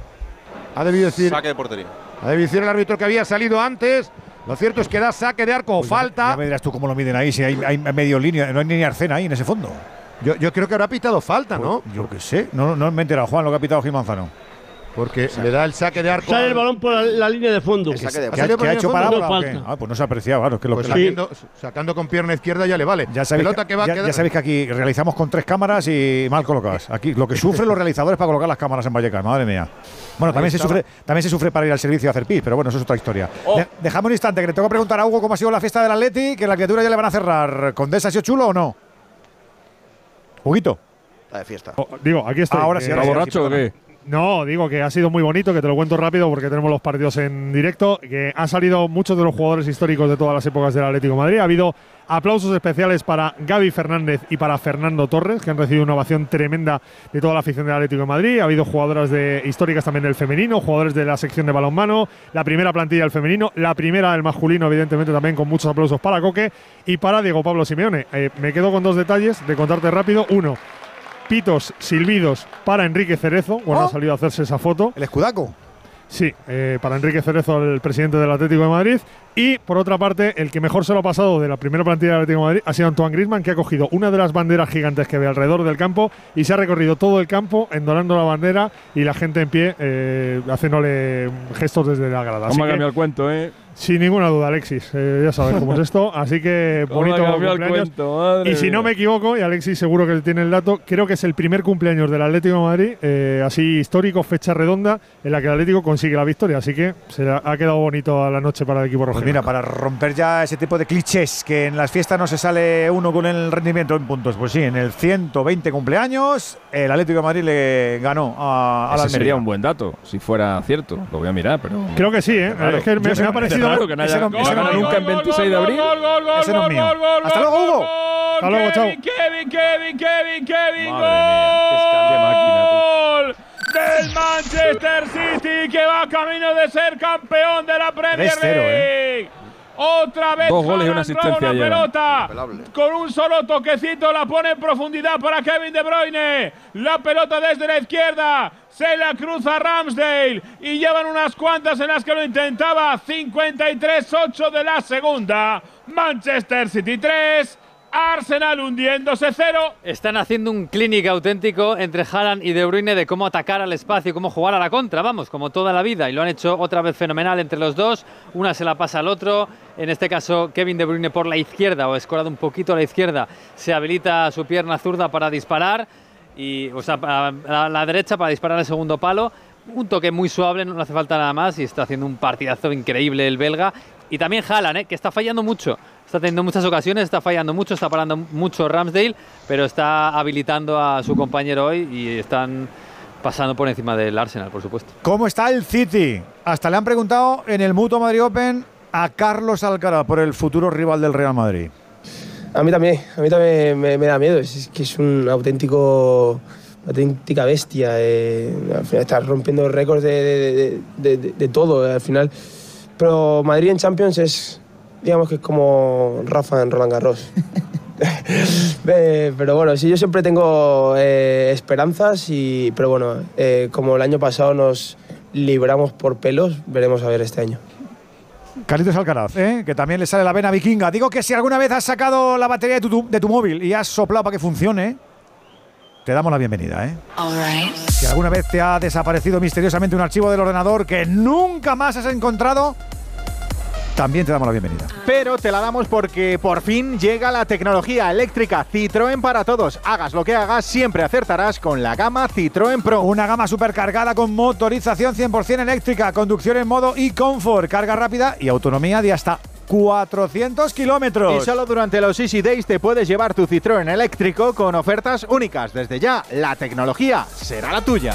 Speaker 40: Ha debido decir.
Speaker 41: Saque de portería.
Speaker 40: Ha debido decir el árbitro que había salido antes. Lo cierto es que da saque de arco o falta.
Speaker 1: Ya me dirás tú cómo lo miden ahí, si hay, hay medio línea, no hay ni arcena ahí en ese fondo.
Speaker 40: Yo, yo creo que habrá pitado falta, ¿no?
Speaker 1: Pues yo qué sé, no, no me he enterado, Juan, lo que ha pitado Gil Manzano.
Speaker 40: Porque le da el saque de arco.
Speaker 21: Sale el balón por la, la línea de fondo.
Speaker 1: ¿Qué, ha, hecho parábola o qué? Ah, pues no se ha apreciado, claro. Que lo
Speaker 40: pues
Speaker 1: que
Speaker 40: sacando, sacando, con pierna izquierda ya le vale.
Speaker 1: Ya sabéis,
Speaker 40: Pelota
Speaker 1: que,
Speaker 40: que va
Speaker 1: ya,
Speaker 40: a quedar.
Speaker 1: ya sabéis que aquí realizamos con tres cámaras y mal colocadas. Aquí lo que sufren los realizadores para colocar las cámaras en Vallecas, madre mía. Bueno, también se, sufre, también se sufre para ir al servicio a hacer pis, pero bueno, eso es otra historia.
Speaker 41: Oh.
Speaker 1: De, dejame un instante, que le tengo que preguntar a Hugo cómo ha sido la fiesta del Atleti, que la criatura ya le van a cerrar. ¿Condesa ha sido chulo o no? Huguito.
Speaker 70: La de fiesta.
Speaker 7: Oh, digo, aquí estoy.
Speaker 1: Ahora sí, ahora sí,
Speaker 20: borracho o qué?
Speaker 7: No, digo que ha sido muy bonito, que te lo cuento rápido porque tenemos los partidos en directo, que han salido muchos de los jugadores históricos de todas las épocas del Atlético Madrid. Ha habido aplausos especiales para Gaby Fernández y para Fernando Torres, que han recibido una ovación tremenda de toda la afición del Atlético Madrid. Ha habido jugadoras de, históricas también del femenino, jugadores de la sección de balonmano, la primera plantilla del femenino, la primera del masculino, evidentemente también con muchos aplausos para Coque y para Diego Pablo Simeone. Eh, me quedo con dos detalles de contarte rápido. Uno, pitos, silbidos para Enrique Cerezo. Bueno,
Speaker 1: Oh.
Speaker 7: ha salido a hacerse esa foto.
Speaker 1: El escudaco.
Speaker 7: Sí, eh, para Enrique Cerezo, el presidente del Atlético de Madrid. Y por otra parte, el que mejor se lo ha pasado de la primera plantilla del Atlético de Madrid ha sido Antoine Griezmann, que ha cogido una de las banderas gigantes que ve alrededor del campo y se ha recorrido todo el campo endorando la bandera y la gente en pie eh, haciéndole gestos desde la grada.
Speaker 20: Vamos a cambiar el cuento, ¿eh?
Speaker 7: Sin ninguna duda, Alexis. eh, ya sabes cómo es esto. Así que
Speaker 20: ¿Cómo
Speaker 7: bonito cumpleaños.
Speaker 20: cuento? Madre
Speaker 7: Y si no me equivoco, y Alexis seguro que tiene el dato, creo que es el primer cumpleaños del Atlético de Madrid, eh, así histórico, fecha redonda, en la que el Atlético consigue la victoria. Así que se ha- quedado bonito a la noche para el equipo rojo.
Speaker 1: Pues mira, para romper ya ese tipo de clichés, que en las fiestas no se sale uno con el rendimiento en puntos. Pues sí, en el 120 cumpleaños, el Atlético de Madrid le ganó a, a la
Speaker 20: sería un buen dato, si fuera cierto. Lo voy a mirar, pero.
Speaker 7: Creo que sí, ¿eh?
Speaker 20: Raro.
Speaker 7: Es que me, ha parecido.
Speaker 20: Raro que no haya
Speaker 7: ese no-
Speaker 20: ganado nunca en 26 de abril.
Speaker 7: Ese no es mío. Hasta luego, Hugo. Hasta luego, chao.
Speaker 42: Kevin, Kevin, Kevin, Kevin, gol del Manchester City que va camino de ser campeón de la Premier
Speaker 20: 3-0,
Speaker 42: League. Otra vez
Speaker 20: Dos goles y una asistencia
Speaker 42: pelota con un solo toquecito la pone en profundidad para Kevin De Bruyne. La pelota desde la izquierda se la cruza Ramsdale y llevan unas cuantas en las que lo intentaba. 53-8 de la segunda. Manchester City 3. Arsenal hundiéndose 0.
Speaker 10: Están haciendo un clinic auténtico entre Haaland y De Bruyne de cómo atacar al espacio, cómo jugar a la contra, vamos, como toda la vida. Y lo han hecho otra vez fenomenal entre los dos. Una se la pasa al otro. En este caso, Kevin De Bruyne por la izquierda, o escorado un poquito a la izquierda, se habilita su pierna zurda para disparar. Y, o sea, a la derecha para disparar el segundo palo. Un toque muy suave, no hace falta nada más. Y está haciendo un partidazo increíble el belga. Y también Haaland, ¿eh? que está fallando mucho.
Speaker 72: Está teniendo muchas ocasiones, está fallando mucho, está parando mucho Ramsdale, pero está habilitando a su compañero hoy y están pasando por encima del Arsenal, por supuesto.
Speaker 1: ¿Cómo está el City? Hasta le han preguntado en el Mutuo Madrid Open a Carlos Alcaraz por el futuro rival del Real Madrid.
Speaker 73: A mí también, a mí también me, me da miedo. Es, es que es un auténtico, una auténtica bestia. eh, al final está rompiendo récords de, de- de- de- de todo. eh, al final, pero Madrid en Champions es, digamos que es como Rafa en Roland Garros. Eh, pero bueno, sí, yo siempre tengo eh, esperanzas, y, pero bueno, eh, como el año pasado nos libramos por pelos, veremos a ver este año.
Speaker 1: Carlitos Alcaraz, ¿eh? que también le sale la vena vikinga. Digo que si alguna vez has sacado la batería de tu, de tu móvil y has soplado para que funcione, te damos la bienvenida. ¿eh? Si alguna vez te ha desaparecido misteriosamente un archivo del ordenador que nunca más has encontrado, también te damos la bienvenida.
Speaker 2: Pero te la damos porque por fin llega la tecnología eléctrica Citroën para todos. Hagas lo que hagas, siempre acertarás con la gama Citroën Pro.
Speaker 1: Una gama supercargada con motorización 100% eléctrica, conducción en modo e-comfort, carga rápida y autonomía de hasta 400 kilómetros.
Speaker 2: Y solo durante los Easy Days te puedes llevar tu Citroën eléctrico con ofertas únicas. Desde ya, la tecnología será la tuya.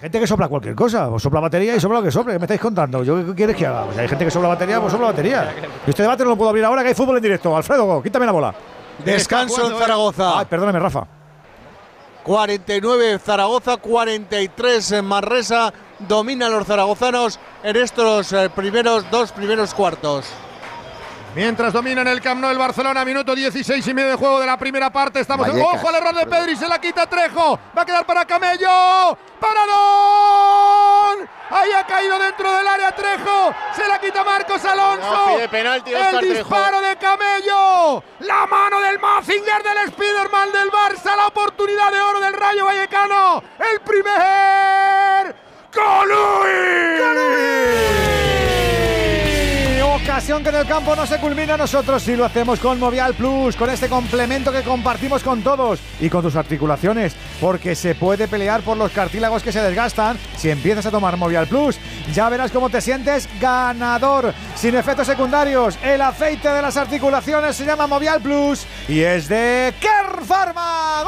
Speaker 1: Gente que sopla cualquier cosa, o sopla batería y sopla lo que sople. ¿Qué me estáis contando? ¿Yo qué quieres que haga? Sea, hay gente que sopla batería, pues sopla batería. Y este debate no lo puedo abrir ahora que hay fútbol en directo. Alfredo, quítame la bola.
Speaker 74: Descanso en Zaragoza.
Speaker 1: Ay, perdóname, Rafa.
Speaker 74: 49 en Zaragoza, 43 en Manresa. Dominan los zaragozanos en estos eh, primeros dos primeros cuartos.
Speaker 40: Mientras domina en el Camp Nou el Barcelona, minuto 16 y medio de juego de la primera parte. Estamos en ojo al error de Pedri, se la quita Trejo. Va a quedar para Camello. ¡Paradón! Ahí ha caído dentro del área Trejo. Se la quita Marcos Alonso.
Speaker 75: No, pide penalti, Óscar
Speaker 40: El
Speaker 75: Trejo.
Speaker 40: disparo de Camello. La mano del Mazinger del Spiderman del Barça. La oportunidad de oro del Rayo Vallecano. El primer.
Speaker 1: Y Ocasión que en el campo no se culmina, nosotros sí lo hacemos con Movial Plus, con este complemento que compartimos con todos y con tus articulaciones, porque se puede pelear por los cartílagos que se desgastan si empiezas a tomar Movial Plus. Ya verás cómo te sientes ganador, sin efectos secundarios. El aceite de las articulaciones se llama Movial Plus y es de Kerr Pharma.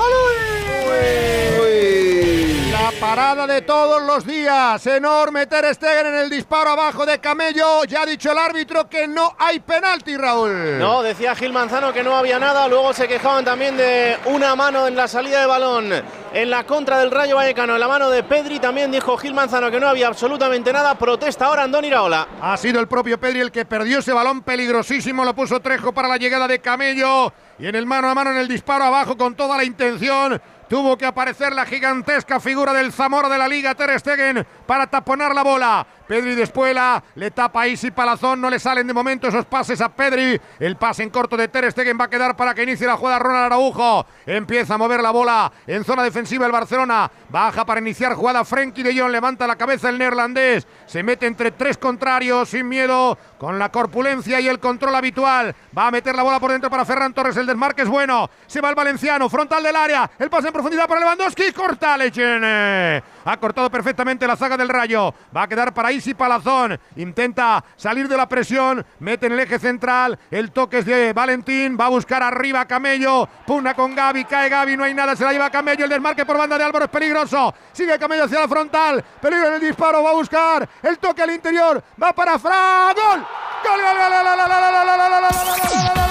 Speaker 40: La parada de todos los días. Enorme Ter Stegen en el disparo abajo de Camello. Ya ha dicho el árbitro que no hay penalti, Raúl.
Speaker 75: No, decía Gil Manzano que no había nada. Luego se quejaban también de una mano en la salida de balón. En la contra del Rayo Vallecano, en la mano de Pedri, también dijo Gil Manzano que no había absolutamente nada. Protesta ahora Andoni Iraola.
Speaker 40: Ha sido el propio Pedri el que perdió ese balón peligrosísimo. Lo puso Trejo para la llegada de Camello. Y en el mano a mano, en el disparo abajo, con toda la intención. Tuvo que aparecer la gigantesca figura del Zamora de la Liga, Ter Stegen, para taponar la bola. Pedri despuela, le tapa a Isi Palazón, no le salen de momento esos pases a Pedri. El pase en corto de Ter Stegen va a quedar para que inicie la jugada Ronald Araujo. Empieza a mover la bola en zona defensiva el Barcelona. Baja para iniciar jugada Frenkie de Jong, levanta la cabeza el neerlandés. Se mete entre tres contrarios sin miedo, con la corpulencia y el control habitual. Va a meter la bola por dentro para Ferran Torres, el desmarque es bueno. Se va el valenciano, frontal del área. El pase en profundidad para Lewandowski, corta Lechene. Ha cortado perfectamente la zaga del Rayo. Va a quedar para Isi Palazón. Intenta salir de la presión. Mete en el eje central. El toque es de Valentín. Va a buscar arriba Camello. Pugna con Gaby. Cae Gaby. No hay nada. Se la lleva Camello. El desmarque por banda de Álvaro es peligroso. Sigue Camello hacia la frontal. Peligro en el disparo. Va a buscar el toque al interior. Va para Fra. ¡Gol! ¡Gol, gol, gol, gol, gol, gol, gol, gol, gol, gol, gol,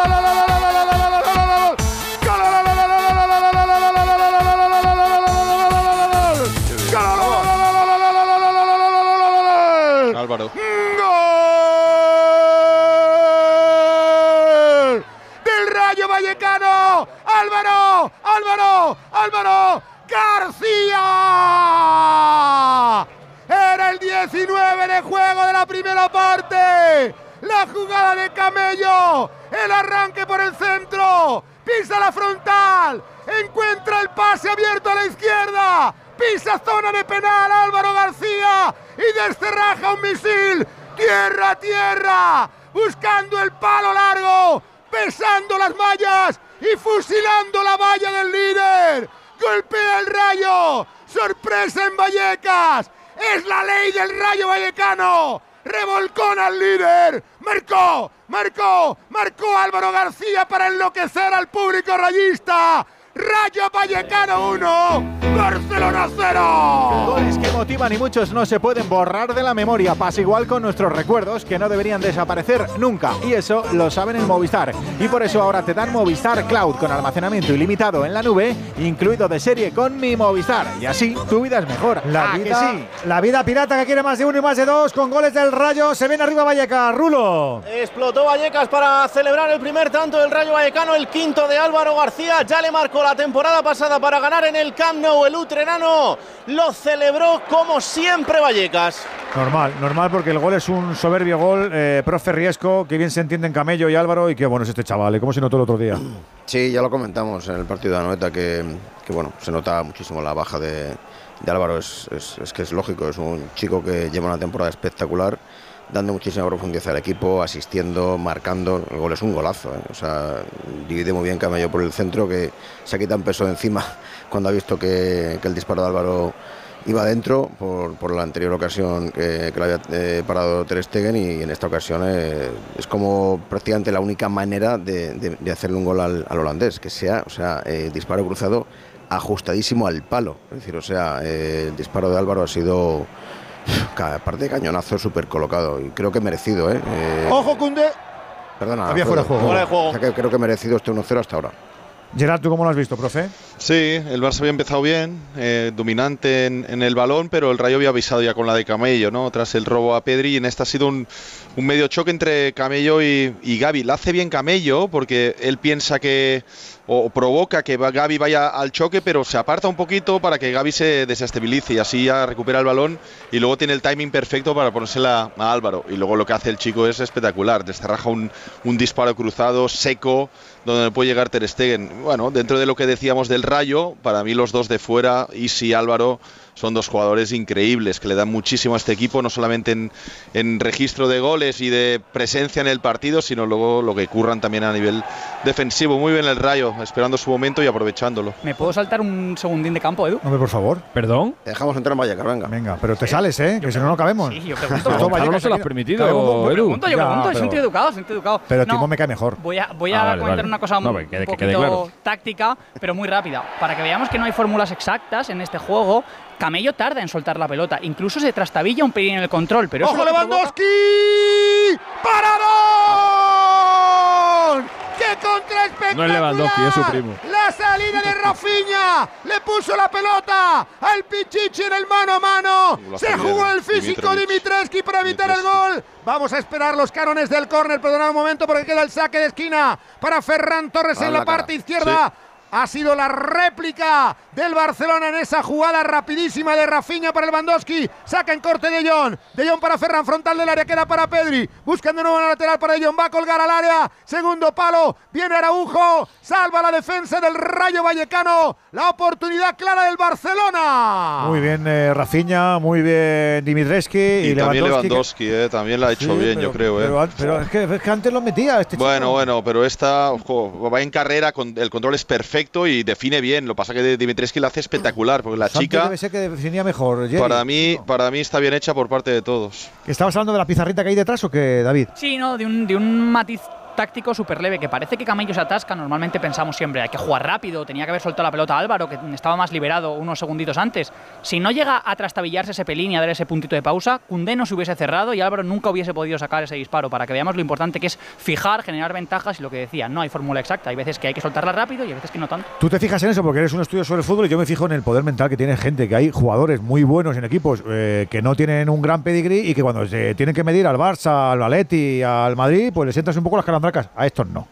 Speaker 69: Álvaro.
Speaker 40: Álvaro, Álvaro, Álvaro García. Era el 19 de juego de la primera parte. La jugada de Camello. El arranque por el centro. Pisa la frontal. Encuentra el pase abierto a la izquierda. Pisa zona de penal Álvaro García. Y descerraja un misil. Tierra a tierra. Buscando el palo largo. Pesando las mallas. Y fusilando la valla del líder. Golpea el rayo. Sorpresa en Vallecas. Es la ley del rayo vallecano. Revolcón al líder. Marcó, marcó, marcó Álvaro García para enloquecer al público rayista. Rayo Vallecano 1, Barcelona 0.
Speaker 2: Goles que motivan y muchos no se pueden borrar de la memoria. Pasa igual con nuestros recuerdos que no deberían desaparecer nunca. Y eso lo saben en Movistar. Y por eso ahora te dan Movistar Cloud con almacenamiento ilimitado en la nube, incluido de serie con mi Movistar. Y así tu vida es mejor.
Speaker 1: La
Speaker 2: ¿A que
Speaker 1: vida,
Speaker 2: sí?
Speaker 1: la vida pirata que quiere más de uno y más de dos con goles del Rayo. Se viene arriba Vallecas. Rulo.
Speaker 41: Explotó Vallecas para celebrar el primer tanto del Rayo Vallecano, el quinto de Álvaro García. Ya le marcó la temporada pasada para ganar en el Camp Nou. El Utrenano lo celebró como siempre Vallecas.
Speaker 1: Normal, normal porque el gol es un soberbio gol, eh, profe Riesco, que bien se entienden Camello y Álvaro y qué bueno es este chaval, ¿eh? ¿cómo se notó el otro día?
Speaker 70: Sí, ya lo comentamos en el partido de Anoeta que, que, bueno, se nota muchísimo la baja de, de Álvaro. Es, es- es que es lógico, es un chico que lleva una temporada espectacular, dando muchísima profundidad al equipo, asistiendo, marcando. El gol es un golazo, ¿eh? o sea, divide muy bien Camello por el centro, que se ha quitado un peso de encima cuando ha visto que, el disparo de Álvaro iba adentro por, por la anterior ocasión que, que lo había eh, parado Ter Stegen y en esta ocasión eh, es como prácticamente la única manera de, de- de hacerle un gol al, al holandés, que sea, o sea, eh, disparo cruzado ajustadísimo al palo. Es decir, o sea, eh, el disparo de Álvaro ha sido, ca- aparte de cañonazo, súper colocado y creo que merecido, ¿eh? Eh,
Speaker 40: Ojo, Cunde.
Speaker 70: Perdona,
Speaker 1: Había fuera de juego.
Speaker 70: Fuera de juego. O sea, que creo que merecido este 1-0 hasta ahora.
Speaker 1: Gerard, ¿tú cómo lo has visto, profe?
Speaker 69: Sí, el Barça había empezado bien, eh, dominante en, en el balón, pero el Rayo había avisado ya con la de Camello, ¿no? Tras el robo a Pedri, y en esta ha sido un, un medio choque entre Camello y, y Gaby. La hace bien Camello porque él piensa que o provoca que Gaby vaya al choque, pero se aparta un poquito para que Gaby se desestabilice y así ya recupera el balón y luego tiene el timing perfecto para ponérsela a Álvaro. Y luego lo que hace el chico es espectacular, descerraja un, un disparo cruzado, seco, donde puede llegar Ter Stegen. Bueno, dentro de lo que decíamos del Rayo, para mí los dos de fuera, Isi y Álvaro, son dos jugadores increíbles que le dan muchísimo a este equipo, no solamente en, en registro de goles y de presencia en el partido, sino luego lo que curran también a nivel defensivo. Muy bien el Rayo, esperando su momento y aprovechándolo.
Speaker 65: ¿Me puedo saltar un segundín de campo, Edu?
Speaker 1: Hombre, por favor.
Speaker 20: ¿Perdón?
Speaker 70: Dejamos entrar en Vallecas, venga.
Speaker 1: Venga, pero te sales, ¿eh? Que si no, no cabemos.
Speaker 65: Sí, yo pregunto.
Speaker 1: Vallecas
Speaker 20: no se lo has permitido,
Speaker 1: Claro, ¿cómo-
Speaker 20: Edu.
Speaker 65: Pregunto, yo
Speaker 1: Ya,
Speaker 65: pregunto,
Speaker 1: pero-
Speaker 65: soy un tío educado, soy un tío educado.
Speaker 1: Pero
Speaker 65: No,
Speaker 1: Timo me cae mejor.
Speaker 65: Voy a, voy a
Speaker 20: Ah, vale,
Speaker 65: comentar
Speaker 20: vale.
Speaker 65: Una cosa
Speaker 20: No,
Speaker 65: un
Speaker 20: que que claro.
Speaker 65: táctica, pero muy rápida. Para que veamos que no hay fórmulas exactas en este juego, Camello tarda en soltar la pelota. Incluso se trastabilla un pelín en el control, pero
Speaker 40: ¡Ojo Lewandowski! ¡Paradón! ¡Qué contra!
Speaker 20: No es Lewandowski, es su primo.
Speaker 40: La salida de Rafinha le puso la pelota al Pichichi en el mano a mano. Se jugó el físico. Dimitreski para evitar el gol. Vamos a esperar los carones del córner. Perdonad un momento porque queda el saque de esquina para Ferran Torres en
Speaker 70: la
Speaker 40: parte izquierda. Ha sido la réplica del Barcelona en esa jugada rapidísima de Rafinha para Lewandowski. Saca en corte de Jong. De Jong para Ferran, frontal del área, queda para Pedri. Buscando de nuevo en la lateral para De Jong. Va a colgar al área. Segundo palo. Viene Araujo. Salva la defensa del Rayo Vallecano. La oportunidad clara del Barcelona.
Speaker 1: Muy bien, eh, Rafinha, muy bien Dimitreski y,
Speaker 69: Y, también
Speaker 1: Lewandowski. que-
Speaker 69: eh, también la ha hecho
Speaker 1: Sí,
Speaker 69: bien,
Speaker 1: pero-
Speaker 69: yo creo. eh.
Speaker 1: Pero, pero es, que, es que antes lo metía este chico.
Speaker 69: Bueno, bueno, pero esta ojo, va en carrera, con, el control es perfecto y define bien. Lo que pasa que Dimitrescu la hace espectacular, porque la
Speaker 1: Santi
Speaker 69: chica,
Speaker 1: debe ser que definía mejor. Jerry.
Speaker 69: para mí, para mí está bien hecha por parte de todos.
Speaker 1: ¿Que ¿Estabas hablando de la pizarrita que hay detrás o qué, David?
Speaker 65: Sí, no, de un, de un matiz táctico súper leve, que parece que Camello se atasca. Normalmente pensamos siempre, hay que jugar rápido, tenía que haber soltado la pelota a Álvaro, que estaba más liberado unos segunditos antes. Si no llega a trastabillarse ese pelín y a dar ese puntito de pausa, Cundé no se hubiese cerrado y Álvaro nunca hubiese podido sacar ese disparo, para que veamos lo importante que es fijar, generar ventajas y lo que decía, no hay fórmula exacta. Hay veces que hay que soltarla rápido y hay veces que no tanto.
Speaker 1: Tú te fijas en eso porque eres un estudio sobre el fútbol y yo me fijo en el poder mental que tiene gente, que hay jugadores muy buenos en equipos eh, que no tienen un gran pedigrí y que cuando se tienen que medir al Barça, al Atleti, al Madrid, pues les sientas un poco las calandracas. A estos no.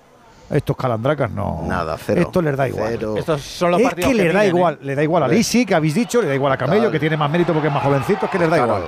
Speaker 1: A estos calandracas no.
Speaker 70: Nada, cero.
Speaker 1: Esto les da igual.
Speaker 70: Cero.
Speaker 2: Estos son los
Speaker 1: es
Speaker 2: partidos
Speaker 1: que les da
Speaker 2: ¿eh?
Speaker 1: igual. Le da igual a Lisi, que habéis dicho, le da igual a Camello,
Speaker 70: Total.
Speaker 1: que tiene más mérito porque es más jovencito, es que les da igual.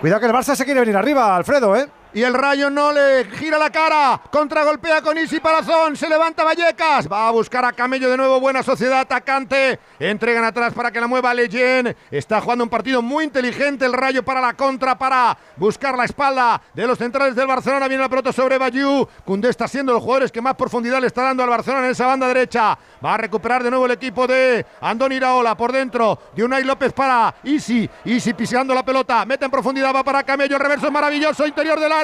Speaker 1: Cuidado que el Barça se quiere venir arriba, Alfredo, ¿eh?
Speaker 40: Y el Rayo no le gira la cara. Contragolpea con Isi Palazón. Se levanta Vallecas. Va a buscar a Camello de nuevo. Buena sociedad atacante. Entregan atrás para que la mueva Leyen. Está jugando un partido muy inteligente. El Rayo para la contra. Para buscar la espalda de los centrales del Barcelona. Viene la pelota sobre Bayú. Cundé está siendo los jugadores que más profundidad le está dando al Barcelona en esa banda derecha. Va a recuperar de nuevo el equipo de Andoni Iraola por dentro. De Unai López para Isi. Isi pisando la pelota. Mete en profundidad. Va para Camello. El reverso maravilloso. Interior del área.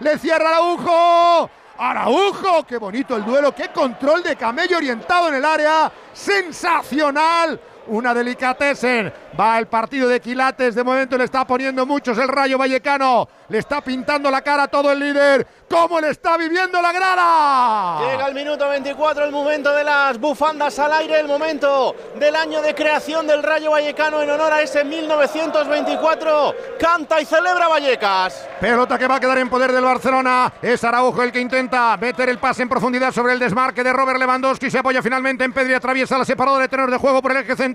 Speaker 40: Le cierra Araujo. Araujo, qué bonito el duelo, qué control de camello orientado en el área, sensacional, una delicatessen. Va el partido de Quilates, de momento le está poniendo muchos el Rayo Vallecano, le está pintando la cara a todo el líder. ¿Cómo le está viviendo la grada?
Speaker 41: Llega el minuto 24, el momento de las bufandas al aire, el momento del año de creación del Rayo Vallecano en honor a ese 1924. Canta y celebra Vallecas.
Speaker 40: Pelota que va a quedar en poder del Barcelona. Es Araujo el que intenta meter el pase en profundidad sobre el desmarque de Robert Lewandowski. Se apoya finalmente en Pedri, atraviesa la separadora de tenor de juego por el eje central.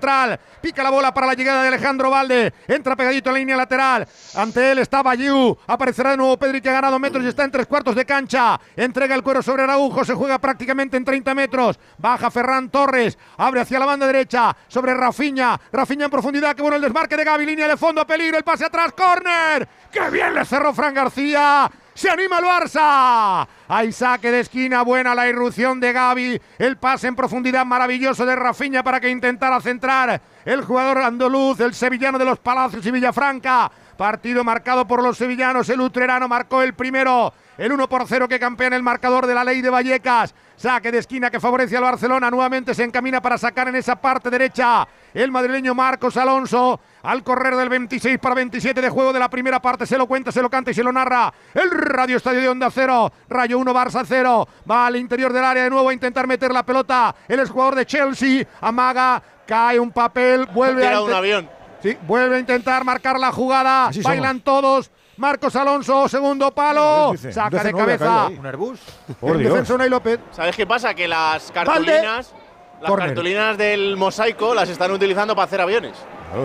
Speaker 40: Pica la bola para la llegada de Alejandro Valde. Entra pegadito en la línea lateral. Ante él está Bayou. Aparecerá de nuevo Pedri que ha ganado metros y está en tres cuartos de cancha. Entrega el cuero sobre Araujo. Se juega prácticamente en 30 metros. Baja Ferran Torres. Abre hacia la banda derecha. Sobre Rafiña. Rafiña en profundidad. Que bueno el desmarque de Gaby. Línea de fondo. Peligro. El pase atrás. Corner. ¡Qué bien le cerró Fran García! Se anima el Barça. Hay saque de esquina, buena la irrupción de Gaby. El pase en profundidad maravilloso de Rafiña para que intentara centrar el jugador andaluz, el sevillano de los Palacios y Villafranca. Partido marcado por los sevillanos. El utrerano marcó el primero. El 1 por 0 que campea en el marcador de la ley de Vallecas. Saque de esquina que favorece al Barcelona. Nuevamente se encamina para sacar en esa parte derecha el madrileño Marcos Alonso. Al correr del 26 para 27 de juego de la primera parte. Se lo cuenta, se lo canta y se lo narra. El Radio Estadio de Onda 0. Rayo 1, Barça 0. Va al interior del área de nuevo a intentar meter la pelota. El exjugador de Chelsea. Amaga. Cae un papel. Vuelve a
Speaker 41: un avión.
Speaker 40: Sí, vuelve a intentar marcar la jugada.
Speaker 1: Así somos.
Speaker 40: Bailan todos. Marcos Alonso, segundo palo. Saca de
Speaker 1: 19 ha
Speaker 40: cabeza.
Speaker 2: Un Airbus.
Speaker 1: Por Dios.
Speaker 40: defensa Unai López.
Speaker 41: ¿Sabes qué pasa? Que las cartulinas, las cartulinas del mosaico las están utilizando para hacer aviones.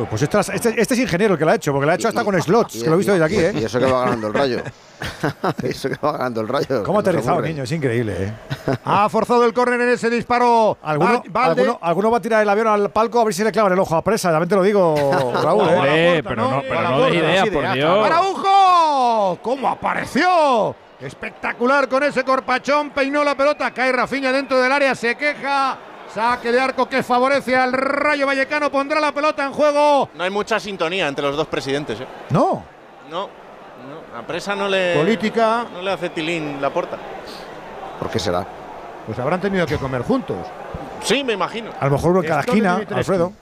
Speaker 1: Pues este, este- este es ingeniero el que lo ha hecho, porque lo ha hecho hasta con slots, que lo he visto desde aquí,
Speaker 70: y-
Speaker 1: ¿eh?
Speaker 70: Y eso que va ganando el rayo. y eso que va ganando el rayo.
Speaker 1: ¿Cómo ha aterrizado, niño? Es increíble, ¿eh?
Speaker 40: Ha forzado el córner en ese disparo.
Speaker 1: ¿Alguno,
Speaker 40: Valde.
Speaker 1: alguno, alguno va a tirar el avión al palco a ver si le clavan el ojo a presa. También te lo digo, Raúl, ¿eh?
Speaker 20: Pero no, pero no des ideas, por Dios.
Speaker 40: ¡Araujo! ¿Cómo apareció? Espectacular con ese corpachón. Peinó la pelota. Cae Rafiña dentro del área. Se queja. Saque de arco que favorece al Rayo Vallecano. Pondrá la pelota en juego.
Speaker 41: No hay mucha sintonía entre los dos presidentes. ¿eh?
Speaker 1: No.
Speaker 41: No, no, a presa no le.
Speaker 40: Política.
Speaker 41: No le hace tilín la porta.
Speaker 70: ¿Por qué será?
Speaker 40: Pues habrán tenido que comer juntos.
Speaker 41: Sí, me imagino.
Speaker 1: A lo mejor uno en cada esquina. Alfredo.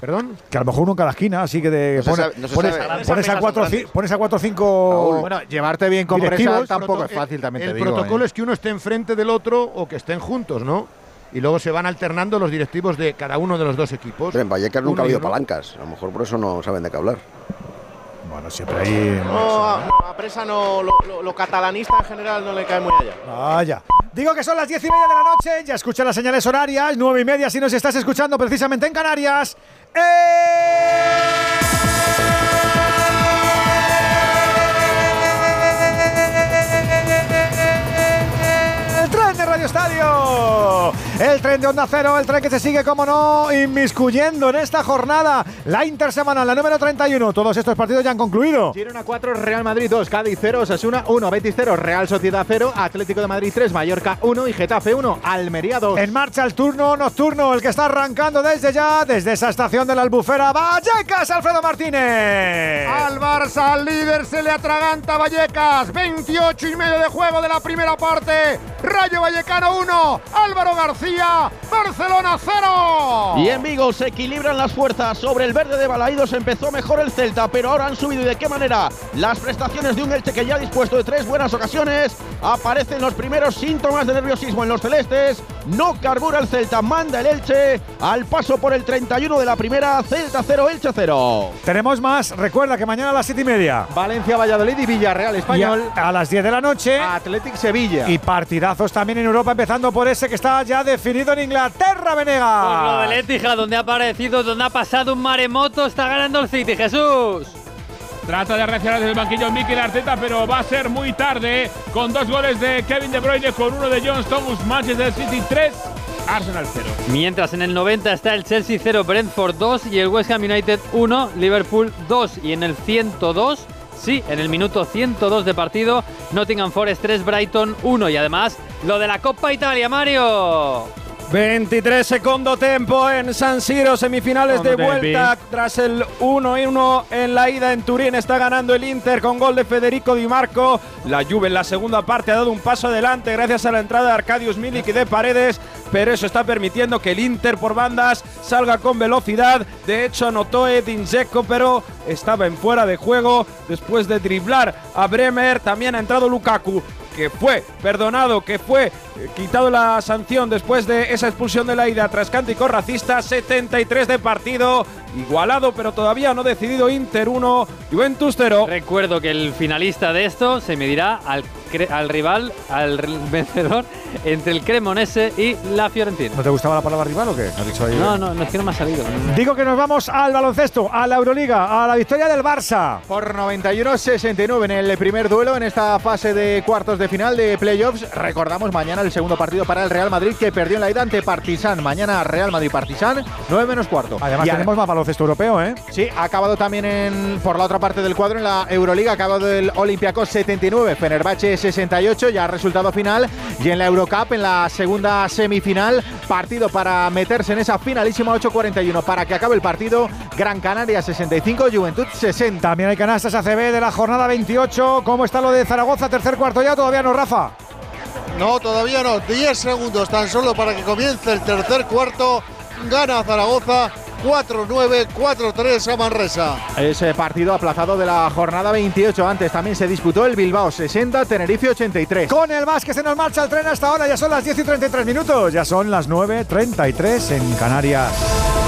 Speaker 40: ¿Perdón?
Speaker 1: Que a lo mejor uno en cada esquina, así que de,
Speaker 70: No se
Speaker 1: pones,
Speaker 70: sabe- no
Speaker 1: pones,
Speaker 70: sabe.
Speaker 1: pones a cuatro, pones a cuatro o cinco.
Speaker 2: Bueno, llevarte bien con presa tampoco es fácil, también
Speaker 40: el
Speaker 2: te digo.
Speaker 40: protocolo
Speaker 2: ¿eh?
Speaker 40: es que uno esté enfrente del otro o que estén juntos, ¿no? Y luego se van alternando los directivos de cada uno de los dos equipos.
Speaker 70: Pero en Vallecas nunca ha habido palancas. A lo mejor por eso no saben de qué hablar.
Speaker 1: Bueno, siempre ahí.
Speaker 41: No, a, no, a presa no. Lo, lo- lo catalanista en general no le cae muy allá.
Speaker 1: Vaya. Digo que son las diez y media de la noche. Ya escucha las señales horarias. Nueve y media si nos estás escuchando precisamente en Canarias. El tren de Radio Estadio. El tren de Onda Cero, el tren que se sigue, como no, inmiscuyendo en esta jornada. La intersemanal, la número 31. Todos estos partidos ya han concluido.
Speaker 2: Girona 4, Real Madrid 2, Cádiz 0, Osasuna 1, Betis 0, Real Sociedad 0, Atlético de Madrid 3, Mallorca 1 y Getafe 1, Almería 2.
Speaker 1: En marcha el turno nocturno, el que está arrancando desde ya, desde esa estación de la Albufera. Vallecas, Alfredo Martínez.
Speaker 40: Al Barça, al líder, se le atraganta Vallecas. 28 y medio de juego de la primera parte. Rayo Vallecano 1, Álvaro García, Barcelona 0.
Speaker 52: Y en Vigo se equilibran las fuerzas. Sobre el verde de Balaídos empezó mejor el Celta, pero ahora han subido. ¿Y de qué manera? Las prestaciones de un Elche que ya ha dispuesto de tres buenas ocasiones. Aparecen los primeros síntomas de nerviosismo en los celestes. No carbura el Celta, manda el Elche. Al paso por el 31 de la primera, Celta 0, Elche 0.
Speaker 1: Tenemos más, recuerda que mañana a las 7 y media.
Speaker 2: Valencia, Valladolid y Villarreal Español.
Speaker 1: Y a, a las 10 de la noche.
Speaker 2: Athletic Sevilla.
Speaker 1: Y partidazos también en Europa, empezando por ese que está ya definido en Inglaterra, Venegas.
Speaker 10: Pues lo del Etihad, donde ha aparecido, donde ha pasado un maremoto, está ganando el City, Jesús.
Speaker 42: Trata de reaccionar desde el banquillo Mikel Arteta, pero va a ser muy tarde. Con dos goles de Kevin De Bruyne, con uno de John Stones, Manchester City 3, Arsenal 0.
Speaker 10: Mientras en el 90 está el Chelsea 0, Brentford 2 y el West Ham United 1, Liverpool 2. Y en el 102, sí, en el minuto 102 de partido, Nottingham Forest 3, Brighton 1. Y además, lo de la Copa Italia, Mario.
Speaker 43: 23 segundo tempo en San Siro, semifinales de vuelta tras el 1-1 en la ida en Turín. Está ganando el Inter con gol de Federico Di Marco. La Juve en la segunda parte ha dado un paso adelante gracias a la entrada de Arcadius Milik y de Paredes, pero eso está permitiendo que el Inter por bandas salga con velocidad. De hecho, anotó Edin Dzeko, pero estaba en fuera de juego después de driblar a Bremer. También ha entrado Lukaku que fue perdonado, que fue eh, quitado la sanción después de esa expulsión de la ida tras cántico racista, 73 de partido, igualado pero todavía no decidido Inter 1, Juventus 0.
Speaker 10: Recuerdo que el finalista de esto se medirá al, al rival, al vencedor entre el Cremonese y la Fiorentina.
Speaker 1: ¿No te gustaba la palabra rival o qué? ¿Has dicho ahí?
Speaker 10: No, no, no es que no me ha salido.
Speaker 1: Digo que nos vamos al baloncesto, a la Euroliga, a la victoria del Barça.
Speaker 2: Por 91-69 en el primer duelo en esta fase de cuartos de final de playoffs. Recordamos mañana el segundo partido para el Real Madrid que perdió en la ida ante Partizan. Mañana Real Madrid-Partizan, 9 menos cuarto.
Speaker 1: Además
Speaker 2: Y
Speaker 1: tenemos más baloncesto europeo, ¿eh?
Speaker 2: Sí, ha acabado también en, por la otra parte del cuadro en la Euroliga. Ha acabado el Olympiacos 79, Fenerbahce 68, ya resultado final. Y en la Eurocup, en la segunda semifinal, partido para meterse en esa finalísima 8-41. Para que acabe el partido, Gran Canaria 65, Juventud 60.
Speaker 1: También hay canastas ACB de la jornada 28. ¿Cómo está lo de Zaragoza? Tercer cuarto ya, todavía no, Rafa.
Speaker 76: No, todavía no. 10 segundos tan solo para que comience el tercer cuarto. Gana Zaragoza 4-9, 4-3 a Manresa.
Speaker 2: Ese partido aplazado de la jornada 28. Antes también se disputó el Bilbao 60, Tenerife 83.
Speaker 1: Con el básquet se nos marcha el tren hasta ahora. Ya son las 10 y 33 minutos. Ya son las 9.33 en Canarias.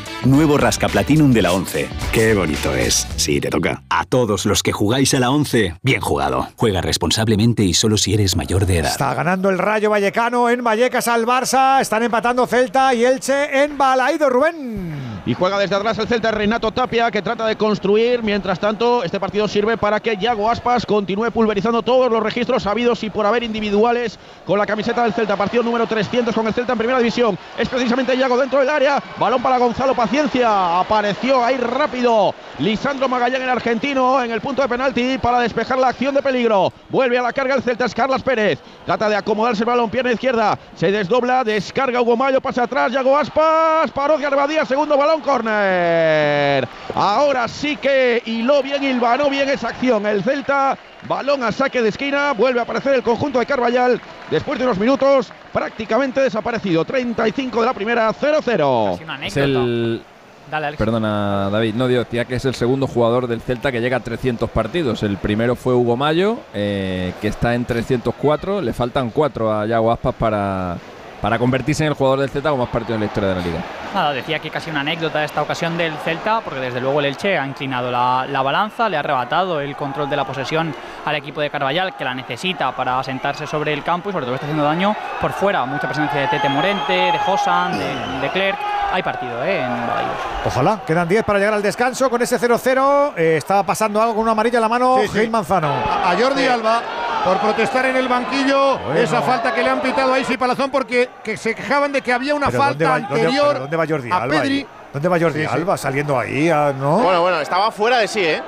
Speaker 26: Nuevo Rasca Platinum de la 11. Qué bonito es. Sí, te toca. A todos los que jugáis a la 11, bien jugado. Juega responsablemente y solo si eres mayor de edad.
Speaker 1: Está ganando el Rayo Vallecano en Vallecas al Barça. Están empatando Celta y Elche en Balaido, Rubén.
Speaker 52: Y juega desde atrás el Celta Renato Tapia que trata de construir. Mientras tanto, este partido sirve para que Yago Aspas continúe pulverizando todos los registros habidos y por haber individuales con la camiseta del Celta. Partido número 300 con el Celta en primera división. Es precisamente Yago dentro del área. Balón para Gonzalo Paciencia. Apareció ahí rápido Lisandro Magallán, el argentino, en el punto de penalti para despejar la acción de peligro. Vuelve a la carga el Celta, es Carlas Pérez. Trata de acomodarse el balón, pierna izquierda. Se desdobla, descarga Hugo Mayo, pasa atrás, Yago Aspas. Paró Garbadía, segundo balón, córner. Ahora sí que hiló bien, hilvanó bien esa acción. El Celta, balón a saque de esquina, vuelve a aparecer el conjunto de Carvallal. Después de unos minutos, prácticamente desaparecido. 35 de la primera, 0-0.
Speaker 20: Es el.
Speaker 65: Dale, Alex.
Speaker 20: Perdona, David. No, digo, tía, que es el segundo jugador del Celta que llega a 300 partidos. El primero fue Hugo Mayo, eh, que está en 304. Le faltan cuatro a Yago Aspas para, para convertirse en el jugador del Celta con más partidos en la historia de la liga.
Speaker 65: Nada, decía que casi una anécdota de esta ocasión del Celta, porque desde luego el Elche ha inclinado la, la balanza, le ha arrebatado el control de la posesión al equipo de Carvallal, que la necesita para asentarse sobre el campo y sobre todo está haciendo daño por fuera. Mucha presencia de Tete Morente, de Josan, de, de Clerc. Hay partido ¿eh? en Balaídos.
Speaker 1: Ojalá, quedan 10 para llegar al descanso. Con ese 0-0 eh, está pasando algo con una amarilla en la mano.
Speaker 40: Sí,
Speaker 1: Manzano.
Speaker 40: a Jordi Alba por protestar en el banquillo
Speaker 1: Bueno.
Speaker 40: esa falta que le han pitado a Isi Palazón porque que se quejaban de que había una
Speaker 1: Pero
Speaker 40: falta
Speaker 1: ¿dónde va- dónde-
Speaker 40: anterior
Speaker 1: ¿Dónde va Jordi
Speaker 40: a
Speaker 1: Alba? ¿Dónde va Jordi
Speaker 40: Sí, sí.
Speaker 1: Alba? Saliendo ahí, ah, ¿no?
Speaker 52: Bueno, bueno, estaba fuera de sí, ¿eh?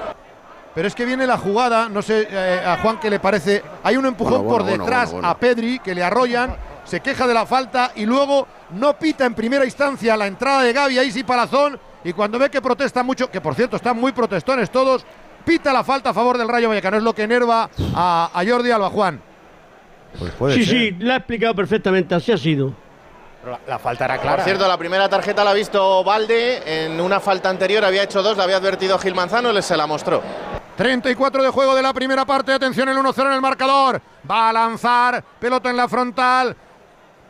Speaker 40: Pero es que viene la jugada, no sé eh, a Juan qué le parece. Hay un empujón
Speaker 70: Bueno,
Speaker 40: por
Speaker 70: bueno,
Speaker 40: detrás
Speaker 70: bueno, bueno.
Speaker 40: a Pedri que le arrollan, se queja de la falta y luego no pita en primera instancia la entrada de Gaby a Isi Palazón y cuando ve que protesta mucho, que por cierto están muy protestones todos, pita la falta a favor del Rayo Vallecano. Es lo que enerva a, a Jordi Alba, Juan.
Speaker 1: Pues
Speaker 21: sí, sí, la ha explicado perfectamente, así ha sido.
Speaker 2: La, falta era
Speaker 52: Por cierto, la primera tarjeta la ha visto Valde. En una falta anterior había hecho dos, la había advertido Gil Manzano, le se la mostró.
Speaker 40: 34 de juego de la primera parte. Atención, el 1-0 en el marcador. Va a lanzar. Pelota en la frontal.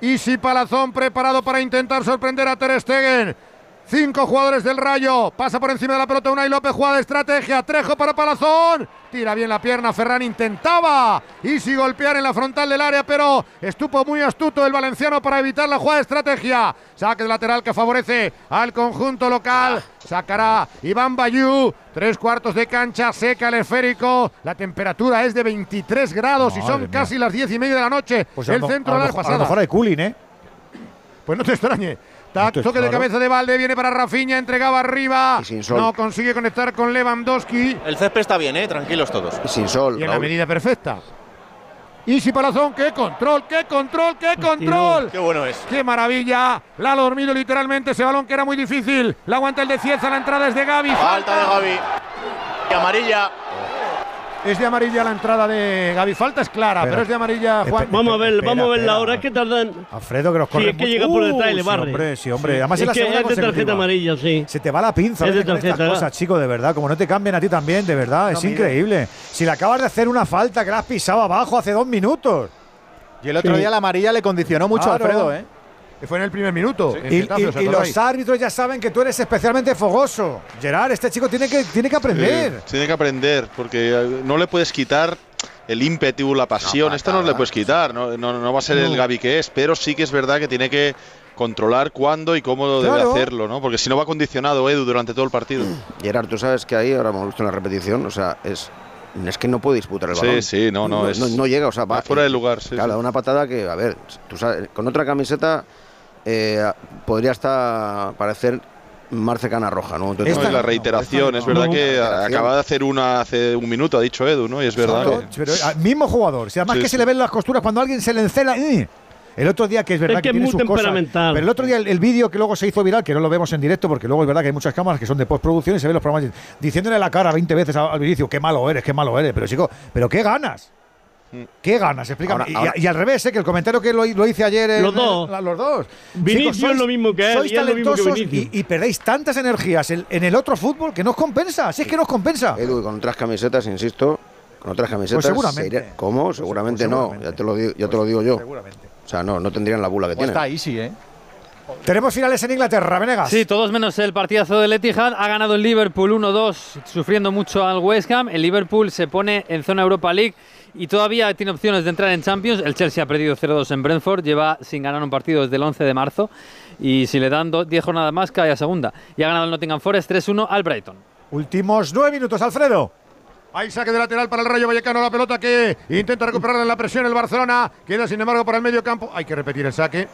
Speaker 40: Isi Palazón preparado para intentar sorprender a Ter Stegen. Cinco jugadores del Rayo. Pasa por encima de la pelota Unai López. Jugada de estrategia. Trejo para Palazón. Tira bien la pierna. Ferran intentaba. Y si golpear en la frontal del área. Pero estuvo muy astuto el valenciano para evitar la jugada de estrategia. Saque de lateral que favorece al conjunto local. Sacará Iván Bayú. Tres cuartos de cancha. Seca el esférico. La temperatura es de 23 grados. y son
Speaker 1: mía.
Speaker 40: casi las 10 y media de la noche.
Speaker 1: Pues
Speaker 40: el centro de
Speaker 1: lo
Speaker 40: las
Speaker 1: mejor- A lo
Speaker 40: pasadas.
Speaker 1: mejor hay cooling, ¿eh?
Speaker 40: Pues no te extrañe. Tac, toque de
Speaker 1: claro.
Speaker 40: cabeza de Valde, viene para Rafinha, entregaba arriba.
Speaker 70: sol.
Speaker 40: No consigue conectar con Lewandowski.
Speaker 41: El césped está bien, ¿eh? Tranquilos todos.
Speaker 70: Y sin sol.
Speaker 40: Y en la medida perfecta. Y si Palazón, qué control, qué control, qué control.
Speaker 41: Qué bueno es.
Speaker 40: ¡Qué maravilla! La ha dormido literalmente ese balón que era muy difícil. La aguanta el de Cieza, la entrada es de Gaby.
Speaker 41: Falta de Gaby. Y amarilla.
Speaker 40: Es de amarilla la entrada de Gaby. Falta es clara, pero es de amarilla Juan.
Speaker 21: Vamos a ver,
Speaker 1: Espera,
Speaker 21: vamos a ver la hora. Es que tardan.
Speaker 1: Alfredo, que nos
Speaker 21: Sí,
Speaker 1: corre
Speaker 21: es que
Speaker 1: mucho.
Speaker 21: llega por detrás y le
Speaker 1: sí, hombre, sí, hombre.
Speaker 21: Sí.
Speaker 1: Además
Speaker 21: Es
Speaker 1: es la
Speaker 21: que
Speaker 1: segunda
Speaker 21: es de tarjeta amarilla, sí.
Speaker 1: Se te va la pinza
Speaker 21: Es de
Speaker 1: con estas
Speaker 21: tarjeta.
Speaker 1: cosas, chico, de verdad. Como no te cambian a ti también, de verdad. es increíble. Si le acabas de hacer una falta que la has pisado abajo hace dos minutos.
Speaker 2: Y el otro
Speaker 1: Sí.
Speaker 2: día la amarilla le condicionó mucho a. Alfredo, ¿eh?
Speaker 40: Fue en el primer minuto. en
Speaker 1: Y,
Speaker 40: Getafe,
Speaker 1: y-
Speaker 40: ¿os
Speaker 1: y los árbitros ya saben que tú eres especialmente fogoso. Gerard, este chico tiene que, tiene que aprender.
Speaker 69: Sí, tiene que aprender, porque eh, no le puedes quitar el ímpetu, la pasión. Esto no le puedes quitar, no, no, no va a ser el
Speaker 1: No.
Speaker 69: Gaby que es, pero sí que es verdad que tiene que controlar cuándo y cómo
Speaker 70: Claro.
Speaker 69: debe hacerlo, ¿no? Porque si no va condicionado Edu durante todo el partido.
Speaker 70: Gerard, tú sabes que ahí, ahora hemos visto en la repetición, o sea, es. Es que no puede disputar el
Speaker 69: Sí,
Speaker 70: balón.
Speaker 69: sí, no, no, es-
Speaker 70: no, llega, o sea,
Speaker 69: va fuera de lugar, sí,
Speaker 70: Claro,
Speaker 69: sí.
Speaker 70: una patada que, a ver, tú sabes, con otra camiseta eh, podría hasta parecer más cercana a roja, ¿no? Entonces,
Speaker 69: No, la reiteración, es verdad que a- acaba de hacer una hace un minuto, ha dicho Edu, ¿no? Y es verdad. Que-
Speaker 1: pero al mismo jugador. Si además
Speaker 69: Sí,
Speaker 1: que
Speaker 69: sí.
Speaker 1: se le ven las costuras cuando alguien se le encela. ¡eh! El otro día, que es verdad
Speaker 21: Es que es
Speaker 1: tiene
Speaker 21: muy
Speaker 1: sus cosas, pero el otro día el, el vídeo que luego se hizo viral, que no lo vemos en directo, porque luego es verdad que hay muchas cámaras que son de postproducción y se ven los programas diciéndole la cara 20 veces al, al Vinicio, qué malo eres, qué malo eres. Pero chico, ¿pero qué ganas? ¿Qué ganas? Explícame.
Speaker 70: Ahora-
Speaker 1: Y-
Speaker 70: ahora-
Speaker 1: y, al revés, ¿eh? que el comentario que lo, lo hice ayer. en-
Speaker 21: Los dos.
Speaker 1: los dos.
Speaker 21: Vinicius
Speaker 1: Chicos,
Speaker 21: es lo mismo que él,
Speaker 1: Sois
Speaker 21: y es lo mismo que
Speaker 1: talentosos y, y perdéis tantas energías en, en el otro fútbol que no os compensa. Si es que no os compensa.
Speaker 70: Edu, y con otras camisetas, insisto, con otras camisetas.
Speaker 1: Pues seguramente.
Speaker 70: ¿Cómo? Seguramente no,
Speaker 1: seguramente.
Speaker 70: ya te lo digo, ya te lo digo yo.
Speaker 1: Seguramente.
Speaker 70: O sea, no, no tendrían la bula que
Speaker 2: Pues
Speaker 70: tienen.
Speaker 2: está Easy, ¿eh?
Speaker 1: Tenemos finales en Inglaterra, Venegas.
Speaker 10: Sí, todos menos el partidazo del Etihad. Ha ganado el Liverpool 1-2, sufriendo mucho al West Ham. El Liverpool se pone en zona Europa League y todavía tiene opciones de entrar en Champions. El Chelsea ha perdido 0-2 en Brentford, lleva sin ganar un partido desde el 11 de marzo. Y si le dan do- 10 jornadas más, cae a segunda. Y ha ganado el Nottingham Forest 3-1 al Brighton.
Speaker 1: Últimos nueve minutos, Alfredo.
Speaker 40: Hay saque de lateral para el Rayo Vallecano, la pelota que intenta recuperar en la presión el Barcelona. Queda sin embargo para el medio campo. Hay que repetir el saque.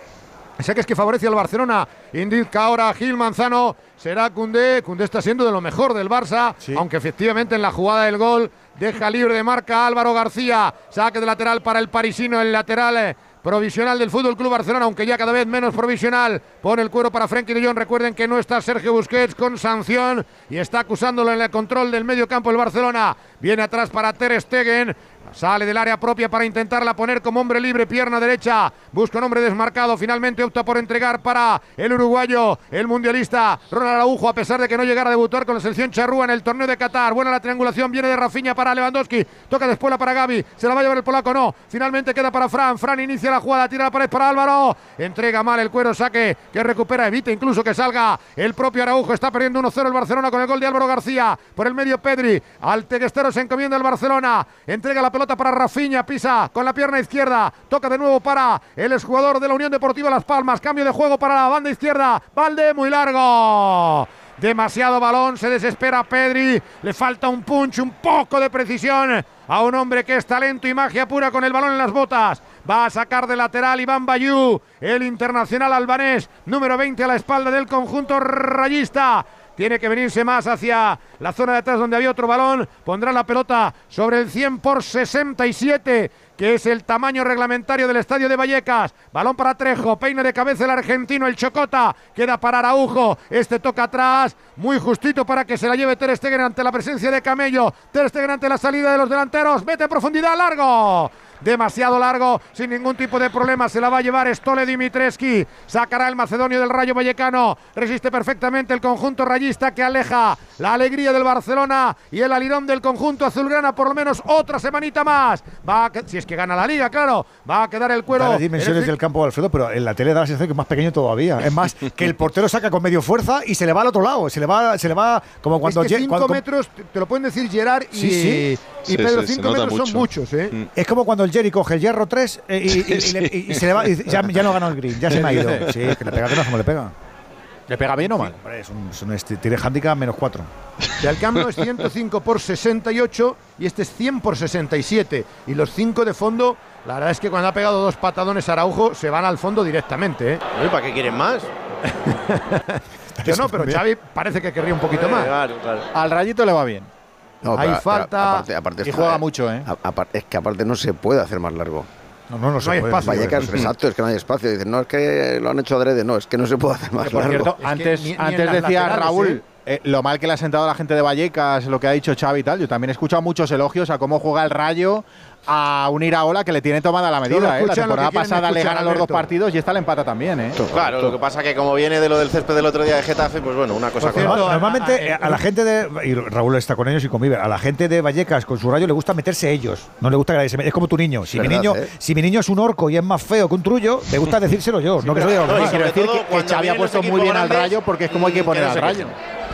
Speaker 40: El saque es que favorece al Barcelona. Indica ahora Gil Manzano. Será Cundé. Cundé está siendo de lo mejor del Barça. Aunque efectivamente en la jugada del gol deja libre de marca Álvaro García. Saque de lateral para el parisino, el lateral. eh, Provisional del Fútbol Club Barcelona, aunque ya cada vez menos provisional. Pone el cuero para Frenkie de Jong. Recuerden que no está Sergio Busquets con sanción y está acusándolo en el control del medio campo el Barcelona. Viene atrás para Ter Stegen. Sale del área propia para intentarla poner como hombre libre, pierna derecha. Busca un hombre desmarcado. Finalmente opta por entregar para el uruguayo, el mundialista Ronald Araujo, a pesar de que no llegara a debutar con la selección charrúa en el torneo de Qatar. Buena la triangulación, viene de Rafinha para Lewandowski. Toca después la para Gaby. Se la va a llevar el polaco, no. Finalmente queda para Fran. Fran inicia la jugada, tira la pared para Álvaro. Entrega mal el cuero, saque que recupera, evita incluso que salga el propio Araujo. Está perdiendo 1-0 el Barcelona con el gol de Álvaro García. Por el medio Pedri. Al Teguestero se encomienda el Barcelona. Entrega la pelota para Rafinha, pisa con la pierna izquierda. Toca de nuevo para el exjugador de la Unión Deportiva Las Palmas. Cambio de juego para la banda izquierda. Valde muy largo. Demasiado balón, se desespera Pedri. Le falta un punch, un poco de precisión a un hombre que es talento y magia pura con el balón en las botas. Va a sacar de lateral Iván Bayú, el internacional albanés, número 20 a la espalda del conjunto rayista. Tiene que venirse más hacia la zona de atrás donde había otro balón. Pondrá la pelota sobre el 100 por 67, que es el tamaño reglamentario del estadio de Vallecas. Balón para Trejo, peine de cabeza el argentino, el Chocota. Queda para Araujo. Este toca atrás, muy justito para que se la lleve Ter Stegen ante la presencia de Camello. Ter Stegen ante la salida de los delanteros. Mete en profundidad, largo. Demasiado largo, sin ningún tipo de problema. Se la va a llevar Stole Dimitreski. Sacará el macedonio del Rayo Vallecano. Resiste perfectamente el conjunto rayista que aleja la alegría del Barcelona y el alirón del conjunto azulgrana por lo menos otra semanita más. Va a que- si es que gana la liga, claro, va a quedar el cuero.
Speaker 1: Las
Speaker 40: el
Speaker 1: dimensiones del campo de Alfredo, pero en la tele da la sensación que es más pequeño todavía. Es más, que el portero saca con medio fuerza y se le va al otro lado. Se le va, se le va como cuando.
Speaker 40: es que
Speaker 1: Ye-
Speaker 40: cinco
Speaker 1: cuando-
Speaker 40: metros, te, lo pueden decir Gerard y,
Speaker 1: Sí, sí.
Speaker 40: y Pedro, cinco metros son muchos, ¿eh?
Speaker 1: Es como cuando el Jerry coge el hierro 3 y, y- y- y le- y se le va. y ya, ya no ganó el green, ya se me ha ido. Sí, es que le pega que no como le pega.
Speaker 2: ¿Le pega bien o mal?
Speaker 1: Hombre, es un, es un este- tiene handicap menos 4.
Speaker 40: El Camp Nou es 105 por 68 y este es 100 por 67. Y los cinco de fondo, la verdad es que cuando ha pegado dos patadones Araujo, se van al fondo directamente. ¿eh?
Speaker 41: ¿Para qué quieren más?
Speaker 40: Yo no, pero Xavi parece que querría un poquito más.
Speaker 2: Al rayito le va bien.
Speaker 70: No,
Speaker 40: Hay
Speaker 70: pero- pero
Speaker 40: falta-
Speaker 70: aparte- aparte
Speaker 2: y juega mucho, ¿eh?
Speaker 70: a- apar- es que aparte no se puede hacer más largo.
Speaker 1: No, no, no,
Speaker 40: se hay puede. espacio.
Speaker 70: Vallecas, exacto, es que no hay espacio. Dicen, no, es que lo han hecho adrede. No, es que no se puede hacer más
Speaker 2: Que, por
Speaker 70: largo.
Speaker 2: cierto, antes,
Speaker 40: ni-
Speaker 2: antes decía Raúl
Speaker 40: ¿eh?
Speaker 2: eh, lo mal que le ha sentado a la gente de Vallecas, lo que ha dicho Xavi y tal. Yo también he escuchado muchos elogios a cómo juega el Rayo a un Iraola que le tiene tomada la medida. ¿eh? La temporada pasada le gana los dos partidos y esta le empata también. ¿eh?
Speaker 41: Claro, lo que pasa que como viene de lo del césped del otro día de Getafe, pues bueno, una cosa con la otra.
Speaker 1: Normalmente eh, a, la gente de. Y Raúl está con ellos y convive. A la gente de Vallecas con su rayo le gusta meterse ellos. No le gusta que nadie se meta. Es como tu niño. Si, mi niño,
Speaker 70: ¿eh?
Speaker 1: si mi niño es un orco y es más feo que un trullo, me gusta decírselo yo. no que soy
Speaker 2: No, quiero decir que, que Xavi ha puesto muy bien al Rayo porque es como hay que poner al Rayo.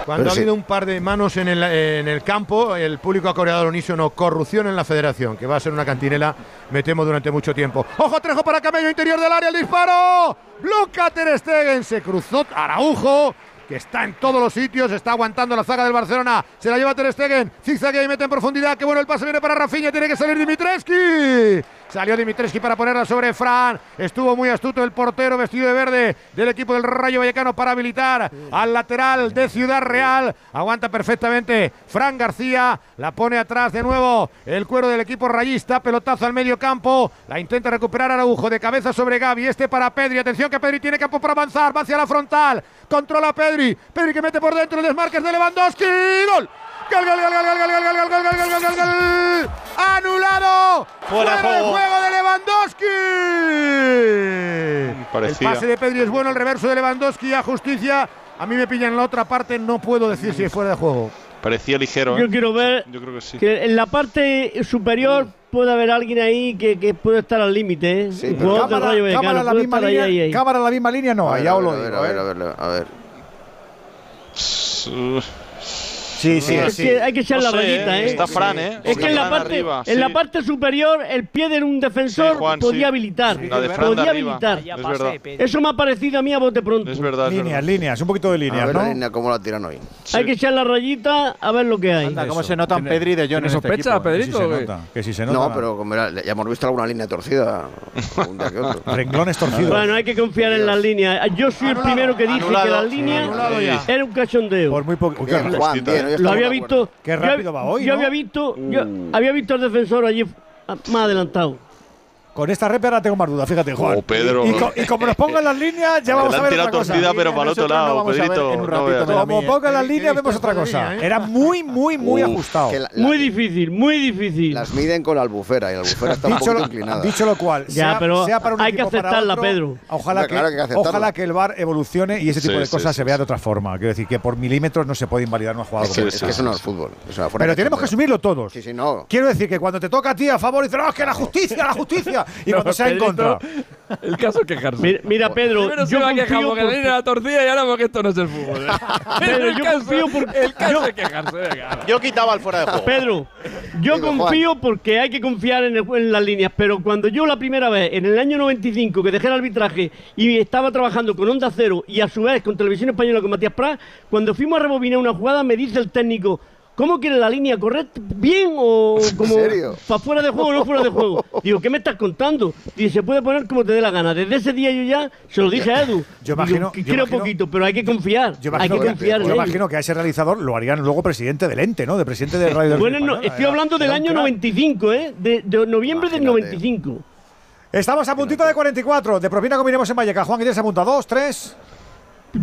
Speaker 40: Cuando
Speaker 70: Pero
Speaker 40: ha
Speaker 70: sí.
Speaker 40: habido un par de manos en el, en el campo, el público ha coreado al unísono corrupción en la federación, que va a ser una cantinela, me temo, durante mucho tiempo. ¡Ojo, Trejo para Camello, interior del área, el disparo! Bloca Ter Stegen, se cruzó Araujo, que está en todos los sitios, está aguantando la zaga del Barcelona, se la lleva Ter Stegen, zigzaguea y mete en profundidad, qué bueno el pase viene para Rafinha, tiene que salir Dimitreski. Salió Dimitreski para ponerla sobre Fran. Estuvo muy astuto el portero vestido de verde del equipo del Rayo Vallecano para habilitar al lateral de Ciudad Real. Aguanta perfectamente Fran García. La pone atrás de nuevo el cuero del equipo rayista. Pelotazo al medio campo. La intenta recuperar Araujo de cabeza sobre Gaby. Este para Pedri. Atención que Pedri tiene campo para avanzar. Va hacia la frontal. Controla Pedri. Pedri que mete por dentro el desmarque es de Lewandowski. ¡Gol! ¡Gol, gol, gol, gol, gol, gol, gol, gol, gol, gol, gol! ¡Anulado!
Speaker 41: Fuera de
Speaker 40: de
Speaker 41: juego.
Speaker 40: juego de Lewandowski.
Speaker 69: Parecía.
Speaker 40: El pase de Pedri es bueno, el reverso de Lewandowski a justicia. A mí me pillan en la otra parte, no puedo decir si es fuera de juego.
Speaker 69: Parecía ligero.
Speaker 21: Yo
Speaker 69: ¿eh?
Speaker 21: quiero ver
Speaker 69: Yo creo que sí.
Speaker 21: que en la parte superior puede haber alguien ahí que, que puede estar al límite. ¿eh?
Speaker 1: Sí, cámara,
Speaker 21: Vallecano
Speaker 1: cámara en la misma línea,
Speaker 21: ahí, ahí.
Speaker 1: cámara en la misma línea, no,
Speaker 70: A ver,
Speaker 1: ya
Speaker 70: a
Speaker 1: os lo
Speaker 70: ver,
Speaker 1: digo.
Speaker 70: a ver,
Speaker 1: ¿eh?
Speaker 70: a ver, a ver, a ver.
Speaker 1: Sí, sí,
Speaker 21: es
Speaker 1: sí.
Speaker 21: que hay que echar
Speaker 69: No
Speaker 21: la
Speaker 69: sé,
Speaker 21: rayita, ¿eh?
Speaker 69: Está Fran, ¿eh?
Speaker 21: Es que en la parte,
Speaker 69: arriba,
Speaker 21: en la parte superior, el pie de un defensor
Speaker 69: Sí, Juan,
Speaker 21: podía
Speaker 69: sí.
Speaker 21: habilitar.
Speaker 69: La de Fran de
Speaker 21: podía habilitar.
Speaker 69: Es verdad.
Speaker 21: Eso me ha parecido a mí a bote pronto.
Speaker 69: Es verdad, es
Speaker 1: Líneas,
Speaker 69: verdad.
Speaker 1: líneas, un poquito de
Speaker 70: A
Speaker 1: líneas,
Speaker 70: la
Speaker 1: ¿no?
Speaker 70: línea cómo la tiran hoy.
Speaker 21: Hay que echar la rayita a ver lo que hay.
Speaker 2: Anda, cómo
Speaker 1: Eso.
Speaker 2: se notan
Speaker 1: Tiene-
Speaker 2: Pedri y De en
Speaker 20: ¿Tiene
Speaker 2: este
Speaker 20: sospecha,
Speaker 2: equipo, ¿eh?
Speaker 1: Que sí
Speaker 20: Pedrito?
Speaker 1: que sí se nota.
Speaker 70: No, pero como era- ya hemos visto alguna línea torcida. un día que otro.
Speaker 1: Renglones torcidos.
Speaker 21: Bueno, hay que confiar en las líneas. Yo soy el primero que dice que las líneas era un cachondeo.
Speaker 1: Por muy poco
Speaker 21: lo había visto.
Speaker 1: Qué rápido va hoy.
Speaker 21: Yo había visto, yo mm. había visto al defensor allí ah, más adelantado.
Speaker 1: Con esta rep ahora tengo más dudas, fíjate, Juan.
Speaker 69: Oh, Pedro.
Speaker 1: Y, co- y como nos pongan las líneas, ya vamos
Speaker 69: Le
Speaker 1: a ver otra cosa.
Speaker 69: torcida, pero para el otro
Speaker 2: no
Speaker 69: lado,
Speaker 2: vamos a ver
Speaker 69: Pedrito.
Speaker 2: en un
Speaker 69: no
Speaker 2: ratito la
Speaker 1: Como pongan las líneas, vemos otra cosa.
Speaker 40: ¿eh?
Speaker 1: Era muy, muy, muy ajustado.
Speaker 70: que la- la-
Speaker 21: Muy difícil, muy difícil.
Speaker 70: Las miden con la albufera y la albufera está un
Speaker 1: Dicho
Speaker 70: poquito
Speaker 1: lo,
Speaker 70: inclinada.
Speaker 1: dicho lo cual,
Speaker 21: Ya,
Speaker 1: sea,
Speaker 21: pero
Speaker 1: sea para un
Speaker 21: hay que aceptarla,
Speaker 1: otro,
Speaker 21: Pedro.
Speaker 1: Ojalá que,
Speaker 70: claro que hay que aceptarla.
Speaker 1: ojalá que el VAR evolucione y ese tipo
Speaker 69: Sí,
Speaker 1: de cosas
Speaker 69: sí,
Speaker 1: se vea de otra forma. Quiero decir que por milímetros no se puede invalidar una jugada
Speaker 70: Es que,
Speaker 1: esta.
Speaker 70: es que eso no es fútbol.
Speaker 1: Pero tenemos que asumirlo todos.
Speaker 70: No.
Speaker 1: Quiero decir que cuando te toca a ti a favor, dices, no, es que la justicia, la justicia. Y cuando sea en contra.
Speaker 20: El caso es quejarse.
Speaker 21: Mira, mira, Pedro,
Speaker 20: Primero se
Speaker 21: yo
Speaker 20: va a quejar porque la
Speaker 21: por-
Speaker 20: torcida y ahora porque esto no es el fútbol. ¿eh?
Speaker 21: Pedro,
Speaker 20: el
Speaker 21: yo
Speaker 20: caso,
Speaker 21: confío por-
Speaker 20: El caso
Speaker 21: yo-
Speaker 20: es quejarse. venga.
Speaker 41: Yo quitaba el fuera de juego.
Speaker 21: Pedro, yo
Speaker 70: Digo,
Speaker 21: confío porque hay que confiar en, el- en las líneas, pero cuando yo la primera vez, en el año 95, que dejé el arbitraje y estaba trabajando con Onda Cero y a su vez con Televisión Española con Matías Prat, cuando fuimos a rebobinar una jugada me dice el técnico, ¿cómo quiere la línea correcta? ¿Bien o como
Speaker 70: serio?
Speaker 21: para fuera de juego o no fuera de juego? Digo, ¿qué me estás contando? Dice, se puede poner como te dé la gana. Desde ese día yo ya se lo dije a Edu.
Speaker 1: Yo
Speaker 21: Digo,
Speaker 1: imagino-
Speaker 21: que
Speaker 1: yo
Speaker 21: creo
Speaker 1: imagino-
Speaker 21: poquito, pero hay que confiar.
Speaker 1: Yo
Speaker 21: hay
Speaker 1: imagino,
Speaker 21: que confiar
Speaker 1: yo imagino que a ese realizador lo harían luego presidente del ente, ¿no? De presidente de Radio
Speaker 21: Bueno, no, estoy
Speaker 1: Era-
Speaker 21: hablando del año
Speaker 1: crack.
Speaker 21: 95, ¿eh? De, de noviembre del
Speaker 70: Imagínate.
Speaker 21: 95.
Speaker 1: Estamos a puntito de 44. De propina combinemos en Valleca. Juan, ¿qué tienes apuntado? ¿Dos, tres?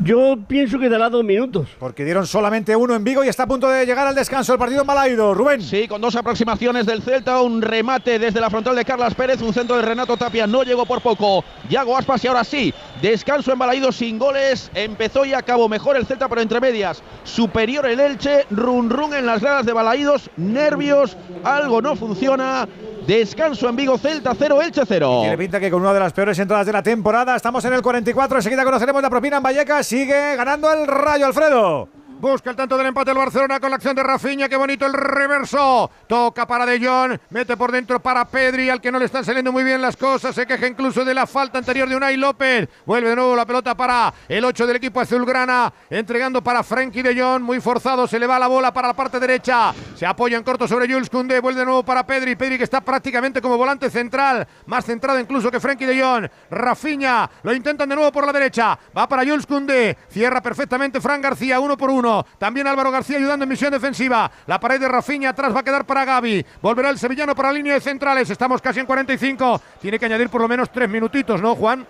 Speaker 77: Yo pienso que dará dos minutos.
Speaker 1: Porque dieron solamente uno en Vigo y está a punto de llegar al descanso el partido en Balaido. Rubén.
Speaker 78: Sí, con dos aproximaciones del Celta, un remate desde la frontal de Carlas Pérez, un centro de Renato Tapia, no llegó por poco. Yago Aspas y ahora sí, descanso en Balaido sin goles. Empezó y acabó mejor el Celta, pero entre medias. Superior el Elche, run run en las gradas de Balaídos, nervios, algo no funciona. Descanso en Vigo, Celta 0, Elche 0.
Speaker 1: Tiene pinta que con una de las peores entradas de la temporada. Estamos en el 44. Enseguida conoceremos la propina en Vallecas. Sigue ganando el Rayo Alfredo.
Speaker 40: Busca el tanto del empate el Barcelona con la acción de Rafinha. Qué bonito el reverso. Toca para De Jong. Mete por dentro para Pedri, al que no le están saliendo muy bien las cosas. Se queja incluso de la falta anterior de Unai López. Vuelve de nuevo la pelota para el 8 del equipo azulgrana. Entregando para Frenkie De Jong. Muy forzado. Se le va la bola para la parte derecha. Se apoya en corto sobre Jules Koundé. Vuelve de nuevo para Pedri. Pedri que está prácticamente como volante central. Más centrado incluso que Frenkie De Jong. Rafinha. Lo intentan de nuevo por la derecha. Va para Jules Koundé. Cierra perfectamente Fran García. Uno por uno. También Álvaro García ayudando en misión defensiva. La pared de Rafinha atrás va a quedar para Gaby. Volverá el sevillano para la línea de centrales. Estamos casi en 45. Tiene que añadir por lo menos tres minutitos, ¿no, Juan?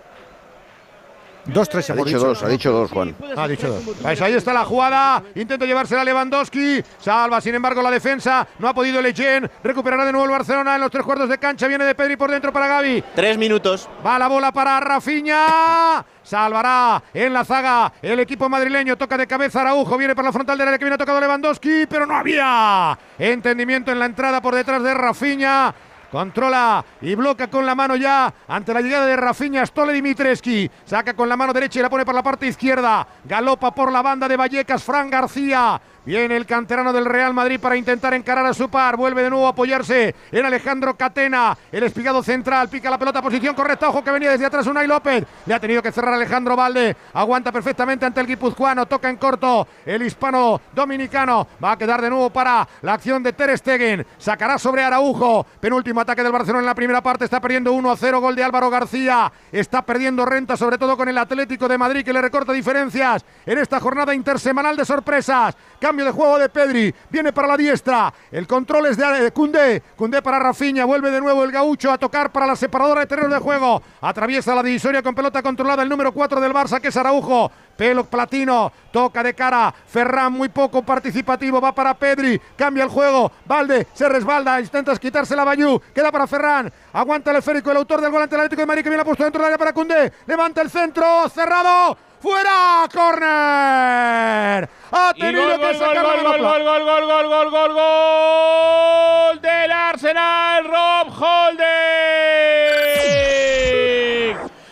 Speaker 1: Dos, tres,
Speaker 79: Ha dicho dos, ha dicho dos, Juan.
Speaker 40: Ha dicho dos. Pues ahí está la jugada. Intenta llevársela a Lewandowski. Salva, sin embargo, la defensa. No ha podido Leyen. Recuperará de nuevo el Barcelona en los tres cuartos de cancha. Viene de Pedri por dentro para Gaby.
Speaker 75: Tres minutos.
Speaker 40: Va la bola para Rafinha. Salvará en la zaga el equipo madrileño. Toca de cabeza Araujo. Viene por la frontal del área que viene tocado Lewandowski. Pero no había entendimiento en la entrada por detrás de Rafinha. Controla y bloca con la mano ya ante la llegada de Rafinha Stole Dimitreski. Saca con la mano derecha y la pone por la parte izquierda. Galopa por la banda de Vallecas, Fran García. Viene el canterano del Real Madrid para intentar encarar a su par. Vuelve de nuevo a apoyarse en Alejandro Catena. El espigado central. Pica la pelota. Posición correcta. Ojo que venía desde atrás Unai López. Le ha tenido que cerrar Alejandro Valde. Aguanta perfectamente ante el guipuzcoano. Toca en corto. El hispano dominicano. Va a quedar de nuevo para la acción de Ter Stegen. Sacará sobre Araujo. Penúltimo ataque del Barcelona en la primera parte. Está perdiendo 1 a 0. Gol de Álvaro García. Está perdiendo renta, sobre todo con el Atlético de Madrid que le recorta diferencias en esta jornada intersemanal de sorpresas. Cambio de juego de Pedri. Viene para la diestra. El control es de Cundé. Cundé para Rafinha. Vuelve de nuevo el gaucho a tocar para la separadora de terreno de juego. Atraviesa la divisoria con pelota controlada el número 4 del Barça que es Araujo. Pelo platino, toca de cara. Ferran muy poco participativo, va para Pedri, cambia el juego. Valde se resbalda, intenta quitarse la Bayú, queda para Ferran. Aguanta el esférico, el autor del gol ante el Atlético de Madrid que viene puesto dentro del área para Cundé. Levanta el centro, cerrado. ¡Fuera! ¡Corner! Ha tenido
Speaker 42: gol,
Speaker 40: que
Speaker 42: gol,
Speaker 40: sacar
Speaker 42: gol, gol, gol, gol, gol, gol, gol, gol, gol del Arsenal, Rob Holding.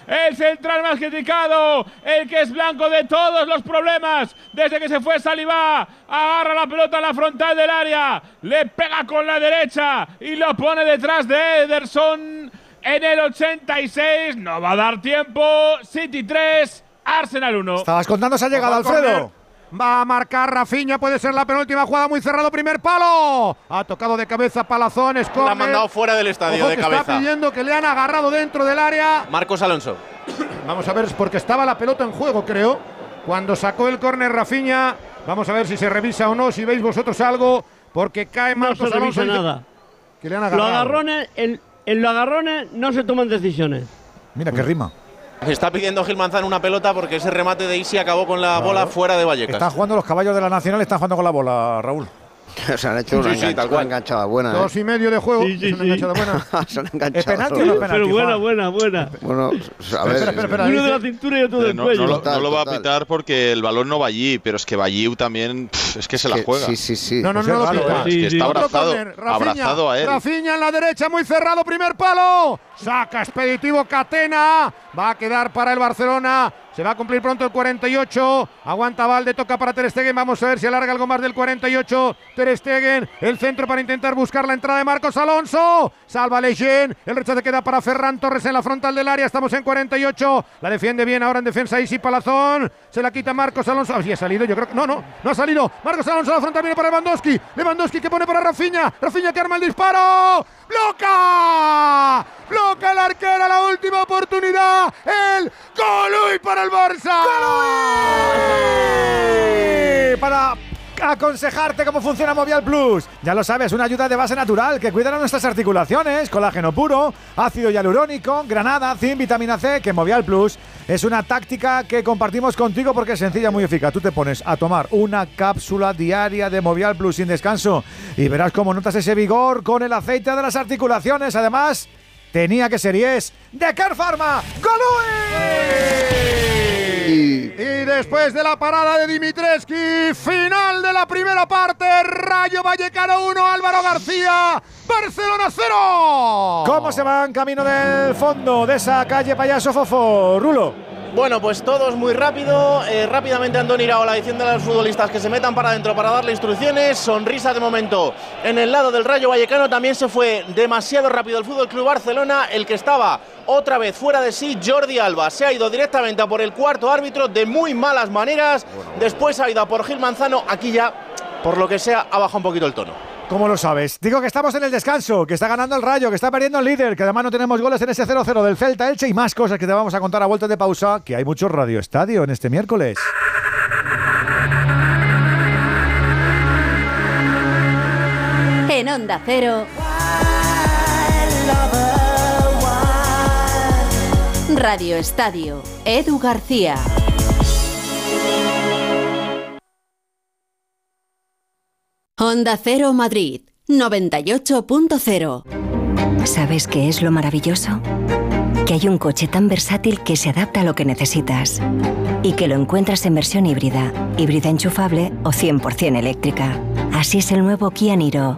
Speaker 42: El central más criticado, el que es blanco de todos los problemas desde que se fue Saliba. Agarra la pelota a la frontal del área, le pega con la derecha y lo pone detrás de Ederson en el 86. No va a dar tiempo. City 3, Arsenal 1.
Speaker 1: Estabas contando esa llegada,
Speaker 40: Ojo al
Speaker 1: Alfredo.
Speaker 40: Va a marcar Rafinha, puede ser la penúltima jugada, muy cerrado, primer palo. Ha tocado de cabeza Palazones,
Speaker 75: La
Speaker 40: córner.
Speaker 75: ha mandado fuera del estadio
Speaker 40: Ojo
Speaker 75: de
Speaker 40: que
Speaker 75: cabeza.
Speaker 40: Está pidiendo que le han agarrado dentro del área.
Speaker 75: Marcos Alonso.
Speaker 40: Vamos a ver, porque estaba la pelota en juego, creo. Cuando sacó el córner Rafinha, vamos a ver si se revisa o no, si veis vosotros algo, porque cae
Speaker 77: No
Speaker 40: Marcos
Speaker 77: se revisa
Speaker 40: Alonso.
Speaker 77: nada.
Speaker 40: Que le han
Speaker 77: Los agarrones, en, en los agarrones no se toman decisiones.
Speaker 1: Mira qué rima.
Speaker 75: Está pidiendo Gil Manzano una pelota porque ese remate de Isi acabó con la bola fuera de Vallecas.
Speaker 1: Están jugando los caballos de la Nacional, están jugando con la bola, Raúl.
Speaker 79: Se han hecho una,
Speaker 75: Sí, sí,
Speaker 79: enganch-
Speaker 75: tal
Speaker 79: una
Speaker 75: cual.
Speaker 79: enganchada buena. ¿eh?
Speaker 40: Dos y medio de juego.
Speaker 77: Sí, sí,
Speaker 40: es una
Speaker 77: sí.
Speaker 40: enganchada buena.
Speaker 79: Se han enganchado.
Speaker 1: ¿Es penalti o no penalti?
Speaker 77: Pero buena, buena, buena.
Speaker 79: Bueno, a ver.
Speaker 40: espera, espera, espera.
Speaker 77: Uno de la cintura y otro del
Speaker 69: No,
Speaker 77: cuello.
Speaker 69: no lo,
Speaker 79: Total,
Speaker 69: no lo va a pitar porque el balón no va allí, pero es que Valliu también pf, es que se la juega.
Speaker 79: Sí, sí, sí.
Speaker 40: No, no,
Speaker 1: Pues
Speaker 40: no
Speaker 1: es
Speaker 40: lo pita.
Speaker 69: Es que
Speaker 77: Sí,
Speaker 69: está
Speaker 77: sí.
Speaker 69: Abrazado,
Speaker 40: Rafinha,
Speaker 69: abrazado a él.
Speaker 40: Rafinha en la derecha, muy cerrado, primer palo. Saca expeditivo Catena. Va a quedar para el Barcelona. Se va a cumplir pronto el 48. Aguanta Valde, toca para Ter Stegen. Vamos a ver si alarga algo más del 48. Ter Stegen, el centro para intentar buscar la entrada de Marcos Alonso. Salva Leyen. El rechazo queda para Ferran Torres en la frontal del área. Estamos en 48. La defiende bien ahora en defensa Isi Palazón. Se la quita Marcos Alonso. Ah, ha salido, yo creo. No, no, no ha salido. Marcos Alonso a la frontal viene para Lewandowski. Lewandowski que pone para Rafinha. Rafinha que arma el disparo. ¡Bloca! ¡Bloca el arquero! La última oportunidad. El Colui para el Barça.
Speaker 1: Eh, Para aconsejarte cómo funciona Movial Plus. Ya lo sabes, una ayuda de base natural que cuida nuestras articulaciones, colágeno puro, ácido hialurónico, granada, zinc, vitamina C, que Movial Plus es una táctica que compartimos contigo porque es sencilla, muy eficaz. Tú te pones a tomar una cápsula diaria de Movial Plus sin descanso y verás cómo notas ese vigor con el aceite de las articulaciones. Además, tenía que ser y es de Care Pharma.
Speaker 40: Y después de la parada de Dimitreski, final de la primera parte, Rayo Vallecano 1, Álvaro García, Barcelona 0.
Speaker 1: ¿Cómo se van camino del fondo de esa calle Payaso Fofo? Rulo.
Speaker 75: Bueno, pues todos muy rápido. Eh, rápidamente Andoni Iraola diciendo a los futbolistas que se metan para adentro para darle instrucciones. Sonrisa de momento en el lado del Rayo Vallecano. También se fue demasiado rápido el Fútbol Club Barcelona. El que estaba otra vez fuera de sí, Jordi Alba. Se ha ido directamente a por el cuarto árbitro de muy malas maneras. Después ha ido a por Gil Manzano. Aquí ya, por lo que sea, ha bajado un poquito el tono.
Speaker 1: ¿Cómo lo sabes? Digo que estamos en el descanso, que está ganando el Rayo, que está perdiendo el líder, que además no tenemos goles en ese 0-0 del Celta Elche y más cosas que te vamos a contar a vuelta de pausa, que hay mucho Radio Estadio en este miércoles.
Speaker 80: En Onda Cero. Radio Estadio. Edu García. Honda Cero Madrid 98.0
Speaker 81: ¿Sabes qué es lo maravilloso? Que hay un coche tan versátil que se adapta a lo que necesitas y que lo encuentras en versión híbrida, híbrida enchufable o 100% eléctrica. Así es el nuevo Kia Niro.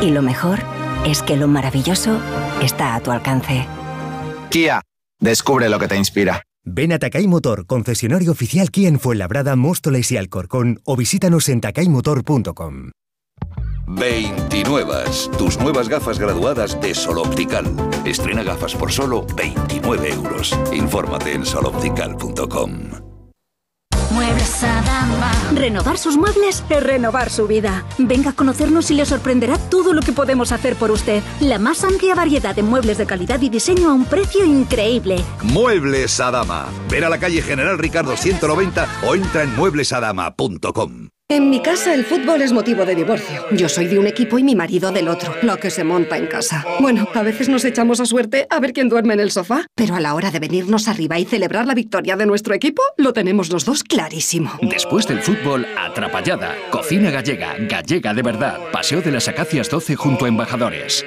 Speaker 81: Y lo mejor es que lo maravilloso está a tu alcance.
Speaker 82: Kia, descubre lo que te inspira.
Speaker 83: Ven a Takay Motor, concesionario oficial Kia en Fuenlabrada, Móstoles y Alcorcón o visítanos en takaymotor.com.
Speaker 84: 29. Tus nuevas gafas graduadas de Sol Optical. Estrena gafas por solo 29 euros. Infórmate en soloptical.com.
Speaker 85: Muebles Adama. Renovar sus muebles es renovar su vida. Venga a conocernos y le sorprenderá todo lo que podemos hacer por usted. La más amplia variedad de muebles de calidad y diseño a un precio increíble.
Speaker 84: Muebles Adama. Ven a la calle General Ricardo 190 o entra en mueblesadama.com.
Speaker 86: En mi casa el fútbol es motivo de divorcio. Yo soy de un equipo y mi marido del otro. Lo que se monta en casa. Bueno, a veces nos echamos a suerte a ver quién duerme en el sofá. Pero a la hora de venirnos arriba y celebrar la victoria de nuestro equipo, lo tenemos los dos clarísimo.
Speaker 87: Después del fútbol, atrapallada. Cocina gallega, gallega de verdad. Paseo de las Acacias 12 junto a Embajadores.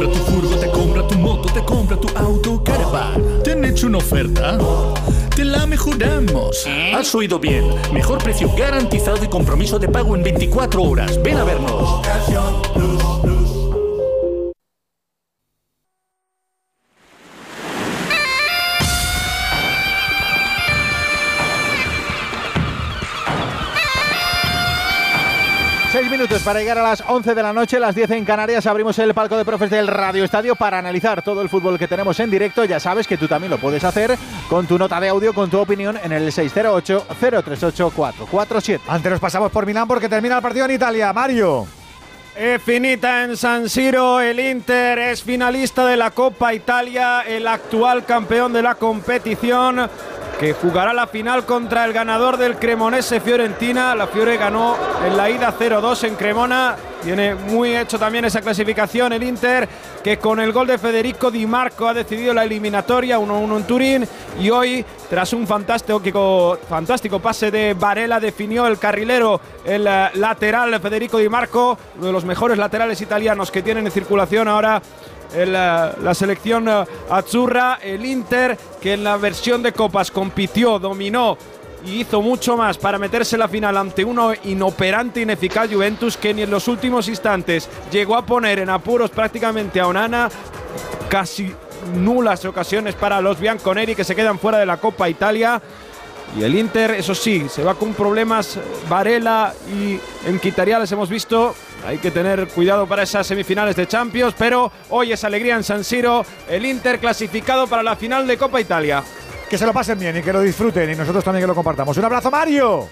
Speaker 88: Compra tu furgo, te compra tu moto, te compra tu auto, caravan. ¿Te han hecho una oferta? Te la mejoramos. Has oído bien. Mejor precio garantizado y compromiso de pago en 24 horas. Ven a vernos.
Speaker 2: Minutos para llegar a las 11 de la noche, las 10 en Canarias. Abrimos el palco de profes del Radio Estadio para analizar todo el fútbol que tenemos en directo. Ya sabes que tú también lo puedes hacer con tu nota de audio, con tu opinión en el 608-038-447.
Speaker 1: Antes nos pasamos por Milán porque termina el partido en Italia. Mario.
Speaker 43: Es finita en San Siro, el Inter es finalista de la Copa Italia, el actual campeón de la competición, que jugará la final contra el ganador del Cremonese Fiorentina. La Fiore ganó en la ida 0-2 en Cremona. Tiene muy hecho también esa clasificación el Inter, que con el gol de Federico Di Marco ha decidido la eliminatoria 1-1 en Turín. Y hoy, tras un fantástico, fantástico pase de Varela, definió el carrilero, el eh, lateral Federico Di Marco, uno de los mejores laterales italianos que tienen en circulación ahora el, eh, la selección eh, azzurra, el Inter, que en la versión de Copas compitió, dominó y hizo mucho más para meterse en la final ante uno inoperante, ineficaz Juventus, que ni en los últimos instantes llegó a poner en apuros prácticamente a Onana, casi nulas ocasiones para los bianconeri que se quedan fuera de la Copa Italia.
Speaker 20: Y el Inter, eso sí, se va con problemas. Varela y en Quitaria les hemos visto. Hay que tener cuidado para esas semifinales de Champions, pero hoy es alegría en San Siro. El Inter clasificado para la final de Copa Italia.
Speaker 1: Que se lo pasen bien y que lo disfruten y nosotros también que lo compartamos. Un abrazo, Mario.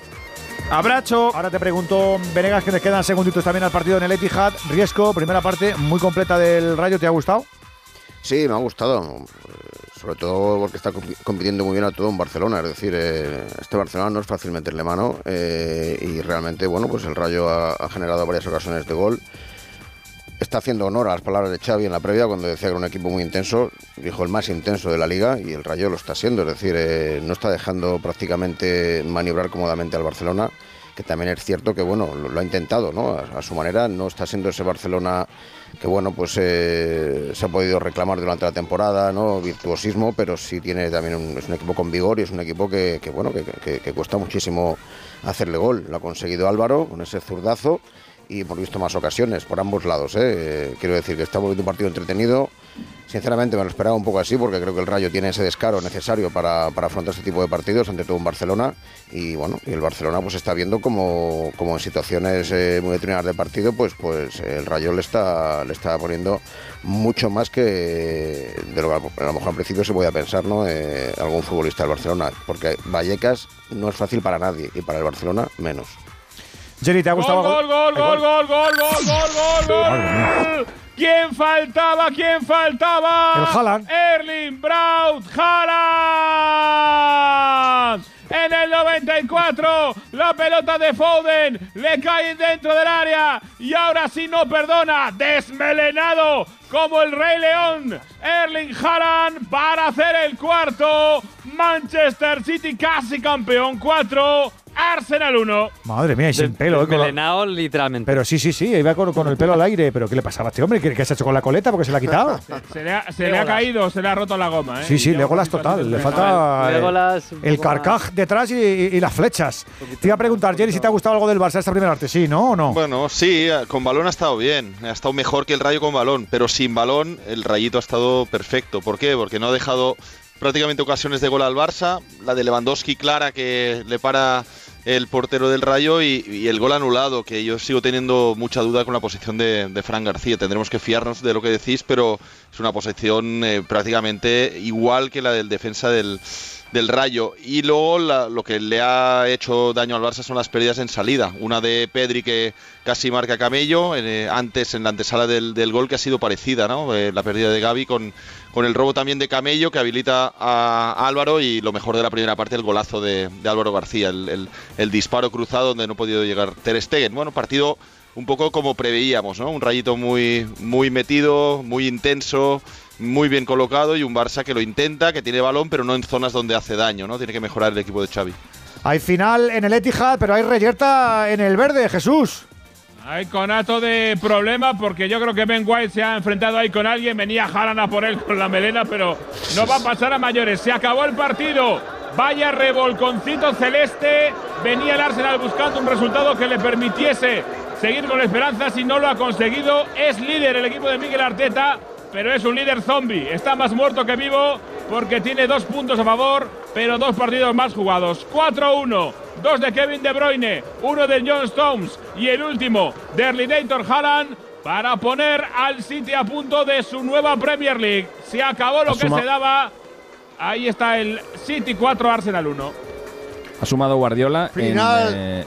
Speaker 20: Abrazo.
Speaker 1: Ahora te pregunto, Venegas, que les quedan segunditos también al partido en el Etihad. Riesgo, primera parte muy completa del Rayo, ¿te ha gustado?
Speaker 70: Sí, me ha gustado. Sobre todo porque está compitiendo muy bien a todo en Barcelona. Es decir, eh, este Barcelona no es fácil meterle mano. eh, y realmente, bueno, pues el Rayo ha, generado varias ocasiones de gol. Está haciendo honor a las palabras de Xavi en la previa cuando decía que era un equipo muy intenso, dijo el más intenso de la liga y el Rayo lo está siendo, es decir, eh, no está dejando prácticamente maniobrar cómodamente al Barcelona, que también es cierto que bueno, lo, ha intentado, ¿no? A, su manera, no está siendo ese Barcelona que bueno, pues eh, se ha podido reclamar durante la temporada, ¿no? Virtuosismo, pero sí tiene también un, es un equipo con vigor y es un equipo que, bueno, que, cuesta muchísimo hacerle gol. Lo ha conseguido Álvaro con ese zurdazo y hemos visto más ocasiones por ambos lados. ¿eh? Quiero decir que estamos viendo un partido entretenido. Sinceramente me lo esperaba un poco así porque creo que el Rayo tiene ese descaro necesario para, para afrontar este tipo de partidos, ante todo en Barcelona. Y bueno, y el Barcelona pues está viendo como, como en situaciones eh, muy determinadas de partido, pues, pues el Rayo le está, le está poniendo mucho más que de lo que a lo mejor al principio se podía pensar, ¿no? Eh, algún futbolista del Barcelona. Porque Vallecas no es fácil para nadie y para el Barcelona menos.
Speaker 1: ¿te ha gustado?
Speaker 42: Gol, gol, gol, gol, gol, gol, gol, gol, gol. ¿Quién faltaba? ¿Quién faltaba?
Speaker 1: El Haaland.
Speaker 42: Erling Braut Haaland. En el 94, la pelota de Foden le cae dentro del área y ahora sí no perdona, desmelenado como el Rey León, Erling Haaland para hacer el cuarto. Manchester City casi campeón 4, Arsenal 1.
Speaker 1: Madre mía, y sin pelo. ¿eh? La-
Speaker 10: Desmelenado, literalmente.
Speaker 1: Pero sí, sí, sí, iba con, con el pelo al aire. ¿Pero qué le pasaba a este hombre? ¿Qué, qué se ha hecho con la coleta? Porque se la ha quitado.
Speaker 42: Se le ha, se le ha caído, se le ha roto la goma. ¿eh?
Speaker 1: Sí, sí, Legolas total. Le falta eh, el
Speaker 10: más.
Speaker 1: carcaj detrás y, y- y las flechas. Te iba a preguntar, Jerry, si te ha gustado algo del Barça esta primera parte. ¿Sí, no o no?
Speaker 69: Bueno, sí, con balón ha estado bien. Ha estado mejor que el Rayo con balón. Pero sin balón, el Rayito ha estado perfecto. ¿Por qué? Porque no ha dejado prácticamente ocasiones de gol al Barça. La de Lewandowski clara que le para el portero del Rayo y, y el gol anulado, que yo sigo teniendo mucha duda con la posición de, de Fran García. Tendremos que fiarnos de lo que decís, pero es una posición eh, prácticamente igual que la del defensa del, del Rayo. Y luego la- lo que le ha hecho daño al Barça son las pérdidas en salida. Una de Pedri que casi marca Camello, eh, antes en la antesala del, del gol que ha sido parecida, ¿no? Eh, la pérdida de Gaby con, con el robo también de Camello que habilita a Álvaro y lo mejor de la primera parte, el golazo de, de Álvaro García, el, el- el disparo cruzado donde no ha podido llegar Ter Stegen. Bueno, partido un poco como preveíamos, ¿no? Un rayito muy, muy metido, muy intenso, muy bien colocado y un Barça que lo intenta, que tiene balón, pero no en zonas donde hace daño, ¿no? Tiene que mejorar el equipo de Xavi.
Speaker 1: Hay final en el Etihad, pero hay reyerta en el verde, Jesús.
Speaker 42: Hay conato de problema porque yo creo que Ben White se ha enfrentado ahí con alguien. Venía Haaland a por él con la melena, pero no va a pasar a mayores. Se acabó el partido. Vaya revolconcito celeste. Venía el Arsenal buscando un resultado que le permitiese seguir con esperanzas y no lo ha conseguido. Es líder el equipo de Miguel Arteta, pero es un líder zombie. Está más muerto que vivo porque tiene dos puntos a favor, pero dos partidos más jugados. 4-1. Dos de Kevin De Bruyne, uno de John Stones y el último de Erlidator Haaland para poner al City a punto de su nueva Premier League. Se acabó lo que se daba. Ahí está el City 4, Arsenal 1.
Speaker 20: Ha sumado Guardiola
Speaker 42: Final.
Speaker 20: en. eh,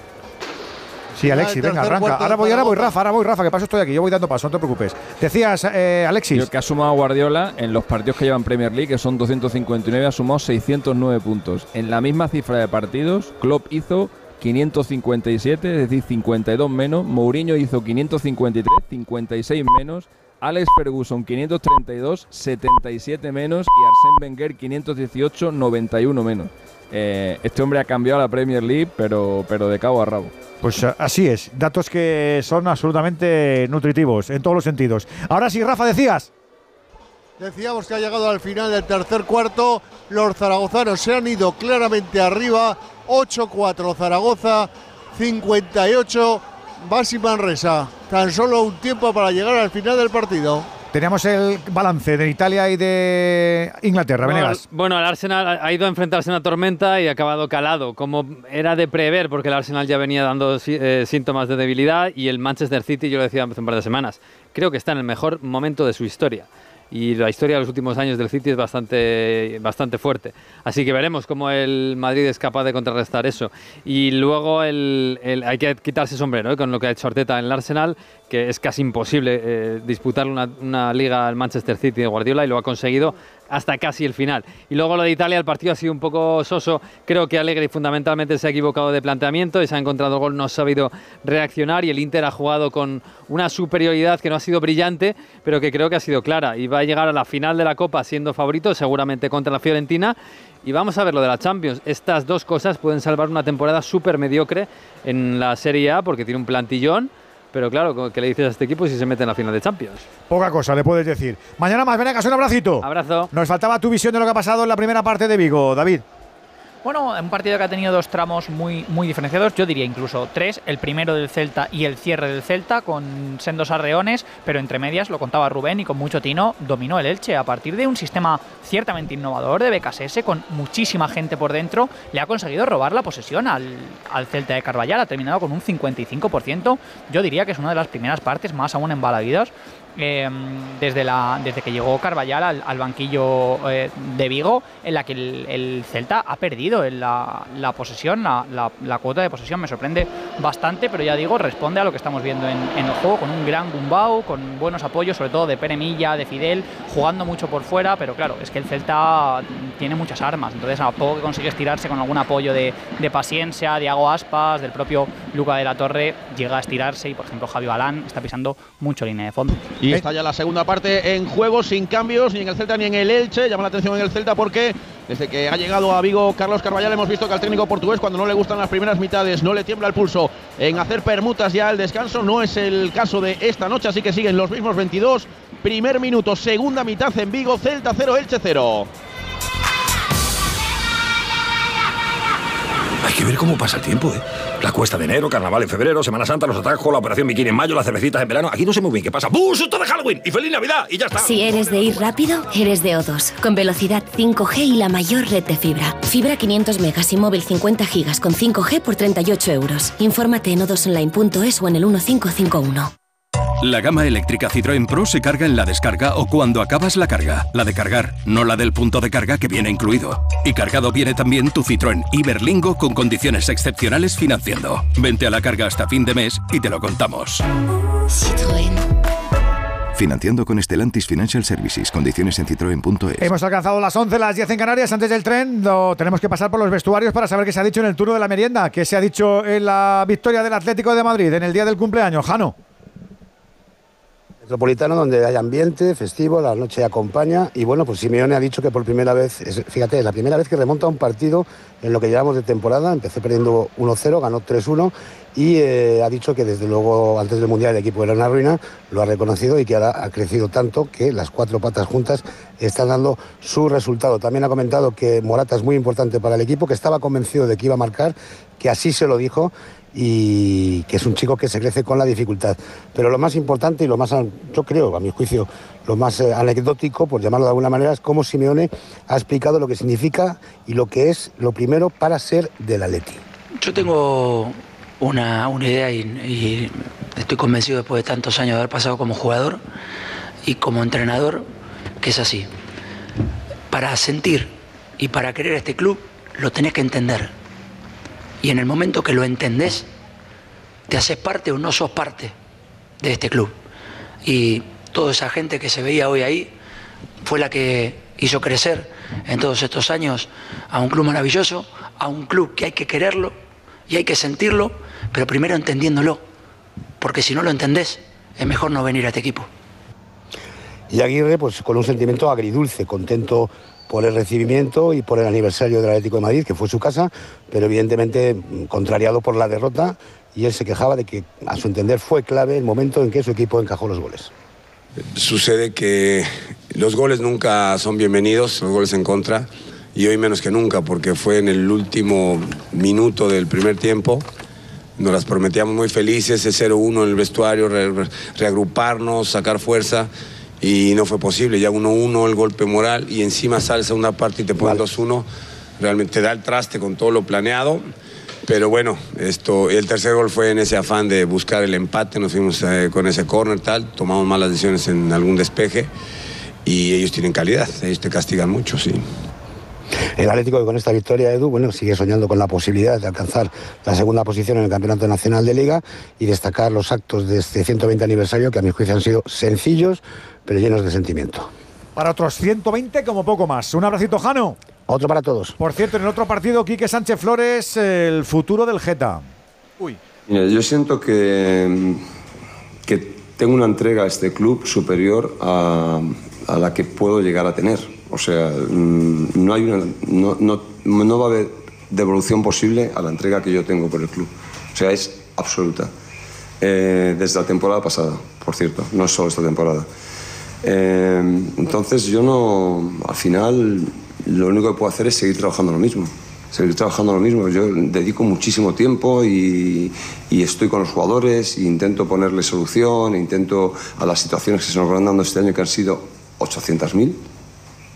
Speaker 1: Sí, Alexis,
Speaker 20: tercer
Speaker 1: venga, arranca. Ahora voy, ahora voy. Rafa, ahora voy, Rafa, que paso estoy aquí. Yo voy dando paso, no te preocupes. Decías, eh, Alexis.
Speaker 20: Yo que ha sumado Guardiola en los partidos que llevan Premier League, que son 259, ha sumado 609 puntos. En la misma cifra de partidos, Klopp hizo 557, es decir, 52 menos. Mourinho hizo 553, 56 menos. Alex Ferguson 532, 77 menos. Y Arsène Wenger 518, 91 menos. Eh, este hombre ha cambiado la Premier League, pero, pero de cabo a rabo.
Speaker 1: Pues eh, así es, datos que son absolutamente nutritivos en todos los sentidos. Ahora sí, Rafa, decías.
Speaker 89: Decíamos que ha llegado al final del tercer cuarto. Los zaragozanos se han ido claramente arriba. 8-4 Zaragoza, 58 Basi Manresa. Tan solo un tiempo para llegar al final del partido.
Speaker 1: Teníamos el balance de Italia y de Inglaterra,
Speaker 10: Bueno,
Speaker 1: Venegas.
Speaker 10: Bueno, el Arsenal ha ido a enfrentarse a una tormenta y ha acabado calado, como era de prever, porque el Arsenal ya venía dando eh, síntomas de debilidad y el Manchester City, yo lo decía hace un par de semanas, creo que está en el mejor momento de su historia. Y la historia de los últimos años del City es bastante, bastante fuerte. Así que veremos cómo el Madrid es capaz de contrarrestar eso. Y luego el, el- hay que quitarse sombrero ¿eh? con lo que ha hecho Arteta en el Arsenal, que es casi imposible eh, disputar una, una liga al Manchester City de Guardiola y lo ha conseguido hasta casi el final. Y luego lo de Italia, el partido ha sido un poco soso. Creo que Allegri fundamentalmente se ha equivocado de planteamiento y se ha encontrado gol, no ha sabido reaccionar y el Inter ha jugado con una superioridad que no ha sido brillante, pero que creo que ha sido clara y va a llegar a la final de la Copa siendo favorito, seguramente contra la Fiorentina. Y vamos a ver lo de la Champions. Estas dos cosas pueden salvar una temporada súper mediocre en la Serie A porque tiene un plantillón. Pero claro, ¿qué le dices a este equipo si se mete en la final de Champions?
Speaker 1: Poca cosa le puedes decir. Mañana más, Venegas, un abracito.
Speaker 10: Abrazo.
Speaker 1: Nos faltaba tu visión de lo que ha pasado en la primera parte de Vigo, David.
Speaker 65: Bueno, un partido que ha tenido dos tramos muy, muy diferenciados, yo diría incluso tres, el primero del Celta y el cierre del Celta con sendos arreones, pero entre medias, lo contaba Rubén y con mucho tino, dominó el Elche a partir de un sistema ciertamente innovador de BKSS con muchísima gente por dentro, le ha conseguido robar la posesión al, al Celta de Carvallal, ha terminado con un 55%, yo diría que es una de las primeras partes más aún embalaguidas eh, desde, la, desde que llegó Carvallal al, banquillo eh, de Vigo, en la que el, el Celta ha perdido en la, la posesión, la, la- cuota de posesión. Me sorprende bastante, pero ya digo, responde a lo que estamos viendo en, en el juego, con un gran Gumbau, con buenos apoyos, sobre todo de Pere Milla, de Fidel, jugando mucho por fuera, pero claro, es que el Celta tiene muchas armas, entonces a poco que consigue estirarse con algún apoyo de, de Paciencia, Diago Aspas, del propio Luca de la Torre, llega a estirarse y, por ejemplo, Javi Balán está pisando mucho línea de fondo.
Speaker 52: Y está ya la segunda parte en juego, sin cambios, ni en el Celta ni en el Elche. Llama la atención en el Celta porque desde que ha llegado a Vigo Carlos Carvallal hemos visto que al técnico portugués cuando no le gustan las primeras mitades no le tiembla el pulso en hacer permutas ya al descanso. No es el caso de esta noche, así que siguen los mismos 22. Primer minuto, segunda mitad en Vigo, Celta 0, Elche 0.
Speaker 90: Hay que ver cómo pasa el tiempo, ¿eh? La cuesta de enero, carnaval en febrero, Semana Santa, los atajos, la operación bikini en mayo, las cervecitas en verano. Aquí no sé muy bien qué pasa. ¡Bus! ¡Susto de Halloween! ¡Y feliz Navidad! Y ya está.
Speaker 91: Si eres de ir rápido, eres de O2, con velocidad 5G y la mayor red de fibra. Fibra 500 megas y móvil 50 gigas con 5G por 38 euros. Infórmate en odosonline.es o en el 1551.
Speaker 26: La gama eléctrica Citroën Pro se carga en la descarga o cuando acabas la carga. La de cargar, no la del punto de carga que viene incluido. Y cargado viene también tu Citroën Iberlingo con condiciones excepcionales financiando. Vente a la carga hasta fin de mes y te lo contamos.
Speaker 92: Financiando con Stellantis Financial Services. Condiciones en citroen.es.
Speaker 1: Hemos alcanzado las 11, las 10 en Canarias. Antes del tren, lo- tenemos que pasar por los vestuarios para saber qué se ha dicho en el turno de la merienda, qué se ha dicho en la victoria del Atlético de Madrid en el día del cumpleaños. Jano.
Speaker 93: Metropolitano donde hay ambiente festivo, la noche acompaña y bueno, pues Simeone ha dicho que por primera vez, fíjate, es la primera vez que remonta un partido en lo que llevamos de temporada, empezó perdiendo 1-0, ganó 3-1 y eh, ha dicho que desde luego antes del Mundial el equipo era una ruina, lo ha reconocido y que ahora ha crecido tanto que las cuatro patas juntas están dando su resultado. También ha comentado que Morata es muy importante para el equipo, que estaba convencido de que iba a marcar, que así se lo dijo y que es un chico que se crece con la dificultad. Pero lo más importante y lo más, yo creo, a mi juicio, lo más eh, anecdótico, por llamarlo de alguna manera, es cómo Simeone ha explicado lo que significa y lo que es lo primero para ser del Atleti.
Speaker 94: Yo tengo una, una idea y, y estoy convencido después de tantos años de haber pasado como jugador y como entrenador que es así. Para sentir y para querer este club lo tenés que entender. Y en el momento que lo entendés, te haces parte o no sos parte de este club. Y toda esa gente que se veía hoy ahí fue la que hizo crecer en todos estos años a un club maravilloso, a un club que hay que quererlo y hay que sentirlo, pero primero entendiéndolo. Porque si no lo entendés, es mejor no venir a este equipo.
Speaker 93: Y Aguirre, pues con un sentimiento agridulce, contento por el recibimiento y por el aniversario del Atlético de Madrid, que fue su casa, pero evidentemente mm, contrariado por la derrota y él se quejaba de que, a su entender, fue clave el momento en que su equipo encajó los goles.
Speaker 95: Sucede que los goles nunca son bienvenidos, los goles en contra, y hoy menos que nunca, porque fue en el último minuto del primer tiempo. Nos las prometíamos muy felices, ese 0-1 en el vestuario, re- re- reagruparnos, sacar fuerza,
Speaker 96: y no fue posible. Ya 1-1 el golpe moral y encima sale segunda parte y te ponen 2-1. Realmente da el traste con todo lo planeado. Pero bueno, esto, el tercer gol fue en ese afán de buscar el empate, nos fuimos eh, con ese corner tal, tomamos malas decisiones en algún despeje y ellos tienen calidad, ellos te castigan mucho, sí.
Speaker 93: El Atlético que con esta victoria, Edu, bueno, sigue soñando con la posibilidad de alcanzar la segunda posición en el Campeonato Nacional de Liga y destacar los actos de este 120 aniversario que a mi juicio han sido sencillos pero llenos de sentimiento.
Speaker 1: Para otros 120 como poco más. Un abracito, Jano.
Speaker 93: Otro para todos.
Speaker 1: Por cierto, en el otro partido, Quique Sánchez Flores, el futuro del Geta.
Speaker 95: Uy. Mira, yo siento que, que tengo una entrega a este club superior a, a la que puedo llegar a tener. O sea, mm, no, hay una, no, no, no va a haber devolución posible a la entrega que yo tengo por el club. O sea, es absoluta. Eh, desde la temporada pasada, por cierto, no es solo esta temporada. Eh, entonces yo no, al final lo único que puedo hacer es seguir trabajando lo mismo. Seguir trabajando lo mismo. Yo dedico muchísimo tiempo y, y estoy con los jugadores, e intento ponerle solución, e intento a las situaciones que se nos van dando este año, que han sido 800.000.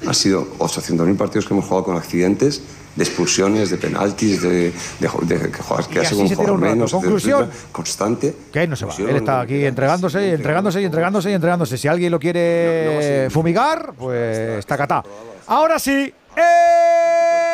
Speaker 95: Han sido 800.000 partidos que hemos jugado con accidentes, de expulsiones, de penaltis, de, de, de, de que hace un jugador menos,
Speaker 1: Conclusión.
Speaker 95: constante.
Speaker 1: Que no se va. Él está aquí entregándose y entregándose y entregándose y entregándose. Si alguien lo quiere fumigar, pues está catá. Ahora sí. Radio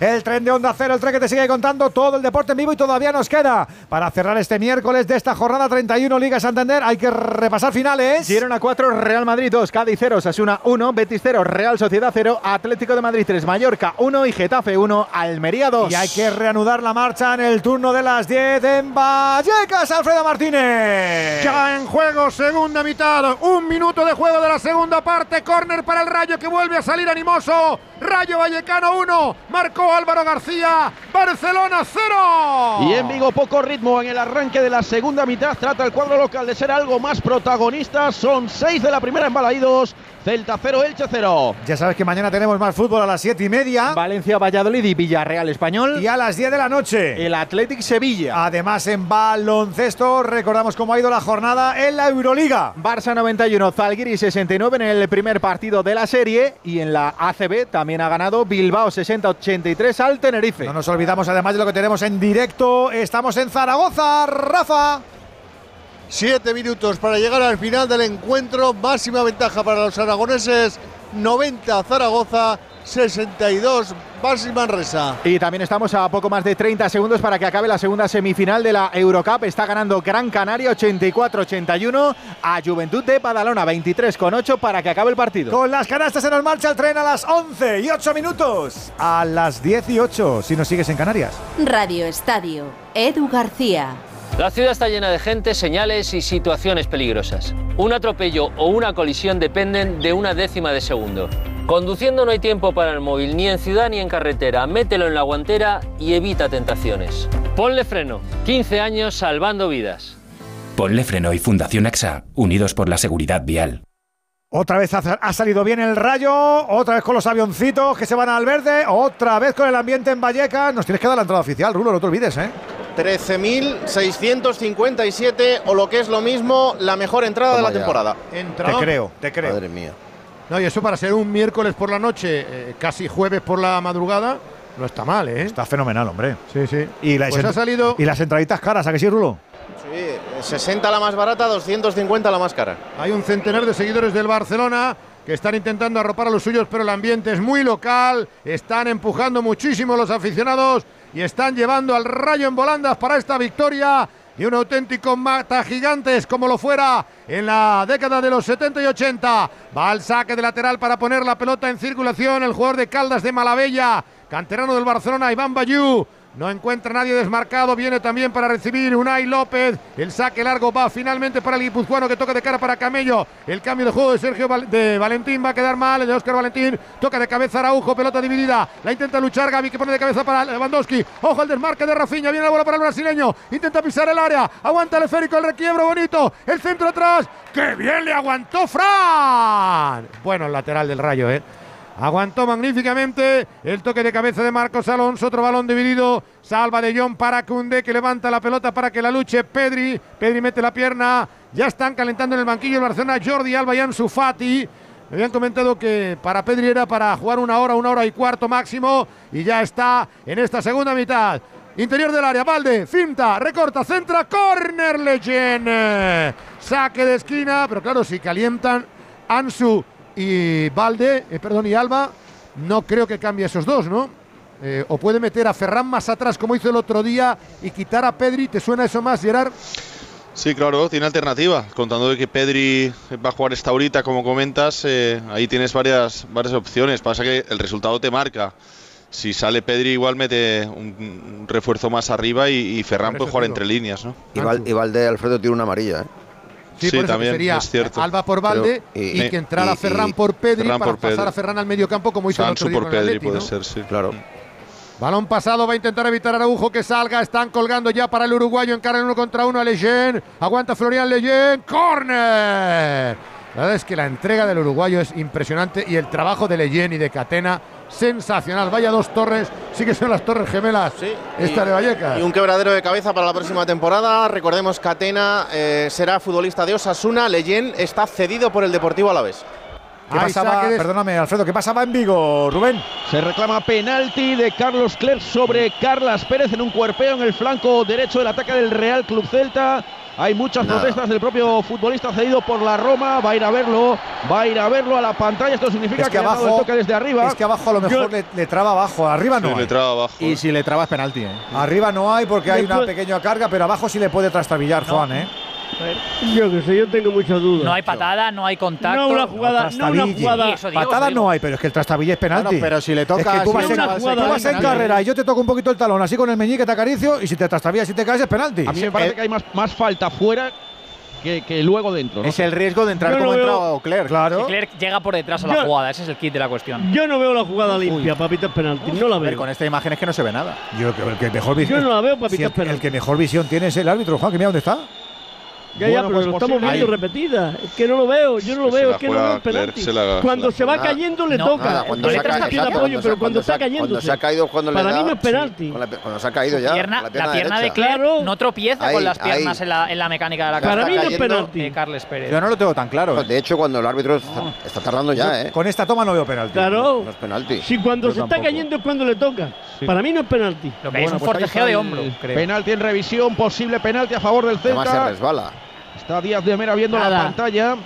Speaker 1: El tren de Onda Cero, el tren que te sigue contando todo el deporte en vivo y todavía nos queda para cerrar este miércoles de esta jornada 31 Liga Santander. Hay que repasar finales.
Speaker 2: Girona 4, Real Madrid 2, Cádiz 0, Sasuna 1, Betis 0, Real Sociedad 0, Atlético de Madrid 3, Mallorca 1 y Getafe 1, Almería 2.
Speaker 1: Y hay que reanudar la marcha en el turno de las 10 en Vallecas, Alfredo Martínez.
Speaker 40: Ya en juego, segunda mitad. Un minuto de juego de la segunda parte. Córner para el Rayo que vuelve a salir animoso. Rayo Vallecano 1. Marcó Álvaro García. Barcelona 0.
Speaker 52: Y en Vigo poco ritmo en el arranque de la segunda mitad. Trata el cuadro local de ser algo más protagonista. Son seis de la primera en Balaídos. Celta 0, Elche 0.
Speaker 1: Ya sabes que mañana tenemos más fútbol a las 7 y media.
Speaker 2: Valencia, Valladolid y Villarreal Español.
Speaker 1: Y a las 10 de la noche.
Speaker 2: El Athletic Sevilla.
Speaker 1: Además, en baloncesto, recordamos cómo ha ido la jornada en la Euroliga.
Speaker 2: Barça 91, Zalgiris 69 en el primer partido de la serie. Y en la ACB también ha ganado Bilbao 60-83 al Tenerife.
Speaker 1: No nos olvidamos además de lo que tenemos en directo. Estamos en Zaragoza, Rafa.
Speaker 40: Siete minutos para llegar al final del encuentro. Máxima ventaja para los aragoneses. 90 Zaragoza, 62 Barça Manresa.
Speaker 2: Y también estamos a poco más de 30 segundos para que acabe la segunda semifinal de la Eurocup. Está ganando Gran Canaria 84-81 a Juventud de Badalona 23-8 para que acabe el partido.
Speaker 1: Con las canastas se nos marcha el tren a las 11 y 8 minutos. A las 18 si nos sigues en Canarias.
Speaker 3: Radio Estadio. Edu García.
Speaker 91: La ciudad está llena de gente, señales y situaciones peligrosas. Un atropello o una colisión dependen de una décima de segundo. Conduciendo no hay tiempo para el móvil, ni en ciudad ni en carretera. Mételo en la guantera y evita tentaciones. Ponle freno. 15 años salvando vidas.
Speaker 97: Ponle freno y Fundación AXA, unidos por la seguridad vial.
Speaker 1: Otra vez ha, ha, salido bien el rayo, otra vez con los avioncitos que se van al verde, otra vez con el ambiente en Vallecas. Nos tienes que dar la entrada oficial, Rulo, no te olvides, ¿eh?
Speaker 41: 13.657 o lo que es lo mismo, la mejor entrada
Speaker 40: Toma
Speaker 41: de la
Speaker 40: ya.
Speaker 41: temporada.
Speaker 1: Te creo, te creo.
Speaker 40: Madre mía. No, y eso para ser un miércoles por la noche, eh, casi jueves por la madrugada, no está mal, ¿eh?
Speaker 1: Está fenomenal, hombre.
Speaker 40: Sí, sí.
Speaker 1: Y, las
Speaker 40: Pues ha salido-
Speaker 1: y las entraditas caras, ¿a que sí, Rulo?
Speaker 41: Sí, 60 la más barata, 250 la más cara.
Speaker 40: Hay un centenar de seguidores del Barcelona que están intentando arropar a los suyos, pero el ambiente es muy local. Están empujando muchísimo los aficionados y están llevando al rayo en volandas para esta victoria. Y un auténtico mata gigantes como lo fuera en la década de los 70 y 80. Va al saque de lateral para poner la pelota en circulación el jugador de Caldas de Malavella, canterano del Barcelona, Iván Bayú. No encuentra nadie desmarcado. Viene también para recibir Unai López. El saque largo va finalmente para el guipuzcoano que toca de cara para Camello. El cambio de juego de Sergio de Valentín va a quedar mal. El de Óscar Valentín toca de cabeza Araujo. Pelota dividida. La intenta luchar Gaby que pone de cabeza para Lewandowski. Ojo al desmarque de Rafinha. Viene la bola para el brasileño. Intenta pisar el área. Aguanta el esférico. El requiebro bonito. El centro atrás. ¡Qué bien le aguantó Fran! Bueno, el lateral del rayo, ¿eh? Aguantó magníficamente el toque de cabeza de Marcos Alonso. Otro balón dividido. Salva de John para Cunde que levanta la pelota para que la luche Pedri. Pedri mete la pierna. Ya están calentando en el banquillo el Barcelona Jordi Alba y Ansu Fati. Me habían comentado que para Pedri era para jugar una hora, una hora y cuarto máximo. Y ya está en esta segunda mitad. Interior del área, Valde, finta, recorta, centra, corner Leyen. Saque de esquina, pero claro, si calientan Ansu y Valde, eh, perdón, y Alba, no creo que cambie esos dos, ¿no? Eh, o puede meter a Ferran más atrás como hizo el otro día y quitar a Pedri. ¿Te suena eso más, Gerard?
Speaker 69: Sí, claro, tiene alternativa. Contando de que Pedri va a jugar esta horita, como comentas, eh, ahí tienes varias, varias opciones. Pasa que el resultado te marca. Si sale Pedri, igual mete un, un refuerzo más arriba y, y Ferran puede jugar entre líneas, ¿no?
Speaker 70: Y, Val- y Valde Alfredo tiene una amarilla, ¿eh?
Speaker 40: Sí,
Speaker 69: Sí,
Speaker 40: por eso que
Speaker 69: también,
Speaker 40: sería
Speaker 69: es cierto.
Speaker 40: Alba por Valde
Speaker 69: Pero-
Speaker 40: y,
Speaker 69: y-
Speaker 40: que entrara
Speaker 69: y-
Speaker 40: Ferran por Pedri
Speaker 69: Ferran
Speaker 40: para
Speaker 69: por
Speaker 40: pasar
Speaker 69: Pedri.
Speaker 40: a Ferran al medio campo como hizo el otro día
Speaker 69: por Pedri
Speaker 40: Atleti,
Speaker 69: puede
Speaker 40: ¿no?
Speaker 69: ser, sí.
Speaker 70: Claro.
Speaker 40: Balón pasado, va a intentar evitar Araujo que salga. Están colgando ya para el uruguayo. Encara en uno contra uno a Leyen. Aguanta Florian Leyen. ¡Corner! La verdad es que la entrega del uruguayo es impresionante y el trabajo de Leyen y de Catena sensacional. Vaya dos torres, sí que son las torres gemelas. Esta de Vallecas.
Speaker 41: Y un quebradero de cabeza para la próxima temporada. Recordemos que Atena eh, será futbolista de Osasuna. Leyen está cedido por el Deportivo Alavés.
Speaker 1: ¿Qué pasaba? Perdóname, Alfredo, ¿qué pasaba en Vigo, Rubén?
Speaker 52: Se reclama penalti de Carlos Clerc sobre Carlas Pérez en un cuerpeo en el flanco derecho del ataque del Real Club Celta. Hay muchas
Speaker 70: Nada.
Speaker 52: protestas del propio futbolista cedido por la Roma. Va a ir a verlo, va a ir a verlo a la pantalla. Esto significa
Speaker 1: Es
Speaker 52: que,
Speaker 1: que
Speaker 52: le ha dado el
Speaker 1: abajo-
Speaker 52: toque desde arriba.
Speaker 1: Es que abajo a lo mejor le, le traba abajo, arriba no
Speaker 69: Sí,
Speaker 1: hay.
Speaker 69: le traba abajo.
Speaker 2: Y si le trabas penalti, ¿eh?
Speaker 1: Arriba no hay porque hay una pequeña carga, pero abajo sí le puede trastabillar, Juan, ¿eh?
Speaker 21: Yo que sé, yo tengo muchas dudas.
Speaker 65: No hay patada, no hay contacto.
Speaker 21: No una jugada, no una
Speaker 1: Trastabille.
Speaker 21: jugada.
Speaker 65: Sí, eso digo,
Speaker 1: Patada
Speaker 65: eso digo.
Speaker 1: no hay, pero es que el trastabille es penalti.
Speaker 2: Bueno, pero si le
Speaker 1: es
Speaker 2: toca
Speaker 1: que tú vas,
Speaker 21: si
Speaker 1: en,
Speaker 21: una
Speaker 1: tú
Speaker 21: jugada
Speaker 1: vas en carrera y yo te toco un poquito el talón, así con el meñique te acaricio y si te trastabillas y te caes es penalti.
Speaker 52: A mí me parece que hay más, más falta fuera que, que luego dentro. ¿no?
Speaker 2: Es el riesgo de entrar
Speaker 21: Yo no
Speaker 2: como ha entrado Clerc.
Speaker 1: Claro.
Speaker 65: Si Clerc llega por detrás a la
Speaker 21: Yo-
Speaker 65: jugada, ese es el kit de la cuestión.
Speaker 21: Yo no veo la jugada limpia, papitas penalti. No la
Speaker 2: A ver,
Speaker 21: veo.
Speaker 2: con esta imagen es que no se ve nada.
Speaker 1: Yo creo que el que mejor visión.
Speaker 21: Yo no la veo, papita,
Speaker 1: si el,
Speaker 21: penalti.
Speaker 1: el que mejor visión tiene es el árbitro, Juan, que mira dónde está.
Speaker 21: Ya, ya,
Speaker 52: Bueno,
Speaker 21: pero
Speaker 52: pues
Speaker 21: lo estamos viendo
Speaker 52: Ahí.
Speaker 21: repetida. Es que no lo veo, yo no lo veo, es que no veo el penalti.
Speaker 69: la-
Speaker 21: Cuando se va cayendo le
Speaker 65: No,
Speaker 21: toca.
Speaker 70: Nada, cuando
Speaker 21: le
Speaker 70: ha caído,
Speaker 21: trastienda
Speaker 70: cuando
Speaker 21: apoyo,
Speaker 70: se-
Speaker 21: pero cuando está cayendo.
Speaker 70: Cuando se ha caído, cuando le
Speaker 21: Para
Speaker 70: da-
Speaker 21: mí no es penalti.
Speaker 70: la- Cuando se ha caído ya.
Speaker 65: Pierna-
Speaker 70: la pierna,
Speaker 65: la pierna de
Speaker 21: Claro.
Speaker 65: no tropieza
Speaker 70: Ahí,
Speaker 65: con las piernas en la, en la mecánica de la
Speaker 21: Para mí no es penalti.
Speaker 65: de Carles Pérez.
Speaker 2: Yo no lo tengo tan claro. ¿eh?
Speaker 70: De hecho, cuando el árbitro está, está tardando ya, ¿eh?
Speaker 1: Con esta toma no veo penalti.
Speaker 21: Claro.
Speaker 70: No es penalti.
Speaker 21: Si cuando se está cayendo es cuando le toca. Para mí no es penalti.
Speaker 65: Lo que es un
Speaker 52: pues
Speaker 65: forcejeo de hombro.
Speaker 52: Penalti en revisión, posible penalti a favor del
Speaker 70: Además se
Speaker 52: Celta.
Speaker 70: resbala.
Speaker 52: Está Díaz de Mera viendo la pantalla.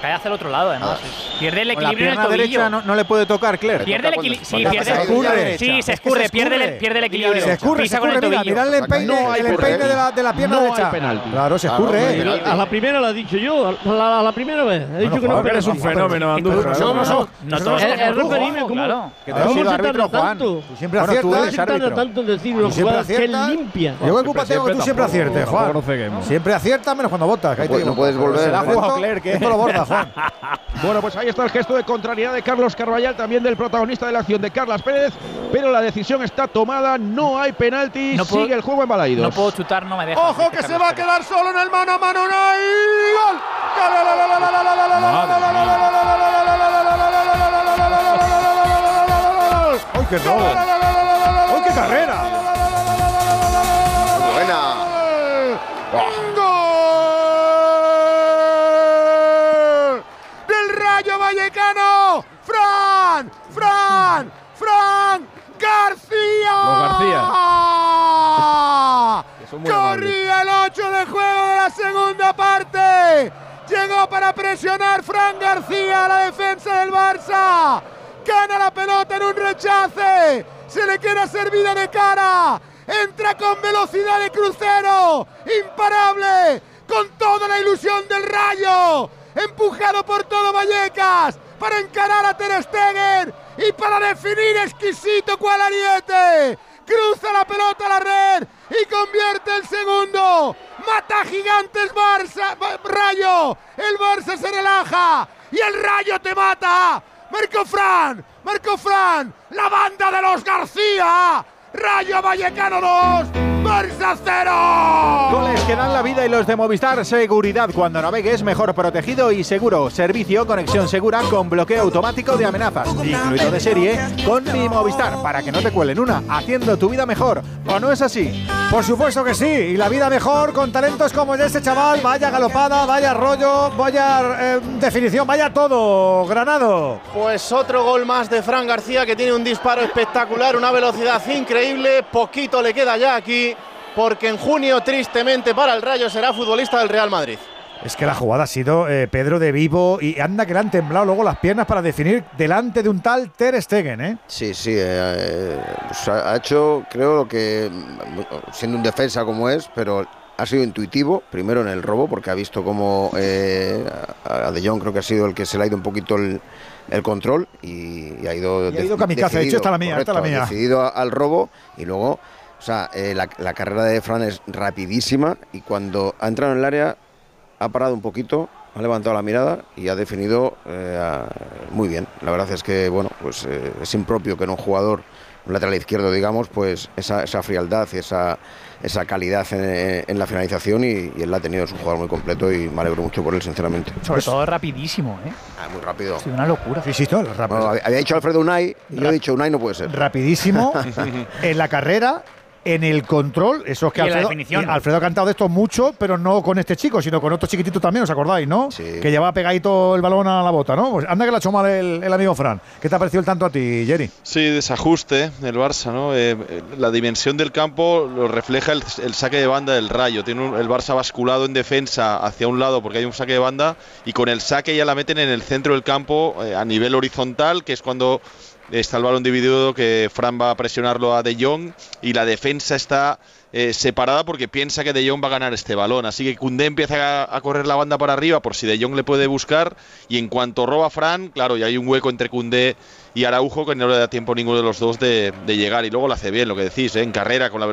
Speaker 65: Cae hacia el otro lado, además. Pierde el
Speaker 2: Con la
Speaker 65: equilibrio en el
Speaker 2: pierna
Speaker 65: tobillo.
Speaker 2: derecha no, no le puede tocar Clerc.
Speaker 65: Pierde el equilibrio. Sí, pierde
Speaker 70: se escurre.
Speaker 65: Sí, se
Speaker 1: Es que se
Speaker 65: escurre, pierde el,
Speaker 1: escurre.
Speaker 65: pierde el equilibrio.
Speaker 1: Se escurre, se
Speaker 65: Pisa con
Speaker 1: escurre,
Speaker 65: el
Speaker 1: mira, mira el empeine,
Speaker 52: No hay
Speaker 1: el empeine de la, de la pierna
Speaker 52: No
Speaker 1: derecha.
Speaker 52: penalti.
Speaker 1: Claro, se
Speaker 70: Claro,
Speaker 1: escurre.
Speaker 70: no
Speaker 1: ¿eh?
Speaker 21: A la primera la ha dicho yo, a la, a la primera vez. He dicho
Speaker 1: Bueno,
Speaker 21: que no
Speaker 1: eres un
Speaker 21: penalti.
Speaker 1: fenómeno, Andújar.
Speaker 21: No,
Speaker 1: No,
Speaker 21: no,
Speaker 1: no,
Speaker 65: No
Speaker 1: no,
Speaker 65: todos
Speaker 21: Es,
Speaker 1: no,
Speaker 21: es
Speaker 65: tenemos
Speaker 1: no,
Speaker 65: ojo,
Speaker 21: referirme como.
Speaker 65: claro.
Speaker 2: Que tú has
Speaker 21: ¿Cómo
Speaker 2: sido
Speaker 21: se
Speaker 2: árbitro,
Speaker 21: tarda
Speaker 2: Juan.
Speaker 21: tanto?
Speaker 1: Tú siempre aciertas.
Speaker 21: ¿Cómo
Speaker 2: eres
Speaker 21: se
Speaker 2: árbitro.
Speaker 21: tanto en decir una jugada que limpia?
Speaker 1: Yo qué culpa tengo que tú siempre aciertes, Juan. Siempre aciertas menos cuando votas.
Speaker 70: No
Speaker 1: te
Speaker 70: puedes- volver.
Speaker 1: Se la ha
Speaker 70: Esto-
Speaker 1: jugado
Speaker 2: Clerc, ¿eh?
Speaker 1: Esto lo borda, Juan.
Speaker 52: Bueno, pues ahí está el gesto de contrariedad de Carlos Carvallal, también del protagonista de la acción de Carlas Pérez. Pero la decisión está tomada, no hay penalti,
Speaker 65: No puedo-
Speaker 52: sigue el juego en Balaidos.
Speaker 65: No puedo chutar, no me deja.
Speaker 40: Ojo que se va a quedar solo en el mano a mano. ¡No hay gol!
Speaker 1: ¡Ay, qué robo! ¡Ay, qué carrera!
Speaker 70: Buena.
Speaker 40: ¡Gol! ¡Del Rayo Vallecano! ¡Fran! ¡Fran! ¡Fran! ¡García!
Speaker 20: Los García.
Speaker 40: Corría el 8 de juego de la segunda parte. Llegó para presionar Fran García a la defensa del Barça. Gana la pelota en un rechace. Se le queda servida de cara. Entra con velocidad de crucero. Imparable. Con toda la ilusión del rayo. Empujado por todo Vallecas. Para encarar a Ter Stegen. Y para definir exquisito cual ariete. Cruza la pelota a la red. Y convierte el segundo. Mata gigantes Barça. Ba- Rayo. El Barça se relaja. Y el rayo te mata. Marco Fran. Marco Fran. La banda de los García. Rayo Vallecano 2.
Speaker 89: Barça 0.
Speaker 2: Goles que dan la vida y los de Movistar Seguridad. Cuando navegues, mejor protegido y seguro. Servicio, conexión segura con bloqueo automático de amenazas. Incluido de serie con mi Movistar. Para que no te cuelen una, haciendo tu vida mejor. ¿O no es así?
Speaker 1: Por supuesto que sí. Y la vida mejor con talentos como el de este chaval. Vaya galopada, vaya rollo, vaya eh, definición, vaya todo. Granado.
Speaker 41: Pues otro gol más de Fran García que tiene un disparo espectacular, una velocidad increíble. Poquito le queda ya aquí porque en junio, tristemente para el Rayo, será futbolista del Real Madrid.
Speaker 1: Es que la jugada ha sido eh, Pedro de Vivo y anda que le han temblado luego las piernas para definir delante de un tal Ter Stegen, ¿eh?
Speaker 70: Sí, sí, eh, eh, pues ha hecho, creo, lo que, siendo un defensa como es, pero ha sido intuitivo, primero en el robo, porque ha visto como eh, a a De Jong creo que ha sido el que se le ha ido un poquito el, el control y, y ha ido...
Speaker 1: Y ha ido kamikaze, ha dicho, esta es la mía, esta es la
Speaker 70: correcto,
Speaker 1: mía.
Speaker 70: ha decidido al robo y luego, o sea, eh, la, la carrera de Fran es rapidísima y cuando ha entrado en el área ha parado un poquito, ha levantado la mirada y ha definido eh, a- muy bien. La verdad es que, bueno, pues eh, es impropio que en un jugador, un lateral izquierdo, digamos, pues esa, esa frialdad y esa, esa calidad en, en la finalización y, y él la ha tenido, es un jugador muy completo y me alegro mucho por él, sinceramente.
Speaker 65: Sobre todo rapidísimo, ¿eh?
Speaker 70: Ah, muy rápido.
Speaker 65: Ha sido una locura.
Speaker 1: Sí, sí, todo rápido.
Speaker 70: Bueno, había había dicho Alfredo Unai y yo he dicho Unai no puede ser.
Speaker 1: Rapidísimo en la carrera. En el control, eso es que Alfredo,
Speaker 65: definición.
Speaker 1: y Alfredo ha cantado de esto mucho, pero no con este chico, sino con otro chiquitito también, ¿os acordáis, no? Que llevaba pegadito el balón a la bota, ¿no? Pues anda que la ha hecho mal el, el amigo Fran. ¿Qué te ha parecido el tanto a ti, Jerry?
Speaker 69: Sí, desajuste el Barça, ¿no? Eh, eh, la dimensión del campo lo refleja el, el saque de banda del Rayo. Tiene un- el Barça basculado en defensa hacia un lado porque hay un saque de banda y con el saque ya la meten en el centro del campo eh, a nivel horizontal, que es cuando está el balón dividido que Fran va a presionarlo a De Jong y la defensa está eh, separada porque piensa que De Jong va a ganar este balón. Así que Koundé empieza a, correr la banda para arriba por si De Jong le puede buscar y en cuanto roba Fran, claro, y hay un hueco entre Koundé y Araujo que no le da tiempo a ninguno de los dos de, llegar y luego lo hace bien, lo que decís, ¿eh? en carrera con la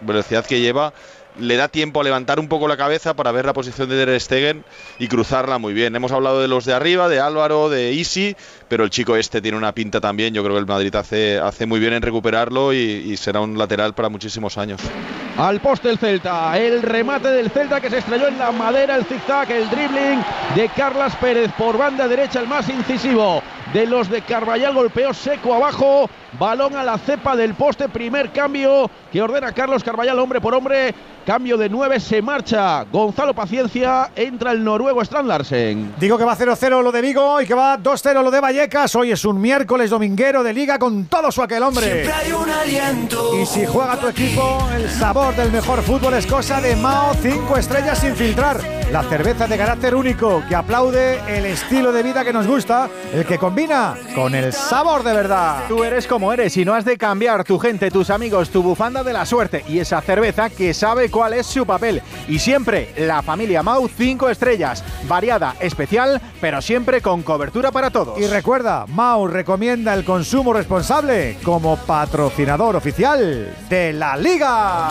Speaker 69: velocidad, que lleva. Le da tiempo a levantar un poco la cabeza para ver la posición de Ter Stegen y cruzarla muy bien. Hemos hablado de los de arriba, de Álvaro, de Isi, pero el chico este tiene una pinta también. Yo creo que el Madrid hace, hace muy bien en recuperarlo y, y será un lateral para muchísimos años.
Speaker 52: Al poste el Celta, el remate del Celta que se estrelló en la madera, el zigzag, el dribbling de Carlas Pérez por banda derecha, el más incisivo de los de Carvallal, golpeó seco abajo, balón a la cepa del poste, primer cambio que ordena Carlos Carvallal hombre por hombre, cambio de 9, se marcha Gonzalo Paciencia, entra el noruego Strand Larsen.
Speaker 1: Digo que va 0-0 lo de Vigo y que va 2-0 lo de Vallecas. Hoy es un miércoles dominguero de liga con todo su aquel hombre.
Speaker 98: Hay un aliento.
Speaker 1: Y si juega tu equipo, el sabor del mejor fútbol es cosa de Mao 5 estrellas sin filtrar. La cerveza de carácter único que aplaude el estilo de vida que nos gusta, el que combina con el sabor de verdad.
Speaker 2: Tú eres como eres y no has de cambiar tu gente, tus amigos, tu bufanda de la suerte y esa cerveza que sabe cuál es su papel. Y siempre la familia Mau 5 estrellas, variada, especial, pero siempre con cobertura para todos.
Speaker 1: Y recuerda, Mau recomienda el consumo responsable como patrocinador oficial de la liga.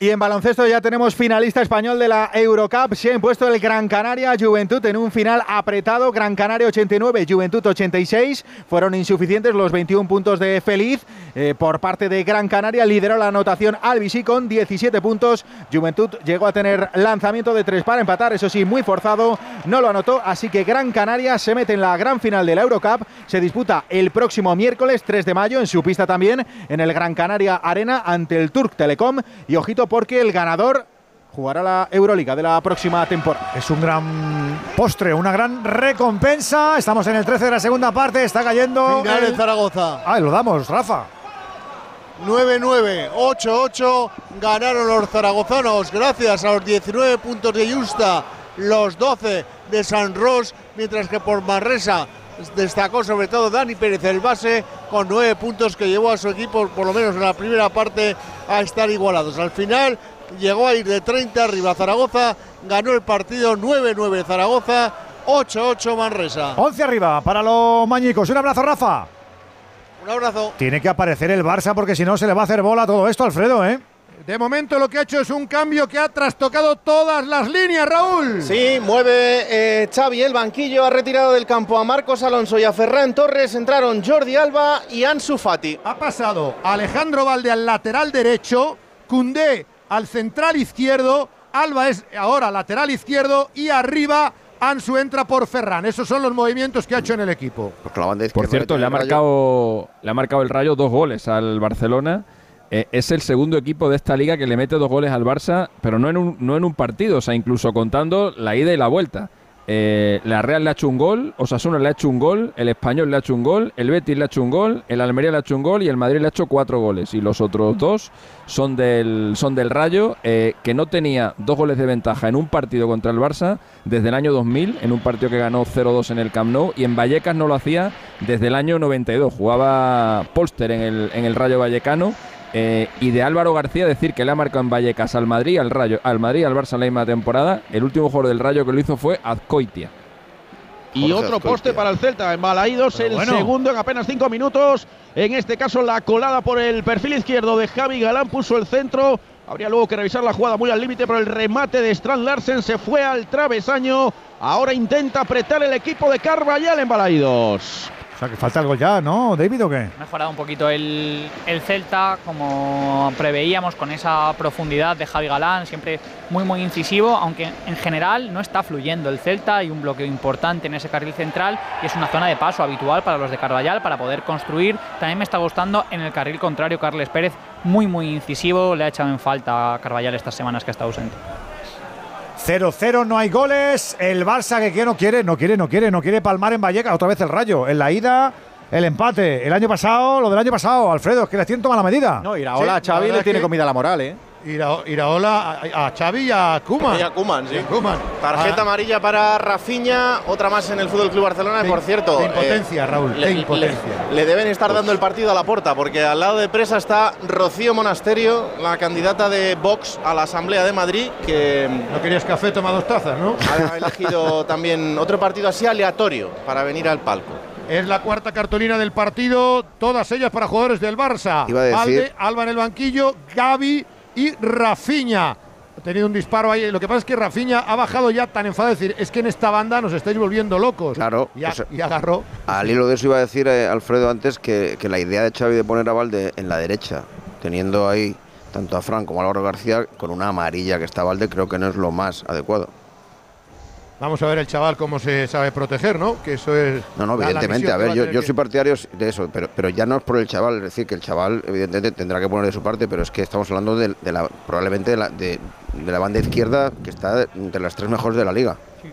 Speaker 2: Y en baloncesto ya tenemos finalista español de la Eurocup. Se ha impuesto el Gran Canaria Juventud en un final apretado. Gran Canaria 89, Juventud 86. Fueron insuficientes los 21 puntos de Feliz. Eh, por parte de Gran Canaria lideró la anotación Albisi con 17 puntos. Juventud llegó a tener lanzamiento de tres para empatar, eso sí, muy forzado. No lo anotó, así que Gran Canaria se mete en la gran final de la Eurocup. Se disputa el próximo miércoles 3 de mayo en su pista también, en el Gran Canaria Arena ante el Turk Telecom. Y ojito porque el ganador jugará la Euroliga de la próxima temporada.
Speaker 1: Es un gran postre, una gran recompensa. Estamos en el 13 de la segunda parte, está cayendo.
Speaker 89: Final
Speaker 1: el-
Speaker 89: en Zaragoza.
Speaker 1: Ah, lo damos, Rafa.
Speaker 89: 9-9, 8-8 ganaron los zaragozanos gracias a los 19 puntos de Justa, los 12 de San Ros, mientras que por Manresa destacó sobre todo Dani Pérez el base con 9 puntos que llevó a su equipo por lo menos en la primera parte a estar igualados. Al final
Speaker 41: llegó a ir de 30 arriba Zaragoza, ganó el partido 9-9 Zaragoza, 8-8 Manresa.
Speaker 1: 11 arriba para los mañicos. Un abrazo, Rafa.
Speaker 41: Un abrazo.
Speaker 1: Tiene que aparecer el Barça porque si no se le va a hacer bola todo esto, Alfredo, ¿eh?
Speaker 40: De momento lo que ha hecho es un cambio que ha trastocado todas las líneas, Raúl.
Speaker 41: Sí, mueve eh, Xavi el banquillo, ha retirado del campo a Marcos Alonso y a Ferran Torres, entraron Jordi Alba y Ansu Fati.
Speaker 40: Ha pasado Alejandro Valde al lateral derecho, Cundé al central izquierdo, Alba es ahora lateral izquierdo y arriba Ansu entra por Ferran. Esos son los movimientos que ha hecho en el equipo.
Speaker 20: Por cierto, le ha, marcado, le ha marcado el Rayo dos goles al Barcelona. Eh, es el segundo equipo de esta liga que le mete dos goles al Barça, pero no en un, no en un partido, o sea, incluso contando la ida y la vuelta. Eh, la Real le ha hecho un gol, Osasuna le ha hecho un gol, el Español le ha hecho un gol, el Betis le ha hecho un gol, el Almería le ha hecho un gol y el Madrid le ha hecho cuatro goles. Y los otros dos son del, son del Rayo, eh, que no tenía dos goles de ventaja en un partido contra el Barça desde el año 2000, en un partido que ganó 0-2 en el Camp Nou, y en Vallecas no lo hacía desde el año 92. Jugaba Polster en el, en el Rayo Vallecano eh, y de Álvaro García decir que le ha marcado en Vallecas al Madrid, al Rayo, al Madrid, al Barça en la misma temporada. El último jugador del Rayo que lo hizo fue Azcoitia.
Speaker 52: Y otro poste para el Celta en Balaídos, el segundo en apenas cinco minutos. En este caso, la colada por el perfil izquierdo de Javi Galán puso el centro. Habría luego que revisar la jugada muy al límite, pero el remate de Strand Larsen se fue al travesaño. Ahora intenta apretar el equipo de Carvallal en Balaídos.
Speaker 1: O sea, que falta algo ya, ¿no, David, o qué?
Speaker 65: Ha mejorado un poquito el, el, Celta, como preveíamos, con esa profundidad de Javi Galán, siempre muy, muy incisivo, aunque en general no está fluyendo el Celta. Hay un bloqueo importante en ese carril central y es una zona de paso habitual para los de Carvallal para poder construir. También me está gustando en el carril contrario Carles Pérez, muy, muy incisivo. Le ha echado en falta a Carvallal estas semanas que está ausente.
Speaker 1: 0-0, no hay goles. El Barça que no quiere, no quiere, no quiere, no quiere palmar en Vallecas. Otra vez el rayo. En la ida, el empate. El año pasado, lo del año pasado, Alfredo, es que le siento mala medida.
Speaker 2: No, Iraola a Xavi le tiene comida la moral, ¿eh?
Speaker 40: Iraola a, a Xavi y a Kuman.
Speaker 41: Y a Kuman, sí. Tarjeta amarilla para Rafinha, otra más en el Fútbol Club Barcelona. por cierto,
Speaker 40: de impotencia, Raúl,
Speaker 41: le,
Speaker 40: de impotencia.
Speaker 41: Le, le, deben estar dando el partido a la porta, porque al lado de presa está Rocío Monasterio, la candidata de Vox a la Asamblea de Madrid, que
Speaker 40: no querías café, toma dos tazas, ¿no?
Speaker 41: Ha elegido también otro partido así aleatorio para venir al palco.
Speaker 40: Es la cuarta cartulina del partido, todas ellas para jugadores del Barça.
Speaker 70: Iba a decir...
Speaker 40: Alde, Alba en el banquillo, Gaby y Rafiña. Ha tenido un disparo ahí. Lo que pasa es que Rafiña ha bajado ya tan enfadado. Es decir, es que en esta banda nos estáis volviendo locos.
Speaker 70: Claro.
Speaker 40: Y, a, y agarró.
Speaker 70: Al hilo de eso iba a decir eh, Alfredo antes que, que, la idea de Xavi de poner a Valde en la derecha, teniendo ahí tanto a Fran como a Álvaro García, con una amarilla que está Valde, creo que no es lo más adecuado.
Speaker 40: Vamos a ver el chaval cómo se sabe proteger, ¿no? Que eso es.
Speaker 70: No, no, evidentemente. A ver, yo, yo soy partidario de eso, pero, pero ya no es por el chaval. Es decir, que el chaval, evidentemente, tendrá que poner de su parte, pero es que estamos hablando de, de la, probablemente de la, de, de la, banda izquierda que está entre las tres mejores de la liga. Sí.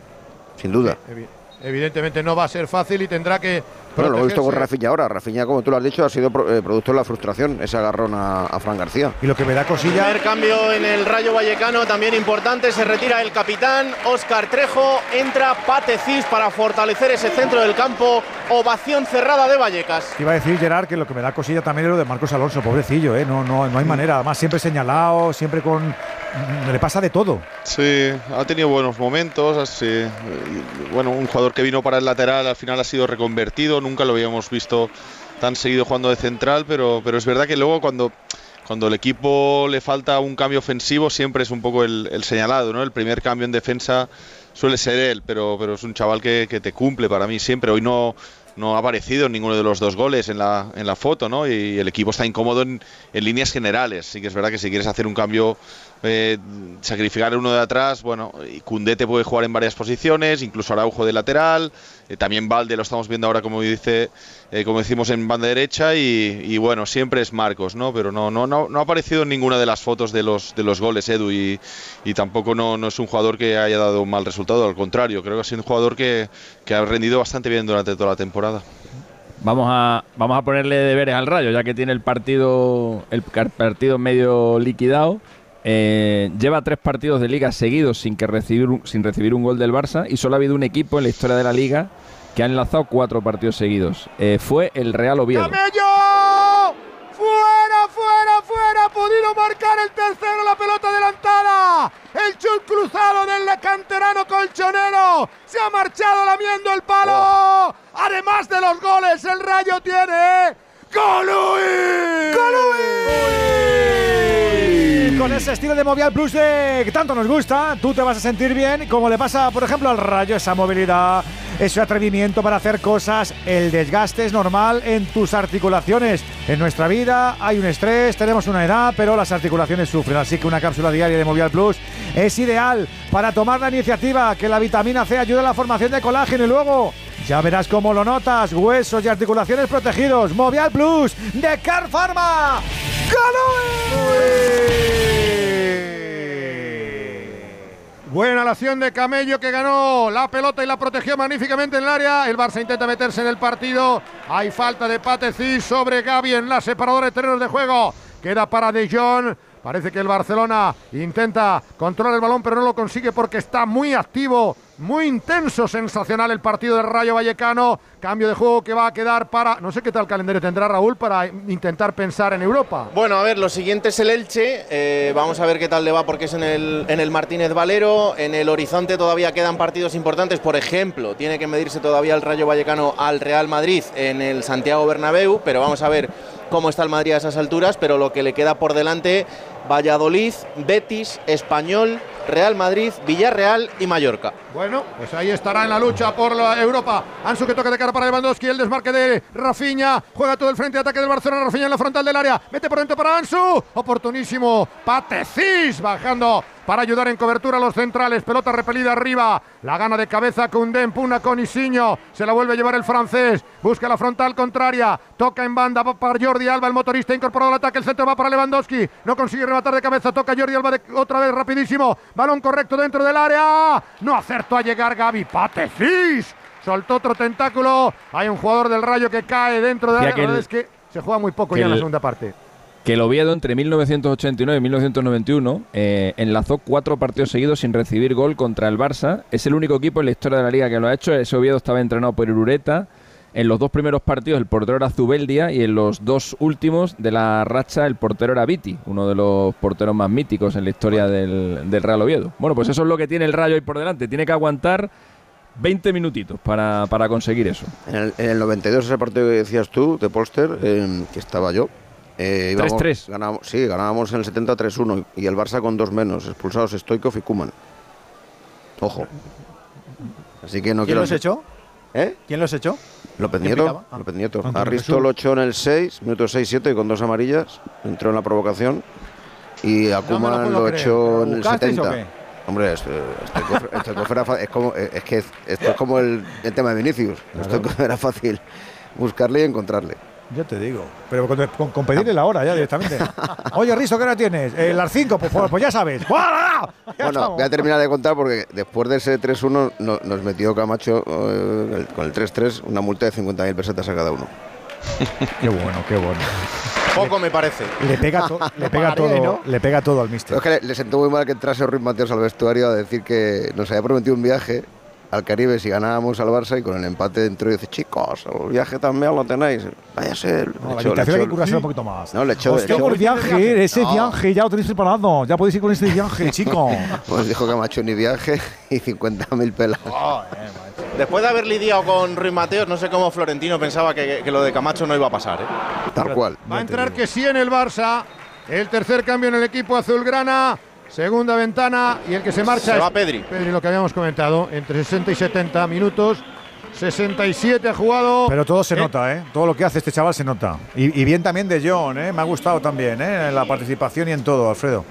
Speaker 70: Sin duda.
Speaker 40: Sí, evidentemente no va a ser fácil y tendrá que.
Speaker 70: Bueno, lo he visto con Rafinha ahora. Rafinha, como tú lo has dicho, ha sido eh, producto de la frustración, ese agarrón a, a Fran García.
Speaker 1: Y lo que me da cosilla.
Speaker 41: Primer cambio en el Rayo Vallecano, también importante. Se retira el capitán Óscar Trejo. Entra Patecis para fortalecer ese centro del campo. Ovación cerrada de Vallecas.
Speaker 1: Iba a decir, Gerard, que lo que me da cosilla también es lo de Marcos Alonso, pobrecillo, ¿eh? No, no, no hay manera. Además, siempre señalado, siempre con. Le pasa de todo.
Speaker 69: Sí, ha tenido buenos momentos. Así, bueno, un jugador que vino para el lateral al final ha sido reconvertido nunca lo habíamos visto tan seguido jugando de central, pero, pero es verdad que luego cuando, cuando el equipo le falta un cambio ofensivo siempre es un poco el, el señalado, ¿no? El primer cambio en defensa suele ser él, pero, pero es un chaval que, que te cumple para mí siempre. Hoy no, no ha aparecido en ninguno de los dos goles en la, en la foto, ¿no? Y el equipo está incómodo en, en líneas generales. Sí que es verdad que si quieres hacer un cambio, eh, sacrificar uno de atrás, bueno, Cundete puede jugar en varias posiciones, incluso Araujo de lateral, eh, también Valde lo estamos viendo ahora como dice, eh, como decimos en banda derecha y, y, bueno, siempre es Marcos, ¿no? Pero no, no, no, no ha aparecido en ninguna de las fotos de los, de los goles, Edu, y, y tampoco no, no, es un jugador que haya dado un mal resultado, al contrario, creo que ha sido un jugador que, que ha rendido bastante bien durante toda la temporada.
Speaker 20: Vamos a, vamos a ponerle deberes al Rayo, ya que tiene el partido, el partido medio liquidado. Eh, lleva tres partidos de liga seguidos sin, que recibir, sin recibir un gol del Barça y solo ha habido un equipo en la historia de la liga que ha enlazado cuatro partidos seguidos. Eh, fue el Real Oviedo.
Speaker 40: ¡Camello! ¡Fuera, fuera, fuera! podido marcar el tercero, la pelota adelantada. El chut cruzado del canterano colchonero. Se ha marchado lamiendo el palo. Oh. Además de los goles, el rayo tiene. ¡Golui! ¡Golui!
Speaker 1: Con ese estilo de Movial Plus de que tanto nos gusta, tú te vas a sentir bien, como le pasa, por ejemplo, al rayo, esa movilidad, ese atrevimiento para hacer cosas, el desgaste es normal en tus articulaciones. En nuestra vida hay un estrés, tenemos una edad, pero las articulaciones sufren, así que una cápsula diaria de Movial Plus es ideal para tomar la iniciativa, que la vitamina C ayuda a la formación de colágeno y luego ya verás cómo lo notas, huesos y articulaciones protegidos. Movial Plus de Car Pharma.
Speaker 40: Buena la acción de Camello que ganó la pelota y la protegió magníficamente en el área. El Barça intenta meterse en el partido. Hay falta de Pateci sobre Gaby en la separadora de terrenos de juego. Queda para De Jong. Parece que el Barcelona intenta controlar el balón, pero no lo consigue porque está muy activo, muy intenso, sensacional el partido del Rayo Vallecano. Cambio de juego que va a quedar para. No sé qué tal calendario tendrá Raúl para intentar pensar en Europa.
Speaker 41: Bueno, a ver, lo siguiente es el Elche. Eh, vamos a ver qué tal le va porque es en el, en el Martínez Valero. En el horizonte todavía quedan partidos importantes. Por ejemplo, tiene que medirse todavía el Rayo Vallecano al Real Madrid en el Santiago Bernabéu. Pero vamos a ver cómo está el Madrid a esas alturas. Pero lo que le queda por delante Valladolid, Betis, Español, Real Madrid, Villarreal y Mallorca.
Speaker 40: Bueno, pues ahí estará en la lucha por la Europa. Ansu que toca de cara para Lewandowski, el desmarque de Rafinha, juega todo el frente de ataque del Barcelona, Rafinha en la frontal del área, mete por dentro para Ansu, oportunísimo, Patecis bajando para ayudar en cobertura a los centrales, pelota repelida arriba, la gana de cabeza Koundé, puna con Isiño, se la vuelve a llevar el francés, busca la frontal contraria, toca en banda va para Jordi Alba, el motorista incorporado al ataque, el centro va para Lewandowski, no consigue rematar de cabeza, toca Jordi Alba de, otra vez rapidísimo, balón correcto dentro del área, no acertó a llegar Gaby, Patecis, soltó otro tentáculo, hay un jugador del Rayo que cae dentro del área, la verdad es que se juega muy poco ya en la segunda parte
Speaker 20: que el Oviedo entre 1989 y 1991 eh, enlazó cuatro partidos seguidos sin recibir gol contra el Barça. Es el único equipo en la historia de la liga que lo ha hecho. Ese Oviedo estaba entrenado por Irureta. En los dos primeros partidos el portero era Zubeldia y en los dos últimos de la racha el portero era Viti, uno de los porteros más míticos en la historia del, Real Oviedo. Bueno, pues eso es lo que tiene el Rayo ahí por delante. Tiene que aguantar 20 minutitos para, para conseguir eso.
Speaker 70: En el, en el 92, ese partido que decías tú, de Polster, eh, que estaba yo, eh,
Speaker 20: 3-3.
Speaker 70: Ganábamos, sí, ganábamos en el 70 3-1 y el Barça con dos menos, expulsados Stoikov y Kuman. Ojo. Así que no
Speaker 1: ¿Quién
Speaker 70: quiero.
Speaker 1: los echó?
Speaker 70: ¿Eh?
Speaker 1: ¿Quién los echó?
Speaker 70: López
Speaker 1: ¿Quién
Speaker 70: Nieto.
Speaker 1: Ah.
Speaker 70: López Nieto.
Speaker 1: Jesús.
Speaker 70: lo echó en el 6, minuto 6-7 y con dos amarillas. Entró en la provocación. Y a
Speaker 1: No me lo creer.
Speaker 70: echó en el
Speaker 1: ¿Buscasteis o
Speaker 70: 70.
Speaker 1: qué?
Speaker 70: Hombre, este, Stoikov- Stoikov era es como es que esto es como el, el tema de Vinicius. Stoikov era fácil buscarle y encontrarle.
Speaker 1: Yo te digo. Pero con, con- con pedirle la hora ya directamente. Oye, Risto, ¿qué hora tienes? Eh, las 5, pues, pues ya sabes. Ya
Speaker 70: Bueno,
Speaker 1: estamos.
Speaker 70: voy a terminar de contar porque después de ese 3-1 no- nos metió Camacho eh, el- con el 3-3 una multa de 50.000 pesetas a cada uno.
Speaker 1: Qué bueno, qué bueno.
Speaker 41: Poco me parece.
Speaker 1: Le pega, to- le pega todo, le pega todo al mister.
Speaker 70: Pero es que le, le sentó muy mal que entrase Ruiz Mateos al vestuario a decir que nos había prometido un viaje al Caribe si ganábamos al Barça y con el empate entró y dice, chicos, el viaje también lo tenéis. Váyase.
Speaker 1: No, la invitación hay que currársela un poquito más.
Speaker 70: No, le echó.
Speaker 1: Hostia, por el viaje, ese
Speaker 70: No.
Speaker 1: viaje ya lo tenéis preparado. Ya podéis ir con este viaje, chico.
Speaker 70: Pues dijo Camacho ni viaje y 50.000 pelas.
Speaker 41: Después de haber lidiado con Ruiz Mateos, no sé cómo Florentino pensaba que, que lo de Camacho no iba a pasar. ¿eh?
Speaker 70: Tal cual.
Speaker 40: Va a entrar que sí en el Barça. El tercer cambio en el equipo azulgrana. Segunda ventana y el que se marcha
Speaker 41: Se
Speaker 40: es
Speaker 41: Pedri.
Speaker 40: Pedri, lo que habíamos comentado, entre 60 y 70 minutos. 67 ha jugado.
Speaker 1: Pero todo se
Speaker 40: Eh,
Speaker 1: nota, ¿eh? Todo lo que hace este chaval se nota. Y, y bien también de John, ¿eh? Me ha gustado también, ¿eh? En la participación y en todo, Alfredo.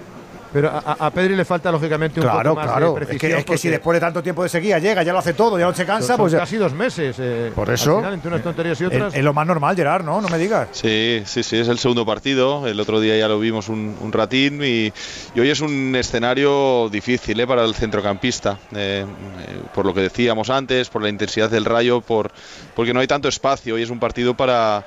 Speaker 40: Pero a, a- Pedri le falta lógicamente un
Speaker 1: Claro,
Speaker 40: poco más
Speaker 1: claro.
Speaker 40: de
Speaker 1: Es
Speaker 40: precisión.
Speaker 1: que, es que si después de tanto tiempo de sequía llega, ya lo hace todo, ya no se cansa,
Speaker 40: son
Speaker 1: pues.
Speaker 40: casi dos meses. eh,
Speaker 1: Por
Speaker 40: al
Speaker 1: eso.
Speaker 40: final, entre unas tonterías y
Speaker 1: Es,
Speaker 40: otras.
Speaker 1: es lo más normal, Gerard, ¿no? No me digas.
Speaker 69: Sí, sí, sí, es el segundo partido. El otro día ya lo vimos un, un ratín y, y hoy es un escenario difícil ¿eh? para el centrocampista. eh, eh, por lo que decíamos antes, por la intensidad del rayo, por, porque no hay tanto espacio. Hoy es un partido para,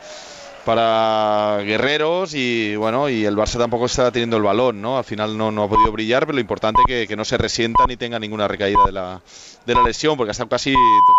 Speaker 69: para guerreros y bueno, y el Barça tampoco está teniendo el balón, ¿no? Al final no, no ha podido brillar, pero lo importante es que, que no se resienta ni tenga ninguna recaída de la, de la lesión, porque ha estado casi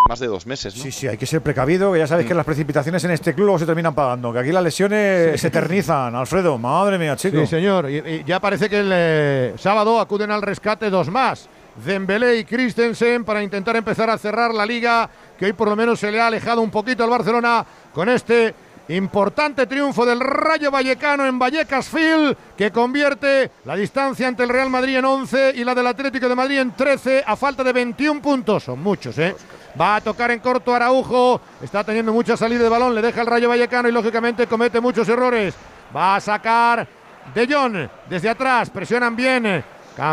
Speaker 69: más de dos meses, ¿no?
Speaker 1: Sí, sí, hay que ser precavido, que ya sabéis que las precipitaciones en este club luego se terminan pagando. Que aquí las lesiones se eternizan, Alfredo. Madre mía, chico.
Speaker 40: Sí, señor. Y, y ya parece que el eh, sábado acuden al rescate dos más. Dembélé y Christensen para intentar empezar a cerrar la liga, que hoy por lo menos se le ha alejado un poquito al Barcelona con este Importante triunfo del Rayo Vallecano en Vallecas Field, que convierte la distancia ante el Real Madrid en 11 y la del Atlético de Madrid en 13 a falta de 21 puntos. Son muchos, ¿eh? Va a tocar en corto Araujo. Está teniendo mucha salida de balón. Le deja el Rayo Vallecano y lógicamente comete muchos errores. Va a sacar De Jong desde atrás. Presionan bien.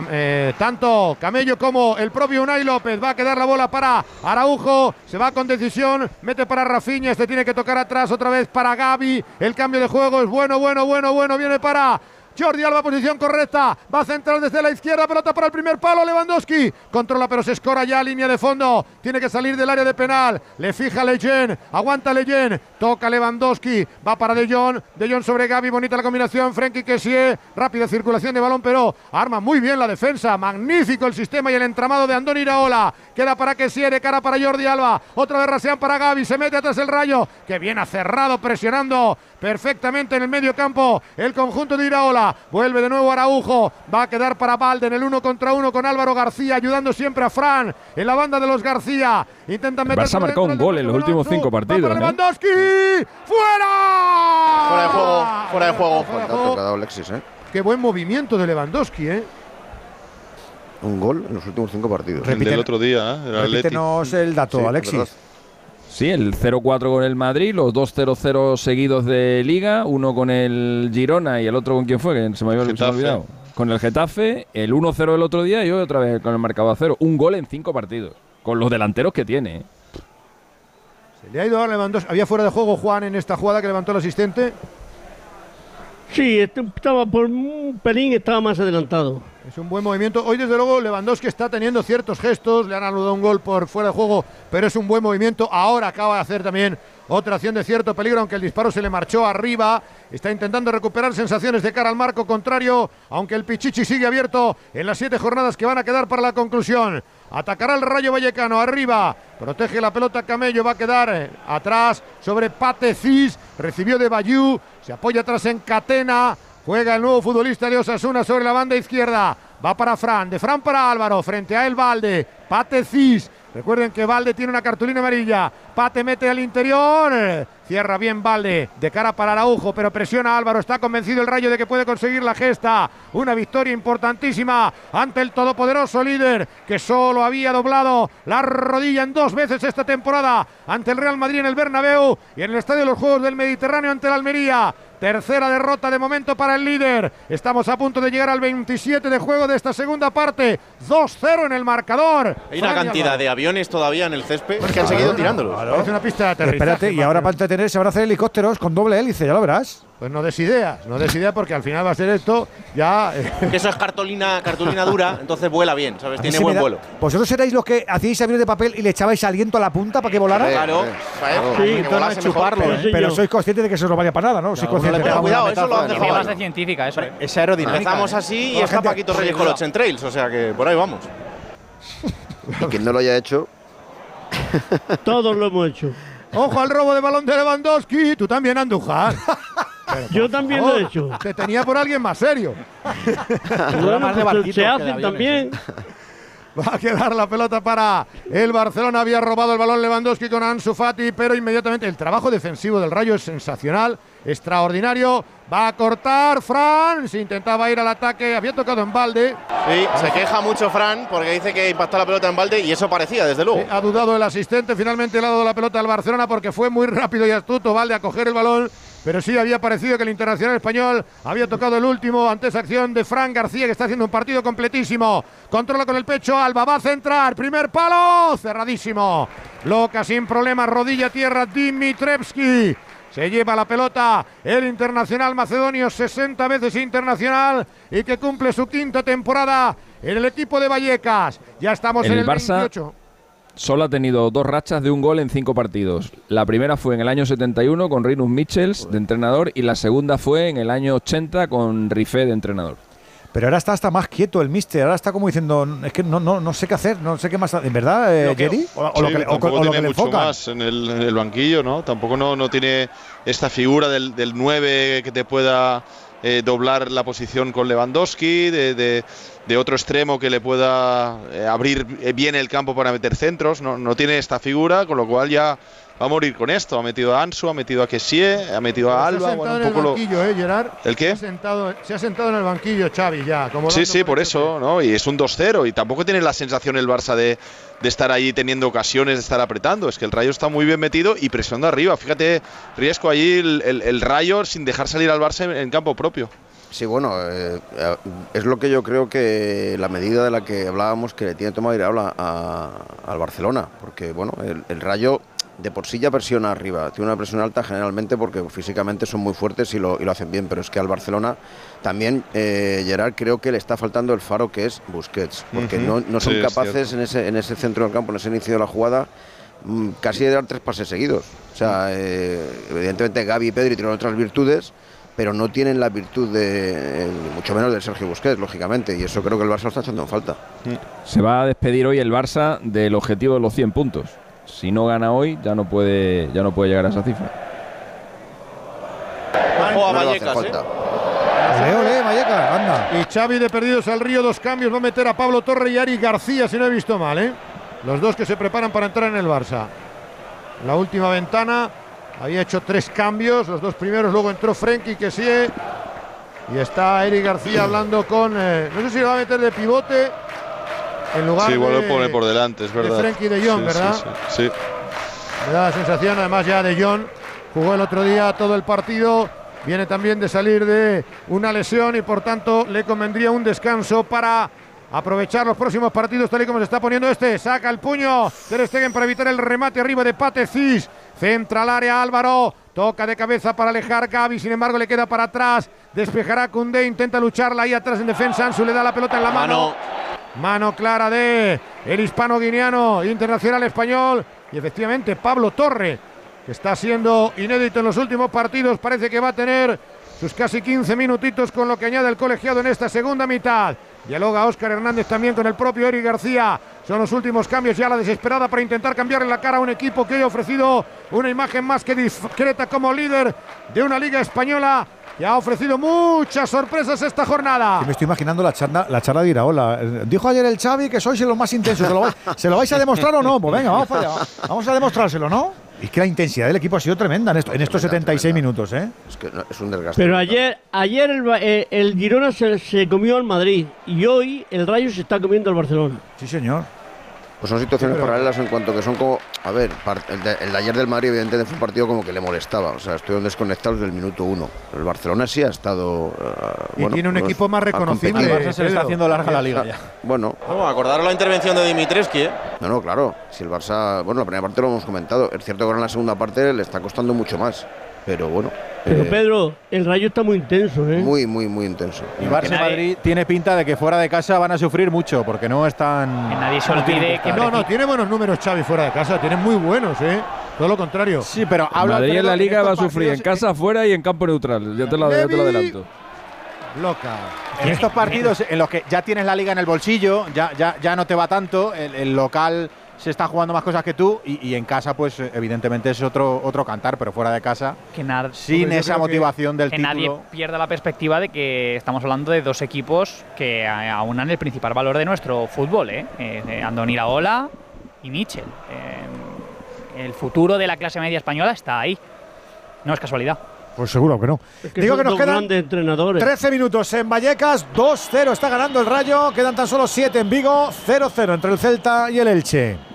Speaker 40: Eh, tanto Camello como el propio Unai López. Va a quedar la bola para Araujo, se va con decisión, mete para Rafinha, este tiene que tocar atrás otra vez para Gaby, el cambio de juego es bueno, bueno, bueno, bueno, viene para Jordi Alba, posición correcta, va a centrar desde la izquierda, pelota para el primer palo, Lewandowski, controla pero se escora ya, línea de fondo, tiene que salir del área de penal, le fija Leyen, aguanta Leyen, toca Lewandowski, va para De Jong, De Jong sobre Gaby, bonita la combinación, Frenkie Kessie, rápida circulación de balón, pero arma muy bien la defensa, magnífico el sistema y el entramado de Andoni Iraola, queda para Kessie, de cara para Jordi Alba, otra vez Rasean para Gaby, se mete atrás el rayo, que bien ha cerrado, presionando perfectamente en el medio campo el conjunto de Iraola, vuelve de nuevo Araujo, va a quedar para Valde en el uno contra uno con Álvaro García, ayudando siempre a Fran en la banda de los García, intentan
Speaker 20: El
Speaker 40: meter
Speaker 20: Barça marcado un gol en los últimos cinco partidos. ¿eh?
Speaker 40: Lewandowski, fuera.
Speaker 70: Fuera de juego, fuera de juego.
Speaker 40: Fuera de
Speaker 70: Falta
Speaker 40: juego.
Speaker 70: dado Alexis, ¿eh?
Speaker 40: Qué buen movimiento de Lewandowski, ¿eh?
Speaker 70: Un gol en los últimos cinco partidos.
Speaker 69: El del otro día, ¿eh? el
Speaker 1: el dato,
Speaker 70: Sí,
Speaker 1: Alexis.
Speaker 20: Sí, el 0-4 con el Madrid, los dos 0-0 seguidos de Liga, uno con el Girona y el otro con quién fue, que se me había se me olvidado. Con el Getafe, el 1-0 el otro día y hoy otra vez con el marcador a cero. Un gol en cinco partidos, con los delanteros que tiene. ¿eh?
Speaker 40: Se le ha ido a Lewandowski. Había fuera de juego Juan en esta jugada que levantó el asistente.
Speaker 21: Sí, este estaba por un pelín, estaba más adelantado.
Speaker 40: Es un buen movimiento. Hoy, desde luego, Lewandowski está teniendo ciertos gestos. Le han anulado un gol por fuera de juego, pero es un buen movimiento. Ahora acaba de hacer también otra acción de cierto peligro, aunque el disparo se le marchó arriba. Está intentando recuperar sensaciones de cara al marco contrario, aunque el Pichichi sigue abierto en las siete jornadas que van a quedar para la conclusión. Atacará el Rayo Vallecano arriba. Protege la pelota Camello. Va a quedar eh, atrás sobre Patecis. Recibió de Bayú. Se apoya atrás en Catena. Juega el nuevo futbolista de Osasuna sobre la banda izquierda. Va para Fran. De Fran para Álvaro. Frente a él Valde. Patecis. Recuerden que Valde tiene una cartulina amarilla. Pate mete al interior. Cierra bien Valde. De cara para Araujo. Pero presiona Álvaro. Está convencido el rayo de que puede conseguir la gesta. Una victoria importantísima ante el todopoderoso líder que solo había doblado la rodilla en dos veces esta temporada ante el Real Madrid en el Bernabéu y en el Estadio de los Juegos del Mediterráneo ante el Almería. Tercera derrota de momento para el líder. Estamos a punto de llegar al 27 de juego de esta segunda parte. 2-0 en el marcador.
Speaker 41: Hay una
Speaker 40: Fran
Speaker 41: cantidad de aviones todavía en el césped que han seguido tirándolos.
Speaker 40: Parece una pista de aterrizaje.
Speaker 1: Espérate, y ahora para entretener se van a hacer helicópteros con doble hélice, ya lo verás.
Speaker 40: Pues no des ideas, no des ideas porque al final va a ser esto ya. eh,
Speaker 41: Que eso es cartulina, cartulina dura, entonces vuela bien, ¿sabes? Tiene buen
Speaker 1: da-
Speaker 41: vuelo.
Speaker 1: ¿Vosotros erais los que hacíais aviones de papel y le echabais aliento a la punta para que volara?
Speaker 41: Claro, ¿sabes?
Speaker 21: Sí,
Speaker 41: Que
Speaker 21: para
Speaker 41: mejor.
Speaker 21: chuparlo, ¿eh?
Speaker 1: Pero
Speaker 21: yo.
Speaker 1: sois conscientes de que eso no valía para nada, ¿no? Sois conscientes.
Speaker 41: Pero cuidado, eso lo han dejado.
Speaker 65: base científica, eso. ¿eh?
Speaker 2: Es aerodinámica.
Speaker 41: Empezamos
Speaker 2: ¿eh?
Speaker 41: así y está Paquito Reyes con los Trails, o sea que por ahí vamos.
Speaker 70: Y quien no lo haya hecho,
Speaker 21: Todos lo hemos hecho.
Speaker 40: Ojo al robo de balón de Lewandowski. Tú también, Andújar. Pero,
Speaker 21: Yo también
Speaker 40: favor,
Speaker 21: lo he hecho.
Speaker 40: Te tenía por alguien más serio.
Speaker 21: Bueno, pues, se hacen también.
Speaker 40: Va a quedar la pelota para el Barcelona. Había robado el balón Lewandowski con Ansu Fati, pero inmediatamente el trabajo defensivo del Rayo es sensacional, extraordinario. Va a cortar Fran. Se intentaba ir al ataque. Había tocado en balde.
Speaker 41: Sí, se queja mucho Fran porque dice que impactó la pelota en balde y eso parecía, desde luego.
Speaker 40: Sí, ha dudado el asistente. Finalmente le ha dado la pelota al Barcelona porque fue muy rápido y astuto Valde a coger el balón. Pero sí había parecido que el internacional español había tocado el último ante esa acción de Fran García, que está haciendo un partido completísimo. Controla con el pecho, Alba va a centrar. Primer palo, cerradísimo. Loca sin problema, rodilla tierra, Dimitrevski. Se lleva la pelota el internacional macedonio, 60 veces internacional y que cumple su quinta temporada en el equipo de Vallecas. Ya estamos en
Speaker 20: El
Speaker 40: el,
Speaker 20: Barça
Speaker 40: 28.
Speaker 20: Solo ha tenido dos rachas de un gol en cinco partidos. La primera fue en el año 71 con Rinus Michels de entrenador y la segunda fue en el año 80 con Rifé de entrenador.
Speaker 1: Pero ahora está hasta más quieto el mister. Ahora está como diciendo, es que no, no, no sé qué hacer, no sé qué más. ¿En verdad, eh, Jerry? ¿O, o lo que, le- o-
Speaker 69: tampoco
Speaker 1: o lo que
Speaker 69: tiene
Speaker 1: le
Speaker 69: mucho
Speaker 1: enfocan?
Speaker 69: más en el, en el banquillo, ¿no? Tampoco no, no tiene esta figura del, del 9 que te pueda eh, doblar la posición con Lewandowski, de, de- de otro extremo que le pueda eh, abrir bien el campo para meter centros. No, no tiene esta figura, con lo cual ya va a morir con esto. Ha metido a Ansu, ha metido a Kessie, ha metido a
Speaker 40: Se
Speaker 69: Alba.
Speaker 40: ha
Speaker 69: Bueno,
Speaker 40: sentado
Speaker 69: un
Speaker 40: en el
Speaker 69: poco lo-
Speaker 40: banquillo, ¿eh, Gerard?
Speaker 69: ¿El qué?
Speaker 40: Se ha, sentado, se ha sentado en el banquillo Xavi ya. Como
Speaker 69: Sí, sí, por eso, ¿no? Y es un 2-0 y tampoco tiene la sensación el Barça de, de estar ahí teniendo ocasiones, de estar apretando. Es que el Rayo está muy bien metido y presionando arriba. Fíjate, riesgo allí el, el- el Rayo sin dejar salir al Barça en, en campo propio.
Speaker 70: Sí, bueno, eh, es lo que yo creo que la medida de la que hablábamos que le tiene tomado Iraola a- al Barcelona, porque bueno, el, el Rayo de por sí ya presiona arriba, tiene una presión alta generalmente porque físicamente son muy fuertes y lo, y lo hacen bien, pero es que al Barcelona también, eh, Gerard, creo que le está faltando el faro que es Busquets, porque no, no son
Speaker 69: Sí, es
Speaker 70: capaces en ese, en ese centro del campo, en ese inicio de la jugada, mm, casi de dar tres pases seguidos. O sea, eh, evidentemente Gaby y Pedri tienen otras virtudes, pero no tienen la virtud de, eh, ni mucho menos de Sergio Busquets, lógicamente, y eso creo que el Barça lo está echando en falta.
Speaker 20: Se va a despedir hoy el Barça del objetivo de los 100 puntos. Si no gana hoy, ya no puede, ya no puede llegar a esa cifra.
Speaker 41: Ojo a Vallecas, ¿eh?
Speaker 1: Ole, ole, Vallecas, anda.
Speaker 40: Y Xavi de perdidos al río, dos cambios, va a meter a Pablo Torre y Ari García, si no he visto mal, ¿eh? Los dos que se preparan para entrar en el Barça. La última ventana había hecho tres cambios, los dos primeros, luego entró Frenkie que sí. Y está Eric García hablando con. eh, no sé si lo va a meter de pivote en lugar
Speaker 69: Sí, igual
Speaker 40: de.
Speaker 69: lo pone por delante, es
Speaker 40: de
Speaker 69: verdad.
Speaker 40: Frenkie de Jong,
Speaker 69: Sí,
Speaker 40: ¿verdad?
Speaker 69: Sí, sí, sí.
Speaker 40: Me da la sensación, además ya de John jugó el otro día todo el partido. Viene también de salir de una lesión y por tanto le convendría un descanso para aprovechar los próximos partidos tal y como se está poniendo este. Saca el puño Ter Stegen para evitar el remate arriba de Pate Cis. Centra al área Álvaro. Toca de cabeza para alejar Gaby, sin embargo le queda para atrás. Despejará Cundé, intenta lucharla ahí atrás en defensa. Ansu le da la pelota en la mano. Mano clara de el hispano guineano, internacional español. Y efectivamente Pablo Torre, que está siendo inédito en los últimos partidos, parece que va a tener sus casi 15 minutitos con lo que añade el colegiado en esta segunda mitad. Dialoga Óscar Hernández también con el propio Eric García. Son los últimos cambios ya la desesperada para intentar cambiarle la cara a un equipo que hoy ha ofrecido una imagen más que discreta como líder de una liga española que ha ofrecido muchas sorpresas esta jornada.
Speaker 1: Me estoy imaginando la charla, la charla de Iraola. Dijo ayer el Xavi que sois los más intensos. ¿Se lo, vais, ¿se lo vais a demostrar o no? Pues venga, vamos para allá. Vamos a demostrárselo, ¿no? Es que la intensidad del equipo ha sido tremenda en, esto- en estos 76 minutos, ¿eh?
Speaker 70: Es que no- es un desgaste.
Speaker 21: Pero ayer, ayer el, eh, el Girona se, se comió al Madrid y hoy el Rayo se está comiendo al Barcelona.
Speaker 1: Sí, señor.
Speaker 70: Pues son situaciones
Speaker 21: Pero-
Speaker 70: paralelas en cuanto que son como. A ver, el de, el de ayer del Madrid, evidentemente, fue un partido como que le molestaba. O sea, estuvieron desconectados desde el minuto uno. El Barcelona sí ha estado. eh,
Speaker 40: Y
Speaker 70: bueno,
Speaker 40: tiene un equipo más reconocible. Al Barça se le está haciendo larga la liga ya.
Speaker 70: Bueno.
Speaker 41: Bueno, acordaros la intervención de Dimitrescu, ¿eh?
Speaker 70: No, no, claro. Si el Barça. Bueno, la primera parte lo hemos comentado. Es cierto que ahora en la segunda parte le está costando mucho más. Pero bueno.
Speaker 21: Pero
Speaker 70: eh,
Speaker 21: Pedro, el Rayo está muy intenso, ¿eh?
Speaker 70: Muy, muy, muy intenso.
Speaker 2: Y Barça Madrid tiene pinta de que fuera de casa van a sufrir mucho porque no están.
Speaker 65: Que nadie se olvide
Speaker 2: estar.
Speaker 40: No, no, tiene buenos números Xavi fuera de casa, tiene muy buenos, ¿eh? Todo lo contrario.
Speaker 2: Sí, pero
Speaker 20: Madrid en la Liga va a sufrir en casa, afuera y en campo neutral. Ya te lo, ya te lo adelanto.
Speaker 40: Loca.
Speaker 2: En estos partidos en los que ya tienes la liga en el bolsillo, ya, ya, ya no te va tanto, el, el local se está jugando más cosas que tú y, y en casa, pues evidentemente es otro, otro cantar, pero fuera de casa,
Speaker 65: Que
Speaker 2: sin esa
Speaker 65: creo que-
Speaker 2: motivación del
Speaker 65: que
Speaker 2: título.
Speaker 65: nadie pierda la perspectiva de que estamos hablando de dos equipos que eh, aunan el principal valor de nuestro fútbol, ¿eh? Eh, eh, Andoni Iraola y Michel. Eh, el futuro de la clase media española está ahí. No es casualidad.
Speaker 1: Pues seguro que no.
Speaker 21: Es que
Speaker 1: Digo que nos quedan
Speaker 21: entrenadores.
Speaker 1: 13 minutos en Vallecas, 2-0 está ganando el Rayo, quedan tan solo 7 en Vigo, 0-0 entre el Celta y el Elche.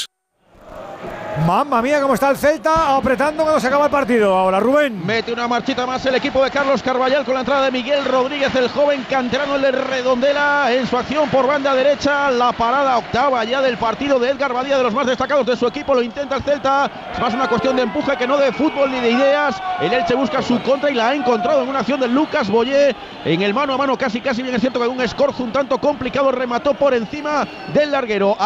Speaker 1: Mamma mía, cómo está el Celta, apretando cuando se acaba el partido. Ahora, Rubén.
Speaker 52: Mete una marchita más el equipo de Carlos Carballal con la entrada de Miguel Rodríguez, el joven canterano el de Redondela en su acción por banda derecha. La parada octava ya del partido de Edgar Badía, de los más destacados de su equipo. Lo intenta el Celta. Es más una cuestión de empuje que no de fútbol ni de ideas. El Elche busca su contra y la ha encontrado en una acción de Lucas Boyé en el mano a mano. Casi, casi bien es cierto que un escorzo un tanto complicado remató por encima del larguero.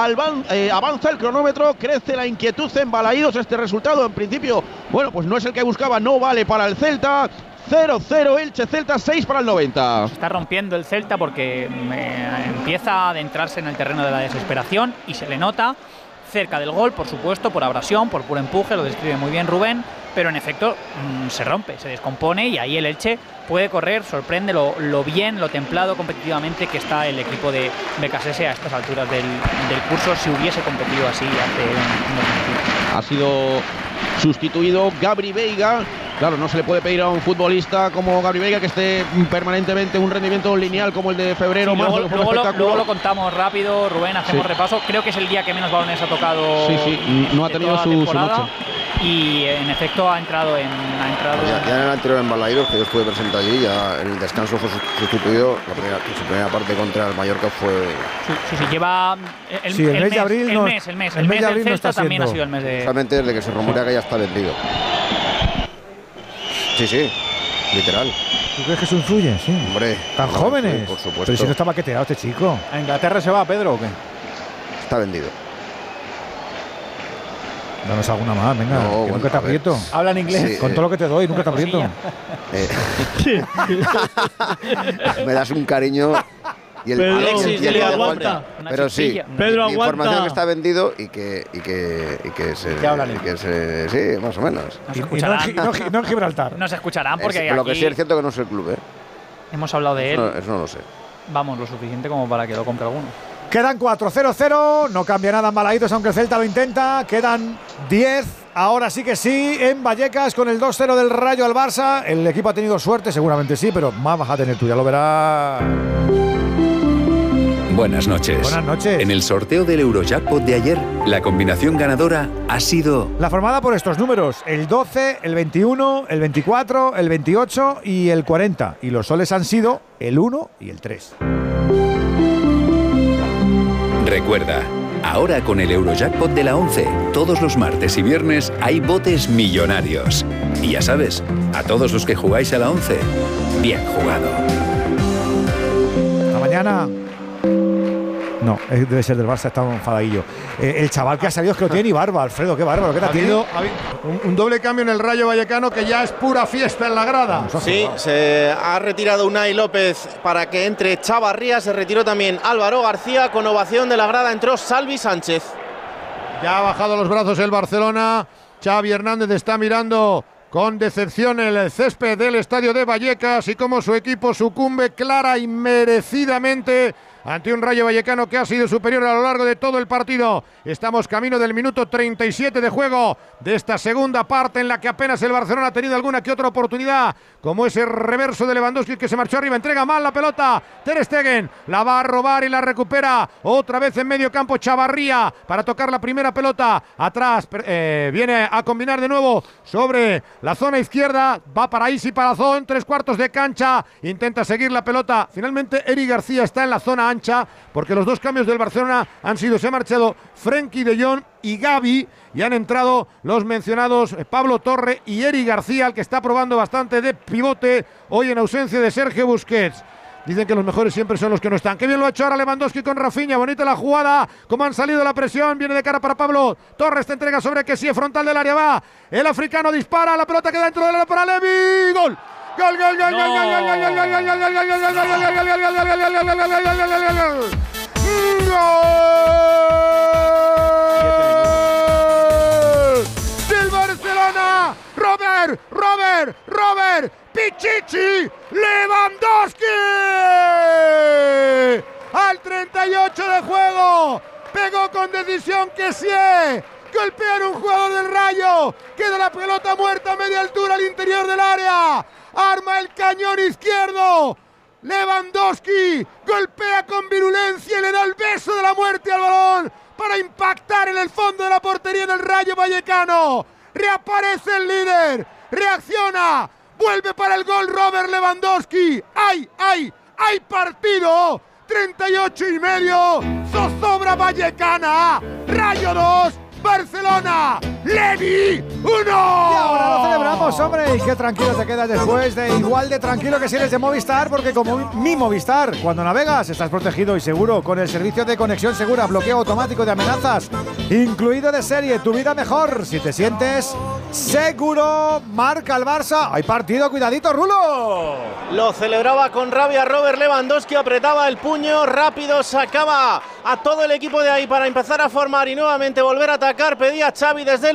Speaker 52: Eh, avanza el cronómetro, crece la inquietud produce en Balaídos este resultado. En principio, bueno, pues no es el que buscaba, no vale para el Celta. 0-0 Elche Celta 6 para el 90.
Speaker 65: Se está rompiendo el Celta porque eh, empieza a adentrarse en el terreno de la desesperación y se le nota cerca del gol, por supuesto, por abrasión, por puro empuje, lo describe muy bien Rubén, pero en efecto mm, se rompe, se descompone y ahí el Elche puede correr, sorprende lo, bien, lo templado competitivamente que está el equipo de BKSS a estas alturas del, curso si hubiese competido así hace un.
Speaker 52: Ha sido sustituido Gabri Veiga. Claro, no se le puede pedir a un futbolista como Gabri Veiga que esté permanentemente un rendimiento lineal como el de febrero,
Speaker 65: Sí, luego, lo,
Speaker 52: espectáculo.
Speaker 65: luego lo contamos rápido, Rubén, hacemos
Speaker 52: Sí.
Speaker 65: repaso. Creo que es el día que menos balones ha tocado.
Speaker 52: Sí, sí, no ha tenido su- su noche.
Speaker 65: Y en efecto ha entrado en. Ha entrado
Speaker 70: Ya, ya en el anterior en Balaídos, que yo estuve presente allí, ya en el descanso fue sustituido. La primera, su primera parte contra el Mallorca fue.
Speaker 65: Sí, sí, lleva el,
Speaker 70: Sí, el mes de abril
Speaker 65: el
Speaker 70: no-
Speaker 65: mes, el mes,
Speaker 70: el
Speaker 65: el
Speaker 70: mes
Speaker 65: mes
Speaker 70: de
Speaker 65: del
Speaker 70: abril no
Speaker 65: Celta
Speaker 70: está
Speaker 65: también ha sido el mes de.
Speaker 70: Solamente desde que se rumorea que ya está vendido. Sí, sí, literal.
Speaker 1: ¿Tú crees que eso influye? Sí.
Speaker 70: Hombre.
Speaker 1: ¿Tan
Speaker 70: no,
Speaker 1: jóvenes?
Speaker 70: sí, Por supuesto.
Speaker 1: Pero si no está baqueteado este chico.
Speaker 2: ¿A Inglaterra se va, Pedro, o qué?
Speaker 70: Está vendido.
Speaker 1: Danos alguna más, venga.
Speaker 70: No,
Speaker 1: que
Speaker 70: bueno,
Speaker 1: nunca te aprieto.
Speaker 2: Habla en inglés.
Speaker 70: Sí,
Speaker 1: Con
Speaker 70: eh,
Speaker 1: todo lo que te doy, nunca te aprieto.
Speaker 70: Eh, me das un cariño. Y el,
Speaker 21: Pedro, Alexis,
Speaker 70: y el-
Speaker 21: aguanta.
Speaker 70: Pero sí.
Speaker 21: Pedro,
Speaker 70: mi información
Speaker 21: aguanta.
Speaker 70: que está vendido y que, y que, y que se. y que se sí, más o menos.
Speaker 65: Nos
Speaker 1: Y, y no, en no no Gibraltar.
Speaker 65: Nos escucharán porque
Speaker 70: Es- lo que sí es cierto que no es el club, ¿eh?
Speaker 65: hemos hablado de él.
Speaker 70: Eso, eso no lo sé.
Speaker 65: Vamos, lo suficiente como para que lo compre alguno.
Speaker 1: Quedan 4-0-0, no cambia nada en Balaidos, aunque el Celta lo intenta. Quedan 10, ahora sí que sí, en Vallecas con el 2-0 del Rayo al Barça. El equipo ha tenido suerte, seguramente sí, pero más vas a tener tú, ya lo verás.
Speaker 99: Buenas noches.
Speaker 1: Buenas noches.
Speaker 99: En el sorteo del Eurojackpot de ayer, la combinación ganadora ha sido
Speaker 1: La formada por estos números, el 12, el 21, el 24, el 28 y el 40. Y los soles han sido el 1 y el 3.
Speaker 99: Recuerda, ahora con el Eurojackpot de la 11, todos los martes y viernes hay botes millonarios. Y ya sabes, a todos los que jugáis a la 11, bien jugado.
Speaker 1: Hasta mañana. No, eh, debe ser del Barça, está enfadadillo. Eh, el chaval que ha salido es que lo tiene y barba, Alfredo, qué bárbaro, qué te
Speaker 40: ha habido un, un doble cambio en el Rayo Vallecano que ya es pura fiesta en la grada.
Speaker 41: Sí, se ha retirado Unai López para que entre Chavarría, se retiró también Álvaro García, con ovación de la grada entró Salvi Sánchez.
Speaker 40: Ya ha bajado los brazos el Barcelona. Xavi Hernández está mirando con decepción el césped del estadio de Vallecas y cómo su equipo sucumbe clara y merecidamente ante un Rayo Vallecano que ha sido superior a lo largo de todo el partido. Estamos camino del minuto 37 de juego de esta segunda parte en la que apenas el Barcelona ha tenido alguna que otra oportunidad, como ese reverso de Lewandowski que se marchó arriba, entrega mal la pelota, Ter Stegen la va a robar y la recupera otra vez en medio campo Chavarría para tocar la primera pelota. Atrás, eh, viene a combinar de nuevo sobre la zona izquierda, va para Isi Palazón, tres cuartos de cancha, intenta seguir la pelota, finalmente Eri García está en la zona ancha, porque los dos cambios del Barcelona han sido, se ha marchado Frenkie de Jong y Gaby, y han entrado los mencionados eh, Pablo Torre y Eri García, el que está probando bastante de pivote hoy en ausencia de Sergio Busquets. Dicen que los mejores siempre son los que no están. Qué bien lo ha hecho ahora Lewandowski con Rafinha. Bonita la jugada. Cómo han salido la presión. Viene de cara para Pablo. Torres te entrega sobre que sí, frontal del área va. El africano dispara. La pelota queda dentro del área para Levi. Gol. Gol, gol, gol, gol, gol, gol, gol, gol, gol, gol, gol, gol, gol, gol, gol. ¡Del Barcelona! ¡Robert! ¡Robert! ¡Robert! ¡Pichichi! ¡Lewandowski! Al 38 de juego. Pegó con decisión que sí. Golpean un jugador del rayo. Queda la pelota muerta a media altura al interior del área. Arma el cañón izquierdo. Lewandowski golpea con virulencia y le da el beso de la muerte al balón para impactar en el fondo de la portería del Rayo Vallecano. Reaparece el líder, reacciona, vuelve para el gol Robert Lewandowski. ¡Ay, ay, ay partido! 38 y medio, zozobra Vallecana, Rayo 2, Barcelona, Levi
Speaker 89: ¡Uno!
Speaker 1: Y ahora lo celebramos, hombre. Y qué tranquilo te quedas después de igual de tranquilo que si eres de Movistar, porque como mi Movistar, cuando navegas estás protegido y seguro con el servicio de conexión segura, bloqueo automático de amenazas, incluido de serie, tu vida mejor. Si te sientes seguro, marca el Barça. Hay partido, cuidadito, Rulo.
Speaker 41: Lo celebraba con rabia Robert Lewandowski, apretaba el puño, rápido sacaba a todo el equipo de ahí para empezar a formar y nuevamente volver a atacar. Pedía Xavi desde el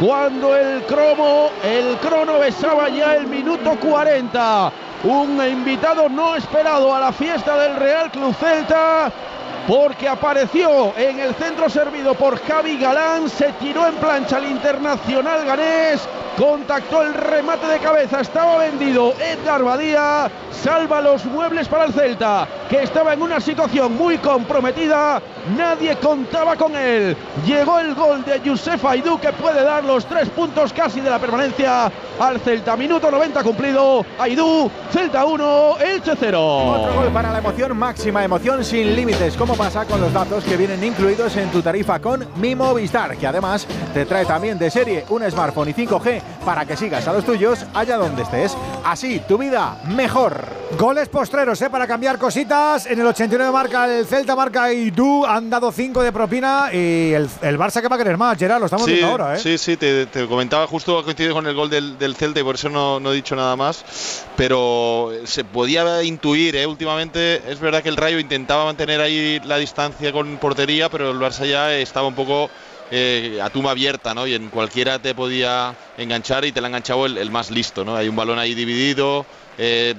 Speaker 52: Cuando el cromo, el crono besaba ya el minuto 40. Un invitado no esperado a la fiesta del Real Club Celta porque apareció en el centro servido por Javi Galán, se tiró en plancha al internacional ganés, contactó el remate de cabeza, estaba vendido Edgar Badía, salva los muebles para el Celta, que estaba en una situación muy comprometida, nadie contaba con él. Llegó el gol de Youssef Aidú que puede dar los tres puntos casi de la permanencia al Celta. Minuto 90 cumplido, Aidú, Celta 1, Elche 0.
Speaker 2: Otro gol para la emoción máxima, emoción sin límites. ¿Cómo pasa con los datos que vienen incluidos en tu tarifa con Mi Movistar? Que además te trae también de serie un smartphone y 5G para que sigas a los tuyos allá donde estés. Así, tu vida mejor.
Speaker 1: Goles postreros, ¿eh? Para cambiar cositas. En el 89 marca el Celta, marca Idú. Han dado 5 de propina. Y el, el Barça que va a querer más, Gerard. Lo estamos
Speaker 69: Sí,
Speaker 1: viendo ahora, ¿eh?
Speaker 69: sí, sí, te, te comentaba justo coincide con el gol del, del Celta y por eso no, no he dicho nada más. Pero se podía intuir, ¿eh? últimamente es verdad que el Rayo intentaba mantener ahí la distancia con portería, pero el Barça ya estaba un poco eh, a tumba abierta, ¿no? Y en cualquiera te podía enganchar y te la ha enganchado el, más listo, ¿no? Hay un balón ahí dividido, eh,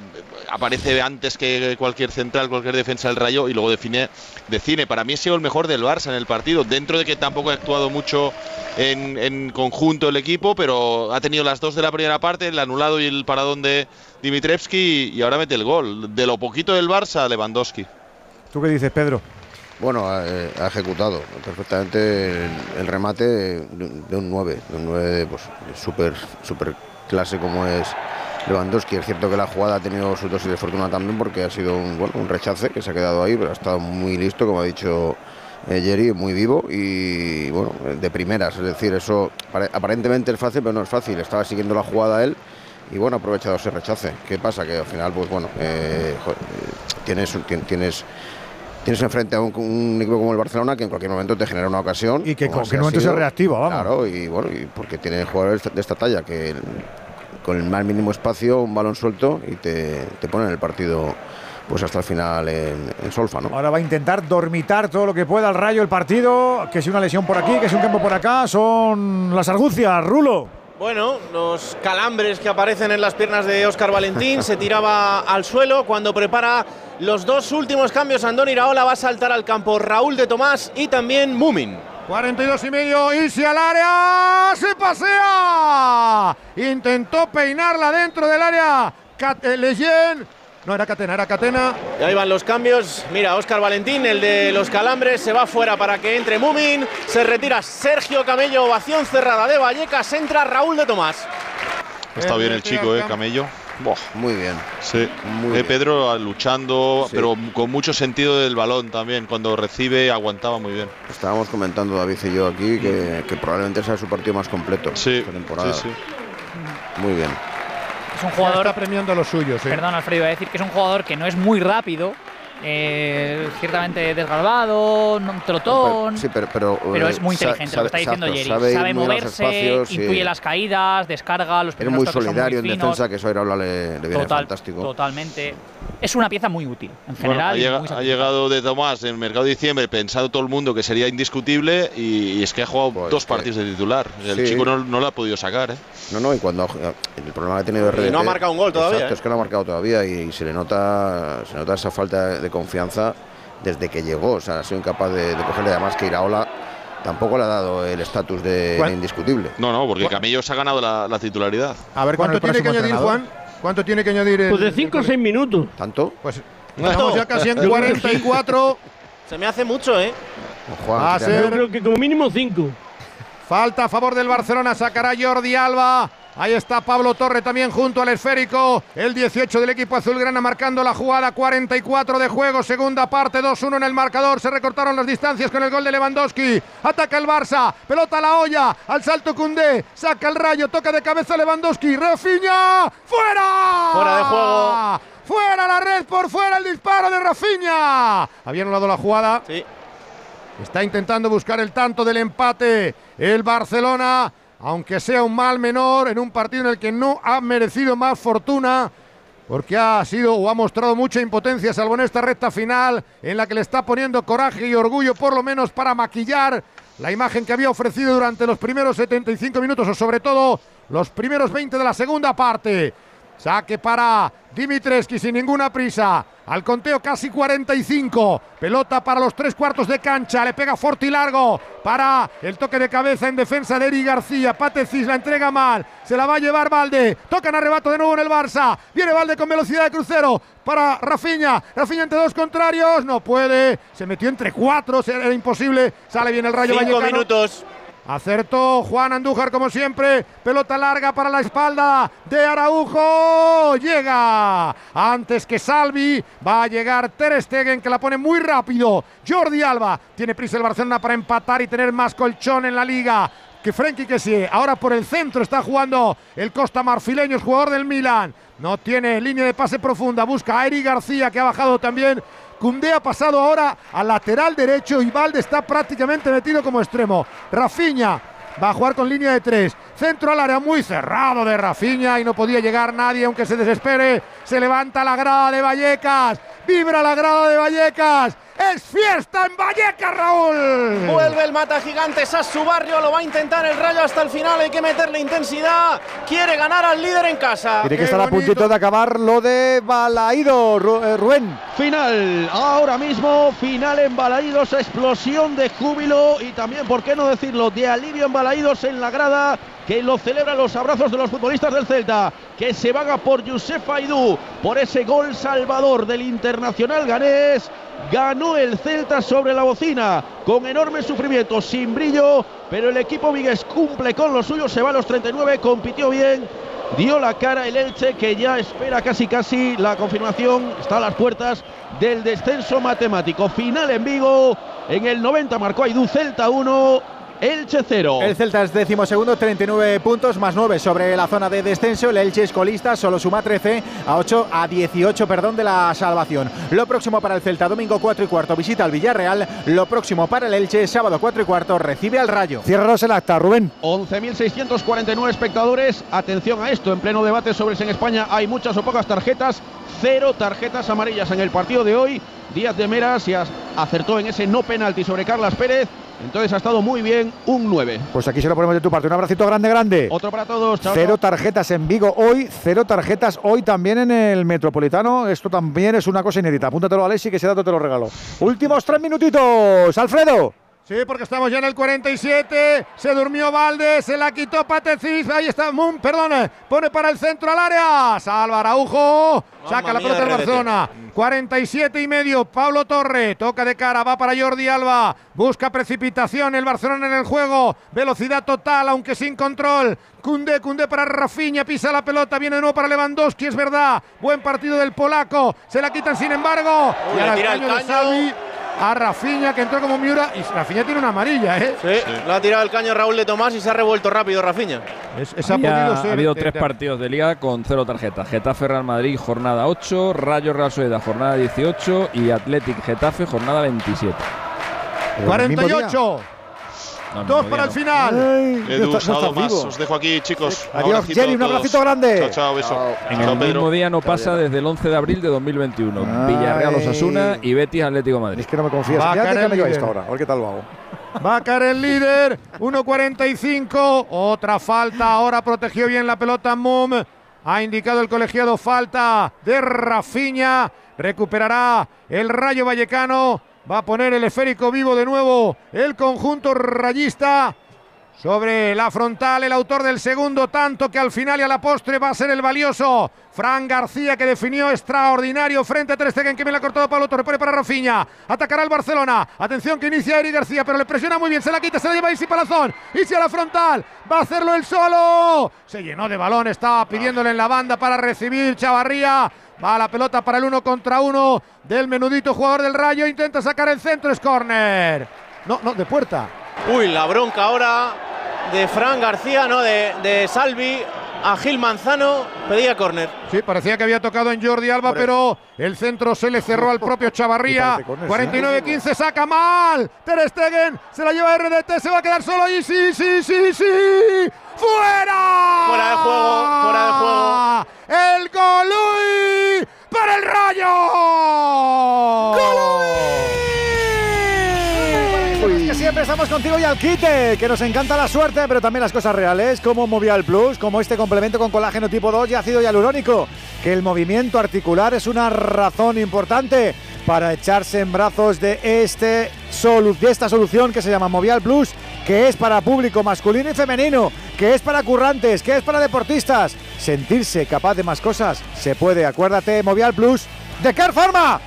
Speaker 69: aparece antes que cualquier central, cualquier defensa del Rayo y luego define, decine. Para mí ha sido el mejor del Barça en el partido, dentro de que tampoco ha actuado mucho en, en conjunto el equipo, pero ha tenido las dos de la primera parte, el anulado y el paradón de Dimitrevski y ahora mete el gol. De lo poquito del Barça, Lewandowski.
Speaker 1: ¿Tú qué dices, Pedro?
Speaker 70: Bueno, eh, ha ejecutado perfectamente el, remate de, un 9, de un 9 pues, súper super clase como es Lewandowski. Es cierto que la jugada ha tenido su dosis de fortuna también porque ha sido un, bueno, un rechace que se ha quedado ahí, pero ha estado muy listo, como ha dicho eh, Jerry, muy vivo y bueno, de primeras. Es decir, eso pare- aparentemente es fácil, pero no es fácil. Estaba siguiendo la jugada él y bueno, ha aprovechado ese rechace. ¿Qué pasa? Que al final, pues bueno, eh, eh, tienes, tien- tienes Tienes enfrente a un, un equipo como el Barcelona que en cualquier momento te genera una ocasión.
Speaker 1: Y que en cualquier momento se reactiva, vamos.
Speaker 70: Claro, y bueno, y porque tiene jugadores de esta talla que con el más mínimo espacio, un balón suelto y te, te ponen el partido pues hasta el final en, en solfa, ¿no?
Speaker 1: Ahora va a intentar dormitar todo lo que pueda al rayo el partido. Que si una lesión por aquí, que si un campo por acá. Son las argucias, Rulo.
Speaker 41: Bueno, los calambres que aparecen en las piernas de Óscar Valentín, se tiraba al suelo cuando prepara los dos últimos cambios. Andón Iraola va a saltar al campo Raúl de Tomás y también Mumin.
Speaker 89: 42 y medio, Isi al área, se pasea. Intentó peinarla dentro del área. Eh, Leyen. No era Catena, era Catena.
Speaker 41: Y ahí van los cambios. Mira, Óscar Valentín, el de los calambres, se va fuera para que entre Mumin. Se retira Sergio Camello, ovación cerrada de Vallecas. Entra Raúl de Tomás.
Speaker 69: Está bien el chico, eh, Camello.
Speaker 70: Muy bien.
Speaker 69: Sí.
Speaker 70: Muy
Speaker 69: Eh,
Speaker 70: bien.
Speaker 69: Pedro ah, luchando,
Speaker 70: Sí.
Speaker 69: pero con mucho sentido del balón también. Cuando recibe, aguantaba muy bien.
Speaker 70: Estábamos comentando David y yo aquí que, que probablemente sea su partido más completo esta temporada.
Speaker 69: sí,
Speaker 70: Muy bien.
Speaker 65: Es un jugador.
Speaker 89: Está premiando a los suyos, ¿eh?
Speaker 65: Perdón, Alfredo, iba a decir que es un jugador que no es muy rápido, eh, ciertamente desgalvado, no- trotón.
Speaker 70: Sí, pero, pero,
Speaker 65: Pero
Speaker 70: eh,
Speaker 65: es muy inteligente lo que está
Speaker 70: sabe-
Speaker 65: diciendo
Speaker 70: exacto,
Speaker 65: Jerry.
Speaker 70: sabe
Speaker 65: Sabe,
Speaker 70: muy
Speaker 65: moverse,
Speaker 70: espacios, sí.
Speaker 65: intuye las caídas, descarga, los
Speaker 70: Es
Speaker 65: primeros
Speaker 70: muy solidario en
Speaker 65: finos.
Speaker 70: defensa, que eso a Iraola le, le viene
Speaker 65: Total,
Speaker 70: fantástico.
Speaker 65: Totalmente. Es una pieza muy útil, en
Speaker 69: Bueno,
Speaker 65: general.
Speaker 69: ha,
Speaker 65: y
Speaker 69: llega-
Speaker 65: muy
Speaker 69: ha llegado de Tomás en el mercado de diciembre pensando todo el mundo que sería indiscutible y, y es que ha jugado dos partidos de titular. El
Speaker 70: sí.
Speaker 69: chico no, no lo ha podido sacar. ¿eh?
Speaker 70: No, no, y cuando ha- el problema que ha tenido RDT,
Speaker 69: Y no ha marcado un gol todavía,
Speaker 70: Exacto,
Speaker 69: ¿eh?
Speaker 70: es que no ha marcado todavía y, se le nota se nota esa falta de confianza desde que llegó, o sea, ha sido incapaz de, de cogerle además que Iraola tampoco le ha dado el estatus de, indiscutible.
Speaker 69: No, no, porque Camello se ha ganado la, la titularidad.
Speaker 2: A ver
Speaker 89: ¿Cuánto tiene que añadir Juan?
Speaker 40: ¿Cuánto tiene que añadir el,
Speaker 21: Pues de
Speaker 40: el
Speaker 21: 5 a
Speaker 40: Cole?
Speaker 21: 6 minutos.
Speaker 70: ¿Tanto?
Speaker 40: Pues estamos ya casi en 44.
Speaker 41: Se me hace mucho, ¿eh?
Speaker 40: Va a
Speaker 21: Yo
Speaker 40: ser
Speaker 21: creo que como mínimo 5.
Speaker 40: falta a favor del Barcelona. Sacará Jordi Alba. Ahí está Pablo Torre también junto al esférico. El 18 del equipo azulgrana marcando la jugada. 44 de juego. Segunda parte. 2-1 en el marcador. Se recortaron las distancias con el gol de Lewandowski. Ataca el Barça. Pelota a la olla. Al salto Cundé. Saca el rayo. Toca de cabeza Lewandowski. Rafinha. ¡Fuera!
Speaker 41: Fuera de juego.
Speaker 40: Fuera la red. Por fuera el disparo de Rafinha. Había anulado la jugada.
Speaker 41: Sí.
Speaker 40: Está intentando buscar el tanto del empate el Barcelona, aunque sea un mal menor en un partido en el que no ha merecido más fortuna, porque ha sido o ha mostrado mucha impotencia, salvo en esta recta final, en la que le está poniendo coraje y orgullo, por lo menos para maquillar la imagen que había ofrecido durante los primeros 75 minutos o sobre todo los primeros 20 de la segunda parte. Saque para Dimitreski sin ninguna prisa. Al conteo casi 45. Pelota para los tres cuartos de cancha. Le pega fuerte y largo. Para el toque de cabeza en defensa de Eri García. Patecis la entrega mal. Se la va a llevar Valde. Tocan arrebato de nuevo en el Barça. Viene Valde con velocidad de crucero. Para Rafinha. Rafinha entre dos contrarios. No puede. Se metió entre cuatro. Era imposible. Sale bien el rayo
Speaker 41: Cinco
Speaker 40: Vallecano.
Speaker 41: minutos.
Speaker 40: Acertó Juan Andújar como siempre. Pelota larga para la espalda de Araujo. Llega antes que Salvi. Va a llegar Ter Stegen que la pone muy rápido. Jordi Alba tiene prisa el Barcelona para empatar y tener más colchón en la liga. Que Frenkie que sí. Ahora por el centro está jugando el Costa Marfileño, el jugador del Milan. No tiene línea de pase profunda. Busca a Eri García que ha bajado también. Cundé ha pasado ahora al lateral derecho y Valde está prácticamente metido como extremo. Rafinha va a jugar con línea de tres. Centro al área muy cerrado de Rafinha y no podía llegar nadie aunque se desespere. Se levanta la grada de Vallecas. Vibra la grada de Vallecas. Es fiesta en Vallecas, Raúl.
Speaker 41: Vuelve el mata gigantes a su barrio, lo va a intentar el rayo hasta el final, hay que meterle intensidad. Quiere ganar al líder en casa.
Speaker 1: Tiene que estar a puntito de acabar lo de Balaído, Ru- eh, Rubén.
Speaker 52: Final, ahora mismo, final en Balaídos, explosión de júbilo y también, ¿por qué no decirlo?, de alivio en Balaídos en la grada que lo celebran los abrazos de los futbolistas del Celta, que se vaga por Josep Aidú, por ese gol salvador del internacional ganés. Ganó el Celta sobre la bocina con enorme sufrimiento, sin brillo, pero el equipo vigués cumple con lo suyo, se va a los 39, compitió bien, dio la cara el Elche que ya espera casi casi la confirmación, está a las puertas del descenso matemático. Final en Vigo, en el 90 marcó Aidú Celta 1, Elche 0.
Speaker 2: El Celta es décimo segundo, 39 puntos más 9 sobre la zona de descenso. El Elche es colista, solo suma 13 a 8 a 18, perdón, de la salvación. Lo próximo para el Celta, domingo 4 y cuarto, visita al Villarreal. Lo próximo para el Elche, sábado 4 y cuarto, recibe al Rayo.
Speaker 1: Ciérranos el acta, Rubén.
Speaker 52: 11.649 espectadores. Atención a esto, en pleno debate sobre si en España hay muchas o pocas tarjetas. Cero tarjetas amarillas en el partido de hoy. Díaz de Mera se acertó en ese no penalti sobre Carlas Pérez. Entonces ha estado muy bien, un 9.
Speaker 1: Pues aquí se lo ponemos de tu parte. Un abracito grande, grande.
Speaker 52: Otro para todos. Chao,
Speaker 1: Cero tarjetas en Vigo hoy, cero tarjetas hoy también en el Metropolitano. Esto también es una cosa inédita. Apúntatelo, Alexi, que ese dato te lo regalo. Últimos tres minutitos, Alfredo.
Speaker 40: Sí, porque estamos ya en el 47. Se durmió Valde, se la quitó Patecis. Ahí está, Mum, perdón. Pone para el centro al área. Salva Araujo. Saca la pelota el
Speaker 41: Redete.
Speaker 40: Barcelona. 47 y medio. Pablo Torre. Toca de cara. Va para Jordi Alba. Busca precipitación. El Barcelona en el juego. Velocidad total, aunque sin control. Cundé, Cundé para Rafinha. Pisa la pelota. Viene de nuevo para Lewandowski. Es verdad. Buen partido del polaco. Se la quitan sin embargo.
Speaker 41: Uy,
Speaker 40: y ahora
Speaker 41: el
Speaker 40: caño de
Speaker 41: caño.
Speaker 40: Xavi a Rafinha que entró como Miura y Rafinha tiene una amarilla, ¿eh?
Speaker 41: Sí, le ha tirado el caño Raúl de Tomás y se ha revuelto rápido Rafinha.
Speaker 40: Es,
Speaker 20: Había- ha habido tres partidos de liga con cero tarjetas. Getafe Real Madrid, jornada 8, Rayo Real Sociedad, jornada 18 y Athletic Getafe, jornada 27.
Speaker 40: 48.
Speaker 20: No,
Speaker 40: Dos para el final.
Speaker 69: Edu, sábado más. Os dejo aquí, chicos.
Speaker 1: Adiós, Jenny, un abracito grande.
Speaker 69: Chao, chao, beso.
Speaker 20: En
Speaker 69: Chao,
Speaker 20: el
Speaker 69: Pedro.
Speaker 20: mismo día no pasa desde el 11 de abril de 2021. Villarreal
Speaker 1: Ay.
Speaker 20: Osasuna y Betis Atlético de Madrid.
Speaker 1: Es que no me confías.
Speaker 40: Va a
Speaker 1: Ya yo ver qué tal lo hago.
Speaker 40: Va a caer el líder. 1.45. Otra falta. Ahora protegió bien la pelota Mum. Ha indicado el colegiado falta de Rafinha. Recuperará el Rayo Vallecano. Va a poner el esférico vivo de nuevo el conjunto rayista. Sobre la frontal, el autor del segundo tanto que al final y a la postre va a ser el valioso Fran García que definió extraordinario frente a Ter Stegen que me la ha cortado Pablo Torre, pone para Rafinha, atacará el Barcelona, atención que inicia Eric García, pero le presiona muy bien, se la quita, se la lleva Isi Palazón, Isi a la frontal, va a hacerlo él solo, se llenó de balón, estaba pidiéndole en la banda para recibir Chavarría, va la pelota para el uno contra uno del menudito jugador del Rayo, intenta sacar el centro, es córner, no, no, de puerta.
Speaker 41: Uy, la bronca ahora de Fran García, no, de, de Salvi a Gil Manzano, pedía córner.
Speaker 40: Sí, parecía que había tocado en Jordi Alba, pero el centro se le cerró al propio Chavarría. 49-15, saca mal. Ter Stegen se la lleva RDT, se va a quedar solo y sí, sí, sí, sí. ¡Fuera!
Speaker 41: Fuera de juego, fuera de juego.
Speaker 40: El Golui para el Rayo.
Speaker 1: Que siempre estamos contigo y al quite, que nos encanta la suerte, pero también las cosas reales, como Movial Plus, como este complemento con colágeno tipo 2 y ácido hialurónico, que el movimiento articular es una razón importante para echarse en brazos de, este de esta solución que se llama Movial Plus, que es para público masculino y femenino, que es para currantes, que es para deportistas. Sentirse capaz de más cosas se puede, acuérdate, Movial Plus de Care Pharma.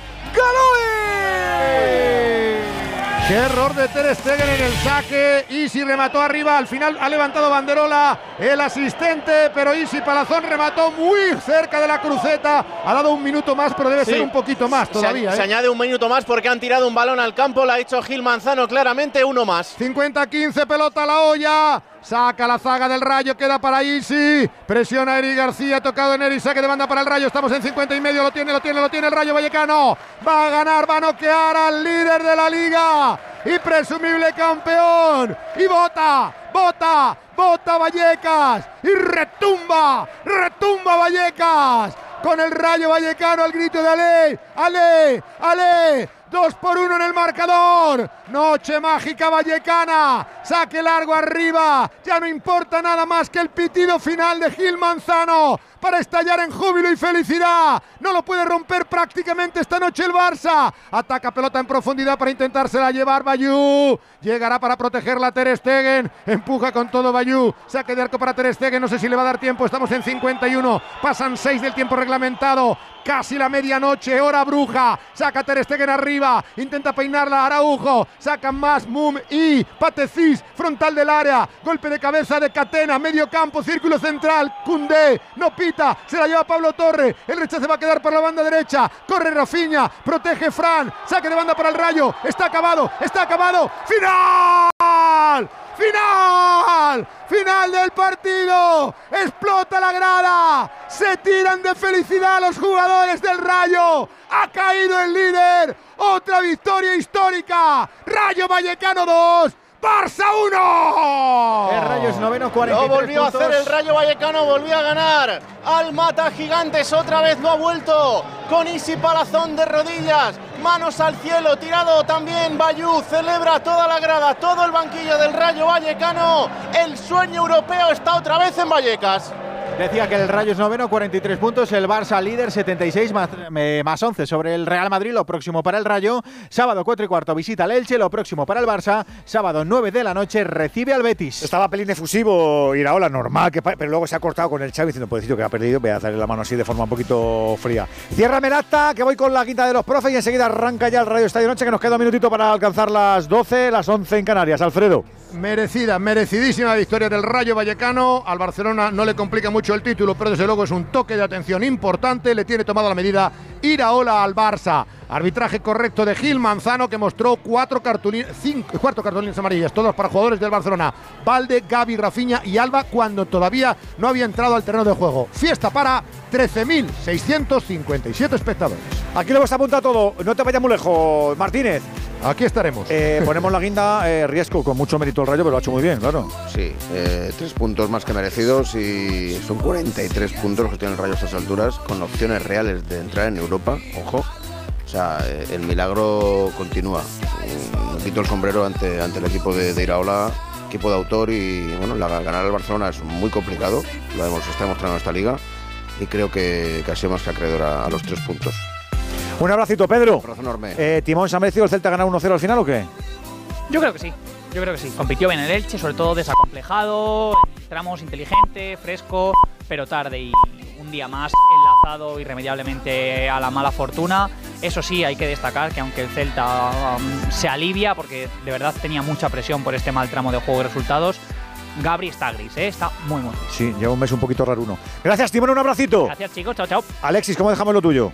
Speaker 40: Qué error de Ter Stegen en el saque. Isi remató arriba. Al final ha levantado banderola el asistente, pero Isi Palazón remató muy cerca de la cruceta. Ha dado un minuto más, pero debe
Speaker 41: Sí.
Speaker 40: ser un poquito más todavía.
Speaker 41: Se,
Speaker 40: ¿eh?
Speaker 41: se añade un minuto más porque han tirado un balón al campo, la ha hecho Gil Manzano claramente, uno más.
Speaker 40: 50-15, pelota a la olla. Saca la zaga del Rayo, queda para Isi. Presiona Eri García, tocado en Eri, saque de banda para el Rayo. Estamos en 50 y medio, lo tiene, lo tiene, lo tiene el Rayo Vallecano. Va a ganar, va a noquear al líder de la liga y presumible campeón. Y bota, bota, bota Vallecas. Y retumba, retumba Vallecas. Con el Rayo Vallecano al grito de Ale, Ale, Ale. Dos por uno en el marcador. Noche mágica vallecana. Saque largo arriba. Ya no importa nada más que el pitido final de Gil Manzano para estallar en júbilo y felicidad. No lo puede romper prácticamente esta noche el Barça. Ataca pelota en profundidad para intentársela llevar Bayú. Llegará para protegerla Ter Stegen. Empuja con todo Bayú. Saque de arco para Ter Stegen. No sé si le va a dar tiempo. Estamos en 51. Pasan 6 del tiempo reglamentado. Casi la medianoche, hora bruja. Saca Ter Stegen arriba. Intenta peinarla Araujo. Sacan más Mum y Patecis. Frontal del área. Golpe de cabeza de Catena. Medio campo. Círculo central. Cundé. No Se la lleva Pablo Torre. El rechace va a quedar por la banda derecha. Corre Rafinha. Protege Fran. Saque de banda para el rayo. Está acabado. Está acabado. ¡Final! ¡Final! ¡Final del partido! ¡Explota la grada! ¡Se tiran de felicidad los jugadores del Rayo! ¡Ha caído el líder! ¡Otra victoria histórica! ¡Rayo Vallecano 2! ¡Barça 1!
Speaker 2: El Rayo es noveno,
Speaker 41: Lo
Speaker 2: 43
Speaker 41: volvió a hacer el Rayo Vallecano, volvió a ganar. Al Mata Gigantes otra vez no ha vuelto. Con Isi Palazón de rodillas, manos al cielo, tirado también Bayú. Celebra toda la grada, todo el banquillo del Rayo Vallecano. El sueño europeo está otra vez en Vallecas.
Speaker 2: Decía que el Rayo es noveno, 43 puntos. El Barça líder, 76 más, eh, más 11 sobre el Real Madrid. Lo próximo para el Rayo. Sábado 4 y cuarto visita al Elche. Lo próximo para el Barça. Sábado 9 de la noche recibe al Betis.
Speaker 1: Estaba pelín efusivo Iraola, normal, pero luego se ha cortado con el Xavi diciendo, pobrecito que ha perdido, voy a darle la mano así de forma un poquito fría. Cierra Merata, que voy con la quinta de los profes y enseguida arranca ya el Radio Estadio Noche, que nos queda un minutito para alcanzar las 12, las 11 en Canarias. Alfredo.
Speaker 40: Merecida, merecidísima victoria del Rayo Vallecano. Al Barcelona no le complica mucho el título, pero desde luego es un toque de atención importante. Le tiene tomada la medida Iraola al Barça. Arbitraje correcto de Gil Manzano que mostró cuatro cartulinas, cinco, cuatro cartulinas amarillas, todas para jugadores del Barcelona. Valde, Gaby, Rafinha y Alba cuando todavía no había entrado al terreno de juego. Fiesta para 13.657 espectadores.
Speaker 1: Aquí lo hemos apuntado todo, no te vayas muy lejos, Martínez.
Speaker 40: Aquí estaremos.
Speaker 1: Eh, ponemos la guinda, eh, riesgo, con mucho mérito el Rayo, pero lo ha hecho muy bien, claro.
Speaker 70: Sí, eh, tres puntos más que merecidos y son 43 puntos los que tiene el Rayo a estas alturas, con opciones reales de entrar en Europa, ojo. O sea, eh, el milagro continúa. Mm, Me quito el sombrero ante, ante el equipo de, de Iraola, equipo de autor y bueno, la, ganar al Barcelona es muy complicado, lo hemos, está demostrando en esta liga y creo que, que ha sido más que acreedor a, a los tres puntos.
Speaker 1: Un abracito, Pedro.
Speaker 70: abrazo enorme.
Speaker 1: Eh, Timón, ¿se ha merecido el Celta ganar 1-0 al final o qué?
Speaker 65: Yo creo que sí. Yo creo que sí. Compitió bien el Elche, sobre todo desacomplejado, en tramos inteligente, fresco, pero tarde y un día más enlazado irremediablemente a la mala fortuna. Eso sí, hay que destacar que aunque el Celta um, se alivia, porque de verdad tenía mucha presión por este mal tramo de juego y resultados, Gabri está gris, ¿eh? está muy, muy gris.
Speaker 1: Sí, lleva un mes un poquito raro uno. Gracias, Timón, un abracito.
Speaker 65: Gracias, chicos. Chao, chao.
Speaker 1: Alexis, ¿cómo dejamos lo tuyo?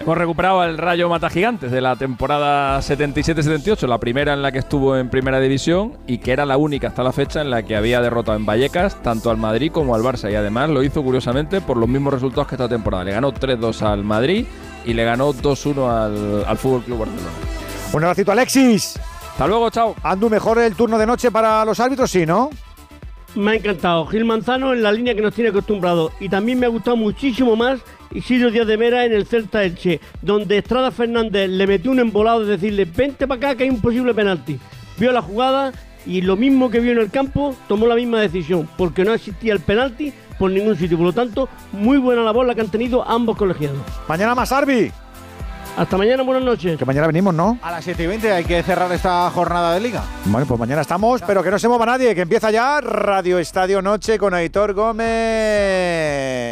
Speaker 20: Hemos recuperado al Rayo Mata Gigantes de la temporada 77-78, la primera en la que estuvo en Primera División y que era la única hasta la fecha en la que había derrotado en Vallecas tanto al Madrid como al Barça. Y además lo hizo curiosamente por los mismos resultados que esta temporada. Le ganó 3-2 al Madrid y le ganó 2-1 al, al Fútbol Club Barcelona.
Speaker 1: Un abracito, Alexis.
Speaker 20: Hasta luego, chao.
Speaker 1: Andu, mejor el turno de noche para los árbitros, sí, ¿no?
Speaker 21: Me ha encantado. Gil Manzano en la línea que nos tiene acostumbrado. Y también me ha gustado muchísimo más Isidro Díaz de Mera en el Celta Elche, donde Estrada Fernández le metió un embolado de decirle, vente para acá que hay un posible penalti. Vio la jugada y lo mismo que vio en el campo, tomó la misma decisión, porque no existía el penalti por ningún sitio. Por lo tanto, muy buena labor la que han tenido ambos colegiados.
Speaker 1: Mañana más, Arbi.
Speaker 21: Hasta mañana, buenas noches.
Speaker 1: Que mañana venimos, ¿no?
Speaker 2: A las 7 y 20 hay que cerrar esta jornada de liga.
Speaker 1: Bueno, pues mañana estamos, pero que no se mueva nadie, que empieza ya Radio Estadio Noche con Aitor Gómez.